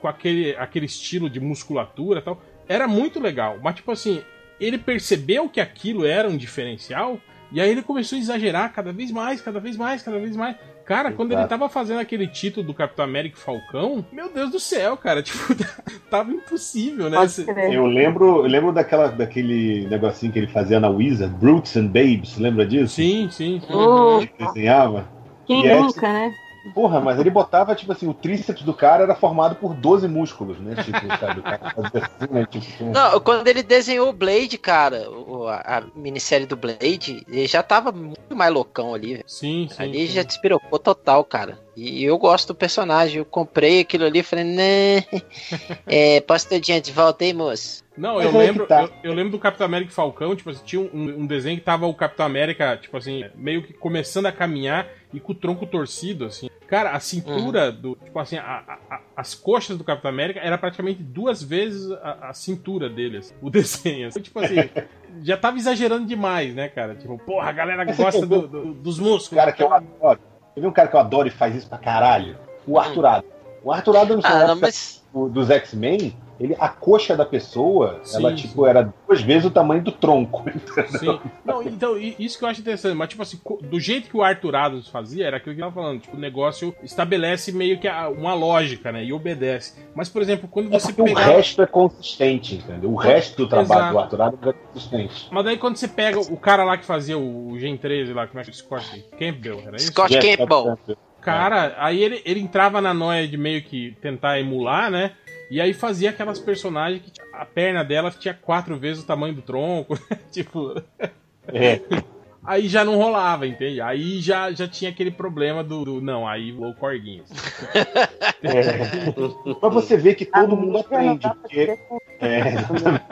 com aquele, aquele estilo de musculatura e tal, era muito legal. Mas, tipo assim, ele percebeu que aquilo era um diferencial. E aí ele começou a exagerar cada vez mais, cada vez mais, cada vez mais. Cara, quando ele tava fazendo aquele título do Capitão América e Falcão, meu Deus do céu, cara, tipo, tava impossível, né? Eu lembro, eu lembro daquela, daquele negocinho que ele fazia na Wizard, Brutes and Babes, lembra disso? Sim, sim. sim. Oh. Ele desenhava. Quem E é, nunca, né? Porra, mas ele botava, tipo assim, o tríceps do cara era formado por 12 músculos, né? Tipo, sabe? O cara fazia assim, né? Tipo, Não, quando ele desenhou o Blade, cara, a, a minissérie do Blade, ele já tava muito mais loucão ali. velho. Sim, sim. Ali já despirocou total, cara. E eu gosto do personagem. Eu comprei aquilo ali e falei, né? É, posso ter o dinheiro de volta aí, moço? Não, Mas eu lembro, que tá. eu, eu lembro do Capitão América e Falcão, tipo assim, tinha um, um desenho que tava o Capitão América, tipo assim, meio que começando a caminhar e com o tronco torcido, assim. Cara, a cintura do. Tipo assim, a- a- a- as coxas do Capitão América era praticamente duas vezes a, a cintura dele, assim, o desenho. Assim, tipo assim, já tava exagerando demais, né, cara? Tipo, porra, a galera Mas você gosta do- do- dos músculos. cara que eu adoro. Teve um cara que eu adoro e faz isso pra caralho. O Arthur Adams. O Arthur Adams, na Ah, não, época mas. do- dos X-Men, ele, a coxa da pessoa, Sim, ela, sim. tipo, era duas vezes o tamanho do tronco. entendeu? Sim. Não, então, isso que eu acho interessante, mas tipo assim, do jeito que o Arthur Adams fazia, era aquilo que eu tava falando, tipo, o negócio estabelece meio que uma lógica, né, e obedece. Mas, por exemplo, quando É você porque o pega... resto é consistente, entendeu? O resto do trabalho Exato. do Arthur Adams é consistente. Mas daí quando você pega o cara lá que fazia o Gen 13 lá, como é que é o Scott Campbell, era isso? Scott Campbell. Cara, aí ele, ele entrava na noia de meio que tentar emular, né? E aí fazia aquelas personagens que a perna dela tinha quatro vezes o tamanho do tronco, tipo... É. Aí já não rolava, entende? Aí já, já tinha aquele problema do, do- não, aí low corguinhos. É. Mas você vê que todo mundo aprende, porque. É, exatamente.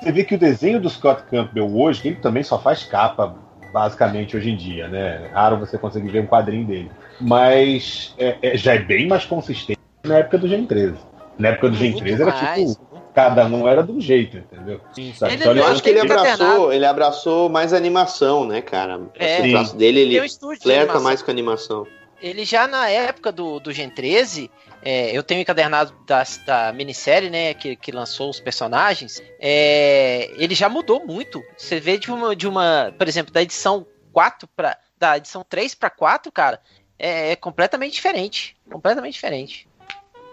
Você vê que o desenho do Scott Campbell hoje, ele também só faz capa, basicamente, hoje em dia, né? Raro você conseguir ver um quadrinho dele. Mas é- é- já é bem mais consistente na época do Gen 13. Na época do Gen 13 era mais. tipo. Cada um era de um jeito, entendeu? Sabe? Ele Eu acho que ele tem encadernado. abraçou, ele abraçou mais animação, né, cara? É. o traço dele, um ele de flerta mais com a animação. Ele já na época do, do Gen 13, é, eu tenho encadernado da, da minissérie, né, que, que lançou os personagens, é, ele já mudou muito. Você vê de uma, de uma, por exemplo, da edição 4 para da edição 3 para 4, cara, é, é completamente diferente. Completamente diferente.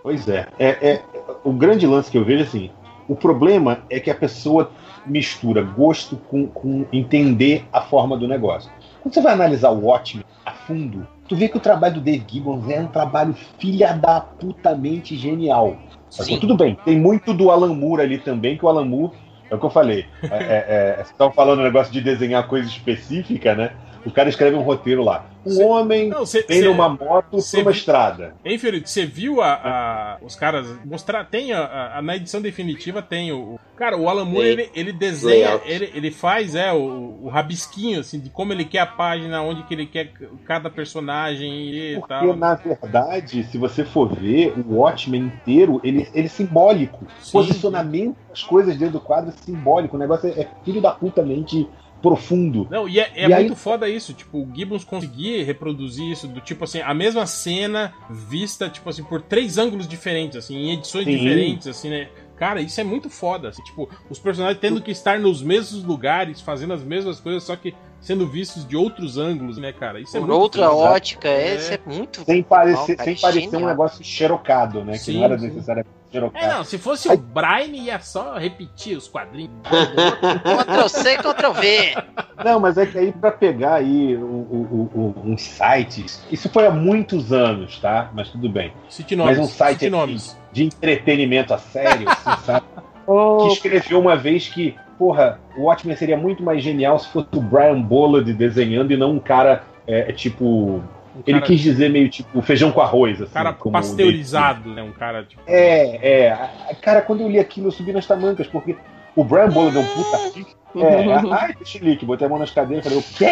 Pois é. é, é o grande lance que eu vejo assim, o problema é que a pessoa mistura gosto com, com entender a forma do negócio. Quando você vai analisar o Watchmen a fundo, tu vê que o trabalho do Dave Gibbons é um trabalho filha da putamente genial. Assim, tudo bem, tem muito do Alan Moore ali também, que o Alan Moore, é o que eu falei, é, é, é, vocês estavam falando um negócio de desenhar coisa específica, né? O cara escreve um roteiro lá. Um Cê- homem Não, cê- vem cê- numa moto cê por uma estrada. Hein, Fiorito, você viu a, a- os caras mostrar? Tem a, a- na edição definitiva tem o. o- cara, o Alan Moore Tem. ele, ele desenha, ele, ele faz é o, o rabisquinho assim de como ele quer a página, onde que ele quer cada personagem e Porque, tal. na verdade, se você for ver, o Watchmen inteiro, ele, ele é simbólico. Sim. Posicionamento das coisas dentro do quadro é simbólico. O negócio é, é filho da putamente profundo. Não, e é, é E aí- muito foda isso, tipo, o Gibbons conseguir reproduzir isso, do tipo assim, a mesma cena vista, tipo assim, por três ângulos diferentes, assim, em edições Sim. diferentes, assim, né? Cara, isso é muito foda, assim, tipo, os personagens tendo que estar nos mesmos lugares, fazendo as mesmas coisas, só que sendo vistos de outros ângulos, né, cara? Isso é Por muito outra foda. ótica, esse é muito. Sem parecer, legal, sem parecer um negócio xerocado, né? Sim, que não era necessariamente. É, não, se fosse o Brian, ia só repetir os quadrinhos. Ctrl C, Ctrl V. Não, mas é que aí pra pegar aí o- o- o- uns sites, isso foi há muitos anos, tá? Mas tudo bem. Cite Mas um site aqui nomes. de entretenimento a sério, assim, sabe? Oh, que escreveu uma vez que, porra, o Watchmen seria muito mais genial se fosse o Brian Bollard desenhando e não um cara, é, é tipo. Um Ele cara, quis dizer meio tipo feijão com arroz, assim. um cara pasteurizado, né? Um cara, tipo. É, é. Cara, quando eu li aquilo, eu subi nas tamancas, porque o Brian Bollard é um puta. É, ai, que chilique, botei a mão nas cadeiras e falei, o quê?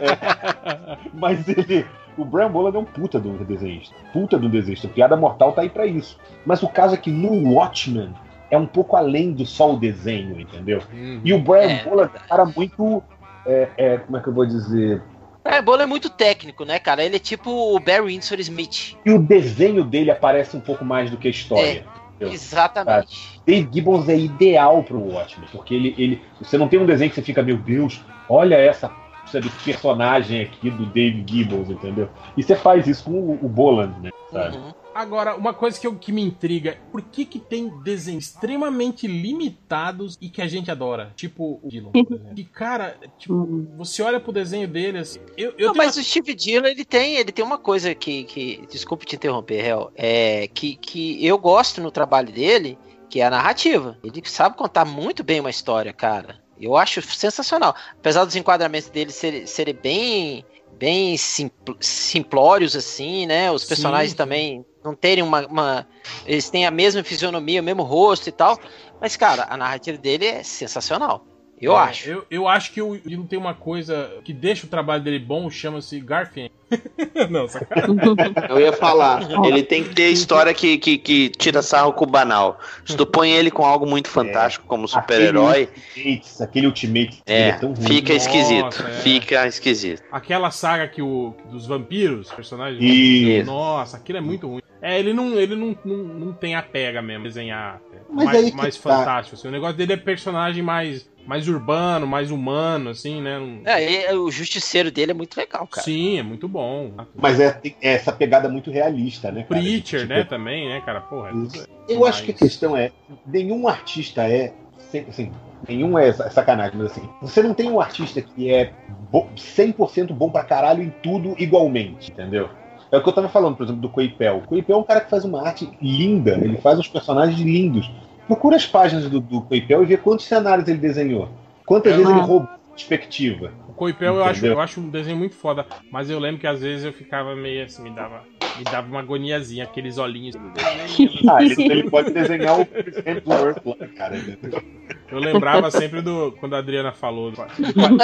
É, mas ele. O Brian Bollard é um puta um desenhista. Puta um desenhista. Piada Mortal tá aí pra isso. Mas o caso é que no Watchmen é um pouco além do só o desenho, entendeu? Uhum. E o Brian É, Bollard é um cara muito. é, é, como é que eu vou dizer? É, Bolo é muito técnico, né, cara? Ele é tipo o Barry Windsor Smith. E o desenho dele aparece um pouco mais do que a história. entendeu? Exatamente. Dave Gibbons é ideal pro Watchmen, porque ele, ele. Você não tem um desenho que você fica, meu Deus, olha essa sabe, personagem aqui do Dave Gibbons, entendeu? E você faz isso com o, o Boland, né? Sabe? Uhum. Agora, uma coisa que, eu- que me intriga, é por que que tem desenhos extremamente limitados e que a gente adora? Tipo o Dylan, por exemplo. Que, cara, tipo, você olha pro desenho dele, assim, eu, eu Não, mas o Steve Dillon, ele tem, ele tem uma coisa que, que desculpe te interromper, Hel, é que, que eu gosto no trabalho dele, que é a narrativa. Ele sabe contar muito bem uma história, cara. Eu acho sensacional. Apesar dos enquadramentos dele serem, serem bem bem simpl- simplórios assim, né? Os personagens sim. também não terem uma, uma- eles têm a mesma fisionomia, o mesmo rosto e tal. Mas cara, a narrativa dele é sensacional. Eu É, acho. Eu, eu acho que o Dylan tem uma coisa que deixa o trabalho dele bom, chama-se Garfield. Não, sacanagem. Eu ia falar, ele tem que ter história que, que, que tira sarro com o banal. Se tu põe ele com algo muito fantástico como super-herói, Aquele aquele Ultimate é, é tão ruim. fica Nossa, esquisito. é. Fica esquisito. Aquela saga que o dos vampiros, personagens. Isso. Nossa, aquilo é muito ruim. É, ele não, ele não, não, não tem a pega mesmo, desenhar Mas mais, mais tá. fantástico. assim. O negócio dele é personagem mais, mais urbano, mais humano, assim, né? Não- É, o justiceiro dele é muito legal, cara. Sim, é muito bom. Mas é, é essa pegada muito realista, né? cara? Preacher, Tipo, né, também, né, cara? Porra, é tudo- Eu acho que a questão é, nenhum artista é, assim, nenhum é sa- sacanagem, mas assim, você não tem um artista que é bo- 100% bom pra caralho em tudo igualmente, entendeu? É o que eu tava falando, por exemplo, do Coipel. O Coipel é um cara que faz uma arte linda, ele faz uns personagens lindos. Procura as páginas do, do Coipel e vê quantos cenários ele desenhou. Quantas É, vezes não. ele roubou perspectiva. O Coipel eu acho, eu acho um desenho muito foda, mas eu lembro que às vezes eu ficava meio assim, me dava, me dava uma agoniazinha, aqueles olhinhos. Ah, ele, ele pode desenhar o Chris Hemsworth lá, cara. Eu lembrava sempre do. Quando a Adriana falou.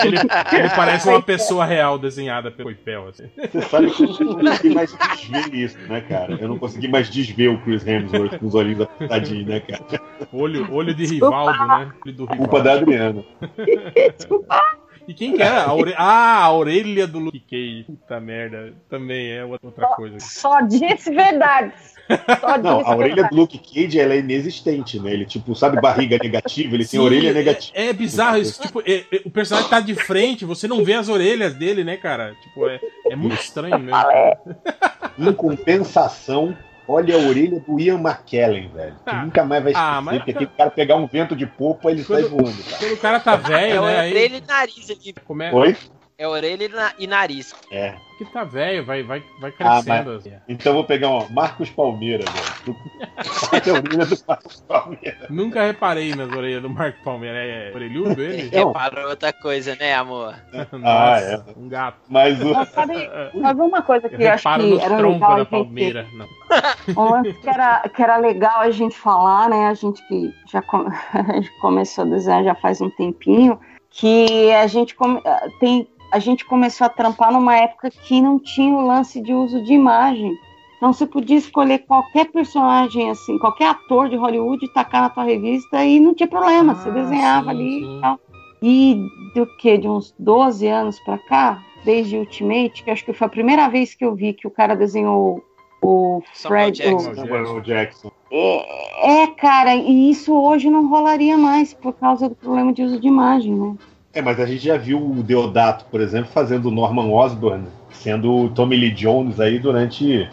Ele, ele parece uma pessoa real desenhada pelo Coipel, assim. Você sabe que eu não consegui mais desver isso, né, cara? Eu não consegui mais desver o Chris Hemsworth com os olhinhos apertadinhos, né, cara? Olho, olho de Rivaldo, né? Olho do Culpa da Adriana. E quem que era? A ore... Ah, a orelha do Luke Cage. Puta merda. Também é outra coisa. Só disse verdades. Só Não, disse a orelha verdades. do Luke Cage ela é inexistente, né? Ele, tipo, sabe barriga negativa? Ele tem orelha é- negativa. É, bizarro isso. Tipo, é- é- o personagem tá de frente, você não vê as orelhas dele, né, cara? Tipo, é, é muito estranho mesmo. Em compensação, Olha a orelha do Ian McKellen, velho. Tu Ah. nunca mais vai esquecer, Ah, mas- porque aquele cara pegar um vento de popa, ele sai voando, cara. Quando o cara tá É velho, né? Aí, orelha e nariz ali. como é Oi? É orelha e na- e nariz. É. que tá velho, vai, vai, vai Ah, crescendo. mas- assim. Então eu vou pegar, ó, Marcos Palmeira, velho. Olha a orelha do Marcos Palmeira. Nunca reparei nas orelhas do Marco Palmeira. É orelhudo ele? Não. Reparou outra coisa, né, amor? Ah, é. Um gato. Mas o. Mas sabe, sabe uma coisa Eu que eu acho reparo que era troncos legal a da gente palmeira. Não. Um lance que era, que era legal a gente falar, né? A gente que já come- gente começou a desenhar já faz um tempinho, que a gente come- tem a gente começou a trampar numa época que não tinha o lance de uso de imagem. Então você podia escolher qualquer personagem assim, qualquer ator de Hollywood, tacar na tua revista e não tinha problema, você Ah, desenhava sim, ali sim. e tal. E do que de uns 12 anos pra cá, desde Ultimate, que acho que foi a primeira vez que eu vi que o cara desenhou o Samuel Fred, Jackson. o- Jackson. é, é, cara, e isso hoje não rolaria mais por causa do problema de uso de imagem, né? É, mas a gente já viu o Deodato, por exemplo, fazendo o Norman Osborn, sendo o Tommy Lee Jones aí durante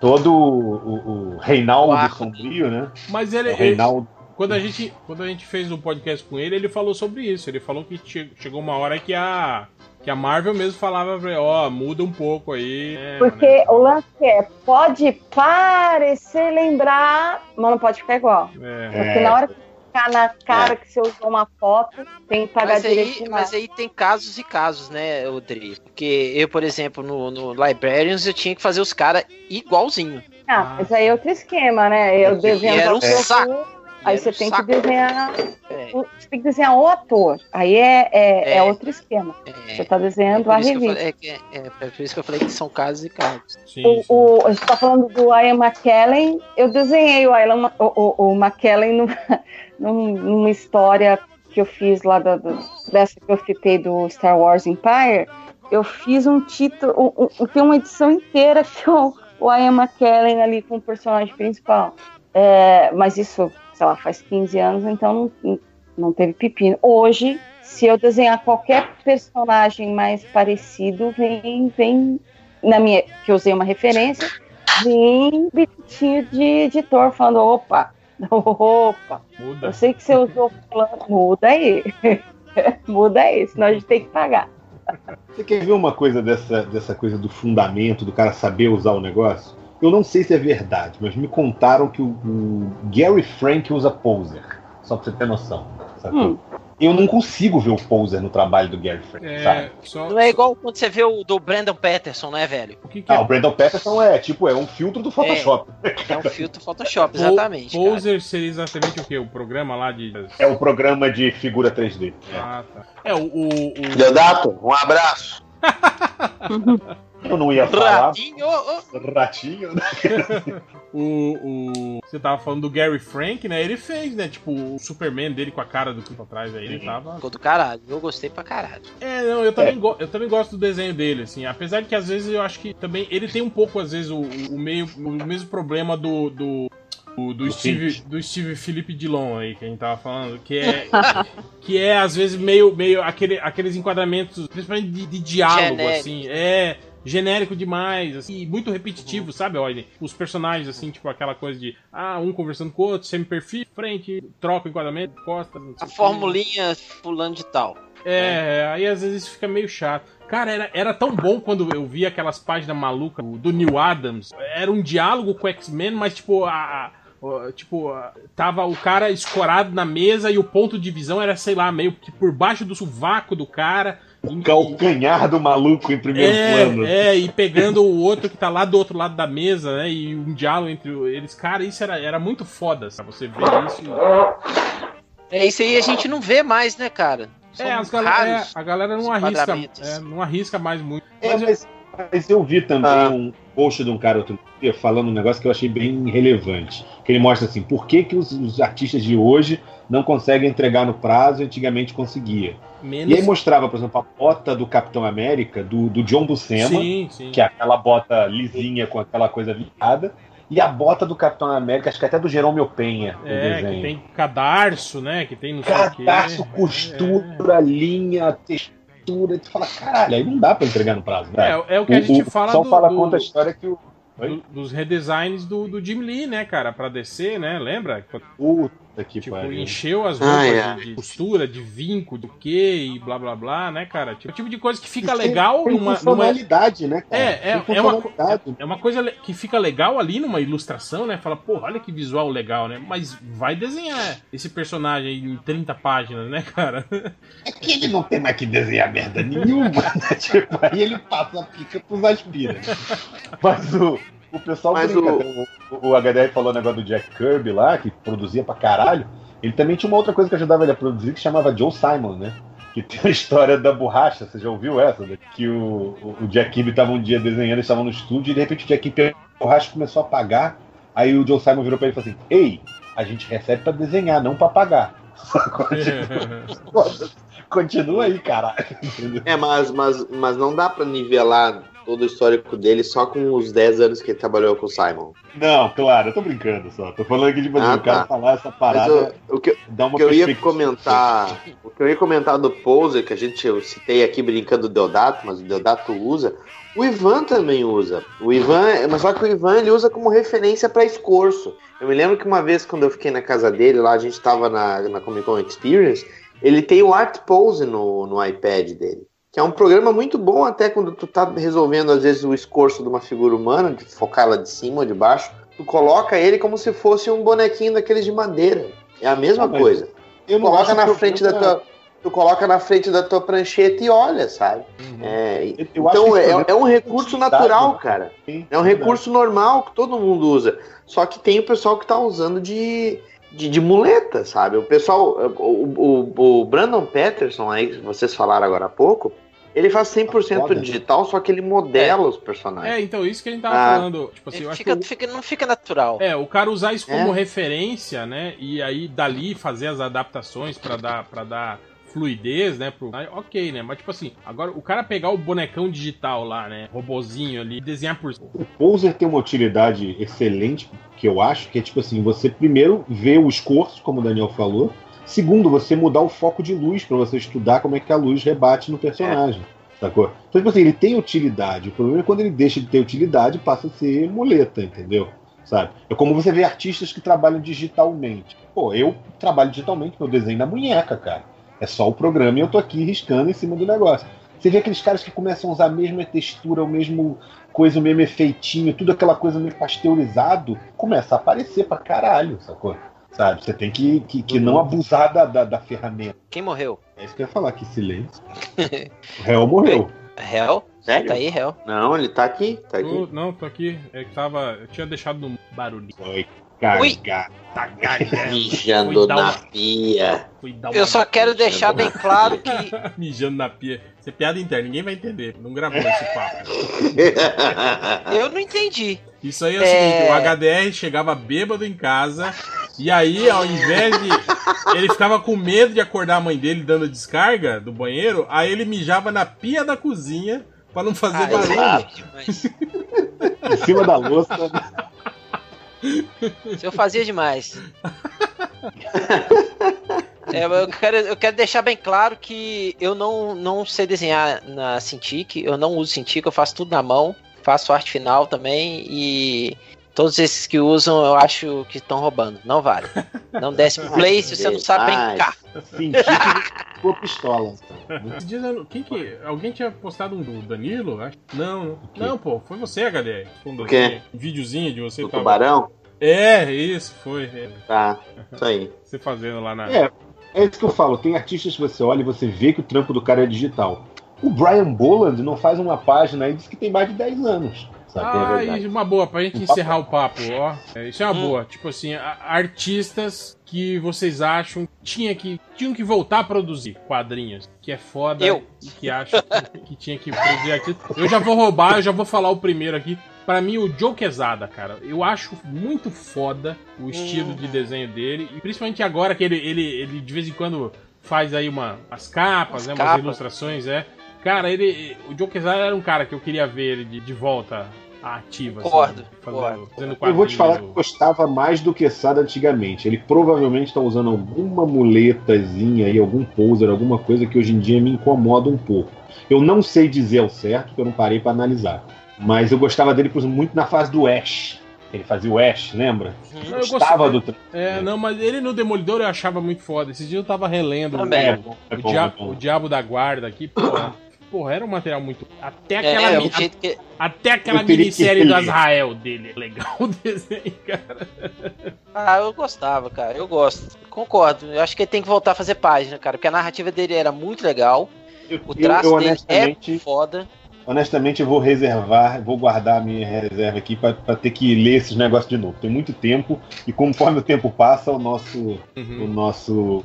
todo o, o- o Reinaldo O Sombrio, né? Mas ele, O ele- Reinaldo. quando, a gente, quando a gente fez o podcast com ele, ele falou sobre isso. Ele falou que che- chegou uma hora que a, que a Marvel mesmo falava pra ele, ó, muda um pouco aí. né, Porque né? o lance é, pode parecer lembrar, mas não pode ficar igual. É. Porque na hora que ficar na cara que você usou uma foto, tem que pagar Mas aí, mas aí tem casos e casos, né, Odri? Porque eu, por exemplo, no, no Librarians, eu tinha que fazer os caras igualzinho. Ah, mas aí é outro esquema, né? Eu E desenho era um saco. Aí você tem saco. que desenhar. É, o- Você tem que desenhar o ator. Aí é, é, é É. outro esquema. é. Você tá desenhando por a eu revista. falei- é é, é por isso que eu falei que são casos e casos. Sim, O, sim. o, a gente tá falando do Ian McKellen. Eu desenhei o Ian, o, o, o McKellen numa, num- numa história que eu fiz lá da, dessa que eu citei do Star Wars Empire. Eu fiz um título, um, um- tem uma edição inteira que o, o Ian McKellen ali com o personagem principal. É, mas isso, sei lá, faz 15 anos, então não, não teve pepino. Hoje, se eu desenhar qualquer personagem mais parecido, vem, vem na minha, que eu usei uma referência, vem bichinho de editor falando, opa, opa, Muda. eu sei que você usou fulano, muda aí. muda aí, senão a gente tem que pagar. Você quer ver uma coisa dessa, dessa coisa do fundamento, do cara saber usar o negócio? Eu não sei se é verdade, mas me contaram que o, o Gary Frank usa poser. Só pra você ter noção. Hum. Eu não consigo ver o poser no trabalho do Gary Frank, É, sabe? só, Não é igual quando você vê o do Brandon Peterson, né, velho? o que, que Ah, é o Brandon Peterson é tipo, é um filtro do Photoshop. É um filtro Photoshop, Po- exatamente. cara. Poser seria exatamente o quê? O programa lá de. É o programa de figura 3D. É. Ah, tá. É, o. o, o- Deodato, um abraço. Eu não ia falar. Ratinho. Ratinho, né? O, o- Você tava falando do Gary Frank, né? Ele fez, né? Tipo, o Superman dele com a cara do tempo atrás aí, ele tava. Ficou do caralho. Eu gostei pra caralho. É, não, eu também, go- eu também gosto do desenho dele, assim. Apesar de que às vezes eu acho que também. Ele tem um pouco, às vezes, o, o meio. O mesmo problema do. do do, do Do Steve, do Steve Felipe Dilon aí, que a gente tava falando, que é, que é às vezes meio, meio aquele, aqueles enquadramentos, principalmente de, de diálogo, Genérico. assim, é genérico demais, assim, muito repetitivo, sabe, Olha, Os personagens, assim, tipo aquela coisa de, ah, um conversando com o outro, semi-perfil, frente, troca o enquadramento, costa, A formulinha fulano de tal. É, aí às vezes fica meio chato. Cara, era, era tão bom quando eu via aquelas páginas malucas do, Neil Adams. Era um diálogo com o X-Men, mas tipo, a, a- tipo, a- tava o cara escorado na mesa e o ponto de visão era, sei lá, meio que por baixo do sovaco do cara. O calcanhar do maluco em primeiro plano. É, é, e pegando o outro que tá lá do outro lado da mesa, né? E um diálogo entre eles. Cara, isso era, era muito foda, sabe? Você vê isso. e- É isso aí a gente não vê mais, né, cara? São É, as galera, é, a galera não arrisca, é, não arrisca mais muito. É, Mas eu- mas, mas eu vi também Ah. um post de um cara outro dia falando um negócio que eu achei bem relevante. Que ele mostra assim, por que, que os, os artistas de hoje não conseguem entregar no prazo e antigamente conseguia. Menos... E aí mostrava, por exemplo, a bota do Capitão América, do, do John Buscema, Sim, sim. que é aquela bota lisinha com aquela coisa virada, e a bota do Capitão América, acho que até do Jerome Penha, o É, desenho. que tem cadarço, né? Que tem não sei o quê. Cadastro, costura, linha, textura. Tu fala, caralho, aí não dá pra entregar no prazo, né? É, é o que a gente fala Só do- fala do- conta a história que o, do- dos redesigns do, do Jim Lee, né, cara, pra descer, né? Lembra? Puta Tipo, pariu. encheu as Ah, roupas é. de, de costura, de vinco, do que e blá blá blá, né, cara? Tipo, o tipo de coisa que fica tem- legal tem numa, numa. funcionalidade, né, cara? É, é, é, uma, é uma coisa que fica legal ali numa ilustração, né? Fala, porra, olha que visual legal, né? Mas vai desenhar esse personagem aí em 30 páginas, né, cara? É que ele não tem mais que desenhar merda nenhuma, né? Tipo, aí ele passa a pica pros aspira. Mas o, o pessoal Mas brinca, o- o, o HDR falou o negócio do Jack Kirby lá, que produzia pra caralho. Ele também tinha uma outra coisa que ajudava ele a produzir, que chamava Joe Simon, né? Que tem a história da borracha, você já ouviu essa? né? Que o, o- Jack Kirby tava um dia desenhando, eles estavam no estúdio, e de repente o Jack Kirby pegou a borracha e começou a apagar. Aí o Joe Simon virou pra ele e falou assim: Ei, a gente recebe pra desenhar, não pra pagar. Continua aí, caralho. É, mas, mas, mas não dá pra nivelar todo o histórico dele só com os 10 anos que ele trabalhou com o Simon. Não, claro, eu tô brincando só. Tô falando aqui, tipo assim, Ah, o cara tá. falar essa parada. o, o que, dá uma o que eu ia comentar, o que eu ia comentar do Poser, que a gente eu citei aqui brincando do Deodato, mas o Deodato usa, o Ivan também usa. O Ivan, mas só que o Ivan ele usa como referência para escorço. Eu me lembro que uma vez quando eu fiquei na casa dele, lá a gente tava na, na Comic Con Experience, ele tem o Art Pose no, no iPad dele. Que é um programa muito bom até quando tu tá resolvendo, às vezes, o escorço de uma figura humana, de focar ela de cima ou de baixo. Tu coloca ele como se fosse um bonequinho daqueles de madeira. É a mesma Ah, coisa. Eu não coloca na frente da tua. Tu coloca na frente da tua prancheta e olha, sabe? É, Uhum. eu acho então é, é um recurso natural, né? cara. Sim, É um verdade. recurso normal que todo mundo usa. Só que tem o pessoal que tá usando de, de, de muleta, sabe? O pessoal. O, o, o Brandon Peterson aí, que vocês falaram agora há pouco, ele faz 100% foda, né? digital, só que ele modela os personagens. É, então, isso que a gente tava Ah. falando. Tipo assim, eu acho Fica, o- fica- não fica natural. É, o cara usar isso como É. referência, né? E aí dali fazer as adaptações pra dar para dar fluidez, né? Pro... ok, né? Mas tipo assim, agora o cara pegar o bonecão digital lá, né? Robozinho ali, e desenhar por O Poser tem uma utilidade excelente, que eu acho, que é tipo assim, você primeiro vê o escorço, como o Daniel falou. Segundo, você mudar o foco de luz pra você estudar como é que a luz rebate no personagem. Sacou? Então, tipo assim, ele tem utilidade. O problema é quando ele deixa de ter utilidade, passa a ser muleta, entendeu? Sabe? É como você vê artistas que trabalham digitalmente. Pô, eu trabalho digitalmente, meu desenho na munheca, cara. É só o programa e eu tô aqui riscando em cima do negócio. Você vê aqueles caras que começam a usar a mesma textura, o mesmo coisa, o mesmo efeitinho, tudo aquela coisa meio pasteurizado, começa a aparecer pra caralho, sacou? Sabe? Você tem que, que, que não abusar da, da, da ferramenta. Quem morreu? É isso que eu ia falar, que silêncio. O réu morreu. Hell? Sério? Tá aí, Hell. Não, ele tá aqui, tá aqui. Tô- não, tô aqui. É que tava. Eu tinha deixado no barulho. Foi Ui. cagar. Mijando na uma- pia. Eu só quero deixar bem claro que mijando na pia. Isso é piada interna, ninguém vai entender. Não gravou esse papo. eu não entendi. Isso aí é o É. seguinte, o HDR chegava bêbado em casa, e aí, ao invés de. Ele ficava com medo de acordar a mãe dele dando descarga do banheiro, aí ele mijava na pia da cozinha pra não fazer Ah, barulho. exato, mas Em cima da louça. se eu fazia demais. É, eu, quero, eu quero deixar bem claro que eu não, não sei desenhar na Cintiq, eu não uso Cintiq, eu faço tudo na mão, faço arte final também e todos esses que usam eu acho que estão roubando. Não vale. Não desce pro play se você não sabe brincar. Senti ficou pistola. Eu- Quem que. Alguém tinha postado um do Danilo? Acho. Não, não, pô, foi você, HDR. Um O quê? videozinho de você. Do tava- tubarão? É, isso, foi. é. Tá, isso aí. Você fazendo lá na. É, é isso que eu falo. Tem artistas que você olha e você vê que o trampo do cara é digital. O Brian Boland não faz uma página aí diz que tem mais de 10 anos. Sabe? É Ah, e uma boa, pra gente Um papo- encerrar o papo, ó. É, isso é uma Hum. boa. Tipo assim, a- artistas que vocês acham tinha que, tinham que voltar a produzir quadrinhos. Que é foda Eu. e que acham que, que tinha que produzir artistas. Eu já vou roubar, eu já vou falar o primeiro aqui. Pra mim, o Joe Quesada, cara, eu acho muito foda o estilo Hum. de desenho dele. E principalmente agora que ele, ele, ele de vez em quando faz aí uma, as capas, As né? capas. Umas ilustrações, é. Cara, ele. O Joe Quesada era um cara que eu queria ver ele de, de volta à ativa. assim, Concordo, fazendo, concordo. fazendo Eu vou te falar que eu gostava mais do que Sada antigamente. Ele provavelmente está usando alguma muletazinha aí, algum poser, alguma coisa que hoje em dia me incomoda um pouco. Eu não sei dizer ao certo, porque eu não parei para analisar. Mas eu gostava dele por exemplo, muito na fase do Ash. Ele fazia o Ash, lembra? Não, eu Gostava do. gostei. É, não, mas ele no Demolidor eu achava muito foda. Esses dias eu tava relendo Também. o, É bom, é o, bom, Dia- é bom. o Diabo da Guarda aqui, porra. Porra, era um material muito. Até É, aquela, é, mi- o jeito que. até aquela Eu minissérie do. Azrael dele. É legal o desenho, cara. Ah, eu gostava, cara. Eu gosto. Concordo. Eu acho que ele tem que voltar a fazer página, cara. Porque a narrativa dele era muito legal. Eu, O eu- traço eu dele honestamente, é foda. Honestamente, eu vou reservar, vou guardar a minha reserva aqui pra ter que ler esses negócios de novo. Tem muito tempo e conforme o tempo passa, o nosso, o nosso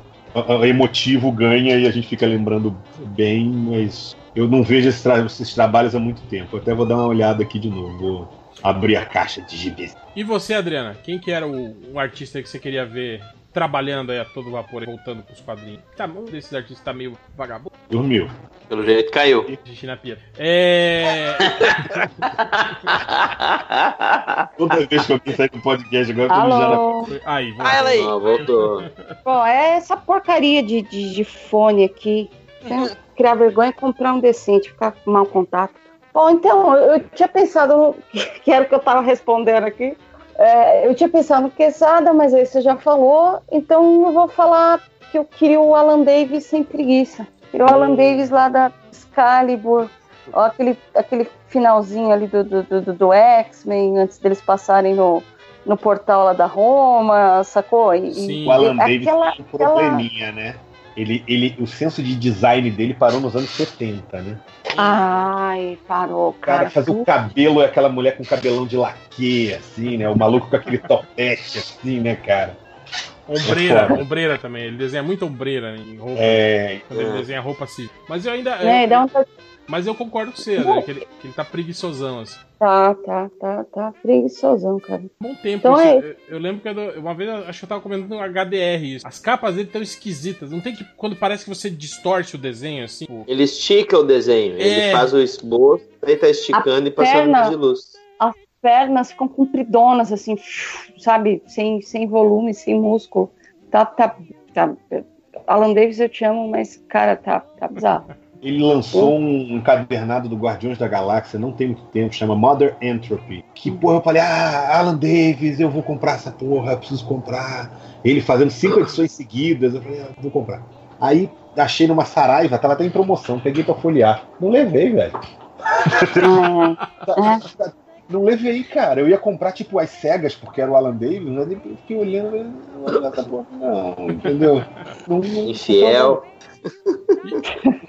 emotivo ganha e a gente fica lembrando bem, mas eu não vejo esses, tra- esses trabalhos há muito tempo. Eu até vou dar uma olhada aqui de novo. Vou abrir a caixa de gibis. E você, Adriana? Quem que era o, o artista que você queria ver trabalhando aí a todo vapor, voltando pros quadrinhos? Tá, um desses artistas tá meio vagabundo. Dormiu. Pelo jeito caiu. Xixi na pia. É. Toda vez que alguém sai do podcast agora, eu tô mijando. Aí, Ah, ela aí. Ah, voltou. Bom, é essa porcaria de, de, de fone aqui. Tem que criar vergonha e comprar um decente, ficar com mau contato. Bom, então, eu, eu tinha pensado, no- que era o que eu estava respondendo aqui. É, eu tinha pensado no Quesada, mas aí você já falou, então eu vou falar que eu queria o Alan Davis sem preguiça. Queria o Alan Davis lá da Excalibur, ó, aquele, aquele finalzinho ali do, do, do, do X-Men, antes deles passarem no, no portal lá da Roma, sacou? E, e- Sim. O Alan e Davis aquela- tem um aquela- probleminha, né? Ele, ele, o senso de design dele parou nos anos 70, né? Ai, parou, O cara cara. que fazia o cabelo é aquela mulher com cabelão de laque, assim, né? O maluco com aquele topete, assim, né, cara? Ombreira, É ombreira também. Ele desenha muito ombreira em roupa. É, Quando ele desenha roupa assim. Mas eu ainda. Eu- dá um Mas eu concordo com você, né? Que ele, que ele tá preguiçosão, assim. Tá, tá, tá, tá preguiçosão, cara. Bom tempo. Então isso. é- eu, eu lembro que eu- uma vez acho que eu tava comentando no HDR isso. As capas dele tão esquisitas. Não tem que. Quando parece que você distorce o desenho, assim. Ele estica o desenho. É. Ele faz o esboço, aí tá esticando e passando perna- de luz. As pernas ficam compridonas, assim, sabe? Sem, sem volume, sem músculo. Tá, tá, tá. Alan Davis, eu te amo, mas, cara, tá, tá bizarro. Ele lançou um encadernado do Guardiões da Galáxia não tem muito tempo, chama Mother Entropy. Que porra, eu falei, ah, Alan Davis, eu vou comprar essa porra, eu preciso comprar. Ele fazendo cinco edições seguidas, eu falei, ah, vou comprar. Aí achei numa Saraiva, tava até em promoção, peguei pra folhear. Não levei, velho. É, Não levei, cara. Eu ia comprar, tipo, as cegas, porque era o Alan Davis, mas eu fiquei olhando, não não, entendeu? Não, não, Infiel.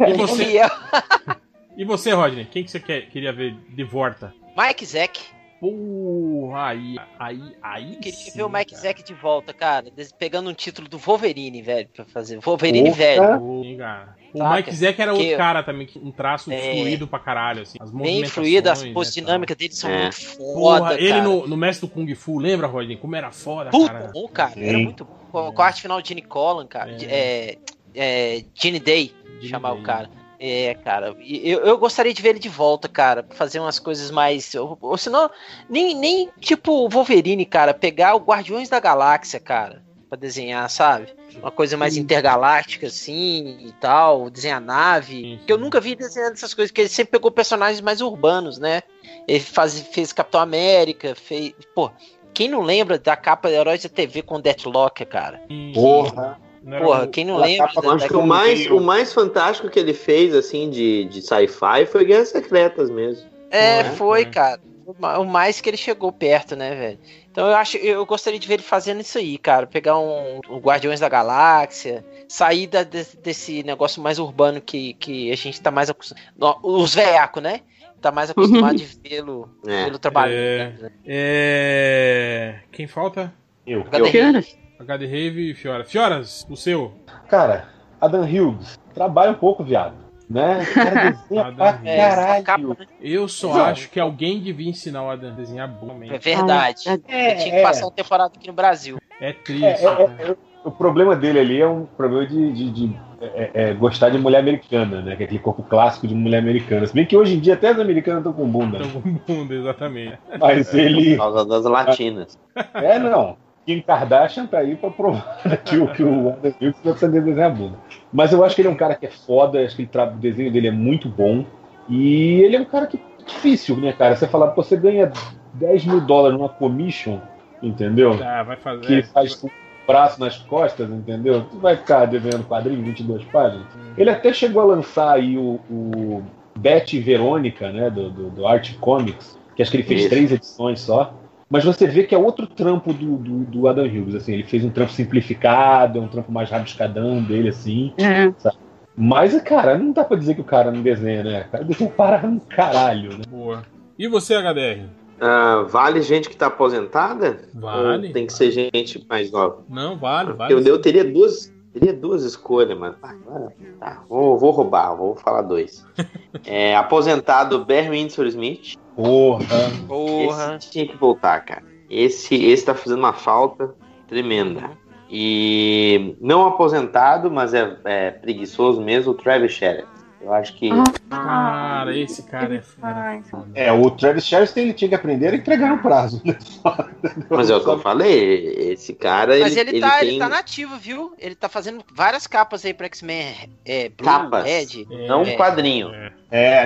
E você, e você Rodney? Quem que você quer, queria ver de volta? Mike Zack. Porra, aí, aí, aí. Queria sim, ver o Mike cara. Zack de volta, cara. Pegando um título do Wolverine, velho, pra fazer. Wolverine velho. Sim, cara. O Saca? Mike Zack era outro Que- cara também, um traço É. fluido pra caralho, assim. As Bem movimentações, fluido, as né, poses tal. dinâmicas dele são É. muito foda, Porra, ele cara. no, no Mestre do Kung Fu, lembra, Rodney? Como era foda, Puta cara. bom, cara. Sim. Era muito bom. Com com a arte final de Gene Collan, cara. É. É. É. Gene Day, Gene chamava Day. o cara. É, cara. e Eu, eu gostaria de ver ele de volta, cara. Pra fazer umas coisas mais. Ou, ou senão, nem, nem tipo o Wolverine, cara. Pegar o Guardiões da Galáxia, cara. Pra desenhar, sabe? Uma coisa mais intergaláctica, assim e tal. Desenhar nave. Sim, Que eu sim. nunca vi desenhando essas coisas, porque ele sempre pegou personagens mais urbanos, né? Ele faz, fez Capitão América, fez. Pô, quem não lembra da capa de Heróis da TV com Deathlock, cara? Sim, Porra. Não Porra, o- quem não lembra capa da, Eu acho que o mais, o mais fantástico que ele fez, assim, de, de sci-fi foi Guerras Secretas mesmo. É, é? foi, É. cara. O ma- O mais que ele chegou perto, né, velho? Então eu acho, eu gostaria de ver ele fazendo isso aí, cara. Pegar um, um Guardiões da Galáxia, sair da- desse, desse negócio mais urbano que, que a gente tá mais acostumado. Os veiacos, né? Tá mais acostumado de vê-lo É. vê-lo trabalhando. É. né? É... Quem falta? Eu. Rave. HD Rave e Fiora. Fioras, o seu. Cara, Adam Hughes, trabalha um pouco, viado. Né? Cara desenha pra Hughes. É, caralho. capa, né? Eu só Não. acho que alguém devia ensinar o Adam a desenhar É bom. verdade. Ai, é, Eu tinha que é. passar uma temporada aqui no Brasil. É triste. É, é, né? é, o problema dele ali é um problema de, de- de, é, é, gostar de mulher americana, né? Que é aquele corpo clássico de mulher americana. Se bem que hoje em dia até as americanas estão com bunda. Então, com bunda, exatamente. Mas Por ele. causa das latinas. É, não. Kim Kardashian tá aí pra provar que o, que o Adam Hughes vai aprender a desenhar a bunda. Mas eu acho que ele é um cara que é foda, acho que ele o desenho dele é muito bom. E ele é um cara que difícil, né, cara? Você falar, pô, você ganha 10 mil dólares numa commission, entendeu? Ah, vai fazer. Que ele faz com o braço nas costas, entendeu? Tu vai ficar devendo quadrinho 22 páginas. Ele até chegou a lançar aí o, o Betty e Verônica, né, do, do, do Art Comics, que acho que ele fez Isso. três edições só. Mas você vê que é outro trampo do, do, do Adam Hughes, assim, ele fez um trampo simplificado, é um trampo mais rabiscadão dele, assim. sabe? Mas, cara, não dá pra dizer que o cara não desenha, né? O cara desenha para um caralho, né? Boa. E você, HDR? Ah, vale gente que tá aposentada? Vale. Ou tem que ser gente mais nova? Não, vale, vale. Eu, eu teria duas, teria duas escolhas, mas ah, tá, vou, vou roubar, vou falar dois. É, aposentado Ben Windsor Smith. Porra. Porra. Esse tinha que voltar, cara. Esse, esse tá fazendo uma falta tremenda. E não aposentado, mas é, é preguiçoso mesmo, o Travis Sheriff. Eu acho que. Cara, esse cara é foda. É, o Travis Charles tem- tinha que aprender a entregar no prazo, né? Mas é o que eu falei, esse cara. Mas ele, tá, tem ele tá nativo, viu? Ele tá fazendo várias capas aí pra X-Men. É, Blue, Capas, Red. não é. quadrinho. É,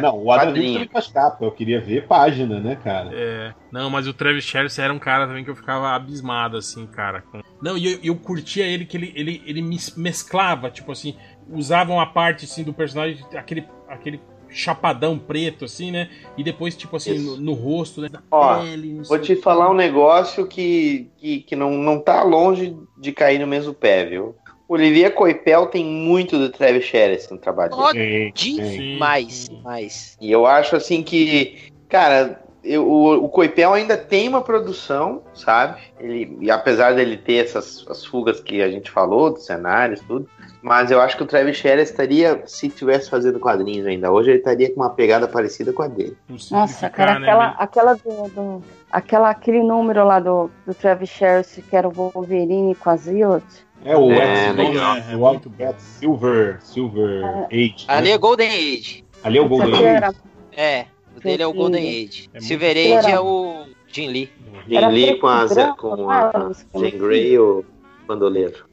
não, o Adam Quadrinho. também faz capa. Eu queria ver página, né, cara? É. Não, mas o Travis Charles era um cara também que eu ficava abismado, assim, cara. com- Não, e eu, eu curtia ele que ele, ele, ele mes- mesclava, tipo assim, usava uma parte assim do personagem, aquele, aquele chapadão preto, assim, né? E depois, tipo assim, no, no rosto, né? Ó, pele, Vou te falar um negócio que, que, que não, não tá longe de cair no mesmo pé, viu? Olivier Coipel tem muito do Travis Sheriff no trabalho dele. Ó, demais, demais. E eu acho assim que, cara, eu- o, o Coipel ainda tem uma produção, sabe? Ele, e apesar dele ter essas as fugas que a gente falou, dos cenários, tudo. Mas eu acho que o Travis Sheriff estaria, se tivesse fazendo quadrinhos ainda hoje, ele estaria com uma pegada parecida com a dele. Nossa, cara, né, aquela, aquela do, do- aquela, aquele número lá do, do Travis Sheriff, que era o Wolverine com a Zilot. É o É, X- legal. é, o Silver, Silver Age. Ali né? é Golden Age. Ali é o Golden Age. É, o dele é o. Golden Age. É Silver Age Era- é o Jim Lee. Jim Era Lee com a, e com a Jane Grey ou Bandoleiro.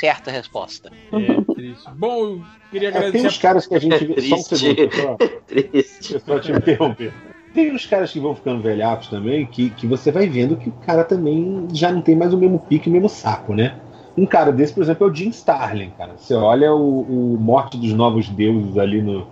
Certa resposta. É triste. Bom, eu queria É, tem agradecer. uns caras que a gente vê. Só um Triste. segundo, só, Triste. só te interromper. Tem uns caras que vão ficando velhacos também, que, que você vai vendo que o cara também já não tem mais o mesmo pique, o mesmo saco, né? Um cara desse, por exemplo, é o Jim Starlin, cara. Você olha o, o Morte dos Novos Deuses ali no.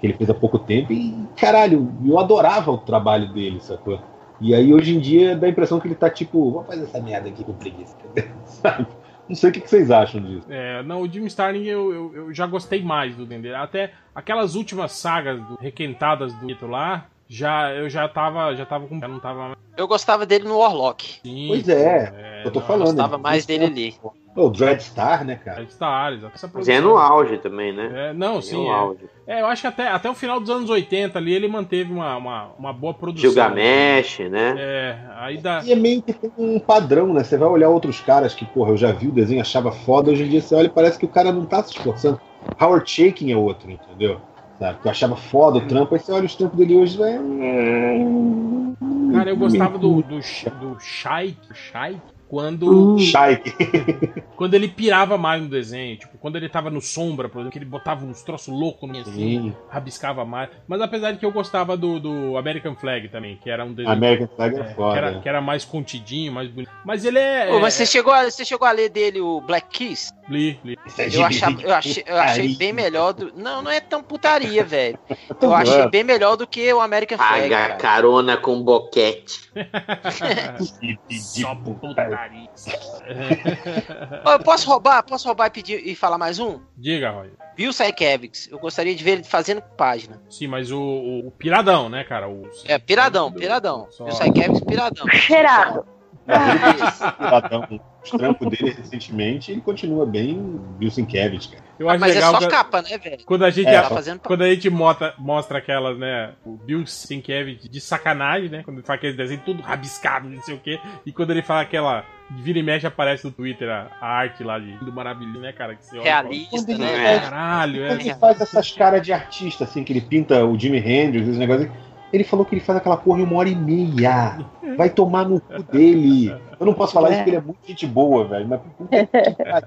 que ele fez há pouco tempo, e caralho, eu adorava o trabalho dele, sacou? E aí hoje em dia dá a impressão que ele tá tipo, vou fazer essa merda aqui com preguiça, sabe? Não sei o que vocês acham disso. É, não, o Jim Starlin eu, eu, eu já gostei mais do Dendê. Até aquelas últimas sagas do- requentadas do Ito lá, já, eu já tava, já tava com. Já não tava. Eu gostava dele no Warlock. Assim, Pois é, eu tô não, falando. Gostava né? mais dele ali. O Dreadstar, né, cara? Star, exato. Mas é no auge também, né? É, não, É sim. no É. auge. É, eu acho que até, até o final dos anos 80 ali ele manteve uma, uma, uma boa produção. Gilgamesh, né? É, aí dá. E é meio que tem um padrão, né? Você vai olhar outros caras que, porra, eu já vi o desenho, achava foda, hoje em dia você olha e parece que o cara não tá se esforçando. Howard Shaking é outro, entendeu? Sabe? Que eu achava foda o trampo, aí você olha os trampos dele hoje e vai. Cara, eu gostava do, do, do Shaik, Shaik, quando. Shaik. quando ele pirava mais no desenho. Tipo, quando ele tava no sombra, por exemplo, que ele botava uns troços loucos no assim, Sim. rabiscava mais. Mas apesar de que eu gostava do, do American Flag também, que era um desenho. American Flag é é, foda. que, era, que era mais contidinho, mais bonito. Mas ele é. Ô, mas é, você chegou, a, você chegou a ler dele o Black Kiss? Li, li. Eu, achava, eu, achei, eu achei bem melhor do. Não, não é tão putaria, velho. Eu achei bem melhor do que o American Flag. Paga cara. carona com boquete. Só putaria. Eu posso roubar? Posso roubar e pedir e falar mais um? Diga, Roy. Bill Sienkiewicz. Eu gostaria de ver ele fazendo página. Sim, mas o, o, o piradão, né, cara? O, É, piradão, piradão. Só- Bill Sienkiewicz, piradão. Cheirado. Cidadão, os trampos dele recentemente, ele continua bem Bill Sienkiewicz, cara. Eu acho Mas é legal só que- capa, né, velho? Quando a gente, É, tá fazendo quando a gente mostra, mostra aquelas, né? O Bill Sienkiewicz de sacanagem, né? Quando ele faz aqueles desenhos tudo rabiscado, não sei o quê. E quando ele fala aquela. Vira e mexe aparece no Twitter a, a arte lá de do maravilhoso, né, cara? Que você olha fala, Realista, Quando né? Caralho, Quando é. ele faz essas caras de artista, assim, que ele pinta o Jimi Hendrix, esse negócio. Ele falou que ele faz aquela porra em uma hora e meia. Vai tomar no cu dele. Eu não posso falar isso porque ele é muito gente boa, velho. Mas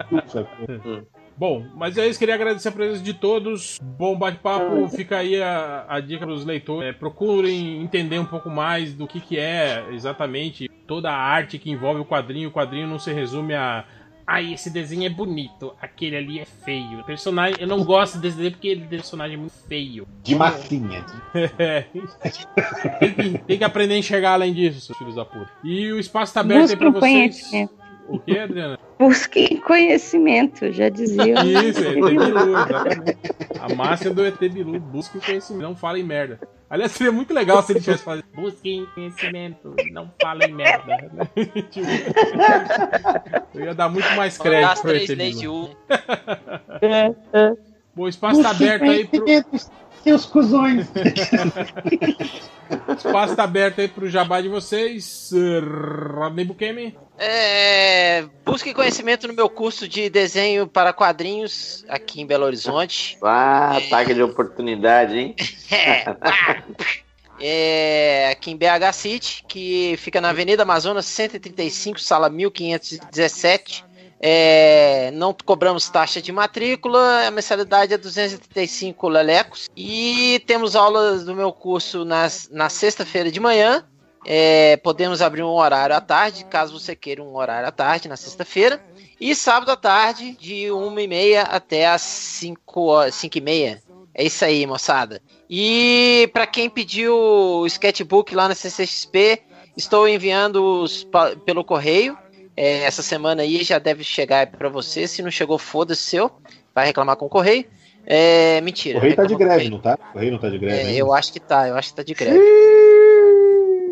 puta que sabe? Bom, mas é isso, queria agradecer a presença de todos. Bom bate-papo, fica aí a, a dica para os leitores. É, procurem entender um pouco mais do que, que é exatamente toda a arte que envolve o quadrinho. O quadrinho não se resume a. Ai, esse desenho é bonito, aquele ali é feio. O personagem, eu não gosto desse desenho porque ele personagem é muito feio. De massinha. É. tem, que, tem que aprender a enxergar além disso, seus filhos da puta. E o espaço tá aberto aí pra vocês. conhecimento. O que, Adriana? Busquem conhecimento, já dizia. Isso, ET Bilu, exatamente. A máxima do ET Bilu, busque conhecimento, não falem merda. Aliás, seria muito legal se ele tivesse falado busquem conhecimento, não falem merda. Eu ia dar muito mais crédito pro ET Bilu. U. Bom, o espaço tá aberto aí pro... Seus cuzões. Espaço tá aberto aí pro jabá de vocês. Rodney Bukemi. É, busque conhecimento no meu curso de desenho para quadrinhos aqui em Belo Horizonte. Ah, ataque de oportunidade, hein? É, aqui em BH City, que fica na Avenida Amazonas 135, sala 1517. É, não cobramos taxa de matrícula, a mensalidade é 235 lelecos. E temos aulas do meu curso nas, na sexta-feira de manhã. É, podemos abrir um horário à tarde, caso você queira um horário à tarde, na sexta-feira. E sábado à tarde, de 1h30 até as 5 horas, 5h30. É isso aí, moçada. E para quem pediu o sketchbook lá na CCXP, estou enviando os pelo correio. É, essa semana aí já deve chegar para você. Se não chegou, foda-se seu. Vai reclamar com o correio. É, mentira. O rei tá de greve, não tá? O rei não tá de greve. é, ainda? eu acho que tá, eu acho que tá de greve.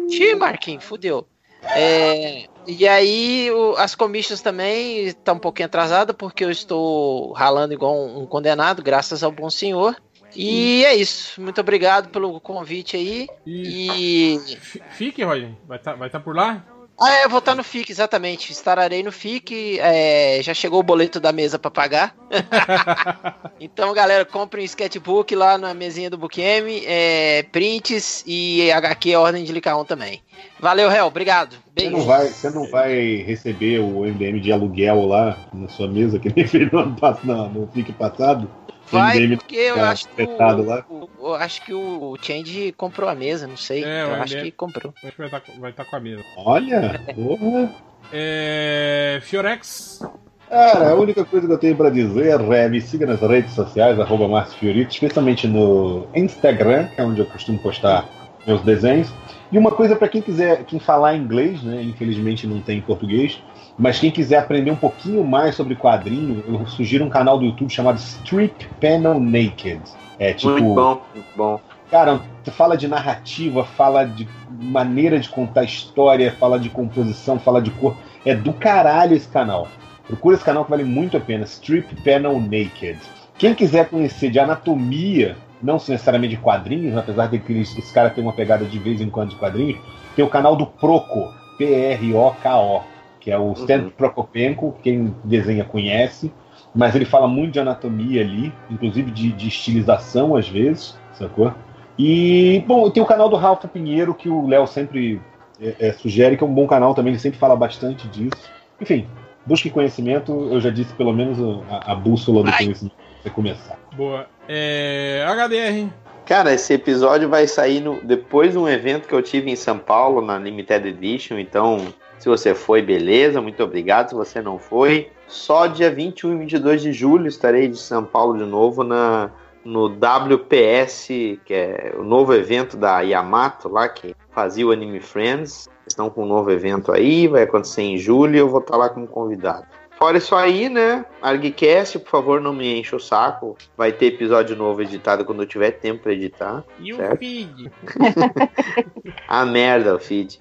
Xiii, Marquinhos, fudeu. É, e aí, o- as commissions também estão um pouquinho atrasadas, porque eu estou ralando igual um, um condenado, graças ao bom senhor. E é isso. Muito obrigado pelo convite aí. E. F- Fique, Rodney. Vai estar vai tá por lá? Ah, é, eu vou estar no FIC, exatamente. Estarei no FIC. é, já chegou o boleto da mesa para pagar. então, galera, comprem um sketchbook lá na mesinha do Bookm, é, prints e HQ é ordem de Licaon também. Valeu, Réu. Obrigado. Você Beijo. não, vai, você não vai receber o MDM de aluguel lá na sua mesa, que nem fez no ano no FIC passado? Vai, porque eu tá acho o, lá. o- eu acho que o Change comprou a mesa, não sei. É, eu acho que comprou. Acho que vai estar vai tá com a mesa. Olha, porra. É, Fiorex. Cara, a única coisa que eu tenho pra dizer é me siga nas redes sociais, arroba Márcio Fiorito, especialmente no Instagram, que é onde eu costumo postar meus desenhos. E uma coisa pra quem quiser, quem falar inglês, né? Infelizmente não tem em português, mas quem quiser aprender um pouquinho mais sobre quadrinho, eu sugiro um canal do YouTube chamado Strip Panel Naked. É tipo. Muito bom, muito bom. Cara, fala de narrativa, fala de maneira de contar história, fala de composição, fala de cor. É do caralho esse canal. Procura esse canal que vale muito a pena. Strip Panel Naked. Quem quiser conhecer de anatomia, não necessariamente de quadrinhos, apesar de que esse cara tem uma pegada de vez em quando de quadrinhos, tem o canal do Proco, P-R-O-K-O, que é o Stan Prokopenko, quem desenha conhece, mas ele fala muito de anatomia ali, inclusive de, de estilização às vezes, sacou? E, bom, tem o canal do Rafa Pinheiro, que o Léo sempre é, é, sugere, que é um bom canal também, ele sempre fala bastante disso. Enfim, busque conhecimento, eu já disse pelo menos a, a bússola do conhecimento pra você começar. Boa. É, HDR. Cara, esse episódio vai sair no- depois de um evento que eu tive em São Paulo, na Limited Edition. Então, se você foi, beleza, muito obrigado. Se você não foi, só dia 21 e 22 de julho estarei de São Paulo de novo na, no WPS, que é o novo evento da Yamato lá, que fazia o Anime Friends. Estão com um novo evento aí, vai acontecer em julho e eu vou estar lá como convidado. Fora isso aí, né? ArgCast, por favor, não me enche o saco. Vai ter episódio novo editado quando eu tiver tempo pra editar. E o certo? feed? Ah, merda, o feed.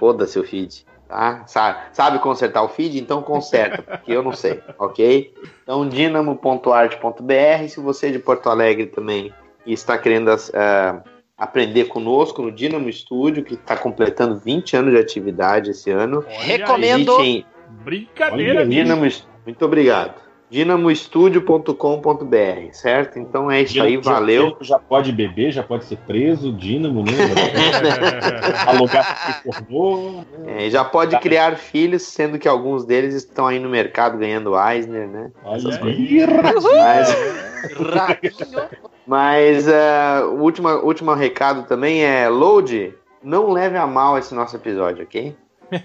Foda-se o feed. Tá? Sabe, sabe consertar o feed? Então conserta, porque eu não sei, ok? Então, dinamo.art.br. Se você é de Porto Alegre também e está querendo ah, aprender conosco no Dinamo Studio, que está completando 20 anos de atividade esse ano. Recomendo. Existe em- Brincadeira, Olha. Dinamo, muito obrigado. dinamostudio.com.br, certo? Então é isso aí, já- valeu. Já pode beber, já pode ser preso, Dínamo, né? Alugar por pornô. É, já pode criar filhos, sendo que alguns deles estão aí no mercado ganhando Eisner, né? Olha Essas aí, Mas, mas ah, o último, último recado também é Load, não leve a mal esse nosso episódio, ok?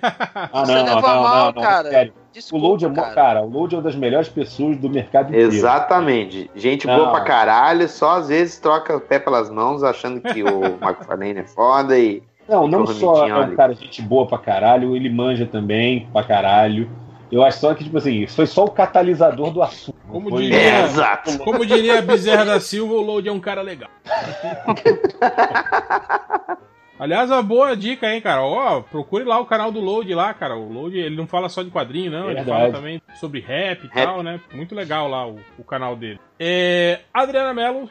Ah, Você não, leva não, mal, não, não, cara. sério. Desculpa, o Load é, cara. cara. o Load é uma das melhores pessoas do mercado inteiro. Exatamente. Gente Não. boa pra caralho, só às vezes troca o pé pelas mãos achando que o McFarlane é foda e. Não, não só é um cara gente boa pra caralho, ele manja também pra caralho. Eu acho só que, tipo assim, foi só o catalisador do assunto. Como Foi- diria, Exato. como diria a Bezerra da Silva, o Load é um cara legal. Aliás, uma boa dica, hein, cara. Ó, procure lá o canal do Load lá, cara. O Load, ele não fala só de quadrinho, não. Ele fala também sobre rap e Rap. tal, né? Muito legal lá o, o canal dele. É, Adriana Mello.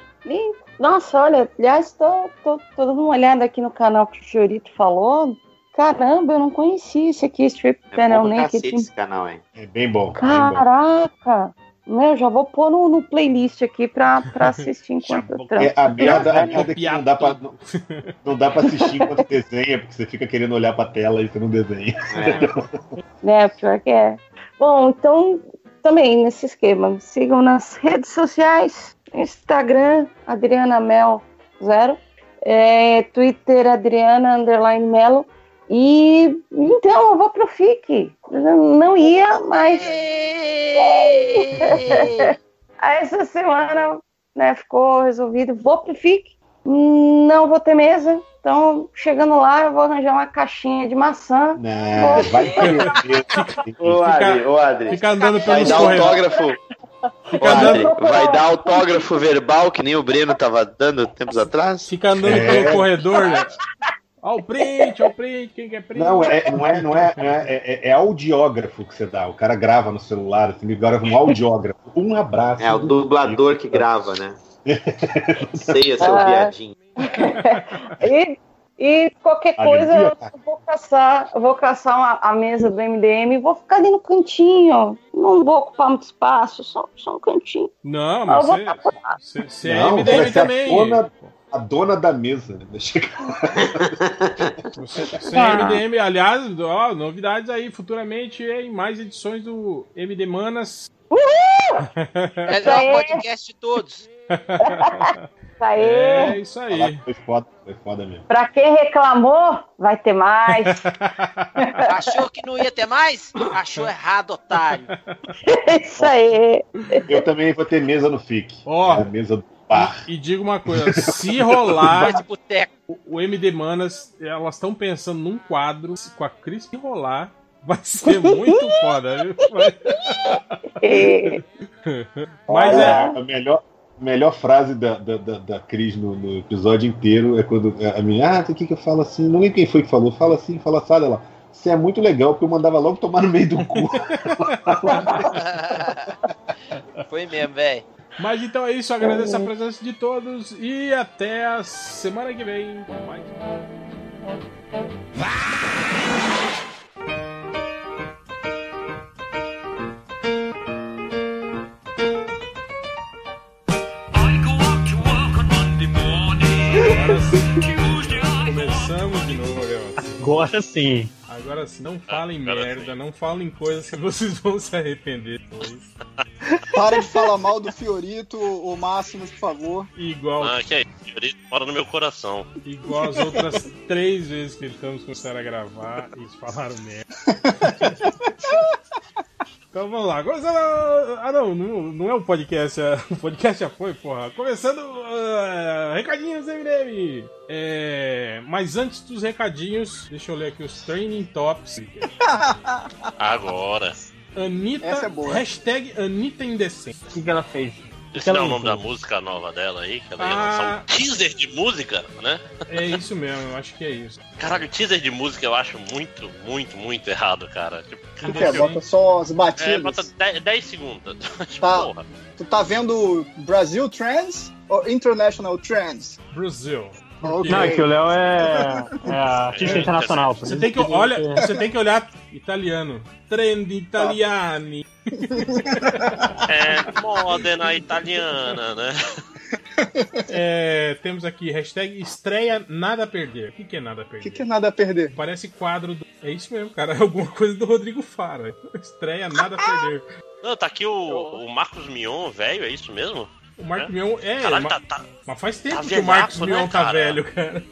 Nossa, olha, aliás, tô, tô, tô dando uma olhada aqui no canal que o Fiorito falou. Caramba, eu não conhecia esse aqui, Strip É Panel Naked. cacete esse canal, hein? É bem bom. Caraca! Meu, já vou pôr no, no playlist aqui pra, pra assistir enquanto eu trampo. É, a merda, a merda é que não dá, pra, não, não dá pra assistir enquanto desenha, porque você fica querendo olhar pra tela e você não desenha. É, pior que é. Bom, então, também nesse esquema, me sigam nas redes sociais, Instagram, Adriana Mel Zero, é, Twitter, Adriana Underline Melo, e então eu vou pro FIC. Não ia, mas. Aí essa semana né, ficou resolvido, vou pro FIC, não vou ter mesa, então chegando lá eu vou arranjar uma caixinha de maçã. Não, vai Ô, Adri, ô, Adri. Fica andando Vai pelos dar corredores. autógrafo. Ô, Adri, vai dar autógrafo verbal, que nem o Breno tava dando tempos atrás? Fica andando É. pelo corredor, né? Ó o print, ó o print, quem quer print? Não, é, não, é, não é, é, é, é audiógrafo que você dá. O cara grava no celular, assim, ele grava um audiógrafo. Um abraço. É o dublador que grava, né? Sei, seu Ah. viadinho. E, e qualquer coisa eu vou caçar, eu vou caçar uma- a mesa do MDM e vou ficar ali no cantinho. Não vou ocupar muito espaço, só, só um cantinho. Não, mas você, por lá. você, você é MDM também. A dona da mesa. né? Você é MDM, aliás, ó, novidades aí futuramente em mais edições do MD Manas. Melhor podcast de todos. Isso aí. É isso aí. Foi foda, foi foda mesmo. Pra quem reclamou, vai ter mais. Achou que não ia ter mais? Achou errado, otário. Isso aí. Eu também vou ter mesa no FIC. Ó. A mesa do bar. E digo uma coisa, se rolar Voz de boteco. o, o MD Manas, elas estão pensando num quadro com a Cris se rolar. Vai ser muito foda, viu? Mas Olha, é. A melhor, melhor frase da, da, da, da Cris no, no episódio inteiro é quando a minha, ah, o que que eu falo assim? Não lembro quem foi que falou. Fala assim, fala assado. Ela, você é muito legal, porque eu mandava logo tomar no meio do cu. Foi mesmo, velho. Mas então é isso, agradeço a presença de todos e até a semana que vem com mais. Agora sim, começamos de novo. Agora sim. Agora sim, não falem merda, não falem coisas que vocês vão se arrepender depois. Para de falar mal do Fiorito, o Máximo, por favor. Igual, Ah, que é isso, Fiorito mora no meu coração. igual as outras três vezes que estamos começando a gravar e eles falaram merda. Então vamos lá. Começando. Ah, não, não, não é o podcast. é- O podcast já foi, porra. Começando. ah, recadinhos, MDM. É, mas antes dos recadinhos, deixa eu ler aqui os training tops. Agora. Anitta. Essa é boa. Hashtag Anitta Indecente. O que, que ela fez? Esse não é o nome da música nova dela aí, que ela ia lançar Ah. um teaser de música, né? É isso mesmo, eu acho que é isso. Caralho, teaser de música eu acho muito, muito, muito errado, cara. Tipo, O que é? Bota só as é, batidas. bota 10 segundos. tipo, Tá. porra. Tu tá vendo Brasil Trends ou International Trends? Brasil. Não, é que o Léo é, é artista internacional. por Você tem que, que- olha, você tem que olhar italiano. Trend italiani. É modena italiana, né? É, temos aqui hashtag estreia nada a perder. O que, que é nada a perder? O que, que é nada a perder? Parece quadro do... É isso mesmo, cara. É alguma coisa do Rodrigo Fara. Estreia nada a perder. Não, tá aqui o, o Marcos Mion, velho, é isso mesmo? O Marcos Mion é. Caralho, ma- tá, tá, Mas faz tempo tá que o Marcos né, Mion tá cara? velho, cara.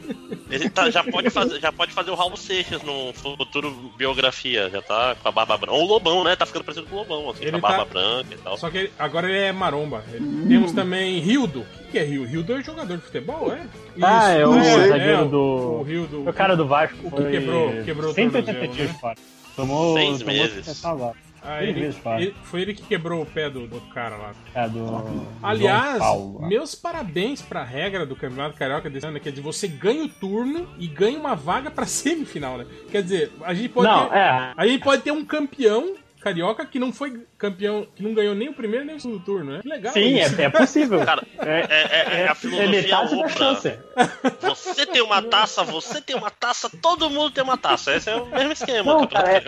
ele tá- já, pode fazer, já pode fazer o Raul Seixas num futuro biografia, já tá com a barba branca. Ou o Lobão, né? Tá ficando parecido com o Lobão, assim, Ele com a barba tá- branca e tal. Só que ele- agora ele é maromba. Ele- Temos também Rildo. O que, é Rildo? Rildo é jogador de futebol, é? Ah, é o é, zagueiro é, do. O Rildo. O cara do Vasco. O que foi quebrou, quebrou o 180 tornozelo, dias né? fora. Tomou. Seis tomou meses. Ah, ele- ele- foi ele que quebrou o pé do, do cara lá. É, do. Aliás, Paulo. meus parabéns pra regra do Campeonato Carioca desse ano, que é de você ganha o turno e ganha uma vaga pra semifinal, né? Quer dizer, a gente pode Não, ter, é. a gente pode ter um campeão carioca que não foi campeão, que não ganhou nem o primeiro nem o segundo turno, né? Que legal. Sim, é, é possível. Cara, É, é, é, é a é filosofia metade da Oprah. chance. Você tem uma taça, você tem uma taça, todo mundo tem uma taça. Esse é o mesmo esquema. Não, cara, é,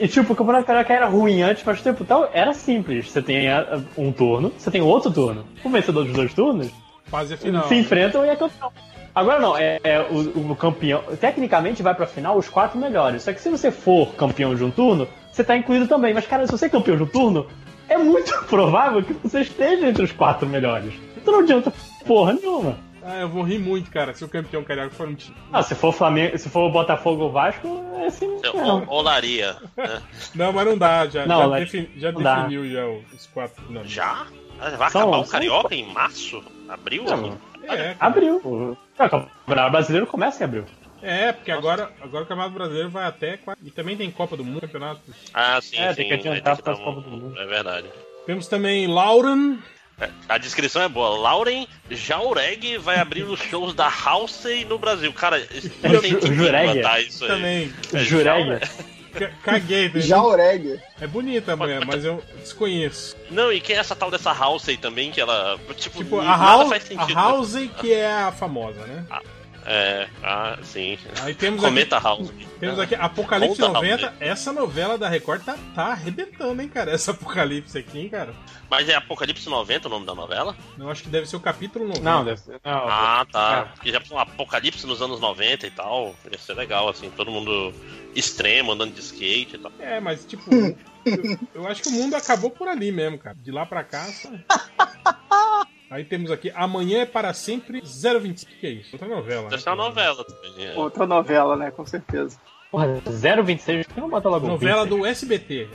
e tipo, o Campeonato Carioca era ruim antes, mas tempo tal, era simples. Você tem ah, um turno, você tem outro turno. O vencedor dos dois turnos Fase a final. se enfrentam e é campeão. Agora não, é, é o, o campeão. Tecnicamente vai pra final os quatro melhores. Só que se você for campeão de um turno, você tá incluído também. Mas, cara, se você é campeão de turno, é muito provável que você esteja entre os quatro melhores. Então não adianta porra nenhuma. Ah, eu vou rir muito, cara, se o campeão carioca for um time. Ah, se for Flamengo, se for Botafogo ou Vasco, é assim não. Olaria. né? Não, mas não dá, já, Não, já, mas defini- já não dá. definiu já o- os quatro. Não, Já? Ah, Vai São- acabar o são- Carioca em março? Abril? Não, É. Abril. O Campeonato Brasileiro começa em abril. É, porque agora, agora o Campeonato Brasileiro vai até. E também tem Copa do Mundo, campeonato. Ah, sim, É, sim. tem que adiantar que pra dar Copa um- do Mundo. É verdade. Temos também Lauren. É, A descrição é boa. Lauren Jaureg vai abrir os shows da Halsey no Brasil. Cara, tenho que Jureg? isso aí. Também. É, Jureg? Caguei. tá? Jaureg. É bonita a mulher, mas eu desconheço. Não, e quem é essa tal dessa Halsey também, que ela. Tipo, Tipo, a, nada House, faz a sentido. House que é a famosa, né? É, ah, sim. Aí temos Cometa aqui, House. Temos aqui Apocalipse Honda 90. House. Essa novela da Record tá, tá arrebentando, hein, cara? Essa Apocalipse aqui, hein, cara? Mas é Apocalipse 90 o nome da novela? Eu acho que deve ser o capítulo 90. Não, deve ser. Não, Ah, tá. É. Porque já um Apocalipse nos anos 90 e tal. Ia ser legal, assim, todo mundo extremo, andando de skate e tal. É, mas tipo, eu, eu acho que o mundo acabou por ali mesmo, cara. De lá pra cá. Só... Aí temos aqui Amanhã é para sempre 025. O que é isso? Outra novela. né? Ser uma novela também. é. Outra novela, né? Com certeza. Porra, 026, por que não bota logo Novela 26? do SBT.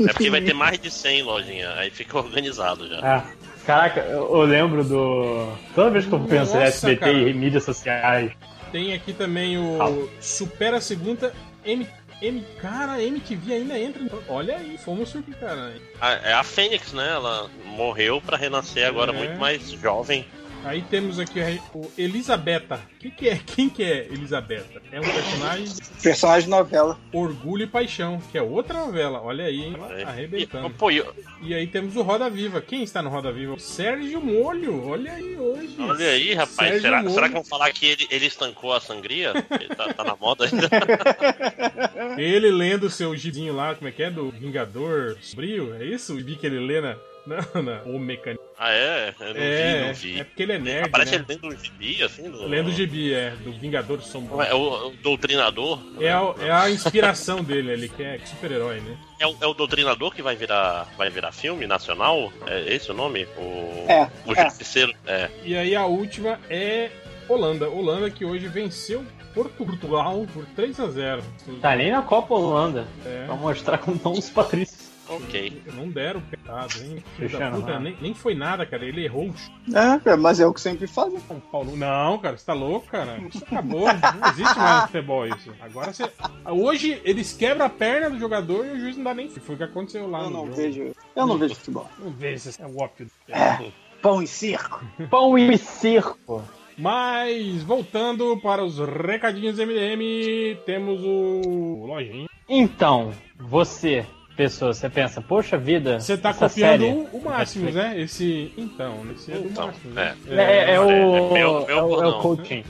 É porque vai ter mais de 100 lojinha, aí fica organizado já. Ah, caraca, eu, lembro do. Toda vez que eu penso em SBT cara. e mídias sociais. Tem aqui também o Fala. Supera a Segunda M. M. Cara, MTV ainda entra. Olha aí, fomos surpresos, cara. Ah, É a Fênix, né? Ela morreu pra renascer agora É. muito mais jovem. Aí temos aqui o Elisabetta. Que que é? Quem que é Elisabetta? É um personagem Personagem de novela. Orgulho e Paixão, que é outra novela. Olha aí, hein? É. Arrebentando. E, pô, eu- E aí temos o Roda Viva. Quem está no Roda Viva? Sérgio Molho. Olha aí hoje. olha aí, rapaz. Sérgio Será, Molho. será que vão falar que ele, ele estancou a sangria? Ele tá, tá na moda ainda. Ele lendo o seu gizinho lá, como é que é? Do Vingador Sombrio? É isso? O gibi que ele lê na. Na, na o mecânico. Ah, é? Eu não vi, É, não vi. é porque ele é nerd. Aparece né? ele lendo um gibi, assim? Do... Lendo o gibi, é. Do Vingador Sombrio. É o, o Doutrinador? É a, é a inspiração dele, ele que é super-herói, né? É o, é o Doutrinador que vai virar, vai virar filme nacional? É esse o nome? O, É, o é. Justiceiro? É. E aí a última é Holanda. Holanda que hoje venceu Portugal por 3 a 0 Tá nem na Copa Holanda. É. Pra mostrar como estão os patrícios. Ok. Não deram petado, hein? Puta, Ronaldo. nem, nem foi nada, cara. Ele errou. É, cara, mas é o que sempre fazem. São Paulo. Não, cara, você tá louco, cara? Isso acabou. Não existe mais futebol isso. Agora você. Hoje eles quebram a perna do jogador e o juiz não dá nem. Foi o que aconteceu lá Eu no não jogo. vejo. Eu não vejo futebol. Não vejo, isso é óbvio. Pão e circo. Pão e circo. Mas, voltando para os recadinhos MDM, temos o Lojinha. Então, você pessoa, você pensa, poxa vida. Você tá copiando série o, o Máximos, Netflix. né? Esse. Então, esse é do Então, Máximos. é. É, é o. É, meu- meu é, o, é o coaching.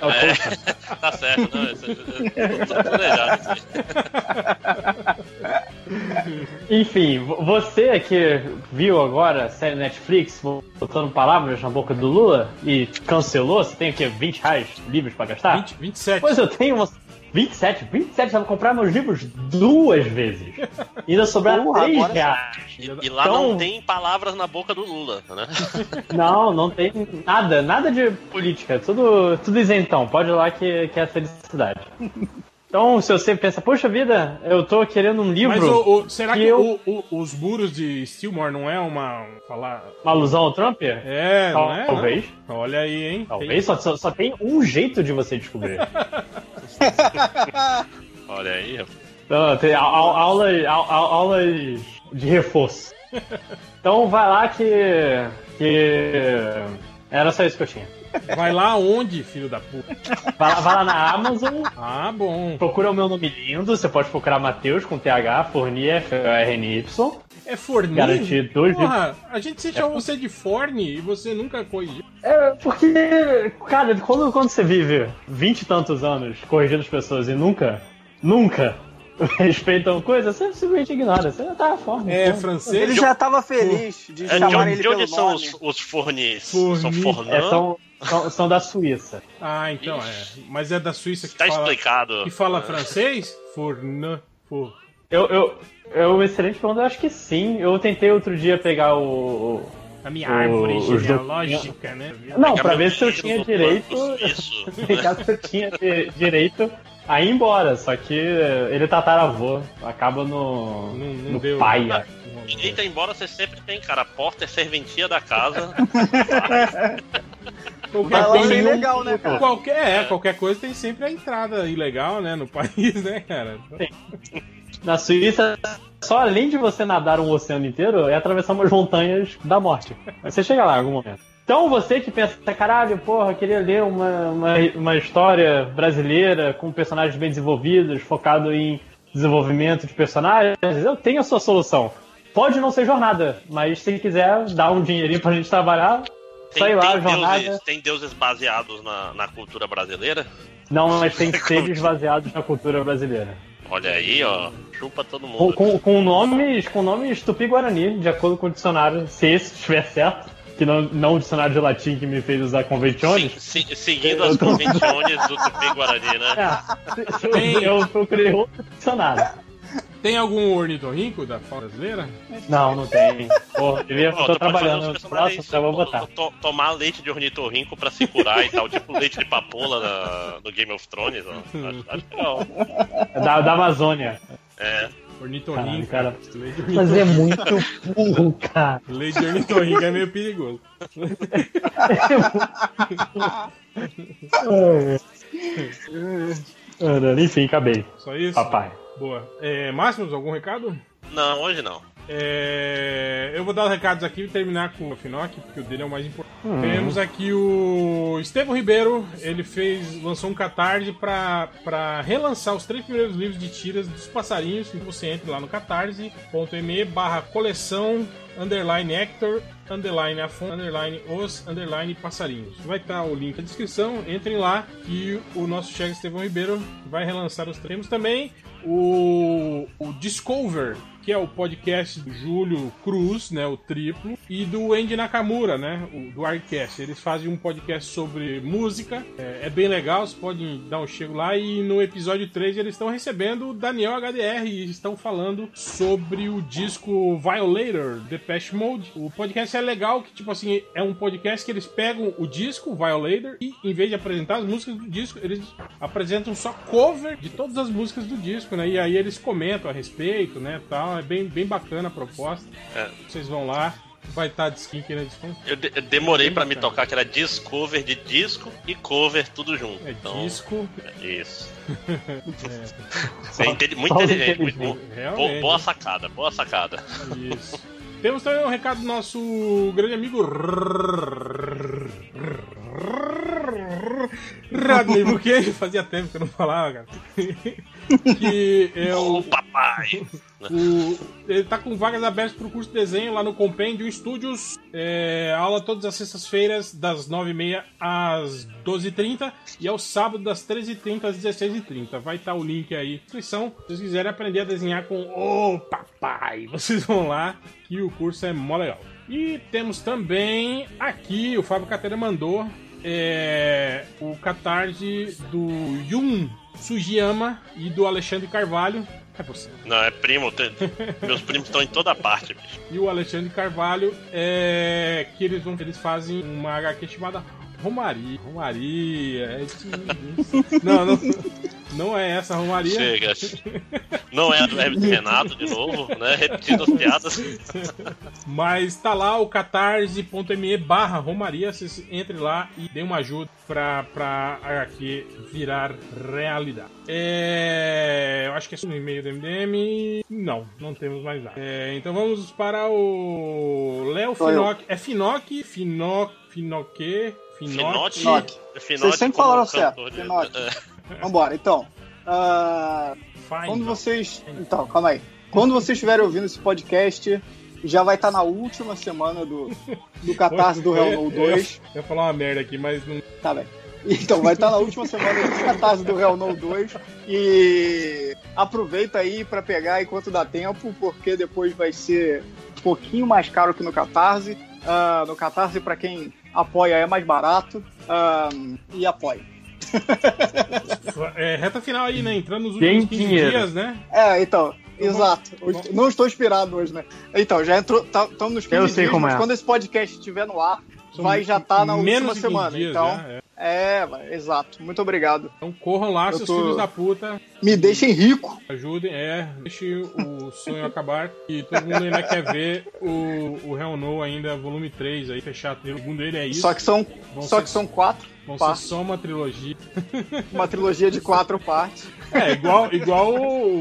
É o É, coaching. tá certo, não, isso, é tudo planejado aí. Enfim, vo- você que viu agora a série Netflix botando palavras na boca do Lula e cancelou, você tem o quê? 20 reais livres pra gastar? 20, 27. Pois eu tenho umas 27, 27, eu vou comprar meus livros duas vezes. E ainda sobrar Porra, 3 agora sim. reais. E lá Então- não tem palavras na boca do Lula, né? Não, não tem nada, nada de política, tudo, tudo isentão, pode ir lá que, que é felicidade. Então, se você pensa, poxa vida, eu tô querendo um livro. Mas o, o- será que, eu- o- o- os muros de Stillmore não é uma. Falar... Uma alusão ao Trump? É, não é? Talvez. Não? Olha aí, hein? Talvez, só, só, só tem um jeito de você descobrir. Olha aí, rapaz. Então, tem au- au- aulas, au- au- aulas de reforço. Então vai lá que. que. Era só isso que eu tinha. Vai lá onde, filho da puta? Vai lá, vai lá na Amazon. Ah, bom. Procura o meu nome lindo. Você pode procurar Matheus com TH, Forni, F-O-R-N-Y. É forni? Garantir dois Porra, a gente sempre chamou você de forne e você nunca corrigiu. É, porque, cara, quando, quando você vive vinte e tantos anos corrigindo as pessoas e nunca, nunca respeitam coisa, você simplesmente ignora. Você já tá fora. É, então. francês. Ele já tava feliz de É, de chamar onde, ele de onde pelo são nome. os, os fornis? Forni. São fornã? É, são, são, são da Suíça. Ah, então é. Mas é da Suíça que Tá fala. explicado. Que fala É. francês? Fornã. For... Eu, eu, é uma excelente pergunta, eu acho que sim. Eu tentei outro dia pegar o. o- A minha o- árvore os genealógica, né? Não, pra ver se eu tinha direito. Isso. Caso eu tinha de- direito a ir embora. Só que ele tataravô. Acaba no. Não, não no deu. paia. Direita, embora você sempre tem, cara. A porta é serventia da casa. Qualquer coisa, ser ilegal, né, cara? Qualquer, é, qualquer coisa tem sempre a entrada ilegal, né? No país, né, cara? Na Suíça, só além de você nadar um oceano inteiro, é atravessar umas montanhas da morte. Mas você chega lá em algum momento. Então você que pensa, caralho, porra, eu queria ler uma, uma, uma história brasileira com personagens bem desenvolvidos, focado em desenvolvimento de personagens, eu tenho a sua solução. Pode não ser jornada, mas se quiser dar um dinheirinho pra gente trabalhar, sai lá, tem, jornada. deuses, tem deuses baseados na, na cultura brasileira? Não, mas tem seres baseados na cultura brasileira. Olha aí, ó. Chupa todo Com, mundo. com, com nomes, com nomes tupi-guarani, de acordo com o dicionário, se esse estiver certo, que não, não o dicionário de latim que me fez usar conventiones. Se- seguindo as convenções do Tupi-Guarani, né? É, Tem- eu procurei outro dicionário. Tem algum ornitorrinco da fauna brasileira? Não, não tem. Pô, eu ia, Ó, tô tu pode fazer trabalhando uns no personagens, próximo, já vou botar. to- tomar leite de ornitorrinco pra se curar e tal, tipo leite de papoula na- no Game of Thrones, ó. Acho, acho legal. É da, da Amazônia. É. Ornitorrinco. Leite de Mas é muito burro, cara. Leite de ornitorrinco é meio perigoso. Caralho, Enfim, acabei. Só isso? Papai. Boa. É, Máximos, algum recado? Não, hoje não. É, eu vou dar os recados aqui e terminar com o Finoc, porque o dele é o mais importante. Hum. Temos aqui o Estevão Ribeiro, ele fez, lançou um catarse pra relançar os três primeiros livros de tiras dos passarinhos. Então você entra lá no catarse.me barra coleção underline Hector underline Afon underline os underline passarinhos. Vai estar o link na descrição, entrem lá e o nosso chefe Estevão Ribeiro vai relançar os três. Temos também o, o Discover, que é o podcast do Júlio Cruz, né, o triplo, e do Andy Nakamura, né, o, do Arcast. Eles fazem um podcast sobre música, é, é bem legal, vocês podem dar um chego lá. E no episódio 3 eles estão recebendo o Daniel HDR e estão falando sobre o disco Violator, Depeche Mode. O podcast é legal, que tipo assim, é um podcast que eles pegam o disco Violator e em vez de apresentar as músicas do disco, eles apresentam só cover de todas as músicas do disco, né? E aí eles comentam a respeito, né, tal. É bem, bem bacana a proposta. É. Vocês vão lá, vai estar de skin aqui na descrição. Eu, de- eu demorei pra me tocar que era discover de disco e cover tudo junto. É então, disco. Isso. É. É muito inteligente. Muito, Realmente. boa sacada, boa sacada. Isso. Temos também um recado do nosso grande amigo Rodney Buchanan, fazia tempo que eu não falava, cara. Que é o. Ô, papai! O, ele tá com vagas abertas pro curso de desenho lá no Compêndio Studios. É, aula todas as sextas-feiras, das 9h30 às 12h30 e aos sábados, das 13h30 às 16h30. Vai estar o link aí na descrição. Se vocês quiserem aprender a desenhar com o papai, vocês vão lá que o curso é mó legal. E temos também aqui, o Fábio Catena mandou é, o catarse do Yun Sugiyama e do Alexandre Carvalho. É você. Não, é primo. tem- Meus primos estão em toda parte, bicho. E o Alexandre Carvalho é que eles vão eles fazem uma HQ chamada Romaria. Romaria. É de... não, não, não é essa Romaria. Chega. Não é a do Hermes Renato de novo, né? Repetindo as piadas. Mas tá lá o catarse.me barra Romaria. Vocês entrem lá e dêem uma ajuda pra, pra HQ virar realidade. É, eu acho que é no e-mail do MDM. Não, não temos mais nada. É, então vamos para o Léo. Finoc. É Finoc? Finoc? Finoque? Finoc? Finote. Vocês sempre falaram certo. de- Finote. É. Vambora, então. ah, quando vocês. Então, calma aí. Quando vocês estiverem ouvindo esse podcast, já vai estar na última semana do, do catarse do Hell No Eu- 2. Eu ia falar uma merda aqui, mas não. Tá bem. Então, vai estar na última semana do catarse do Hell No 2. E aproveita aí pra pegar enquanto dá tempo, porque depois vai ser um pouquinho mais caro que no Catarse. Ah, no Catarse, pra quem apoia, é mais barato. Ah, e apoie. É, reta final aí, né? Entrando nos últimos 15 dinheiro. dias, né? É, então, exato. Hoje- Não estou inspirado hoje, né? Então, já entrou. Estamos nos 15 Eu sei dias, como mas é. quando esse podcast estiver no ar, vai já estar na menos última de 15 semana. dias então, é. é, vai, exato. Muito obrigado. Então corram lá, Eu seus tô- filhos da puta. Me deixem rico. Ajudem, é, deixe o sonho acabar. E todo mundo ainda quer ver o, o Hell No ainda, volume 3 aí, fechar a trilogia. Segundo ele é isso. Só que são, Vão só ser- que são quatro Vão ser partes. só uma trilogia. Uma trilogia de quatro partes. É, igual, igual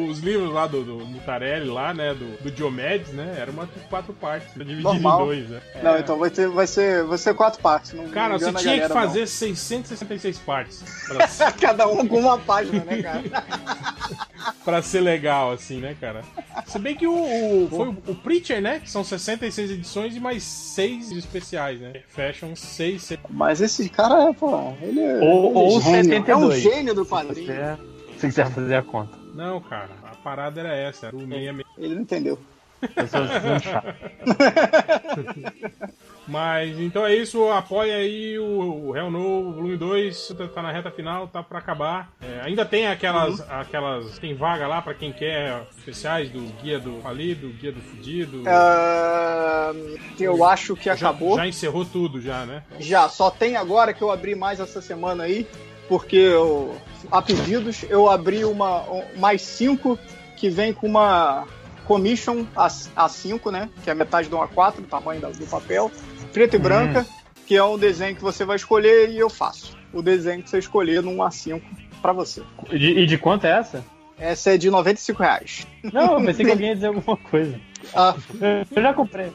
os livros lá do, do Mutarelli, lá, né? Do, do Diomedes, né? Era uma de quatro partes, dividido Normal. em dois, né? Não, É. então vai, ter, vai, ser, vai ser quatro partes. Não, Cara, não você tinha que galera, fazer 666 partes pra, não. Cada um com uma página, né, cara? pra ser legal, assim, né, cara? Se bem que o, o- foi o, o Preacher, né? Que são 66 edições e mais 6 especiais, né? Fecham 6, 6. Mas esse cara é, pô, ele é. Ou, ele ou é gênio. 72. É um gênio do quadrinho. Você, se quiser fazer a conta. Não, cara, a parada era essa, era o 66. Ele não entendeu. Mas então é isso, apoia aí o, o Hell No Volume 2, tá- tá na reta final, tá pra acabar. É, ainda tem aquelas, aquelas. Tem vaga lá pra quem quer especiais do Guia do Falido, Guia do Fudido. Ah, eu acho que já, acabou. já encerrou tudo, já, né? Já, só tem agora que eu abri mais essa semana aí, porque eu, a pedidos eu abri uma um- mais cinco que vem com uma commission A, A5, né? Que é metade do A4, do tamanho do papel, preto e Hum. branca, que é um desenho que você vai escolher e eu faço. O desenho que você escolher num A5 pra você. E de, e de quanto é essa? Essa é de 95 reais. Não, eu pensei que alguém ia dizer alguma coisa. Ah, Eu já comprei.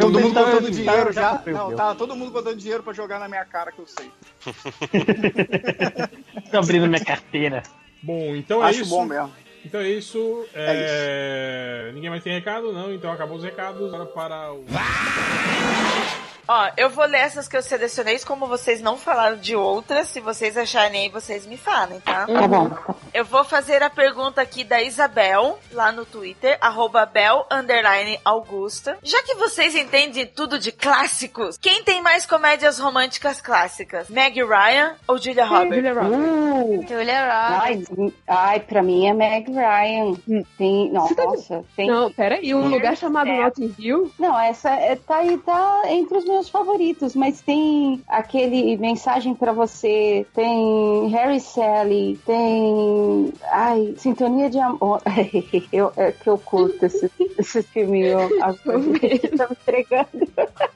Todo mundo Tá- botando tá- dinheiro já. Não, tá todo mundo botando dinheiro pra jogar na minha cara que eu sei. Tô abrindo minha carteira. Bom, então é Acho isso. bom mesmo. Então é isso. É, Ninguém mais tem recado? Não, então acabou os recados. Agora para o. Ó, eu vou ler essas que eu selecionei, como vocês não falaram de outras, se vocês acharem aí, vocês me falem, tá? Tá bom. Eu vou fazer a pergunta aqui da Isabel, lá no Twitter, arroba Bel, underline Augusta. Já que vocês entendem tudo de clássicos, quem tem mais comédias românticas clássicas? Meg Ryan ou Julia Roberts? Julia Roberts. Hum, Julia ai, Roberts. ai, pra mim é Meg Ryan. Tem, Você tá nossa, tem. Não, peraí, um lugar chamado Styles. Notting Hill. Não, essa é, tá aí, tá entre os meus favoritos, mas tem aquele mensagem pra você, tem Harry Sally, tem. Ai, Sintonia de Amor. eu, é que eu curto esse, esse a, tá me entregando.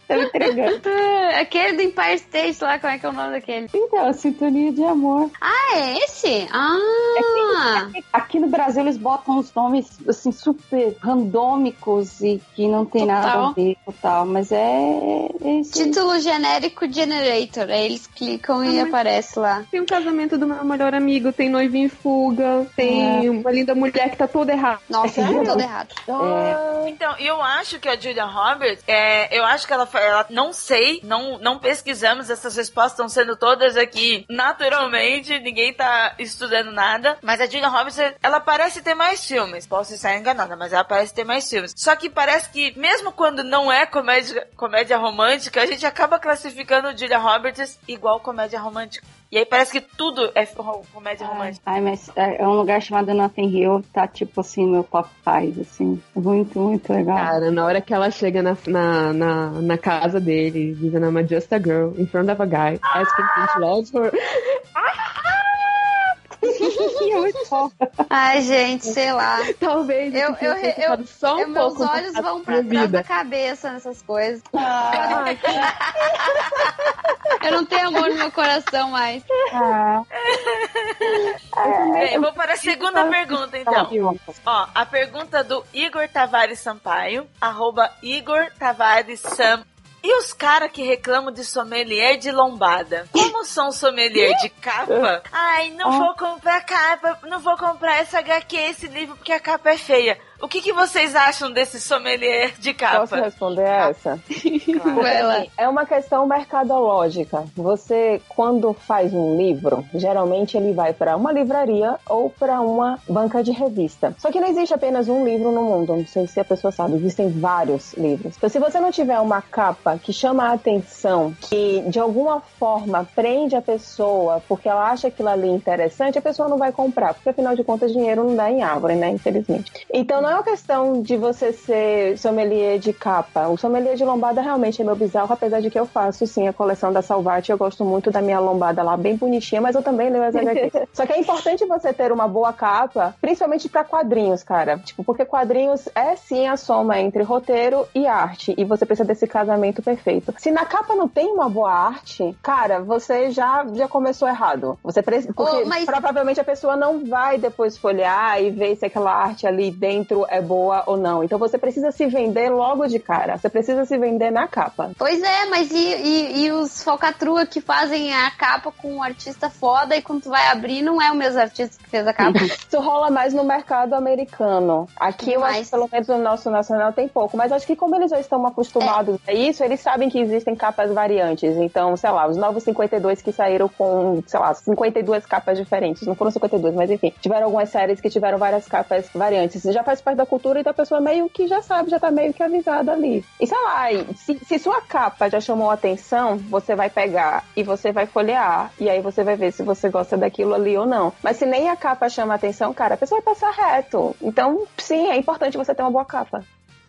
tá me entregando. Aquele do Empire State lá, como é que é o nome daquele? Então, Sintonia de Amor. Ah, é esse? Ah! Aqui no Brasil eles botam os nomes assim super randômicos e que não tem nada Total. a ver com tal, mas é Título genérico Generator. Aí eles clicam e Ah, mas- aparece lá. Tem um casamento do meu melhor amigo, tem noivinho em fuga, tem uma linda mulher que tá toda errada. Nossa, É. tá todo errado. Então, eu acho que a Julia Roberts, é, eu acho que ela, ela não sei, não, não pesquisamos, essas respostas estão sendo todas aqui naturalmente, ninguém tá estudando nada, mas a Julia Roberts, ela parece ter mais filmes, posso estar enganada, mas ela parece ter mais filmes. Só que parece que, mesmo quando não é comédia, comédia romântica, a gente acaba classificando Julia Roberts igual comédia romântica. E aí parece que tudo é comédia romântica. Ai, mas é é um lugar chamado Nothing Hill, tá tipo assim, meu top 5, assim. Muito, muito legal. Cara, na hora que ela chega na, na, na, na casa dele, dizendo I'm just a girl, in front of a guy, asking him to love her. Muito fofo. Ai, gente, sei lá. Talvez eu, eu eu, eu, só um eu- meus olhos vão pra trás vida. da cabeça nessas coisas. Ah, eu não tenho amor no meu coração mais. Bem, vou para a segunda pergunta, então. Ó, a pergunta do Igor Tavares Sampaio, arroba Igor Tavares Sam. E os caras que reclamam de sommelier de lombada? Como são sommelier de capa? Ai, não vou comprar capa, não vou comprar essa HQ, esse livro, porque a capa é feia. O que, que vocês acham desse sommelier de capa? Posso responder essa? Porque, assim, é uma questão mercadológica. Você, quando faz um livro, geralmente ele vai para uma livraria ou para uma banca de revista. Só que não existe apenas um livro no mundo. Não sei se a pessoa sabe, existem vários livros. Então, se você não tiver uma capa que chama a atenção, que de alguma forma prende a pessoa porque ela acha aquilo ali interessante, a pessoa não vai comprar, porque afinal de contas dinheiro não dá em árvore, né? Infelizmente. Então não é uma questão de você ser sommelier de capa. O sommelier de lombada realmente é meu bizarro, apesar de que eu faço sim a coleção da Salvati. Eu gosto muito da minha lombada lá, bem bonitinha, mas eu também leio as HQs. Só que é importante você ter uma boa capa, principalmente pra quadrinhos, cara. Tipo, porque quadrinhos é sim a soma entre roteiro e arte. E você precisa desse casamento perfeito. Se na capa não tem uma boa arte, cara, você já, já começou errado. Você precisa. Porque Ô, mas- provavelmente a pessoa não vai depois folhear e ver se aquela arte ali dentro é boa ou não. Então você precisa se vender logo de cara. Você precisa se vender na capa. Pois é, mas e, e, e os falcatrua que fazem a capa com um artista foda e quando tu vai abrir não é o mesmo artista que fez a capa? Isso rola mais no mercado americano. Aqui eu acho que pelo menos no nosso nacional tem pouco. Mas acho que como eles já estão acostumados a isso, eles sabem que existem capas variantes. Então, sei lá, os novos 52 que saíram com, sei lá, 52 capas diferentes. Não foram 52, mas enfim. Tiveram algumas séries que tiveram várias capas variantes. Já faz parte da cultura e da pessoa meio que já sabe, já tá meio que avisada ali. E sei lá, se, se sua capa já chamou atenção, você vai pegar e você vai folhear. E aí você vai ver se você gosta daquilo ali ou não. Mas se nem a capa chama atenção, cara, a pessoa vai passar reto. Então, sim, é importante você ter uma boa capa.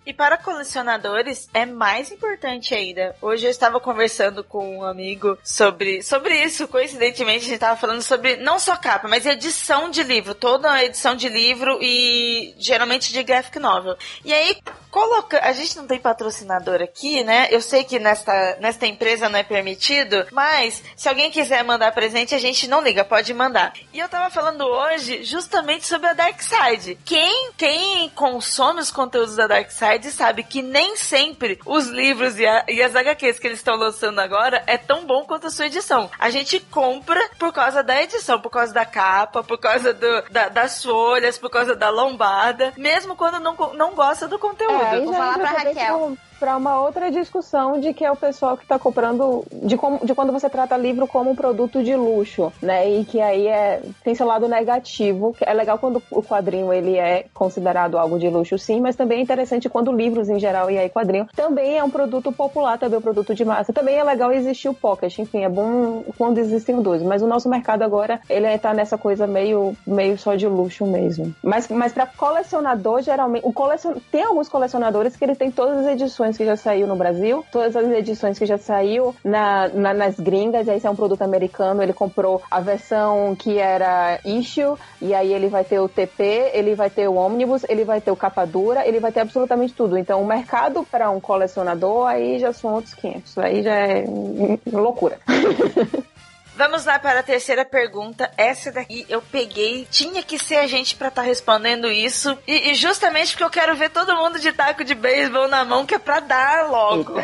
E para colecionadores é mais importante ainda. Hoje eu estava conversando com um amigo sobre, sobre isso. Coincidentemente, a gente estava falando sobre não só capa, mas edição de livro. Toda a edição de livro e geralmente de graphic novel. E aí, coloca. A gente não tem patrocinador aqui, né? Eu sei que nesta, nesta empresa não é permitido, mas se alguém quiser mandar presente, a gente não liga, pode mandar. E eu tava falando hoje justamente sobre a Dark Side. Quem, quem consome os conteúdos da Dark Side sabe que nem sempre os livros e, a- e as HQs que eles estão lançando agora é tão bom quanto a sua edição. A gente compra por causa da edição, por causa da capa, por causa do- da- das folhas, por causa da lombada, mesmo quando não, não gosta do conteúdo. É, aí já entra também Pra uma outra discussão de que é o pessoal que tá comprando, de, como, de quando você trata livro como um produto de luxo, né? E que aí é, tem seu lado negativo, é legal quando o quadrinho ele é considerado algo de luxo, sim, mas também é interessante quando livros em geral e aí quadrinho também é um produto popular, também é um produto de massa. Também é legal existir o pocket, enfim, é bom quando existem dois, mas o nosso mercado agora, ele tá nessa coisa meio, meio só de luxo mesmo. Mas, mas pra colecionador, geralmente, o colecion... tem alguns colecionadores que ele tem todas as edições que já saiu no Brasil, todas as edições que já saiu na, na- nas gringas, e aí se é um produto americano, ele comprou a versão que era issue, e aí ele vai ter o TP, ele vai ter o ônibus, ele vai ter o capa dura, ele vai ter absolutamente tudo. Então o mercado para um colecionador aí já são outros 500, aí já é loucura. Vamos lá para a terceira pergunta. Essa daqui eu peguei. Tinha que ser a gente pra estar respondendo isso. E, e justamente porque eu quero ver todo mundo de taco de beisebol na mão, que é pra dar logo.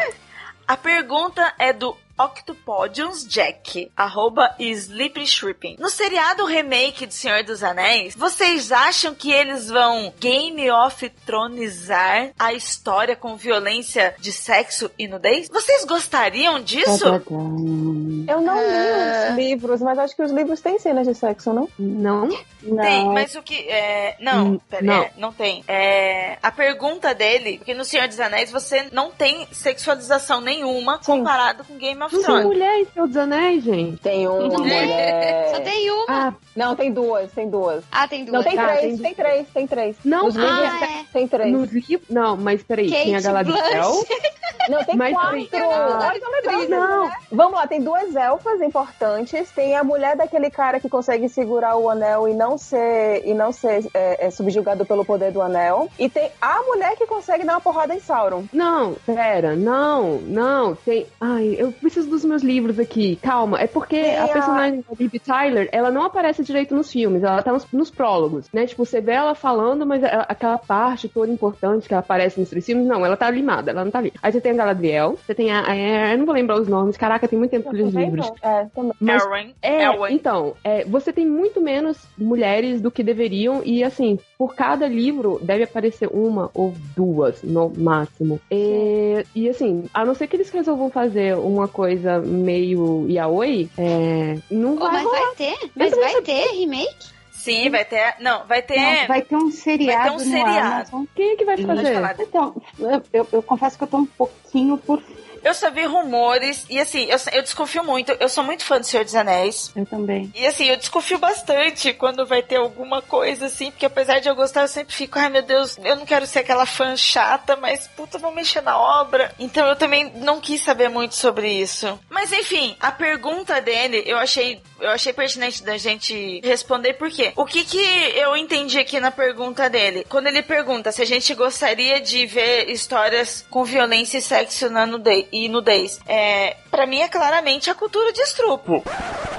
A pergunta é do Octopodiums Jack, arroba Sleep Shripping. No seriado remake de Senhor dos Anéis, vocês acham que eles vão Game of Thronizar a história com violência de sexo e nudez? Vocês gostariam disso? Eu não li os livros, mas acho que os livros têm cenas de sexo, não? Não. Tem, mas o que. É, não, Hum, pera, não. é, não tem. É, a pergunta dele, porque no Senhor dos Anéis você não tem sexualização nenhuma comparado com Game of Não tem mulher em Senhor dos Anéis, gente. Tem uma mulher. Só tem uma. Não, tem duas, tem duas. Ah, tem duas. Não, tem Ah, três, tem tem, três, tem três. Não, Nos ah, tem, é. tem três. Nos livros. Não, mas peraí, Kate tem a Galadriel. Não, tem Mas quatro. tem- Olha que legal, Não. né? Vamos lá, tem duas elfas importantes. Tem a mulher daquele cara que consegue segurar o anel e não ser, e não ser é, é, subjugado pelo poder do anel. E tem a mulher que consegue dar uma porrada em Sauron. Não, pera, não, não, tem. Ai, eu preciso dos meus livros aqui. Calma, é porque a a- personagem da Liv Tyler, ela não aparece direito nos filmes, ela tá nos, nos prólogos, né? Tipo, você vê ela falando, mas a- aquela parte toda importante que ela aparece nos três filmes, não, ela tá limada, ela não tá ali. Aí você tem a Galadriel, você tem a. a- eu não vou lembrar os nomes, caraca, tem muito tempo que eu li os livros. É, também. Mas- Elwyn. É, então, é, você tem muito menos mulheres do que deveriam, e assim, por cada livro deve aparecer uma ou duas no máximo. E, e assim, a não ser que eles resolvam fazer uma coisa meio yaoi, é, não Oh, vai mas rolar. vai ter? Mas vai ter remake? Sim, vai ter. Não, vai ter. Não, vai ter um seriado Vai ter um no seriado. Amazon. Quem é que vai fazer? Então, eu, eu- eu confesso que eu tô um pouquinho por... Eu só vi rumores, e assim, eu, eu desconfio muito. Eu sou muito fã do Senhor dos Anéis. Eu também. E assim, eu desconfio bastante quando vai ter alguma coisa assim, porque apesar de eu gostar, eu sempre fico, ai meu Deus, eu não quero ser aquela fã chata, mas puta, vão mexer na obra. Então eu também não quis saber muito sobre isso. Mas enfim, a pergunta dele, eu achei, eu achei pertinente da gente responder por quê? O que que eu entendi aqui na pergunta dele? Quando ele pergunta se a gente gostaria de ver histórias com violência e sexo na nudez, e nudez, é, para mim é claramente a cultura de estrupo.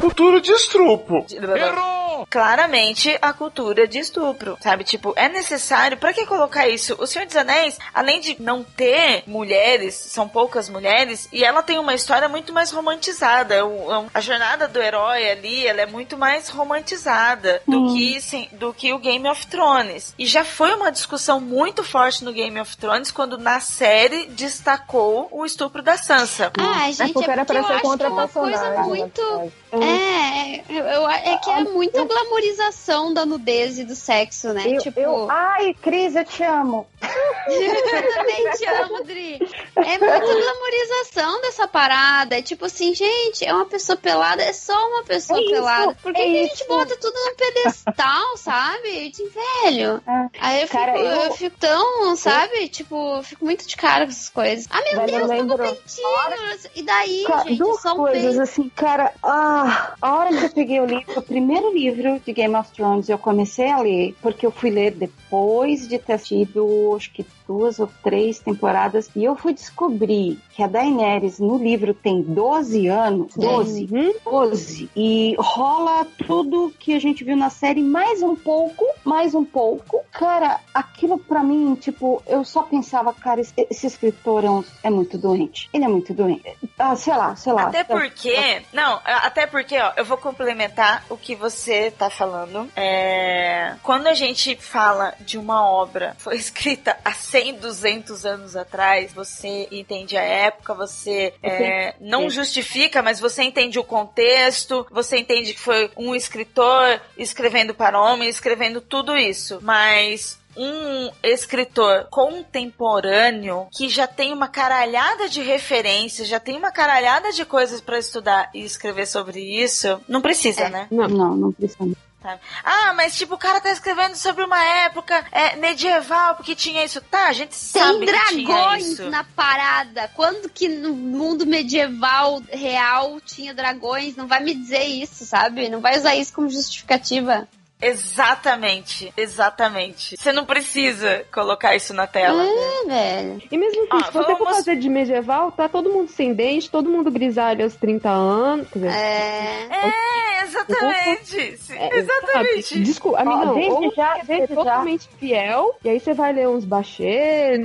Cultura de estrupo. Errou! Claramente a cultura de estupro, sabe? Tipo, é necessário. Pra que colocar isso? O Senhor dos Anéis, além de não ter mulheres, são poucas mulheres, e ela tem uma história muito mais romantizada. É é a jornada do herói ali, ela é muito mais romantizada do que sim, do que o Game of Thrones. E já foi uma discussão muito forte no Game of Thrones quando na série destacou o estupro da Sansa. Ah, gente, porque é era porque pra eu ser acho que contra é uma coisa personagem, muito... né? É, eu, eu- é que é muita glamorização da nudez e do sexo, né? Eu, tipo... eu- Ai, Cris, eu te amo. Eu também te amo, Dri. É muita glamorização dessa parada. É tipo assim, gente, é uma pessoa pelada, é só uma pessoa É pelada. Por que, é que a gente bota tudo no pedestal, sabe? De velho. Aí eu fico, Cara, eu... eu- fico tão, sabe? Tipo, eu fico muito de cara com essas coisas. Ah, meu Velho, eu Deus, lembro- lembro... pentinho. E daí, Ca- gente, duas um coisas peito. assim, cara. Ah, a hora que eu peguei o livro, o primeiro livro de Game of Thrones, eu comecei a ler, porque eu fui ler depois de ter tido, acho que duas ou três temporadas, e eu fui descobrir que a Daenerys no livro tem 12 anos, 12, 12, e rola tudo que a gente viu na série, mais um pouco, mais um pouco. Cara, aquilo pra mim, tipo, eu só pensava, cara, esse, esse escritor é, um- é muito doente. Ele é muito doente. Ah, sei lá, sei lá. Até porque, não, até porque, ó, eu vou complementar o que você tá falando. É, quando a gente fala de uma obra foi escrita há 100, 200 anos atrás, você entende a época, você é, não justifica, mas você entende o contexto, você entende que foi um escritor escrevendo para homem, escrevendo tudo isso. Mas um escritor contemporâneo que já tem uma caralhada de referências, já tem uma caralhada de coisas pra estudar e escrever sobre isso, não precisa, né? Não, não, não precisa. Sabe? Ah, mas tipo, o cara tá escrevendo sobre uma época é, medieval, porque tinha isso. Tá, a gente Tem sabe tinha dragões na parada. Quando que no mundo medieval real tinha dragões? Não vai me dizer isso, sabe? Não vai usar isso como justificativa. Exatamente, exatamente. Você não precisa colocar isso na tela. É, velho. E mesmo assim, Ah, se você for fazer de medieval, tá todo mundo sem dente, todo mundo grisalho aos 30 anos. Dizer, É. É, exatamente. É, exatamente. sabe? Desculpa, amigão, Ó, desde ou já- desde já. totalmente fiel, e aí você vai ler uns bachê,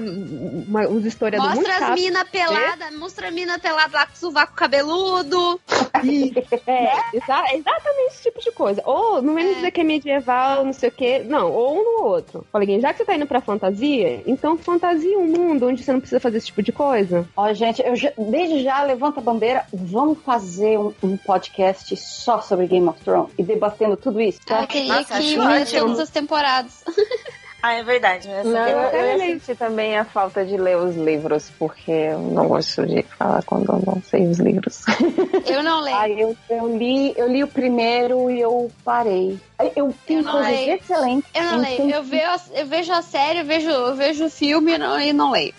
uns historiadores muito Mostra as chatos. mina pelada, mostra a mina pelada lá com sovaco cabeludo. É, exa- exatamente esse tipo de coisa. Ou não vem dizer que é medieval, não sei o quê. Não, ou um no outro. Falei, já que você tá indo pra fantasia, então fantasia um mundo onde você não precisa fazer esse tipo de coisa. Ó, gente, eu já- desde já levanta a bandeira. Vamos fazer um, um podcast só sobre Game of Thrones e debatendo tudo isso. Ah, eu queria Nossa, que ótimo. todas as temporadas. Ah, é verdade. Mas Não, eu eu, senti também a falta de ler os livros, porque eu não gosto de falar quando eu não sei os livros. Eu não leio. Eu, eu li, eu li o primeiro e eu parei. Eu tenho coisas leio. excelentes. Eu não Eu leio. Eu vejo, a- eu vejo a série, eu vejo, eu vejo o filme e não, e não leio.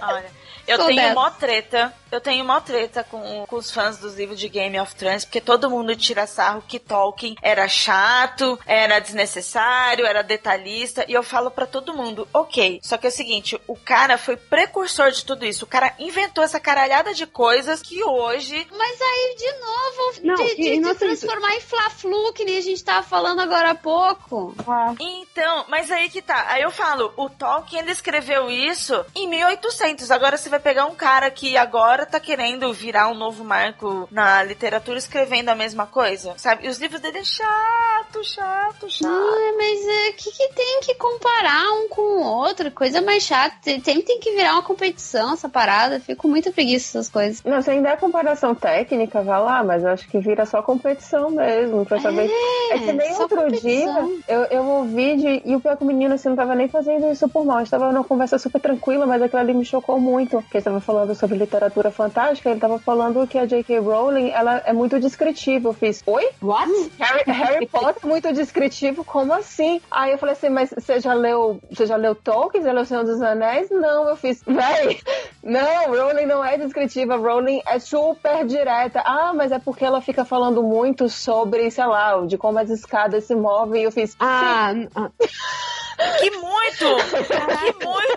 Olha, eu tenho mó treta. Eu tenho mó treta com, com os fãs dos livros de Game of Thrones, porque todo mundo tira sarro que Tolkien era chato, era desnecessário, era detalhista, e eu falo pra todo mundo, ok. Só que é o seguinte, o cara foi precursor de tudo isso. O cara inventou essa caralhada de coisas que hoje. Mas aí, de novo, Não, de, de- não de transformar em Fla-Flu, que nem a gente tava falando agora há pouco. Então, mas aí que tá. Aí eu falo, o Tolkien ele escreveu isso em 1800. Agora você vai pegar um cara que agora tá querendo virar um novo marco na literatura escrevendo a mesma coisa, sabe? E os livros dele é chato, chato, chato. Ah, mas o que, que tem que comparar um com o outro? Coisa mais chata. Tem- Sempre tem que virar uma competição essa parada. Fico com muita preguiça dessas coisas. Não, se ainda é comparação técnica, vai lá, mas eu acho que vira só competição mesmo, pra saber. É, que nem só outro competição. dia eu, eu ouvi de. E o pior é que o menino assim, não tava nem fazendo isso por mal. A gente tava numa conversa super tranquila, mas aquilo ali me chocou muito. Porque ele tava falando sobre literatura fantástica, ele tava falando que a J.K. Rowling ela é muito descritiva. Eu fiz, oi? What? Harry, Harry Potter é muito descritivo, como assim? Aí eu falei assim, mas você já leu, você já leu Tolkien? Já leu O Senhor dos Anéis? Não, eu fiz, véi, não, Rowling não é descritiva, Rowling é super direta. Ah, mas é porque ela fica falando muito sobre, sei lá, de como as escadas se movem. E eu fiz, Ah, sim. ah, Que muito! que muito!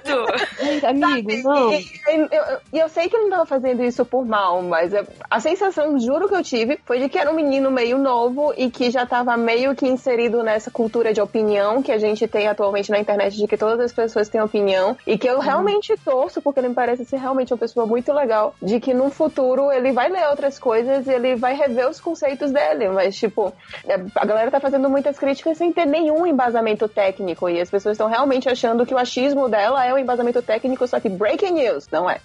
gente, amigo, não. E, eu, e eu sei que ele não tava fazendo isso por mal, mas a sensação, juro que eu tive, foi de que era um menino meio novo e que já tava meio que inserido nessa cultura de opinião que a gente tem atualmente na internet, de que todas as pessoas têm opinião, e que eu realmente torço, porque ele me parece ser realmente uma pessoa muito legal, de que no futuro ele vai ler outras coisas e ele vai rever os conceitos dele, mas tipo, é, a galera tá fazendo muitas críticas sem ter nenhum embasamento técnico, e as pessoas estão realmente achando que o achismo dela é um embasamento técnico, só que breaking news, não é?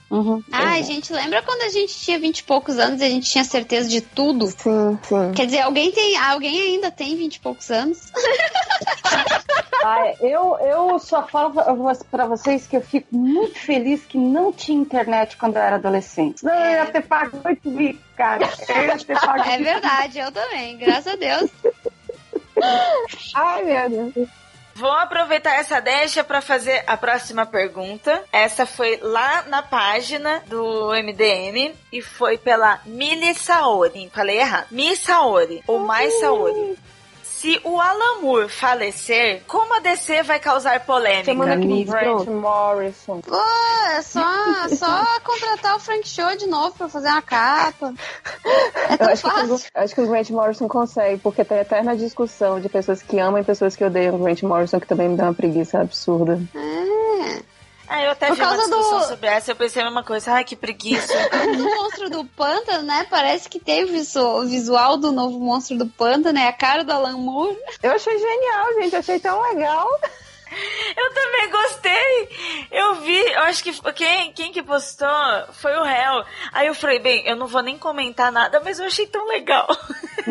Ai, gente, lembra quando a gente tinha vinte e poucos anos e a gente tinha certeza de tudo? Sim, sim. Quer dizer, alguém tem. Alguém ainda tem vinte e poucos anos? Ah, é, eu, eu só falo pra vocês que eu fico muito feliz que não tinha internet quando eu era adolescente. Não, eu ia ter pago 8 mil, cara. Eu ia ter pago É verdade, eu também, graças a Deus. Ai, meu Deus. Vou aproveitar essa deixa para fazer a próxima pergunta. Essa foi lá na página do MDM e foi pela Mili Saori. Falei errado. Mi Saori, ou Mais Saori. Se o Alan Moore falecer, como a DC vai causar polêmica? Semana que vem, Grant Morrison. Pô, é só, é só contratar o Frank Show de novo pra fazer uma capa. É Eu tão acho que, fácil. o- acho que o Grant Morrison consegue, porque tem eterna discussão de pessoas que amam e pessoas que odeiam o Grant Morrison, que também me dá uma preguiça absurda. É. Ah, eu até Por vi uma causa discussão do- sobre essa eu pensei a mesma coisa. Ai, que preguiça. O monstro do pântano, né? Parece que tem o visu- o visual do novo monstro do pântano, é a cara do Alan Moore. Eu achei genial, gente, achei tão legal. Eu também gostei. Eu vi, eu acho que quem, quem que postou foi o réu. Aí eu falei, bem, eu não vou nem comentar nada, mas eu achei tão legal.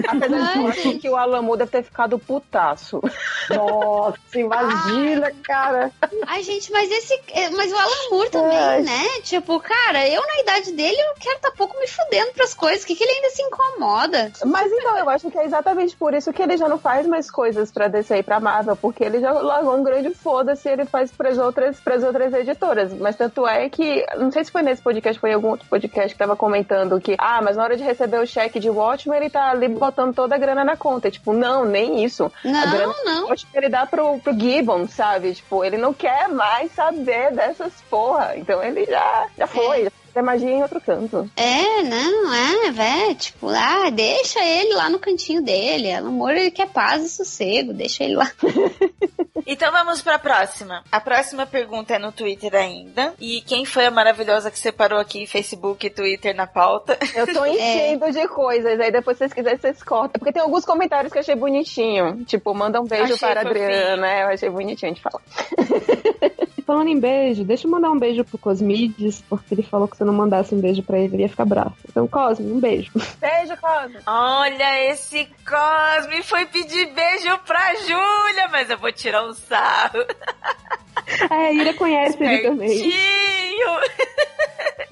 Apesar de que eu acho que o Moore deve ter ficado putaço. Nossa, imagina, cara. Ai, gente, mas esse. é, Mas o Moore também, Ai. né? Tipo, cara, eu na idade dele eu quero tá pouco me fudendo pras coisas. O que, que ele ainda se incomoda? Mas então, eu acho que é exatamente por isso que ele já não faz mais coisas pra DC e pra Marvel, porque ele já largou um grande foda-se e ele faz pras outras, pras outras editoras. Mas tanto é que, não sei se foi nesse podcast, foi em algum outro podcast que tava comentando que, ah, mas na hora de receber o cheque de Watchmen, ele tá ali botando toda a grana na conta. E, tipo, não, nem isso. Não, a grana não. Watchmen ele dá pro, pro Gibbon, sabe? Tipo, ele não quer mais saber dessas porra. Então ele já, já foi, já fez magia em outro canto. É, não, é, velho, tipo, ah, deixa ele lá no cantinho dele. O amor, ele quer paz e sossego, deixa ele lá. Então vamos pra próxima. A próxima pergunta é no Twitter ainda. E quem foi a maravilhosa que separou aqui Facebook e Twitter na pauta? Eu tô enchendo de coisas, aí depois se vocês quiserem, vocês cortam. Porque tem alguns comentários que eu achei bonitinho. Tipo, manda um beijo Achei para a. Adriana, eu achei bonitinho de falar. Falando em beijo, deixa eu mandar um beijo pro Cosmides, porque ele falou que se eu não mandasse um beijo pra ele, ele ia ficar bravo. Então, Cosme, um beijo. Beijo, Cosme. Olha, esse Cosme foi pedir beijo pra Júlia, mas eu vou tirar um sarro. É, a Ira conhece ele também.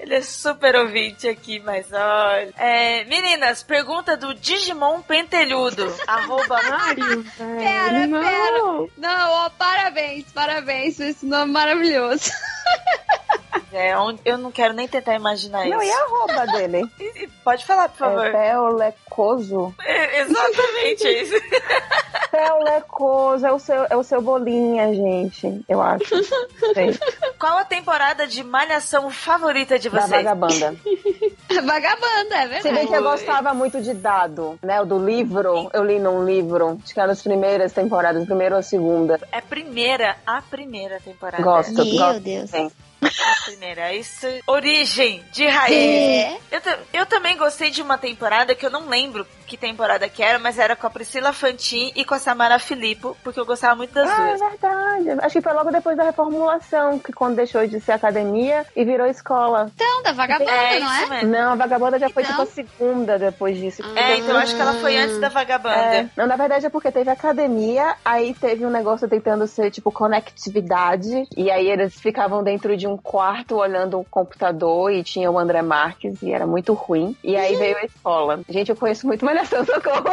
Ele é super ouvinte aqui, mas olha. É, meninas, pergunta do Digimon Pentelhudo. arroba Mario. Pera, não. pera. Não, ó, parabéns, parabéns por esse nome maravilhoso. É, eu não quero nem tentar imaginar Não, isso. e a arroba dele? Pode falar, por favor. É Peolecoso. É, exatamente é isso. Peolecoso, é o seu, é o seu bolinha, gente, eu acho. Sei. Qual a temporada de Malhação favorita de Da vocês? vagabanda. Vagabanda, é verdade. Se bem que eu gostava muito de dado, né? O do livro, eu li num livro, acho que era nas primeiras temporadas, primeira ou segunda. É a primeira, a primeira temporada. Gosto, Meu gosto. Deus. sim. A primeira, isso. Origem de raiz. É. Eu, eu também gostei de uma temporada que eu não lembro que temporada que era, mas era com a Priscila Fantin e com a Samara Filippo, porque eu gostava muito das Ah, é duas. verdade. Acho que foi logo depois da reformulação, que quando deixou de ser academia e virou escola. Então, da vagabanda, É, não isso é? mesmo. Não, a vagabanda já foi Então? tipo a segunda depois disso. É, então eu acho que ela foi antes da Vagabanda. É. Não, na verdade é porque teve academia, aí teve um negócio tentando ser tipo conectividade, e aí eles ficavam dentro de um quarto olhando o computador e tinha o André Marques e era muito ruim. E aí veio a escola. Gente, eu conheço muito Socorro.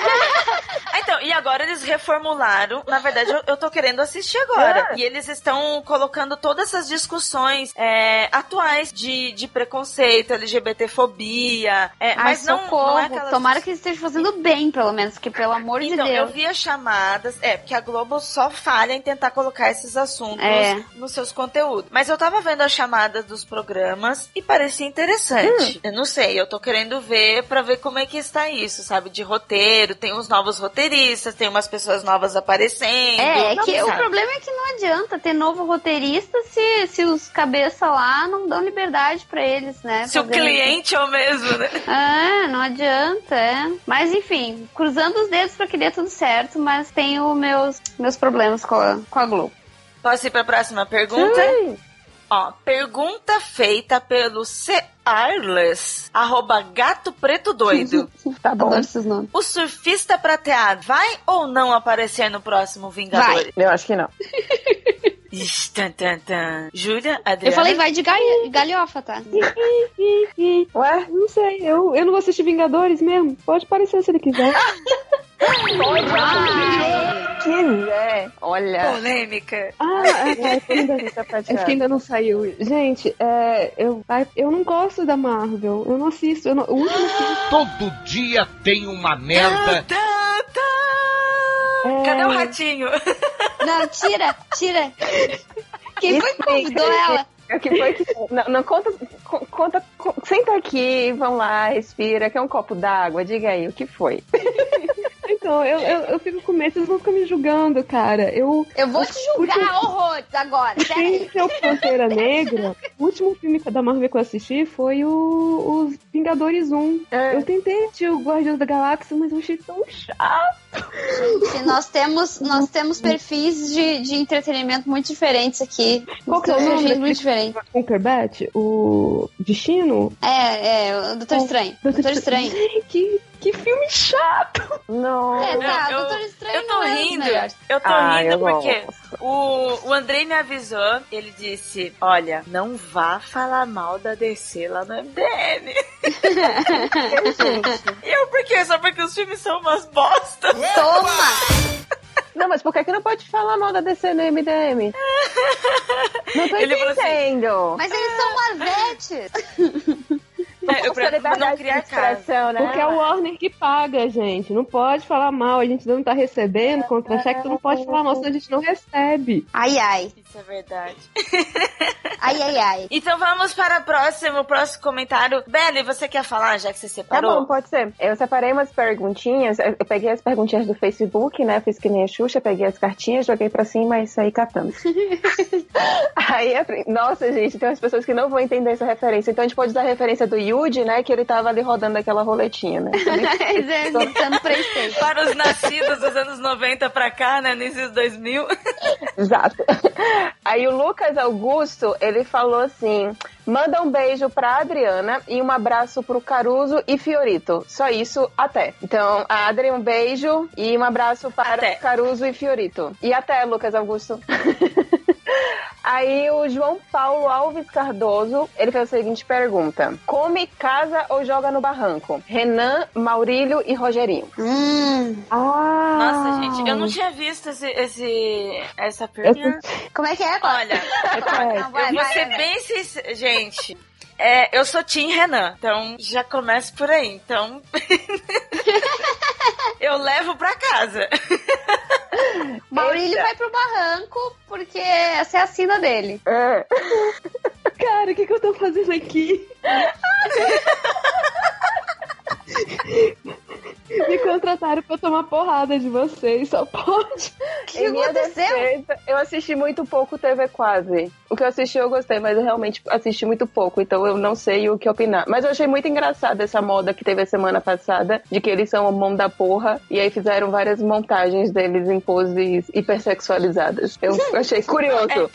Ah, então, e agora eles reformularam. Na verdade, eu, eu tô querendo assistir agora. Ah. E eles estão colocando todas essas discussões é, atuais de, de preconceito, LGBTfobia. É, Ai, mas não, socorro. não é aquelas Tomara que eles estejam fazendo bem, pelo menos, que pelo amor Então, de eu Deus. via chamadas, é, porque a Globo só falha em tentar colocar esses assuntos É. nos seus conteúdos. Mas eu tava vendo as chamadas dos programas e parecia interessante. Hum. Eu não sei, eu tô querendo ver pra ver como é que está isso, sabe? De roteiro, tem uns novos roteiristas, tem umas pessoas novas aparecendo. É, é Não que o sabe. problema é que não adianta ter novo roteirista se, se os cabeça lá não dão liberdade pra eles, né? Se o cliente é o mesmo, né? Ah, não adianta, é. Mas enfim, cruzando os dedos pra que dê tudo certo, mas tenho meus, meus problemas com a, com a Globo. Posso ir pra próxima pergunta? Sim. Ó, pergunta feita pelo C. Arles, arroba gato preto doido. Tá bom. Adoro esses nomes. O surfista prateado vai ou não aparecer no próximo Vingadores? Eu acho que não. Ixi, tan, tan, tan. Júlia, Eu Adriana? falei vai de galho- galhofa, tá? Ué? Não sei, eu, eu não vou assistir Vingadores mesmo. Pode parecer se ele quiser. Pode se quiser. Olha. Polêmica. Ah, é, é, ainda, Fica é prateado. porque ainda não saiu. Gente, é, eu, eu não gosto da Marvel. Eu não assisto. Eu não, o último filme. Todo dia tem uma merda. Tá, tá. É. Cadê o ratinho? Não, tira, tira. Quem foi que convidou ela? O que foi que. Não, não conta, co- conta. co- Senta aqui, vamos lá, respira, quer um copo d'água? Diga aí, o que foi? Então, eu, eu, eu fico com medo, vocês vão ficar me julgando, cara. Eu, Eu vou te julgar horrores agora. Sem ser o Pantera Negra, o último filme da Marvel que eu assisti foi o Os Vingadores 1. É. Eu tentei assistir o Guardiões da Galáxia, mas eu achei tão chato. Gente, nós temos, nós temos perfis de, de entretenimento muito diferentes aqui. Qual que é o nome muito. Cumberbatch? O Destino? É, é, o Doutor Estranho. Doutor Estranho. Que, que filme chato! Não. É, tá, Eu- Doutor Estranho Eu tô é rindo. Eu tô Ah, rindo eu porque o, o Andrei me avisou. Ele disse: Olha, não vá falar mal da DC lá no MDM. E eu, por quê? Só porque os filmes são umas bostas. Toma! Não, mas por que, que não pode falar mal da DC no MDM? Não tô Ele assim, entendendo. Mas eles são Marvetes. É, eu não criar casa. né? Porque é o Warner que paga, gente. Não pode falar mal. A gente não tá recebendo contra-cheque, tu não pode falar mal, senão a gente não recebe. Ai, ai. Isso é verdade. Ai, ai, ai. Então vamos para o próximo, próximo comentário. Belle, você quer falar, já que você Tá separou? bom, pode ser. Eu separei umas perguntinhas. Eu peguei as perguntinhas do Facebook, né? Fiz que nem a Xuxa, peguei as cartinhas, joguei pra cima e saí catando. Aí, nossa, gente, tem umas pessoas que não vão entender essa referência. Então a gente pode usar a referência do Yuji, né? Que ele tava ali rodando aquela roletinha, né? Exercitando Playstation. Para os nascidos dos anos 90 pra cá, né? Início dos 2000. Exato. Aí o Lucas Augusto, ele falou assim: manda um beijo pra Adriana e um abraço pro Caruso e Fiorito. Só isso, até. Então, a Adri, um beijo e um abraço para Caruso e Fiorito. E até, Lucas Augusto. Aí o João Paulo Alves Cardoso, ele fez a seguinte pergunta: Come, casa ou joga no barranco? Renan, Maurílio e Rogerinho. Hum. Ah. Nossa, gente, eu não tinha visto esse, esse- essa pergunta. Como é que é? Olha, Não, vai, eu vou vai, ser vai. bem sincera. Gente, é, eu sou Tim Renan, então já começo por aí. Então. eu levo pra casa. Maurílio vai pro barranco porque essa é a sina dele. É. Cara, o que, que eu tô fazendo aqui? Me contrataram pra tomar porrada de vocês, só pode. Em minha defesa, eu assisti muito pouco TV Quase. O que eu assisti eu gostei, mas eu realmente assisti muito pouco, então eu não sei o que opinar. Mas eu achei muito engraçada essa moda que teve a semana passada, de que eles são o mão da porra, e aí fizeram várias montagens deles em poses hipersexualizadas. Eu achei curioso.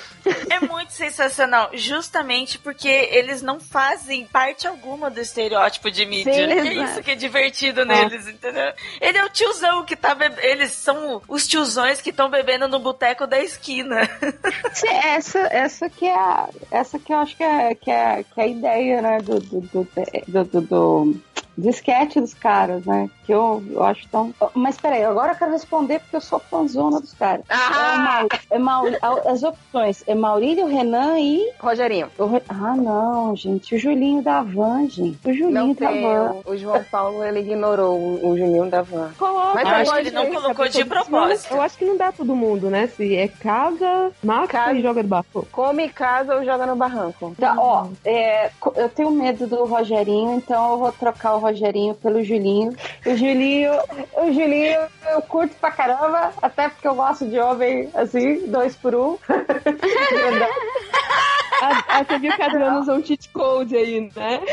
É muito sensacional, justamente porque eles não fazem parte alguma do estereótipo de mídia. Sim, é isso que é divertido neles, entendeu? Ele é o tiozão que tá bebendo. Eles são os tiozões que estão bebendo no boteco da esquina. Sim, essa, essa que é a, essa que eu acho que é, que é, que é a ideia, né, do, do, do, do, do, sketch dos caras, né, que eu, eu acho tão... Mas peraí, agora eu quero responder porque eu sou fãzona dos caras. Ah! É Mau- é Mau- as opções é Maurílio, Renan e... Rogerinho. O Ah, não, gente, o Julinho da Van, gente. O Julinho Não da tem. Van. O João Paulo, ele ignorou o, o Juninho da Van. Coloca. Mas Eu acho que ele não colocou de propósito. Eu acho que não dá todo mundo, né? Se é casa, mata Casa. e joga do barco. Come, casa ou joga no barranco? Tá, ó, é, eu tenho medo do Rogerinho, então eu vou trocar o Rogerinho pelo Julinho. O Julinho, o Julinho eu curto pra caramba, até porque eu gosto de homem assim, dois por um. Ah, você viu que a Adriana usou um cheat code aí, né?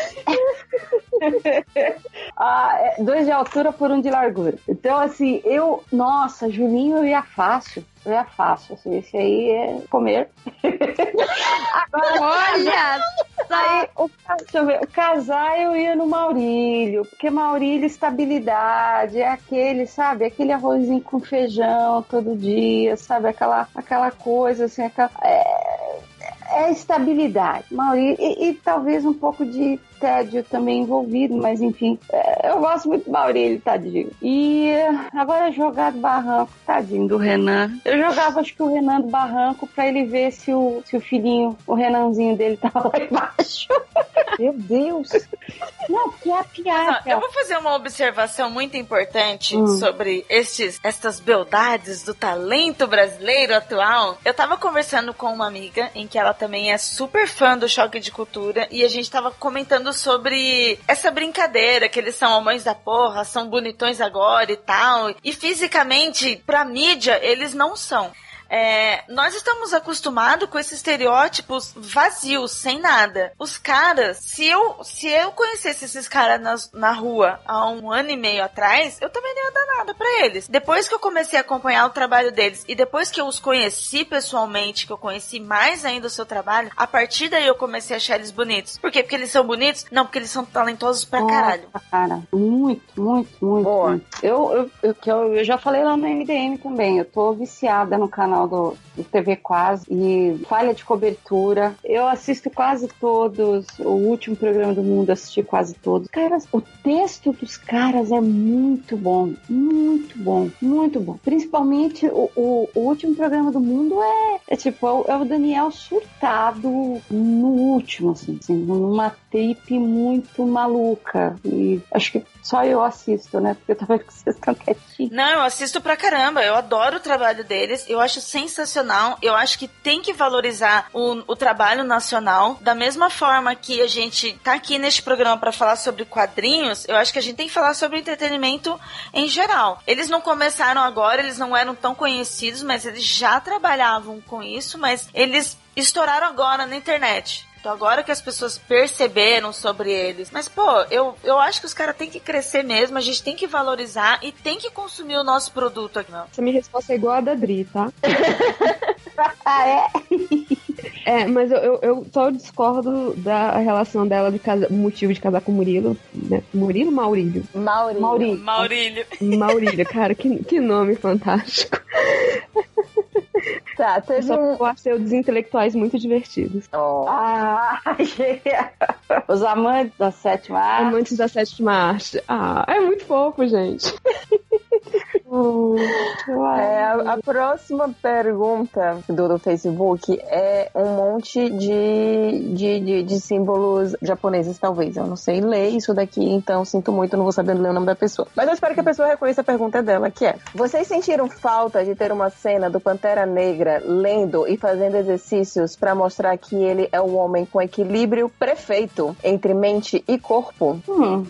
Ah, é, dois de altura por um de largura. Então, assim, eu. Nossa, Julinho eu ia fácil. Eu ia fácil. Assim, esse aí é comer. Olha Aí, o, deixa eu ver, o casar eu ia no Maurílio, porque Maurílio, estabilidade, é aquele, sabe, aquele arrozinho com feijão todo dia, sabe, aquela, aquela coisa, assim, aquela, é, é estabilidade. Maurílio, e, e talvez um pouco de tédio também envolvido, mas enfim, é, eu gosto muito do Maurílio, tadinho. E é, agora jogar do barranco, tadinho do Renan. Eu jogava, acho que o Renan do barranco pra ele ver se o, se o filhinho, o Renanzinho dele tava lá embaixo. Meu Deus! Não, que é a piada. Não, eu vou fazer uma observação muito importante Hum. sobre estes, estas beldades do talento brasileiro atual. Eu tava conversando com uma amiga em que ela também é super fã do choque de cultura e a gente tava comentando sobre essa brincadeira que eles são homens da porra, são bonitões agora e tal. E fisicamente, pra mídia, eles não são. É, nós estamos acostumados com esses estereótipos vazios, sem nada. Os caras, se eu, se eu conhecesse esses caras nas- na, rua há um ano e meio atrás, eu também não ia dar nada pra eles. Depois que eu comecei a acompanhar o trabalho deles e depois que eu os conheci pessoalmente, que eu conheci mais ainda o seu trabalho, a partir daí eu comecei a achar eles bonitos. Por quê? Porque eles são bonitos? Não, porque eles são talentosos pra caralho. Cara, muito, muito, muito. muito. Eu, eu, eu, eu já falei lá no MDM também, eu tô viciada no canal do, do TV Quase e falha de cobertura. Eu assisto quase todos, o último programa do mundo assisti quase todos. Caras, o texto dos caras é muito bom, muito bom, muito bom. Principalmente o, o, o último programa do mundo é, é tipo, é o, é Daniel surtado no último, assim, assim, numa tape muito maluca. E acho que só eu assisto, né? Porque eu com vocês tão quietinhos. Não, eu assisto pra caramba. Eu adoro o trabalho deles. Eu acho sensacional. Eu acho que tem que valorizar o, o trabalho nacional. Da mesma forma que a gente tá aqui neste programa para falar sobre quadrinhos, eu acho que a gente tem que falar sobre entretenimento em geral. Eles não começaram agora, eles não eram tão conhecidos, mas eles já trabalhavam com isso, mas eles estouraram agora na internet. Então agora que as pessoas perceberam sobre eles. Mas, pô, eu, eu acho que os caras têm que crescer mesmo, a gente tem que valorizar e tem que consumir o nosso produto aqui, não. Essa minha resposta é igual a da Dri, tá? ah, é? É, mas eu, eu, eu só discordo da relação dela de casa, motivo de casar com o Murilo. Né? Murilo ou Maurílio? Maurílio. Maurílio. Maurílio. Maurílio, cara, que, que nome fantástico. Tá, teve Só um. eu acho os intelectuais muito divertidos. Ah, Os amantes da sétima arte. Amantes da sétima arte. Ah, é muito fofo, gente. É, a, a próxima pergunta do, do Facebook é um monte de, de, de, de símbolos japoneses, talvez. Eu não sei ler isso daqui, então sinto muito, não vou saber ler o nome da pessoa. Mas eu espero que a pessoa reconheça a pergunta dela, que é: Vocês sentiram falta de ter uma cena do Pantera Negra lendo e fazendo exercícios para mostrar que ele é um homem com equilíbrio perfeito entre mente e corpo? Hum.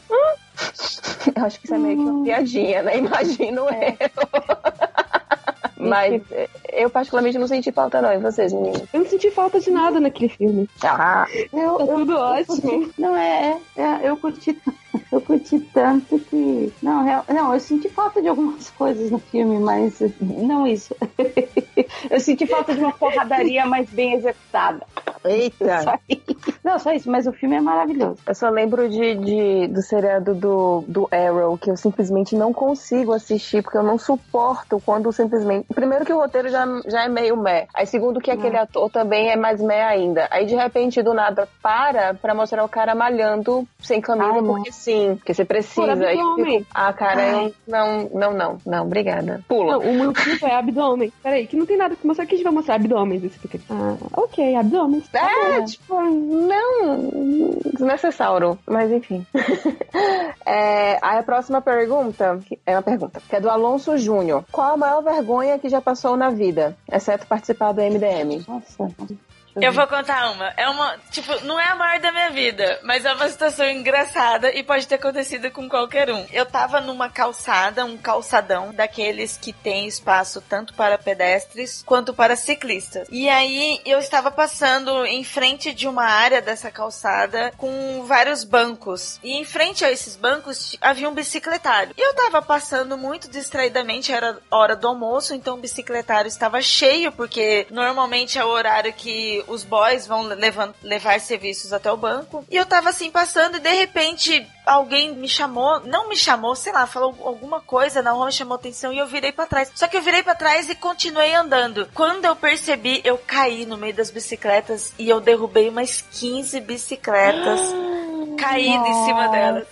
Eu acho que isso é meio que uma piadinha, né? Imagino eu. Mas eu particularmente não senti falta não, e vocês, meninas? Eu não senti falta de nada naquele filme. Ah, Eu, Tá eu- tudo eu ótimo. curti- não, é, é, é, eu curti, eu curti tanto que. Não, real- não, eu senti falta de algumas coisas no filme, mas não isso. eu senti falta de uma porradaria mais bem executada. Eita! Só. Não, só isso, mas o filme é maravilhoso. Eu só lembro de, de- do seriado do, do Arrow, que eu simplesmente não consigo assistir, porque eu não suporto quando simplesmente. Primeiro que o roteiro já, já é meio meh. Aí segundo que aquele ator também é mais meh ainda. Aí de repente, do nada, para pra mostrar o cara malhando sem camisa, Ai, porque sim, porque você precisa. Por Aí eu abdômen. ah, cara, eu Ai. não, não, não, não, obrigada. Pula. Não, o motivo é abdômen. Peraí, que não tem nada que mostrar. Que a gente vai mostrar abdômen. Ah, ok, abdômen. É, tipo, não, desnecessário, mas enfim. É, aí a próxima pergunta é uma pergunta, que é do Alonso Júnior. Qual a maior vergonha que já passou na vida, exceto participar do MDM? Nossa. Eu vou contar uma. É uma, tipo, não é a maior da minha vida, mas é uma situação engraçada e pode ter acontecido com qualquer um. Eu tava numa calçada, um calçadão daqueles que tem espaço tanto para pedestres quanto para ciclistas. E aí eu estava passando em frente de uma área dessa calçada com vários bancos. E em frente a esses bancos havia um bicicletário. E eu tava passando muito distraidamente, era hora do almoço, então o bicicletário estava cheio, porque normalmente é o horário que os boys vão levan- levar serviços até o banco. E eu tava assim passando e de repente alguém me chamou, não me chamou, sei lá, falou alguma coisa, não me chamou atenção e eu virei pra trás. Só que eu virei pra trás e continuei andando. Quando eu percebi, eu caí no meio das bicicletas e eu derrubei umas 15 bicicletas caídas em cima delas.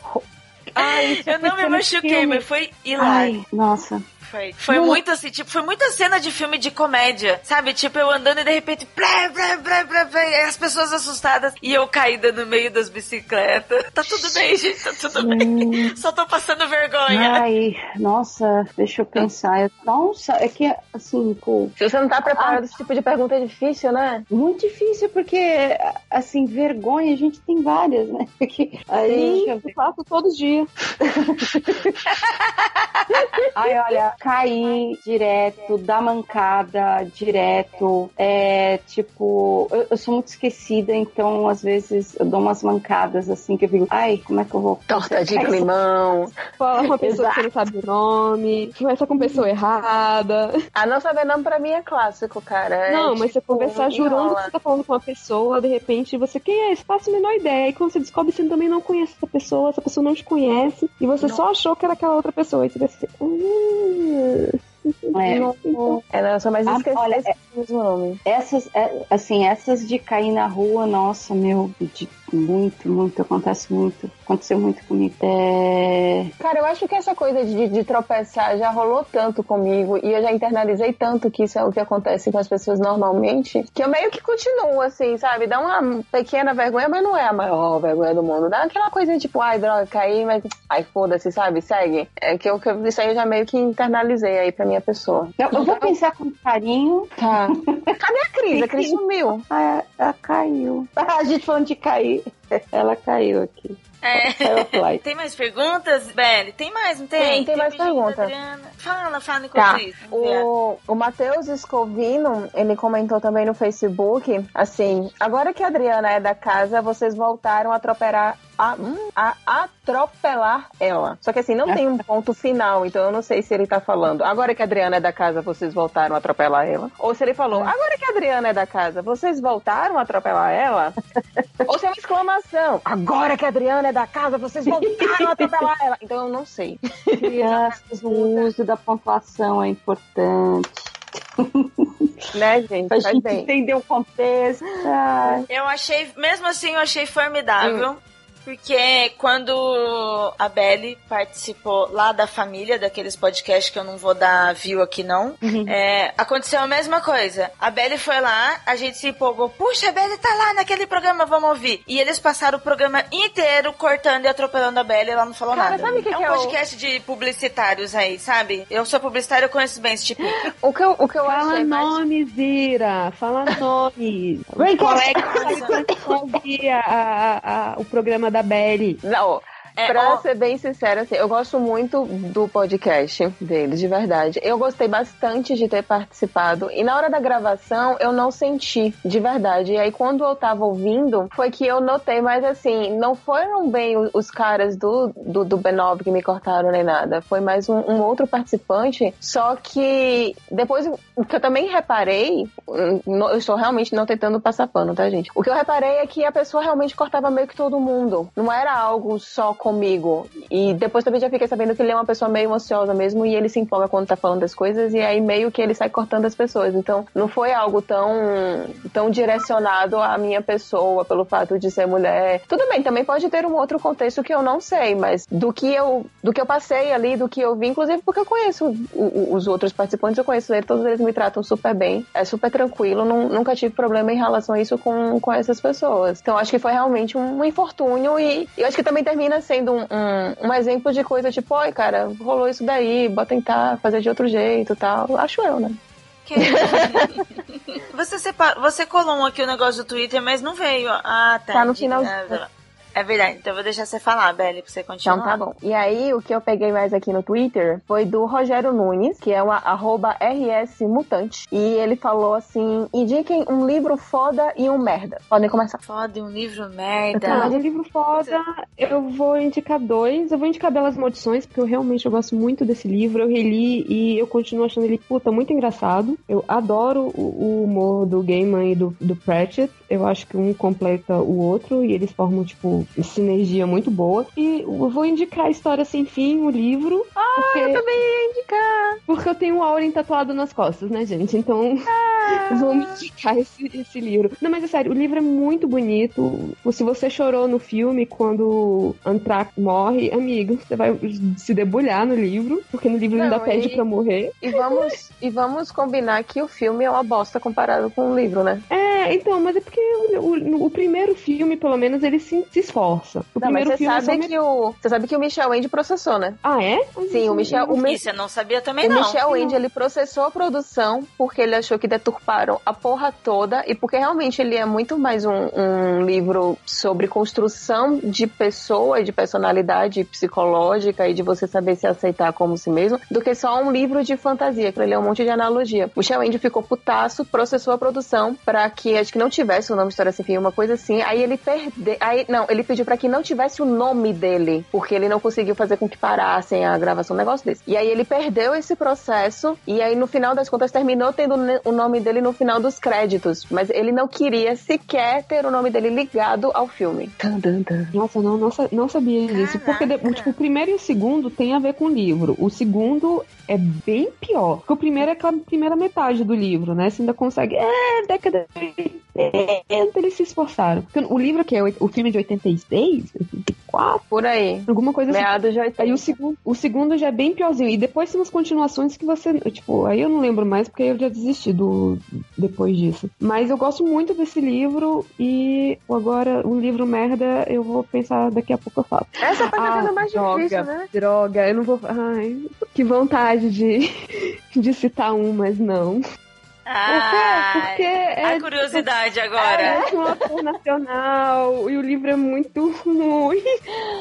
Ai, eu não me machuquei, filme. mas foi hilário. Ai, nossa. Foi, foi Não. muito assim, tipo, foi muita cena de filme de comédia, sabe? Tipo, eu andando e de repente, blé, blé, blé, blé, blé, e as pessoas assustadas e eu caída no meio das bicicletas. Tá tudo bem, gente, tá tudo bem. Só tô passando vergonha. Ai, nossa, deixa eu pensar. Eu- Nossa, é que, assim, pô. Se você não tá preparado, esse tipo de pergunta é difícil, né? Muito difícil, porque, assim, vergonha a gente tem várias, né? Porque, aí, ver. eu faço todos os dias. Ai, olha, cair direto, dar mancada direto. É tipo, eu, eu sou muito esquecida, então às vezes eu dou umas mancadas assim que eu fico, ai, como é que eu vou. Torta de climão. Fala com uma pessoa que você não Exato. sabe o nome. Conversa com pessoa errada. Ah, não saber nome pra mim é clássico, cara. É, não, mas você tipo, conversar jurando que você tá falando com uma pessoa, de repente você, quem é? Você passa a menor ideia. E quando você descobre, você também não conhece essa pessoa, essa pessoa não te conhece, e você só achou que era aquela outra pessoa. E você pensa assim, hum, É, não, eu sou mais Ah, esquecida olha, esse mesmo nome. Essas, é, assim, essas de cair na rua, nossa, meu, de- muito, muito, acontece muito. Aconteceu muito comigo. É... Cara, eu acho que essa coisa de, de tropeçar já rolou tanto comigo e eu já internalizei tanto que isso é o que acontece com as pessoas normalmente, que eu meio que continuo assim, sabe? Dá uma pequena vergonha, mas não é a maior vergonha do mundo. Dá aquela coisa tipo, ai, droga, caí, mas ai, foda-se, sabe? Segue. É que eu, que eu- isso aí eu já meio que internalizei aí pra minha pessoa. Eu, eu vou pensar com carinho. Tá. Cadê a Cris? A Cris sumiu. Ah, ela caiu. Ah, a gente falando de cair. right? Ela caiu aqui. É. Tem mais perguntas, Belle? Tem mais, não tem? Tem, tem mais pedido da pergunta. Adriana. Fala, fala enquanto Tá. isso. Vamos ver. O, o Matheus Scovino, ele comentou também no Facebook, assim, agora que a Adriana é da casa, vocês voltaram a atropelar a, hum, a atropelar ela. Só que assim, não tem um ponto final, então eu não sei se ele tá falando, agora que a Adriana é da casa, vocês voltaram a atropelar ela. Ou se ele falou, agora que a Adriana é da casa, vocês voltaram a atropelar ela. Ou se é uma exclamação, agora que a Adriana é da casa, vocês voltaram a atropelar ela. Então eu não sei. Crianças, o uso da pontuação é importante. Né, gente? Pra Faz gente bem. entender o contexto. Ai. Eu achei, mesmo assim, eu achei formidável. Porque quando a Belly participou lá da família, daqueles podcasts que eu não vou dar view aqui não, é, aconteceu a mesma coisa. A Belly foi lá, a gente se empolgou, puxa, a Belly tá lá naquele programa, vamos ouvir. E eles passaram o programa inteiro cortando e atropelando a Belly, ela não falou Cara, nada. sabe o que é um que é o- podcast de publicitários aí, sabe? Eu sou publicitário, eu conheço bem esse tipo. O que eu, o que eu Fala achei mais... nomes, Ira. Fala nomes. Vem cá. Colega que ouvia a- a- o programa da Belly. Não, pra ser bem sincera, assim, eu gosto muito do podcast deles, de verdade. Eu gostei bastante de ter participado. E na hora da gravação, eu não senti, de verdade. E aí, quando eu tava ouvindo, foi que eu notei, mas assim, não foram bem os caras do, do, do B9 que me cortaram nem nada. Foi mais um, um outro participante. Só que depois, o que eu também reparei, hum, eu estou realmente não tentando passar pano, tá, gente? O que eu reparei é que a pessoa realmente cortava meio que todo mundo. Não era algo só comigo. E depois também já fiquei sabendo que ele é uma pessoa meio ansiosa mesmo e ele se empolga quando tá falando das coisas e aí meio que ele sai cortando as pessoas. Então, não foi algo tão, tão direcionado à minha pessoa pelo fato de ser mulher. Tudo bem, também pode ter um outro contexto que eu não sei, mas do que eu, do que eu passei ali, do que eu vi, inclusive porque eu conheço os outros participantes, eu conheço eles, todos eles me tratam super bem, é super tranquilo, nun- nunca tive problema em relação a isso com, com essas pessoas. Então acho que foi realmente um infortúnio e eu acho que também termina sendo um, um, um exemplo de coisa tipo, oi, cara, rolou isso daí, bota tentar fazer de outro jeito e tal. Acho eu, né? Você, separa, você colou aqui o negócio do Twitter, mas não veio. Ah, tá. Tá no entendi. finalzinho. É verdade, então eu vou deixar você falar, Belly, pra você continuar. Então tá bom. E aí, o que eu peguei mais aqui no Twitter foi do Rogério Nunes, que é uma arroba RSMutante. E ele falou assim: indiquem um livro foda e um merda. Podem começar. Foda e um livro merda. Tá, de livro foda, eu vou indicar dois. Eu vou indicar Belas Maldições, porque eu realmente eu gosto muito desse livro. Eu reli e eu continuo achando ele, puta, muito engraçado. Eu adoro o, o humor do Gaiman e do, do Pratchett. Eu acho que um completa o outro e eles formam, tipo, sinergia muito boa. E eu vou indicar a História Sem Fim, o livro. Ah, porque... eu também ia indicar. Porque eu tenho o Auren tatuado nas costas, né, gente? Então, vou me indicar esse, esse livro. Não, mas é sério, o livro é muito bonito. Se você chorou no filme quando Antrax morre, amigo, você vai se debulhar no livro, porque no livro ele ainda Não, pede e- pra morrer. E vamos, e vamos combinar que o filme é uma bosta comparado com o livro, né? É, então, mas é porque o, o- o primeiro filme, pelo menos, ele se, se esforça. O Não, mas primeiro você filme é sabe só que o. Você sabe que o Michel End processou, né? Ah, é? Sim, o Michel. O, Mi- Isso eu não sabia também, o não. Michel End, ele processou a produção porque ele achou que deturparam a porra toda e porque realmente ele é muito mais um, um livro sobre construção de pessoa e de personalidade psicológica e de você saber se aceitar como si mesmo do que só um livro de fantasia, que ele é um monte de analogia. O Michel End ficou putaço, processou a produção pra que que acho que não tivesse o nome História Sem Fim, uma coisa assim. Aí ele perdeu. Aí, não, ele pediu pra que não tivesse o nome dele, porque ele não conseguiu fazer com que parassem a gravação, um negócio desse. E aí ele perdeu esse processo, e aí no final das contas terminou tendo o nome dele no final dos créditos. Mas ele não queria sequer ter o nome dele ligado ao filme. Nossa, não, não, não sabia disso. Porque tipo, o primeiro e o segundo tem a ver com o livro. O segundo é bem pior. Porque o primeiro é aquela primeira metade do livro, né? Você ainda consegue. É, década de 80, eles se esforçaram. Porque o livro que é o filme de 86, 84. Por aí. Alguma coisa assim. Meados de 80. Aí o segundo, o segundo já é bem piorzinho. E depois tem umas continuações que você. Tipo, aí eu não lembro mais porque eu já desisti do, depois disso. Mas eu gosto muito desse livro e agora o livro merda eu vou pensar daqui a pouco eu falo. Essa tá Ah, ficando mais droga, difícil, né? Droga, eu não vou. Ai, que vontade de, de citar um, mas não. Ah, Porque é- a curiosidade agora. É de um ator nacional e o livro é muito ruim.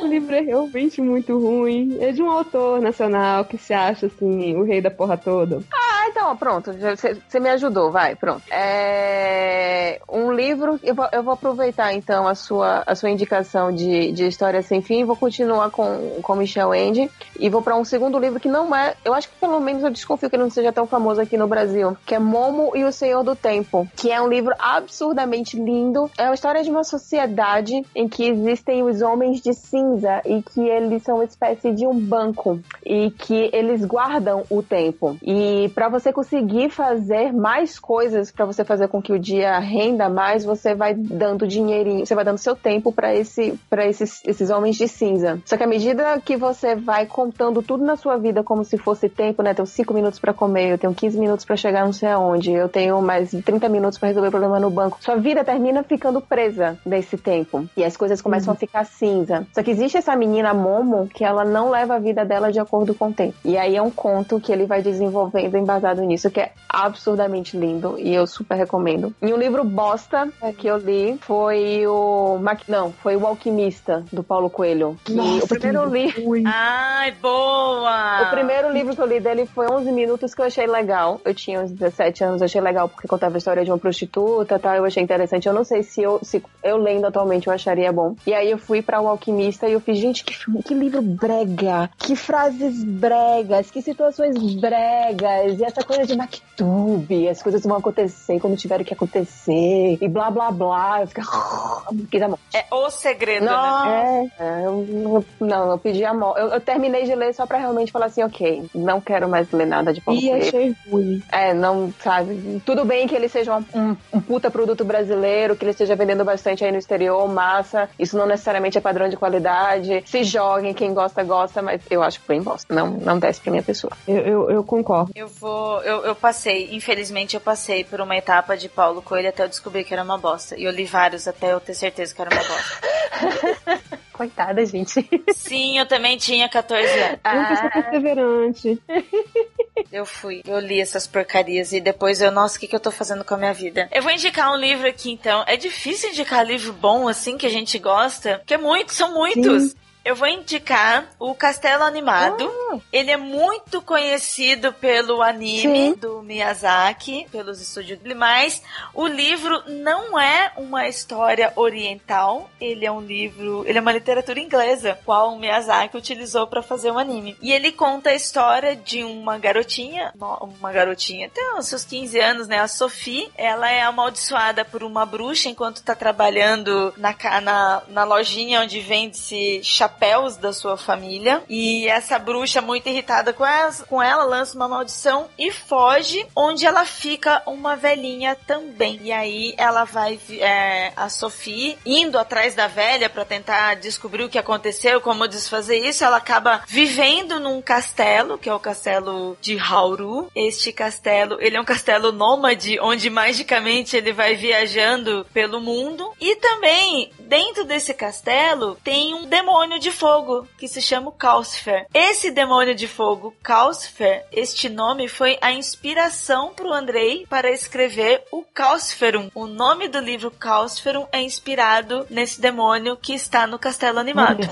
O livro é realmente muito ruim. É de um autor nacional que se acha assim, o rei da porra toda. Ah, então, pronto. Você me ajudou, vai, pronto. É, um livro, eu vou, eu vou aproveitar então a sua, a sua indicação de, de História Sem Fim, vou continuar com, com Michel Ende e vou para um segundo livro que não é, eu acho que pelo menos eu desconfio que ele não seja tão famoso aqui no Brasil, que é Momo e o Senhor do Tempo, que é um livro absurdamente lindo. É uma história de uma sociedade em que existem os homens de cinza e que eles são uma espécie de um banco e que eles guardam o tempo. E para você conseguir fazer mais coisas, para você fazer com que o dia renda mais, você vai dando dinheirinho, você vai dando seu tempo para esse, para esses, esses homens de cinza. Só que à medida que você vai contando tudo na sua vida como se fosse tempo, né? Tenho 5 minutos para comer, eu tenho 15 minutos para chegar não sei aonde, eu tenho mais 30 minutos para resolver o problema no banco. Sua vida termina ficando presa nesse tempo. E as coisas começam a ficar cinza. Só que existe essa menina Momo que ela não leva a vida dela de acordo com o tempo. E aí é um conto que ele vai desenvolvendo embasado nisso, que é absurdamente lindo e eu super recomendo. E um livro bosta que eu li foi o. Não, foi o Alquimista, do Paulo Coelho. Que Nossa, o primeiro livro. Ai, boa! O primeiro livro que eu li dele foi 11 minutos que eu achei legal. Eu tinha uns 17 anos, eu achei legal porque contava a história de uma prostituta e tal, eu achei interessante. Eu não sei se eu, se eu lendo atualmente eu acharia bom. E aí eu fui pra O Alquimista e eu fiz, gente, que, filme- que livro brega, que frases bregas, que situações bregas, e essa coisa de Mactube, as coisas vão acontecer quando tiveram que acontecer, e blá blá blá. Eu fiquei, que amor. É o segredo, Não, né? é, é, eu, não, eu pedi a morte. Eu, eu terminei de ler só pra realmente falar assim, ok, não quero mais ler nada de Paulo E achei ruim. É, não, sabe? Tudo bem que ele seja um, um, um puta produto brasileiro, que ele esteja vendendo bastante aí no exterior, massa. Isso não necessariamente é padrão de qualidade. Se joguem, quem gosta, gosta, mas eu acho bem bosta. Não, não desce pra minha pessoa. Eu, eu, eu concordo. Eu vou. Eu, eu passei, infelizmente, eu passei por uma etapa de Paulo Coelho até eu descobrir que era uma bosta. E eu li vários até eu ter certeza que era uma bosta. Coitada, gente. Sim, eu também tinha 14 anos. É uma pessoa perseverante. Eu fui, eu li essas porcarias e depois eu, nossa, o que, que eu tô fazendo com a minha vida? Eu vou indicar um livro aqui então. É difícil indicar livro bom assim que a gente gosta, porque é muito, são muitos. Eu vou indicar o Castelo Animado. Ele é muito conhecido pelo anime Sim. do Miyazaki, pelos estúdios mas o livro não é uma história oriental, ele é um livro, ele é uma literatura inglesa, qual o Miyazaki utilizou para fazer um anime. E ele conta a história de uma garotinha, uma garotinha, tem os seus 15 anos, né, a Sophie, ela é amaldiçoada por uma bruxa enquanto tá trabalhando na, na, na lojinha onde vende-se chapéus da sua família. E essa bruxa, muito irritada com ela, com ela, lança uma maldição e foge, onde ela fica uma velhinha também. E aí ela vai, é, a Sophie, indo atrás da velha para tentar descobrir o que aconteceu, como desfazer isso, ela acaba vivendo num castelo, que é o castelo de Hauru. Este castelo, ele é um castelo nômade, onde magicamente ele vai viajando pelo mundo. E também, dentro desse castelo, tem um demônio de fogo, que se chama o Calcifer. Esse demônio de fogo, Calcifer, este nome foi a inspiração pro Andrei para escrever o Calciferum. O nome do livro Calciferum é inspirado nesse demônio que está no castelo animado.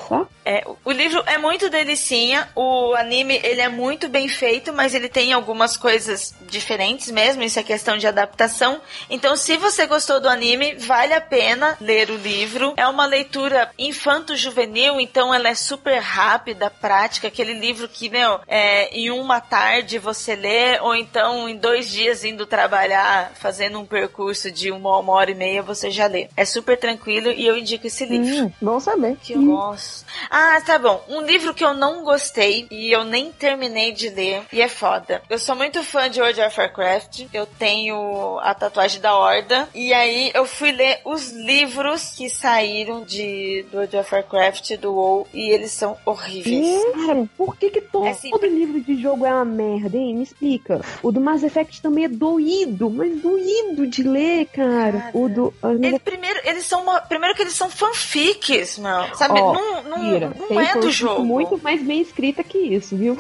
É, o livro é muito delicinha, o anime ele é muito bem feito, mas ele tem algumas coisas diferentes mesmo, isso é questão de adaptação. Então, se você gostou do anime, vale a pena ler o livro. É uma leitura infanto-juvenil, então ela é super rápida, prática, aquele livro que, meu, é, em uma tarde você lê, ou então em dois dias indo trabalhar, fazendo um percurso de uma, uma hora e meia, você já lê. É super tranquilo e eu indico esse livro. Hum, bom saber. Que eu gosto. Ah, tá bom. Um livro que eu não gostei e eu nem terminei de ler e é foda. Eu sou muito fã de World of Warcraft. Eu tenho a tatuagem da Horda. E aí eu fui ler os livros que saíram de do World of Warcraft do E eles são horríveis. Cara, por que que todo, É assim, todo livro de jogo é uma merda, hein? Me explica. O do Mass Effect também é doído, mas doído de ler, cara. O do... Ele, primeiro, eles são uma- primeiro que eles são fanfics, meu. Sabe? Ó, não não, Kira, não é do jogo. muito mais bem escrita que isso, viu?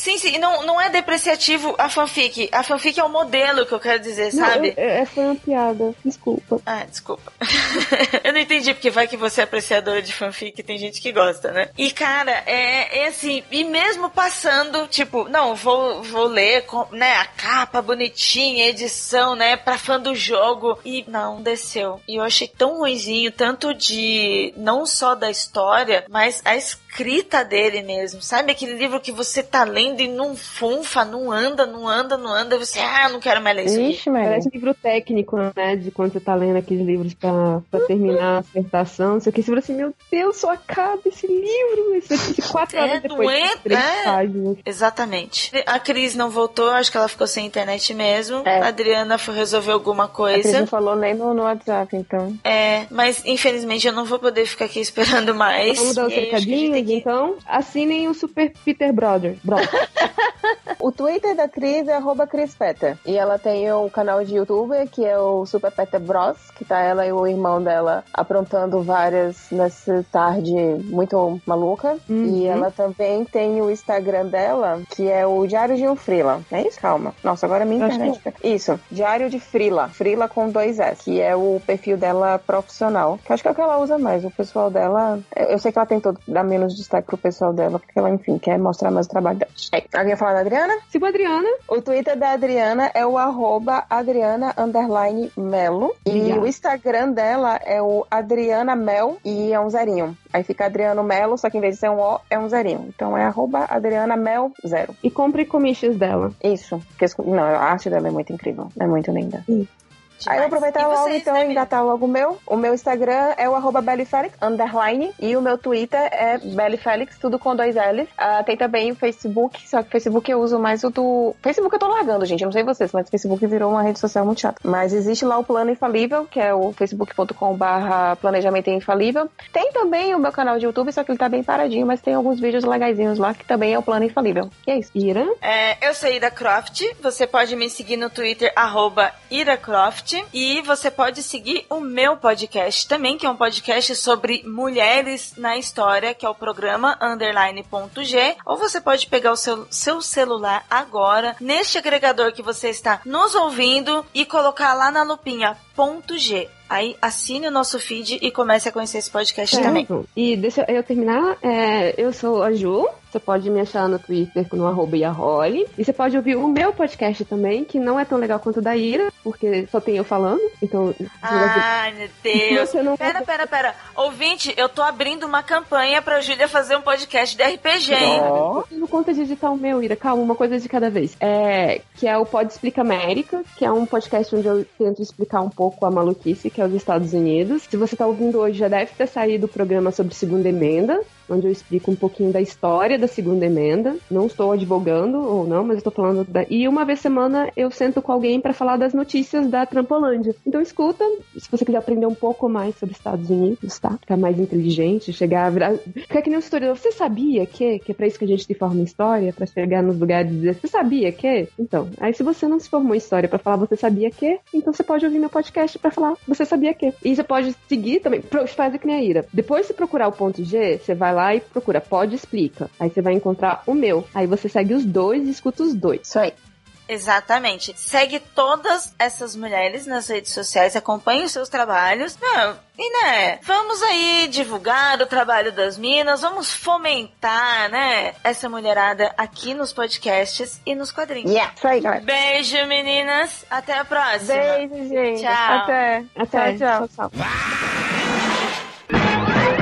Sim, sim, não, não é depreciativo a fanfic. A fanfic é o modelo que eu quero dizer, Não, sabe? eu- é, foi uma piada. Desculpa. Ah, desculpa. eu não entendi, porque vai que você é apreciadora de fanfic, tem gente que gosta, né? E, cara, é, é assim, e mesmo passando, tipo, não, vou, vou ler, né, a capa bonitinha, edição, né, pra fã do jogo, e não, desceu. E eu achei tão ruizinho, tanto de, não só da história, mas a escrita dele mesmo, sabe? Aquele livro que você tá lendo e não funfa, não anda, não anda, não anda, e você, ah, não quero mais ler isso aqui. Parece um livro técnico, né? De quando você tá lendo aqueles livros pra, pra terminar a dissertação. Não sei o que. Você fala assim, meu Deus, só acaba esse livro. Esse aqui, quatro horas É, depois. não é- de três é. páginas. Exatamente. A Cris não voltou, acho que ela ficou sem internet mesmo. A Adriana foi resolver alguma A Cris coisa. não falou nem no, no WhatsApp, então. É, mas infelizmente eu não vou poder ficar aqui esperando mais. Vamos dar os E que então. Assinem o Super Peter Brother. O Twitter da Cris é arroba Cris Petter. E ela tem o canal de YouTube, que é o Super Petter Bros, que tá ela e o irmão dela aprontando várias nessa tarde muito maluca. E ela também tem o Instagram dela, que é o Diário de um Frila. É isso? Calma. Nossa, agora minha Acho internet. tá- Isso, Diário de Frila. Frila com dois S, que é o perfil dela profissional. Que acho que é o que ela usa mais. O pessoal dela. Eu sei que ela tentou dar menos destaque pro pessoal dela, porque ela, enfim, quer mostrar mais o trabalho dela. É, Alguém ia falar da Adriana? Siga a Adriana. O Twitter da Adriana é o arroba Adriana underline Melo. E o Instagram dela é o Adriana Mel e é um zerinho. Aí fica Adriano Melo, só que em vez de ser um O, é um zerinho. Então é arroba Adriana Mel zero. E compre commissions dela. Isso. Porque, não, a arte dela é muito incrível. É muito linda. Aí eu vou aproveitar logo, vocês, então, né, e engatar logo o meu. O meu Instagram é o arroba Bellyfelix, underline. E o meu Twitter é Bellyfelix, tudo com dois L's. Ah, tem também o Facebook, só que o Facebook eu uso mais o do... Facebook eu tô largando, gente, eu não sei vocês, mas o Facebook virou uma rede social muito chata. Mas existe lá o Plano Infalível, que é o facebook.com barra planejamento infalível. Tem também o meu canal de YouTube, só que ele tá bem paradinho, mas tem alguns vídeos legaisinhos lá, que também é o Plano Infalível. E é isso. Ira? É, eu sou Ira Croft. Você pode me seguir no Twitter, arroba Ira Croft. E você pode seguir o meu podcast também, que é um podcast sobre mulheres na história, que é o programa underline.g. Ou você pode pegar o seu, seu celular agora, neste agregador que você está nos ouvindo, e colocar lá na lupinha ponto .g. Aí assine o nosso feed e comece a conhecer esse podcast também. Certo. E deixa eu terminar. É, eu sou a Ju. Você pode me achar no Twitter no arroba Iaholi. E você pode ouvir o meu podcast também, que não é tão legal quanto o da Ira, porque só tem eu falando. Então. de- Ai, meu Deus. Não- Pera, pera, pera. Ouvinte, eu tô abrindo uma campanha pra Júlia fazer um podcast de RPG, hein? Ó. Não conta digital meu, Ira. Calma, uma coisa de cada vez. É, que é o Pode Explica América, que é um podcast onde eu tento explicar um pouco a maluquice que é os Estados Unidos. Se você tá ouvindo hoje, já deve ter saído o programa sobre segunda emenda, onde eu explico um pouquinho da história da segunda emenda. Não estou advogando ou não, mas tô falando da... E uma vez semana eu sento com alguém para falar das notícias da Trampolândia. Então escuta, se você quiser aprender um pouco mais sobre Estados Unidos, tá? Ficar mais inteligente, chegar a virar... Ficar que nem um historiador. Você sabia que? Que é pra isso que a gente se forma em história, pra chegar nos lugares e dizer, você sabia que? Então, aí se você não se formou em história pra falar você sabia que, então você pode ouvir meu podcast pra falar você sabia que. E você pode seguir também, faz que nem a Ira. Depois de procurar o ponto G, você vai lá e procura Pode Explica. Aí você vai encontrar o meu. Aí você segue os dois e escuta os dois. Isso aí. Exatamente. Segue todas essas mulheres nas redes sociais, acompanhe os seus trabalhos. Não, e né, vamos aí divulgar o trabalho das minas, vamos fomentar, né, essa mulherada aqui nos podcasts e nos quadrinhos. Yeah, isso aí, galera. Beijo, meninas. Até a próxima. Beijo, gente. Tchau. Até. Até. Tchau, tchau. Não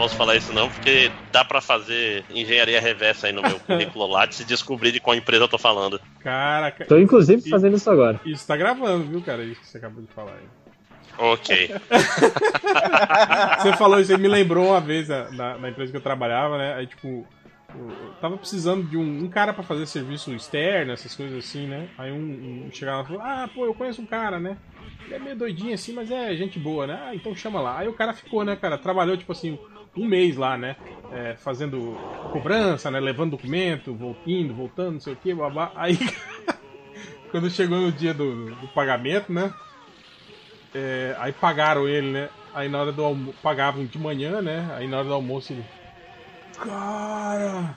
posso falar isso não, porque dá pra fazer engenharia reversa aí no meu currículo lá de se descobrir de qual empresa eu tô falando. Caraca. Tô inclusive fazendo isso agora. Isso tá gravando, viu, cara? Isso que você acabou de falar aí. Ok. Você falou isso aí, me lembrou uma vez na, na- empresa que eu trabalhava, né? Aí, tipo, eu tava precisando de um, um cara pra fazer serviço externo, essas coisas assim, né? Aí um, um chegava e falou: Ah, pô, eu conheço um cara, né? Ele é meio doidinho assim, mas é gente boa, né? Ah, então chama lá. Aí o cara ficou, né, cara? Trabalhou, tipo assim, um mês lá, né? É, fazendo cobrança, né? Levando documento, vol- indo, voltando, não sei o que, babá. Aí, quando chegou no dia do, do pagamento, né? É, aí pagaram ele, né? Aí na hora do almoço. Pagavam de manhã, né? Aí na hora do almoço ele. Cara!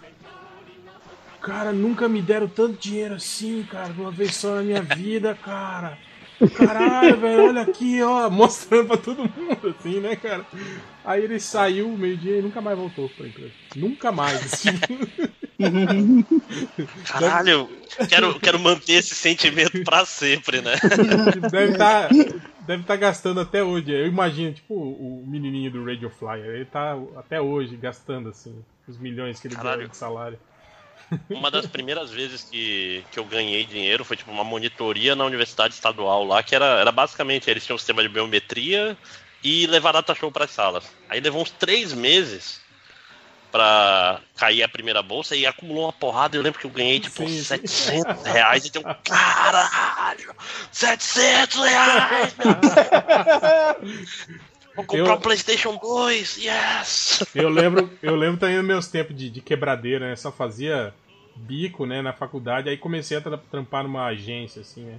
Cara, nunca me deram tanto dinheiro assim, cara, de uma vez só na minha vida, cara. Caralho, velho, olha aqui, ó, mostrando pra todo mundo, assim, né, cara? Aí ele saiu meio-dia e nunca mais voltou pra empresa. Nunca mais. Caralho, quero, quero manter esse sentimento pra sempre, né? Deve estar deve tá gastando até hoje. Eu imagino, tipo, o menininho do Radio Flyer. Ele tá até hoje gastando, assim, os milhões que ele ganhou de salário. Uma das primeiras vezes que, que eu ganhei dinheiro foi tipo uma monitoria na universidade estadual lá, que era, era basicamente, eles tinham um sistema de biometria e levar data show para as salas. Aí levou uns três meses pra cair a primeira bolsa e acumulou uma porrada. Eu lembro que eu ganhei tipo 700 reais e deu caralho, 700 reais, meu Vou comprar Eu- um PlayStation 2, yes! Eu lembro, eu lembro também dos meus tempos de, de quebradeira, né? Só fazia bico, né, na faculdade. Aí comecei a tra- trampar numa agência, assim, né?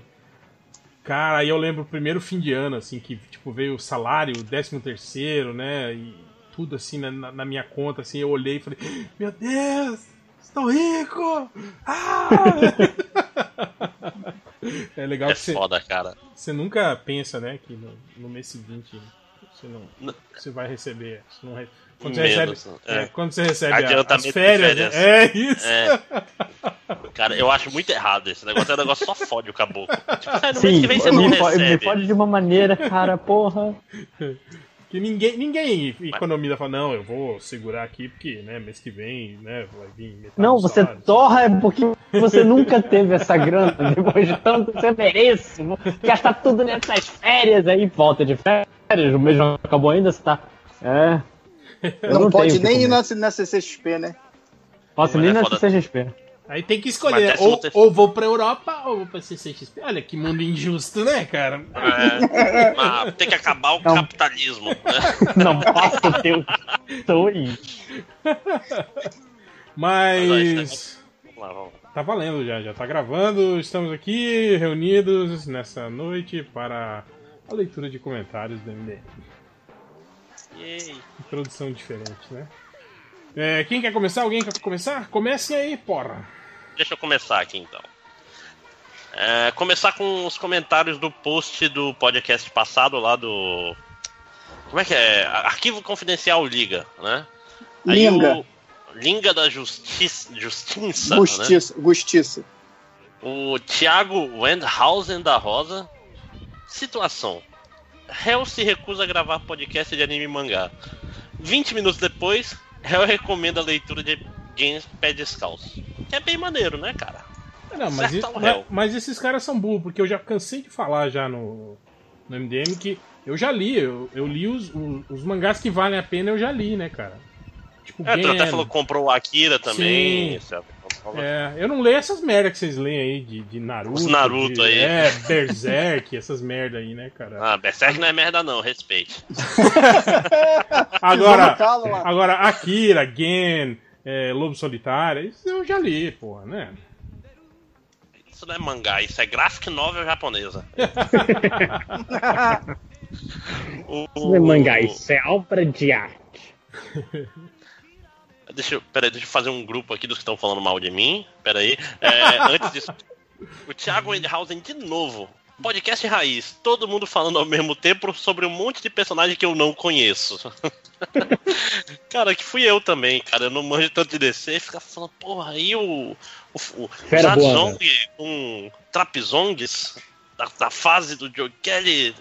Cara, aí eu lembro o primeiro fim de ano, assim, que tipo, veio o salário, o décimo terceiro, né? E tudo assim na, na- minha conta, assim, eu olhei e falei, meu Deus, estou rico! Ah! é legal É que você, foda, cara. você nunca pensa, né, que no, no mês seguinte você não, você vai receber. Você não re- quando, você Menos, recebe, é. é, quando você recebe a- as de férias, né? é isso. É. Cara, eu acho muito errado esse negócio. É um negócio que só fode o caboclo. Tipo, ah, no mês Sim, que vem você não me, fo- me recebe. fode de uma maneira, cara, porra. Que ninguém, ninguém economiza fala, não, eu vou segurar aqui porque, né, mês que vem, né, vai vir metade Não, você salário. torra é porque você nunca teve essa grana. Depois de tanto que você merece. vou Gastar tudo nessas férias aí, volta de férias. O mês não acabou ainda, você tá. É. Eu Não, tenho pode nem ir na, na CCXP, né? Posso Mas nem é na foda. CCXP. Aí tem que escolher, décimo ou, ou vou pra Europa ou vou pra CCXP. Olha que mundo injusto, né, cara? É, tem que acabar o capitalismo. Né? Não posso ter o dois. Mas. Lá, vamos. Tá valendo já, já tá gravando. Estamos aqui reunidos nessa noite para a leitura de comentários do MDM. Yay. Introdução diferente, né? É, quem quer começar? Alguém quer começar? Comecem aí, porra. Deixa eu começar aqui então. É, começar com os comentários do post do podcast passado lá do. Como é que é? Arquivo Confidencial Liga, né? Linga. o- Linga da Justiça, Justiça, né? Justiça. Justiça. O Thiago Wendhausen da Rosa. Situação. Hell se recusa a gravar podcast de anime e mangá. 20 minutos depois, Hell recomenda a leitura de Games Pé Descalço. Que é bem maneiro, né, cara? Não, mas, isso- mas, mas esses caras são burros, porque eu já cansei de falar já no, no MDM que eu já li, eu, eu li os, os, os mangás que valem a pena, eu já li, né, cara? Tipo, É, tu até Gen, falou que comprou o Akira também. Sim. É, eu não leio essas merda que vocês leem aí de, de Naruto. Os Naruto de- aí. É, Berserk, essas merda aí, né, cara? Ah, Berserk não é merda não, respeite. Agora, agora Akira, Gen, é, Lobo Solitário, isso eu já li, porra, né? Isso não é mangá, isso é graphic novel japonesa. o, Isso não é mangá, isso é obra de arte. Deixa eu, peraí, deixa eu fazer um grupo aqui dos que estão falando mal de mim. Peraí. É, antes disso, o Thiago Wendhausen de novo. Podcast raiz, todo mundo falando ao mesmo tempo sobre um monte de personagem que eu não conheço. cara, que fui eu também, cara. Eu não manjo tanto de DC. Fica falando, porra, aí o. O, o Zazong com Trapzongs da, da fase do Joe Kelly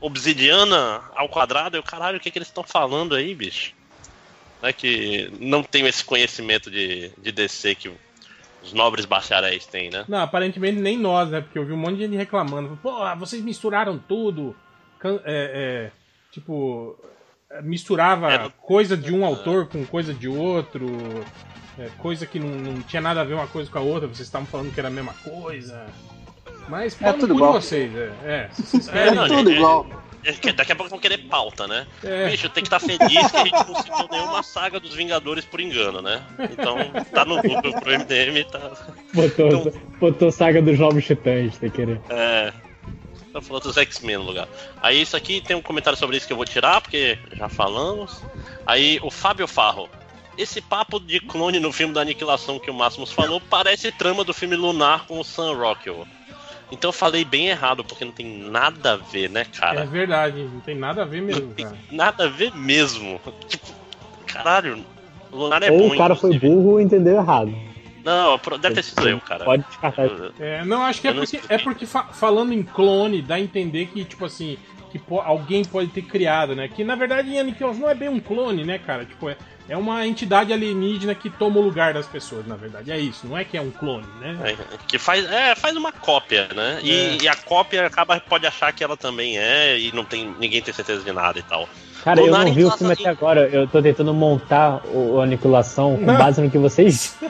obsidiana ao quadrado. Eu, caralho, o que, que eles estão falando aí, bicho? Né, que não tenho esse conhecimento de, de DC que os nobres bacharéis têm, né? Não, aparentemente nem nós, né? Porque eu vi um monte de gente reclamando. Pô, vocês misturaram tudo. É, é, tipo, é, misturava coisa de um autor com coisa de outro. é, coisa que não, não tinha nada a ver uma coisa com a outra. Vocês estavam falando que era a mesma coisa. Mas no tudo igual. vocês, é. é vocês É, não, tudo é- igual. Que daqui a pouco vão querer pauta, né? É. Bicho, tem que estar feliz que a gente não citou nenhuma saga dos Vingadores por engano, né? Então, tá no lucro pro MDM, tá. Botou, botou saga dos Novos Titãs, sem querer. É. Tá falando dos X-Men no lugar. Aí isso aqui tem um comentário sobre isso que eu vou tirar, porque já falamos. Aí o Fábio Farro. Esse papo de clone no filme da Aniquilação que o Máximos falou parece trama do filme Lunar com o Sam Rockwell. Então eu falei bem errado, porque não tem nada a ver, né, É cara? verdade, não tem nada a ver mesmo, cara. Nada a ver mesmo. Tipo, caralho, Lunar é Ou bom. o cara foi burro e entendeu errado. Não, deve ter sido eu, cara. Pode descartar isso. É, não, acho que é Eu não porque, é porque fa- falando em clone, dá a entender que, tipo assim, que po- alguém pode ter criado, né? Que na verdade em Aniquilação não é bem um clone, né, cara? Tipo, é, é uma entidade alienígena que toma o lugar das pessoas, na verdade. É isso, não é que é um clone, né? É, que faz, é, faz uma cópia, né? E, É. e a cópia acaba pode achar que ela também é e não tem ninguém tem certeza de nada e tal. Cara, eu Lunar não vi o filme até agora. Eu tô tentando montar o, Aniquilação com base no que vocês.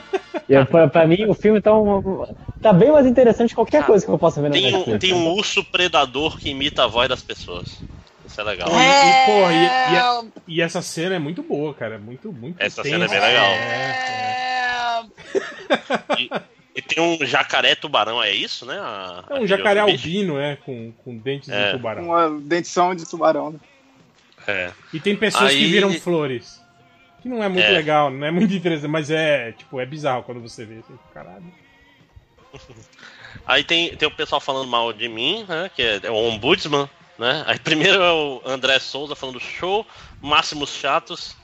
E eu- pra, pra mim, o filme tá, um- tá bem mais interessante que qualquer coisa que eu possa ver na Tem um, Netflix. tem um urso predador que imita a voz das pessoas. Isso é legal. E, e, porra, e, e a- e essa cena é muito boa, cara. É muito, muito Essa tensa. cena é bem legal. É, E, e tem um jacaré tubarão, é isso, né? A- é um jacaré albino, é, com, com dentes É. de tubarão. Uma dentição de tubarão. né? É. E tem pessoas que Aí- viram flores. Que não é muito É. legal, não é muito interessante, mas é, tipo, é bizarro quando você vê assim, caralho. Aí tem, tem o pessoal falando mal de mim, né? Que é, é o ombudsman, né? Aí primeiro é o André Souza falando show, máximos chatos,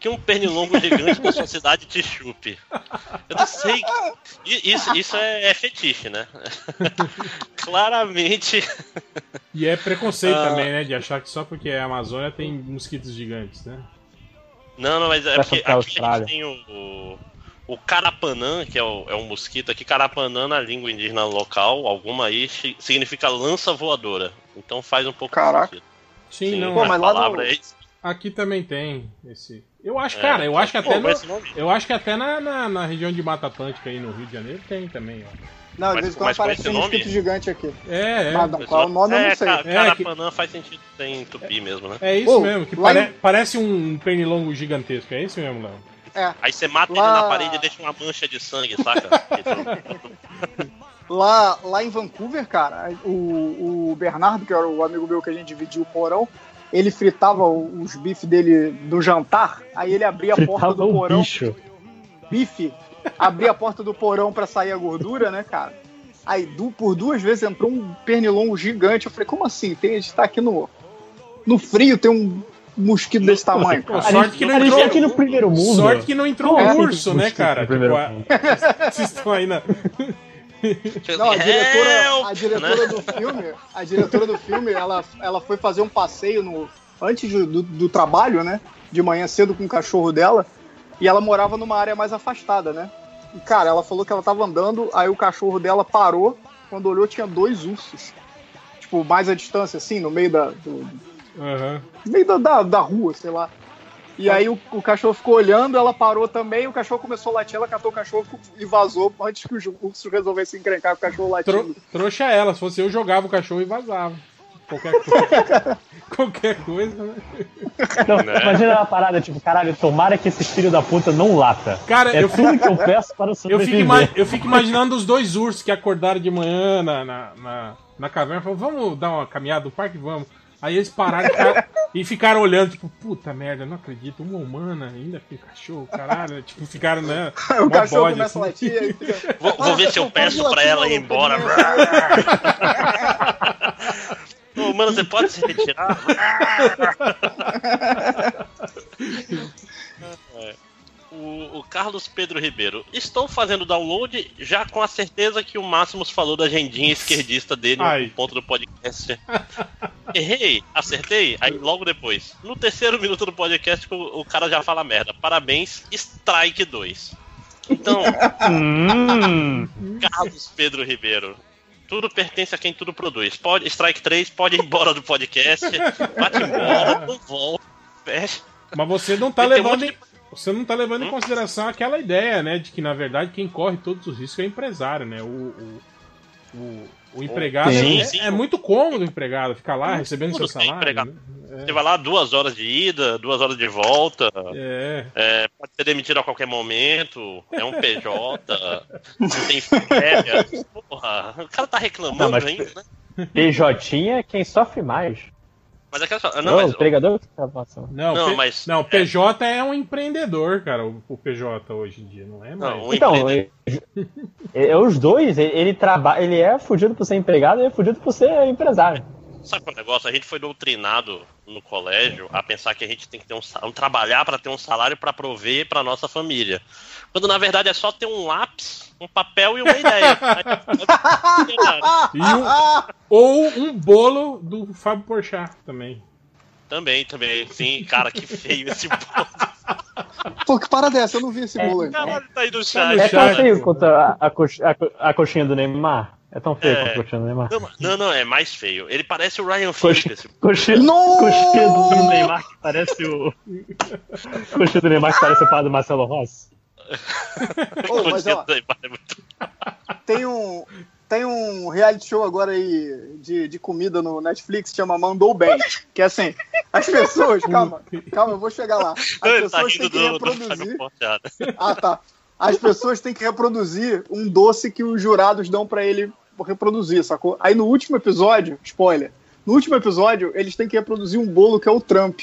que um pernilongo gigante da sua cidade te chupe. Eu não sei. Isso, isso é, é fetiche, né? Claramente. E é preconceito Ah. também, né? De achar que só porque é Amazônia tem mosquitos gigantes, né? Não, não, mas é porque pra aqui a gente tem o, o, o carapanã, que é, o, é um mosquito aqui. Carapanã na língua indígena local, alguma aí, significa lança voadora. Então faz um pouco Caraca. de sentido. Sim, não. a Pô, mas lá no- é isso. Aqui também tem esse. Eu acho, É, cara, eu acho que pô, até no, esse nome- eu acho que até na, na, na região de Mata Atlântica aí no Rio de Janeiro tem também, ó. Não, de Mas- vez em quando aparece um mosquito gigante aqui. É, é. Mas não, qual é o nome eu é, não sei. ca- É, Carapanã faz sentido em tupi mesmo, né? É isso Pô, mesmo, que pare- em- parece um pernilongo gigantesco, é isso mesmo, Léo? É. Aí você mata Lá- ele na parede e deixa uma mancha de sangue, saca? Lá, lá em Vancouver, cara, o, o Bernardo, que era o amigo meu que a gente dividiu o porão, ele fritava o- os bifes dele do jantar, aí ele abria a porta Fritava do porão. bicho. Bife, abria a porta do porão pra sair a gordura, né, cara? Aí du- por duas vezes entrou um pernilongo gigante. Eu falei, como assim? Tem, a gente tá aqui no, no frio, tem um mosquito desse tamanho, Pô, sorte que não a gente entrou. tá aqui no primeiro mundo. Sorte que não entrou um assim, urso, né, cara? Tipo? Vocês estão aí na. Não, a diretora, a diretora né? do filme, a diretora do filme, ela, ela foi fazer um passeio no antes do, do, do trabalho, né? De manhã cedo com o cachorro dela, e ela morava numa área mais afastada, né? E cara, ela falou que ela tava andando, aí o cachorro dela parou, quando olhou tinha dois ursos. Tipo, mais à distância, assim, no meio da, do, Aham. no meio da, da, da rua, sei lá. E aí o, o cachorro ficou olhando, ela parou também, o cachorro começou a latir, ela catou o cachorro e vazou antes que os ursos resolvessem encrencar com o cachorro latindo. Tro- trouxa ela, se fosse eu, jogava o cachorro e vazava. Qualquer coisa. Qualquer coisa, né? Não, Né? Imagina uma parada, tipo, caralho, tomara que esse filho da puta não lata. Cara, é eu tudo fico- que eu peço para Eu sobreviver. fico, eu fico imaginando os dois ursos que acordaram de manhã na, na, na, na caverna e falaram, vamos dar uma caminhada no parque? Vamos. Aí eles pararam e ficaram, e ficaram olhando, tipo, puta merda, não acredito, uma humana ainda com cachorro, caralho. Tipo, ficaram, né? O cachorro bode, começa a assim. latir. fica- Vou, vou ver se eu peço pra ela ir embora. Ô, mano, você pode se retirar? O, o Carlos Pedro Ribeiro. Estou fazendo download já com a certeza que o Máximos falou da agendinha esquerdista dele Ai. no ponto do podcast. Errei, acertei, aí logo depois. No terceiro minuto do podcast, o, o cara já fala merda. Parabéns, Strike 2. Então, Hum. Carlos Pedro Ribeiro. Tudo pertence a quem tudo produz. Pode, Strike 3 pode ir embora do podcast. Bate embora, não volta, fecha. Mas você não tá E um levando. monte em- Você não tá levando em consideração aquela ideia, né? De que, na verdade, quem corre todos os riscos é o empresário, né? O, o, o, o empregado Sim, é, sim. é muito cômodo o empregado ficar lá recebendo Tudo seu salário. né? Você vai lá duas horas de ida, duas horas de volta. É. É, pode ser demitido a qualquer momento. É um PJ. não tem férias. Porra, o cara tá reclamando Não, ainda, né? PJ é quem sofre mais. Mas é que só. Não, Não, mas, o empregador que tá passando. Não, Não, P- mas- não, PJ é um empreendedor, cara, o, o PJ hoje em dia, não é mais. Não, Então, é, é, os dois, ele, ele trabalha, ele é fugido por ser empregado e é fugido por ser empresário. Sabe qual é o negócio? A gente foi doutrinado no colégio a pensar que a gente tem que ter um, um trabalhar para ter um salário para prover para nossa família. Quando na verdade é só ter um lápis, um papel e uma ideia. E um- ou um bolo do Fábio Porchat também. também, também. Sim, cara, que feio esse bolo. Pô, que parada é essa? Eu não vi esse bolo aí. Caralho, tá aí no no chat. É tão feio quanto a, a, a a coxinha do Neymar? É tão feio É. quanto coxinha do Neymar? Não, não, não, é mais feio. Ele parece o Ryan coxinha, Não! coxinha do Neymar que parece o. coxinha do Neymar que parece o pai do Marcelo Rossi. Ô, mas, ó, do Neymar é muito- Tem um, tem um reality show agora aí de, de comida no Netflix, chama Mandou Bem. Que é assim, as pessoas. Calma, calma, eu vou chegar lá. As Ele tá pessoas rindo têm que do, do reproduzir. Porchat. Ah, tá. As pessoas têm que reproduzir um doce que os jurados dão pra ele reproduzir, sacou? Aí no último episódio, spoiler, no último episódio, eles têm que reproduzir um bolo que é o Trump.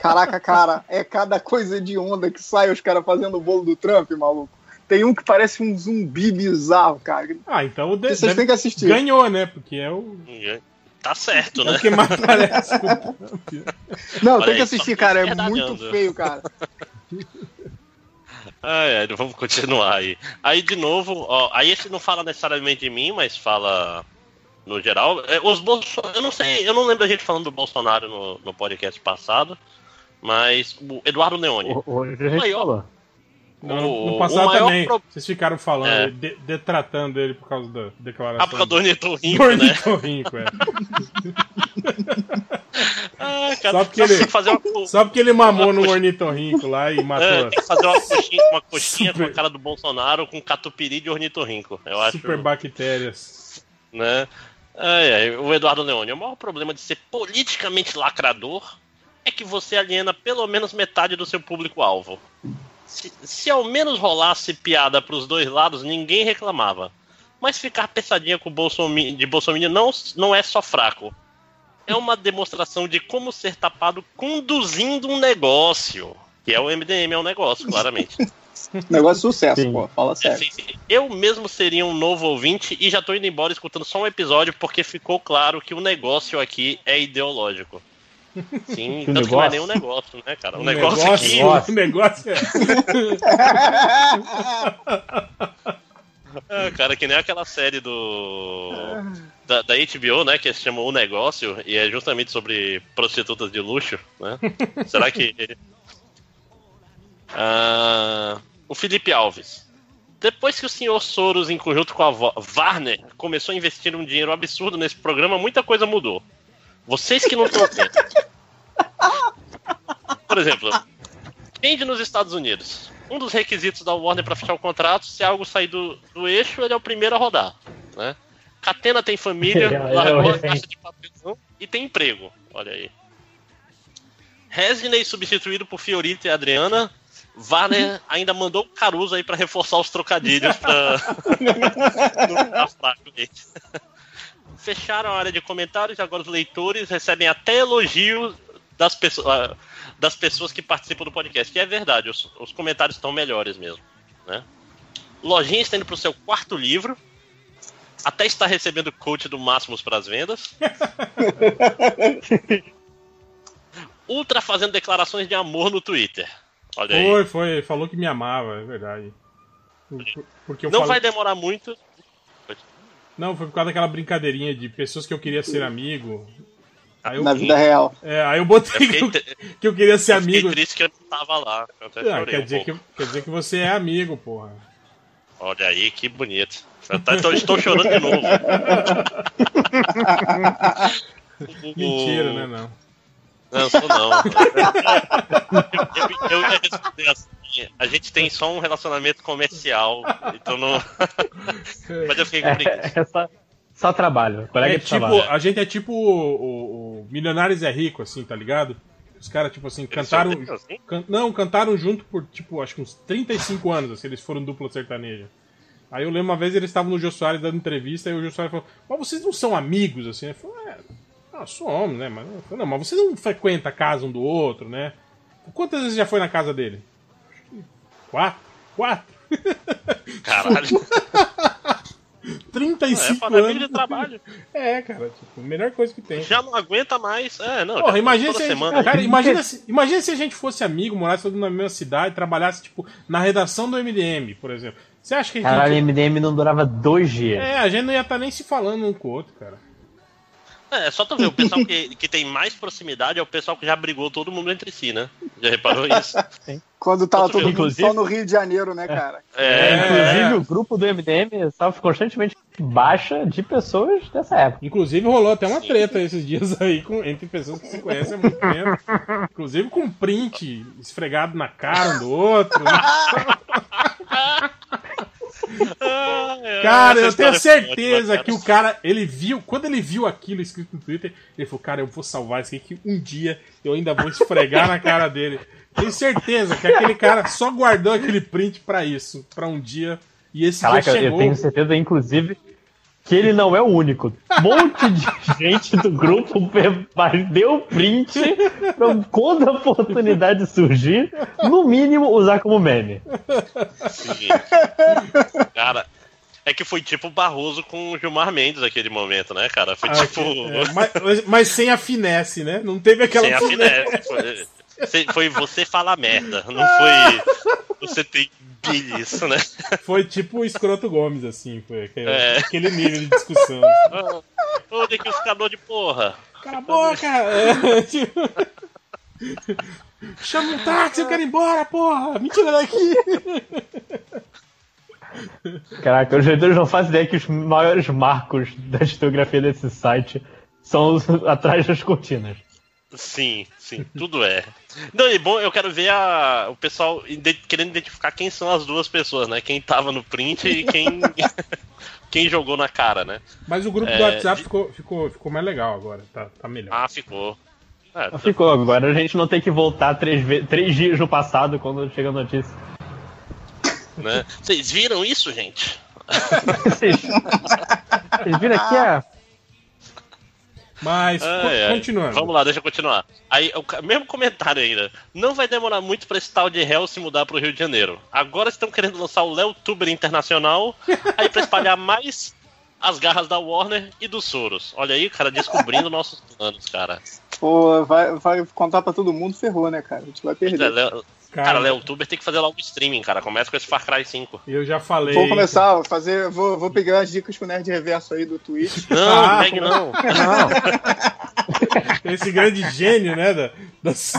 Caraca, cara, é cada coisa de onda que sai os caras fazendo o bolo do Trump, maluco. Tem um que parece um zumbi bizarro, cara. Ah, então o de, Vocês têm que assistir. ganhou, né? Porque é o, Tá certo, é né? o que mais parece. Não, Olha tem que assistir, cara. É muito feio, cara. Ai, ai, vamos continuar aí. Aí, de novo, ó, aí esse não fala necessariamente de mim, mas fala no geral. É, Os Bolso... Eu não sei, eu não lembro a gente falando do Bolsonaro no, no podcast passado, mas o Eduardo Leone. Hoje a gente Maior-. No, O- no o passado maior também, pro- vocês ficaram falando, É. de- detratando ele por causa da declaração. Ah, por causa do ornitorrinco, né? ornitorrinco, é. Ah, cara, Só porque, ele, uma, só porque ele mamou no ornitorrinco lá e matou é, tem que fazer uma coxinha, uma coxinha Super- com a cara do Bolsonaro com catupiry de ornitorrinco. Eu acho. super bactérias. né? Ai, ai, o Eduardo Leone, o maior problema de ser politicamente lacrador é que você aliena pelo menos metade do seu público-alvo. Se, se ao menos rolasse piada pros dois lados, ninguém reclamava. Mas ficar pesadinha com o de Bolsonaro não, não é só fraco. É uma demonstração de como ser tapado conduzindo um negócio. Que é o MDM, é um negócio, claramente. Negócio de sucesso, Sim. pô. Fala É, sério. sim, sim. Eu mesmo seria um novo ouvinte e já tô indo embora escutando só um episódio porque ficou claro que o negócio aqui é ideológico. Sim, Que tanto que não é negócio? nenhum negócio, né, cara? O O negócio, aqui. O negócio é. Ah, cara, que nem aquela série do. Da, da HBO, né? Que se chama O Negócio e é justamente sobre prostitutas de luxo, né? Será que. Ah, o Felipe Alves. Depois que o senhor Soros, em conjunto com a Warner, começou a investir um dinheiro absurdo nesse programa, muita coisa mudou. Vocês que não estão vendo. Por exemplo, vende nos Estados Unidos. Um dos requisitos da Warner para fechar o contrato, se algo sair do, do eixo, ele é o primeiro a rodar. Né? Catena tem família, é o largou a caixa de papelão e tem emprego. Olha aí. Resney substituído por Fiorito e Adriana. Warner ainda mandou o Caruso aí para reforçar os trocadilhos aí. fecharam a área de comentários e agora os leitores recebem até elogios das pessoas, das pessoas que participam do podcast. Que é verdade, os, os comentários estão melhores mesmo. Né? Lojinha está indo pro seu quarto livro. Até está recebendo coach do Máximos para as vendas. Ultra fazendo declarações de amor no Twitter. Olha aí. Foi, foi. Falou que me amava, é verdade. Por- Porque eu Não falei- vai demorar muito. Não, foi por causa daquela brincadeirinha de pessoas que eu queria ser amigo. Aí eu- Na vida real. É, aí eu botei Eu que eu, fiquei, que eu queria ser eu fiquei amigo. triste que eu não tava lá. Eu até Ah, quer, um dizer pouco. que, quer dizer que você é amigo, porra. Olha aí, que bonito. Eu tá- então, estou chorando de novo. Mentira, né? Não. Não, sou não. Eu, eu- eu ia responder assim. A gente tem só um relacionamento comercial, então não. Mas eu fiquei com preguiça. É, é só, só trabalho. Colega É de tipo, trabalho. a gente é tipo o, o, o Milionários é Rico, assim, tá ligado? Os caras, tipo assim, cantaram. são ricos, assim? can- não, cantaram junto por, tipo, acho que uns 35 anos, assim, eles foram dupla sertaneja. Aí eu lembro uma vez eles estavam no Jô Soares dando entrevista e o Jô Soares falou: Mas vocês não são amigos, assim? Eu falei: É, ah, somos, né? Mas, falei, não, mas vocês não frequentam a casa um do outro, né? Quantas vezes já foi na casa dele? Acho que Quatro? Quatro? Caralho. 35 É, amigo anos. de trabalho. É, cara, tipo, a melhor coisa que tem. Já não aguenta mais. É, não. Porra, imagina se, semana. cara, imagina, se, imagina se a gente fosse amigo, morasse todo na mesma cidade, trabalhasse, tipo, na redação do MDM, por exemplo. Você acha que a gente. Caralho, MDM não durava dois dias. É, a gente não ia estar nem se falando um com o outro, cara. É, só tu ver, o pessoal que, que tem mais proximidade é o pessoal que já brigou todo mundo entre si, né? Já reparou isso? Quando tava Outro todo mundo inclusive- só no Rio de Janeiro, né, cara? É, Inclusive, o grupo do MDM estava constantemente baixa de pessoas dessa época. Inclusive rolou até uma treta esses dias aí com, entre pessoas que se conhecem há muito tempo. Inclusive com print esfregado na cara um do outro. né? Cara, eu tenho foi certeza ótima, que o cara, ele viu, quando ele viu aquilo escrito no Twitter, ele falou, cara, eu vou salvar isso aqui que um dia eu ainda vou esfregar na cara dele. Tenho certeza que aquele cara só guardou aquele print pra isso, pra um dia, e esse Caraca, dia eu chegou. tenho certeza, inclusive, que ele não é o único. Um monte de gente do grupo deu print pra, quando a oportunidade surgir, no mínimo usar como meme. Sim. Cara, é que foi tipo o Barroso com o Gilmar Mendes naquele momento, né, cara? Foi Ah, tipo. é, mas, mas sem a finesse, né? Não teve aquela Sem a finesse. Foi você falar merda, não foi você ter bilhis, né? Foi tipo o Escroto Gomes, assim, foi aquele, É. aquele nível de discussão. Ô, liquidificador de porra. Cala a boca! É, tipo... Chama um táxi, eu quero ir embora, porra! Me tira daqui! Caraca, os leitores não fazem ideia que os maiores marcos da historiografia desse site são os atrás das cortinas. Sim, sim, tudo é. Não, e bom, eu quero ver a, o pessoal ide- querendo identificar quem são as duas pessoas, né? Quem tava no print e quem, quem jogou na cara, né? Mas o grupo É, do WhatsApp de- ficou, ficou, ficou mais legal agora, tá, tá melhor. Ah, ficou. É, Mas Ficou, agora a gente não tem que voltar três, três dias no passado quando chega a notícia. né? Vocês viram isso, gente? Vocês, vocês viram aqui a. Mas, Ai, co- ai. continuando. Vamos lá, deixa eu continuar. Aí, o mesmo comentário ainda. Não vai demorar muito pra esse tal de Hell se mudar pro Rio de Janeiro. Agora estão querendo lançar o Léo Tuber Internacional aí pra espalhar mais as garras da Warner e dos Soros. Olha aí, cara, descobrindo nossos planos, cara. Pô, vai, vai contar pra todo mundo, ferrou, né, cara? A gente vai perder. Léo- Cara, Cara, Léo Tuber tem que fazer logo streaming, cara. Começa com esse Far Cry 5. Eu já falei. Vou começar a fazer, vou, vou pegar as dicas pro Nerd Reverso aí do Twitch. Não, Ah, Meg não. Esse grande gênio, né? da- das,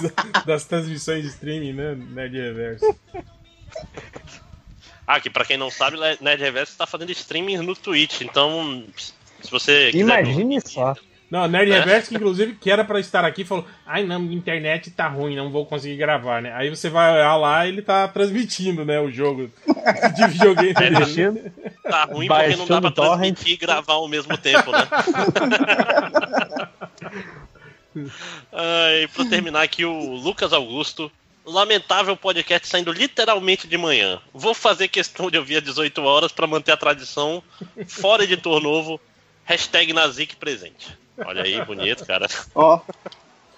das transmissões de streaming, né? Nerd Reverso. Ah, que pra quem não sabe, Nerd Reverso tá fazendo streaming no Twitch. Então, se você quiser. Imagine só. Não, Nerd Né? Reverso, que inclusive que era pra estar aqui, falou: Ai não, minha internet tá ruim, não vou conseguir gravar, né? Aí você vai olhar lá ele tá transmitindo, né? O jogo de videogame dele. Transmitindo. Tá ruim porque não dá pra transmitir e gravar ao mesmo tempo, né? ah, e pra terminar aqui, o Lucas Augusto. Lamentável podcast saindo literalmente de manhã. Vou fazer questão de ouvir às 18 horas pra manter a tradição. Fora editor novo. Hashtag Nazik presente. Olha aí, bonito, cara. Ó,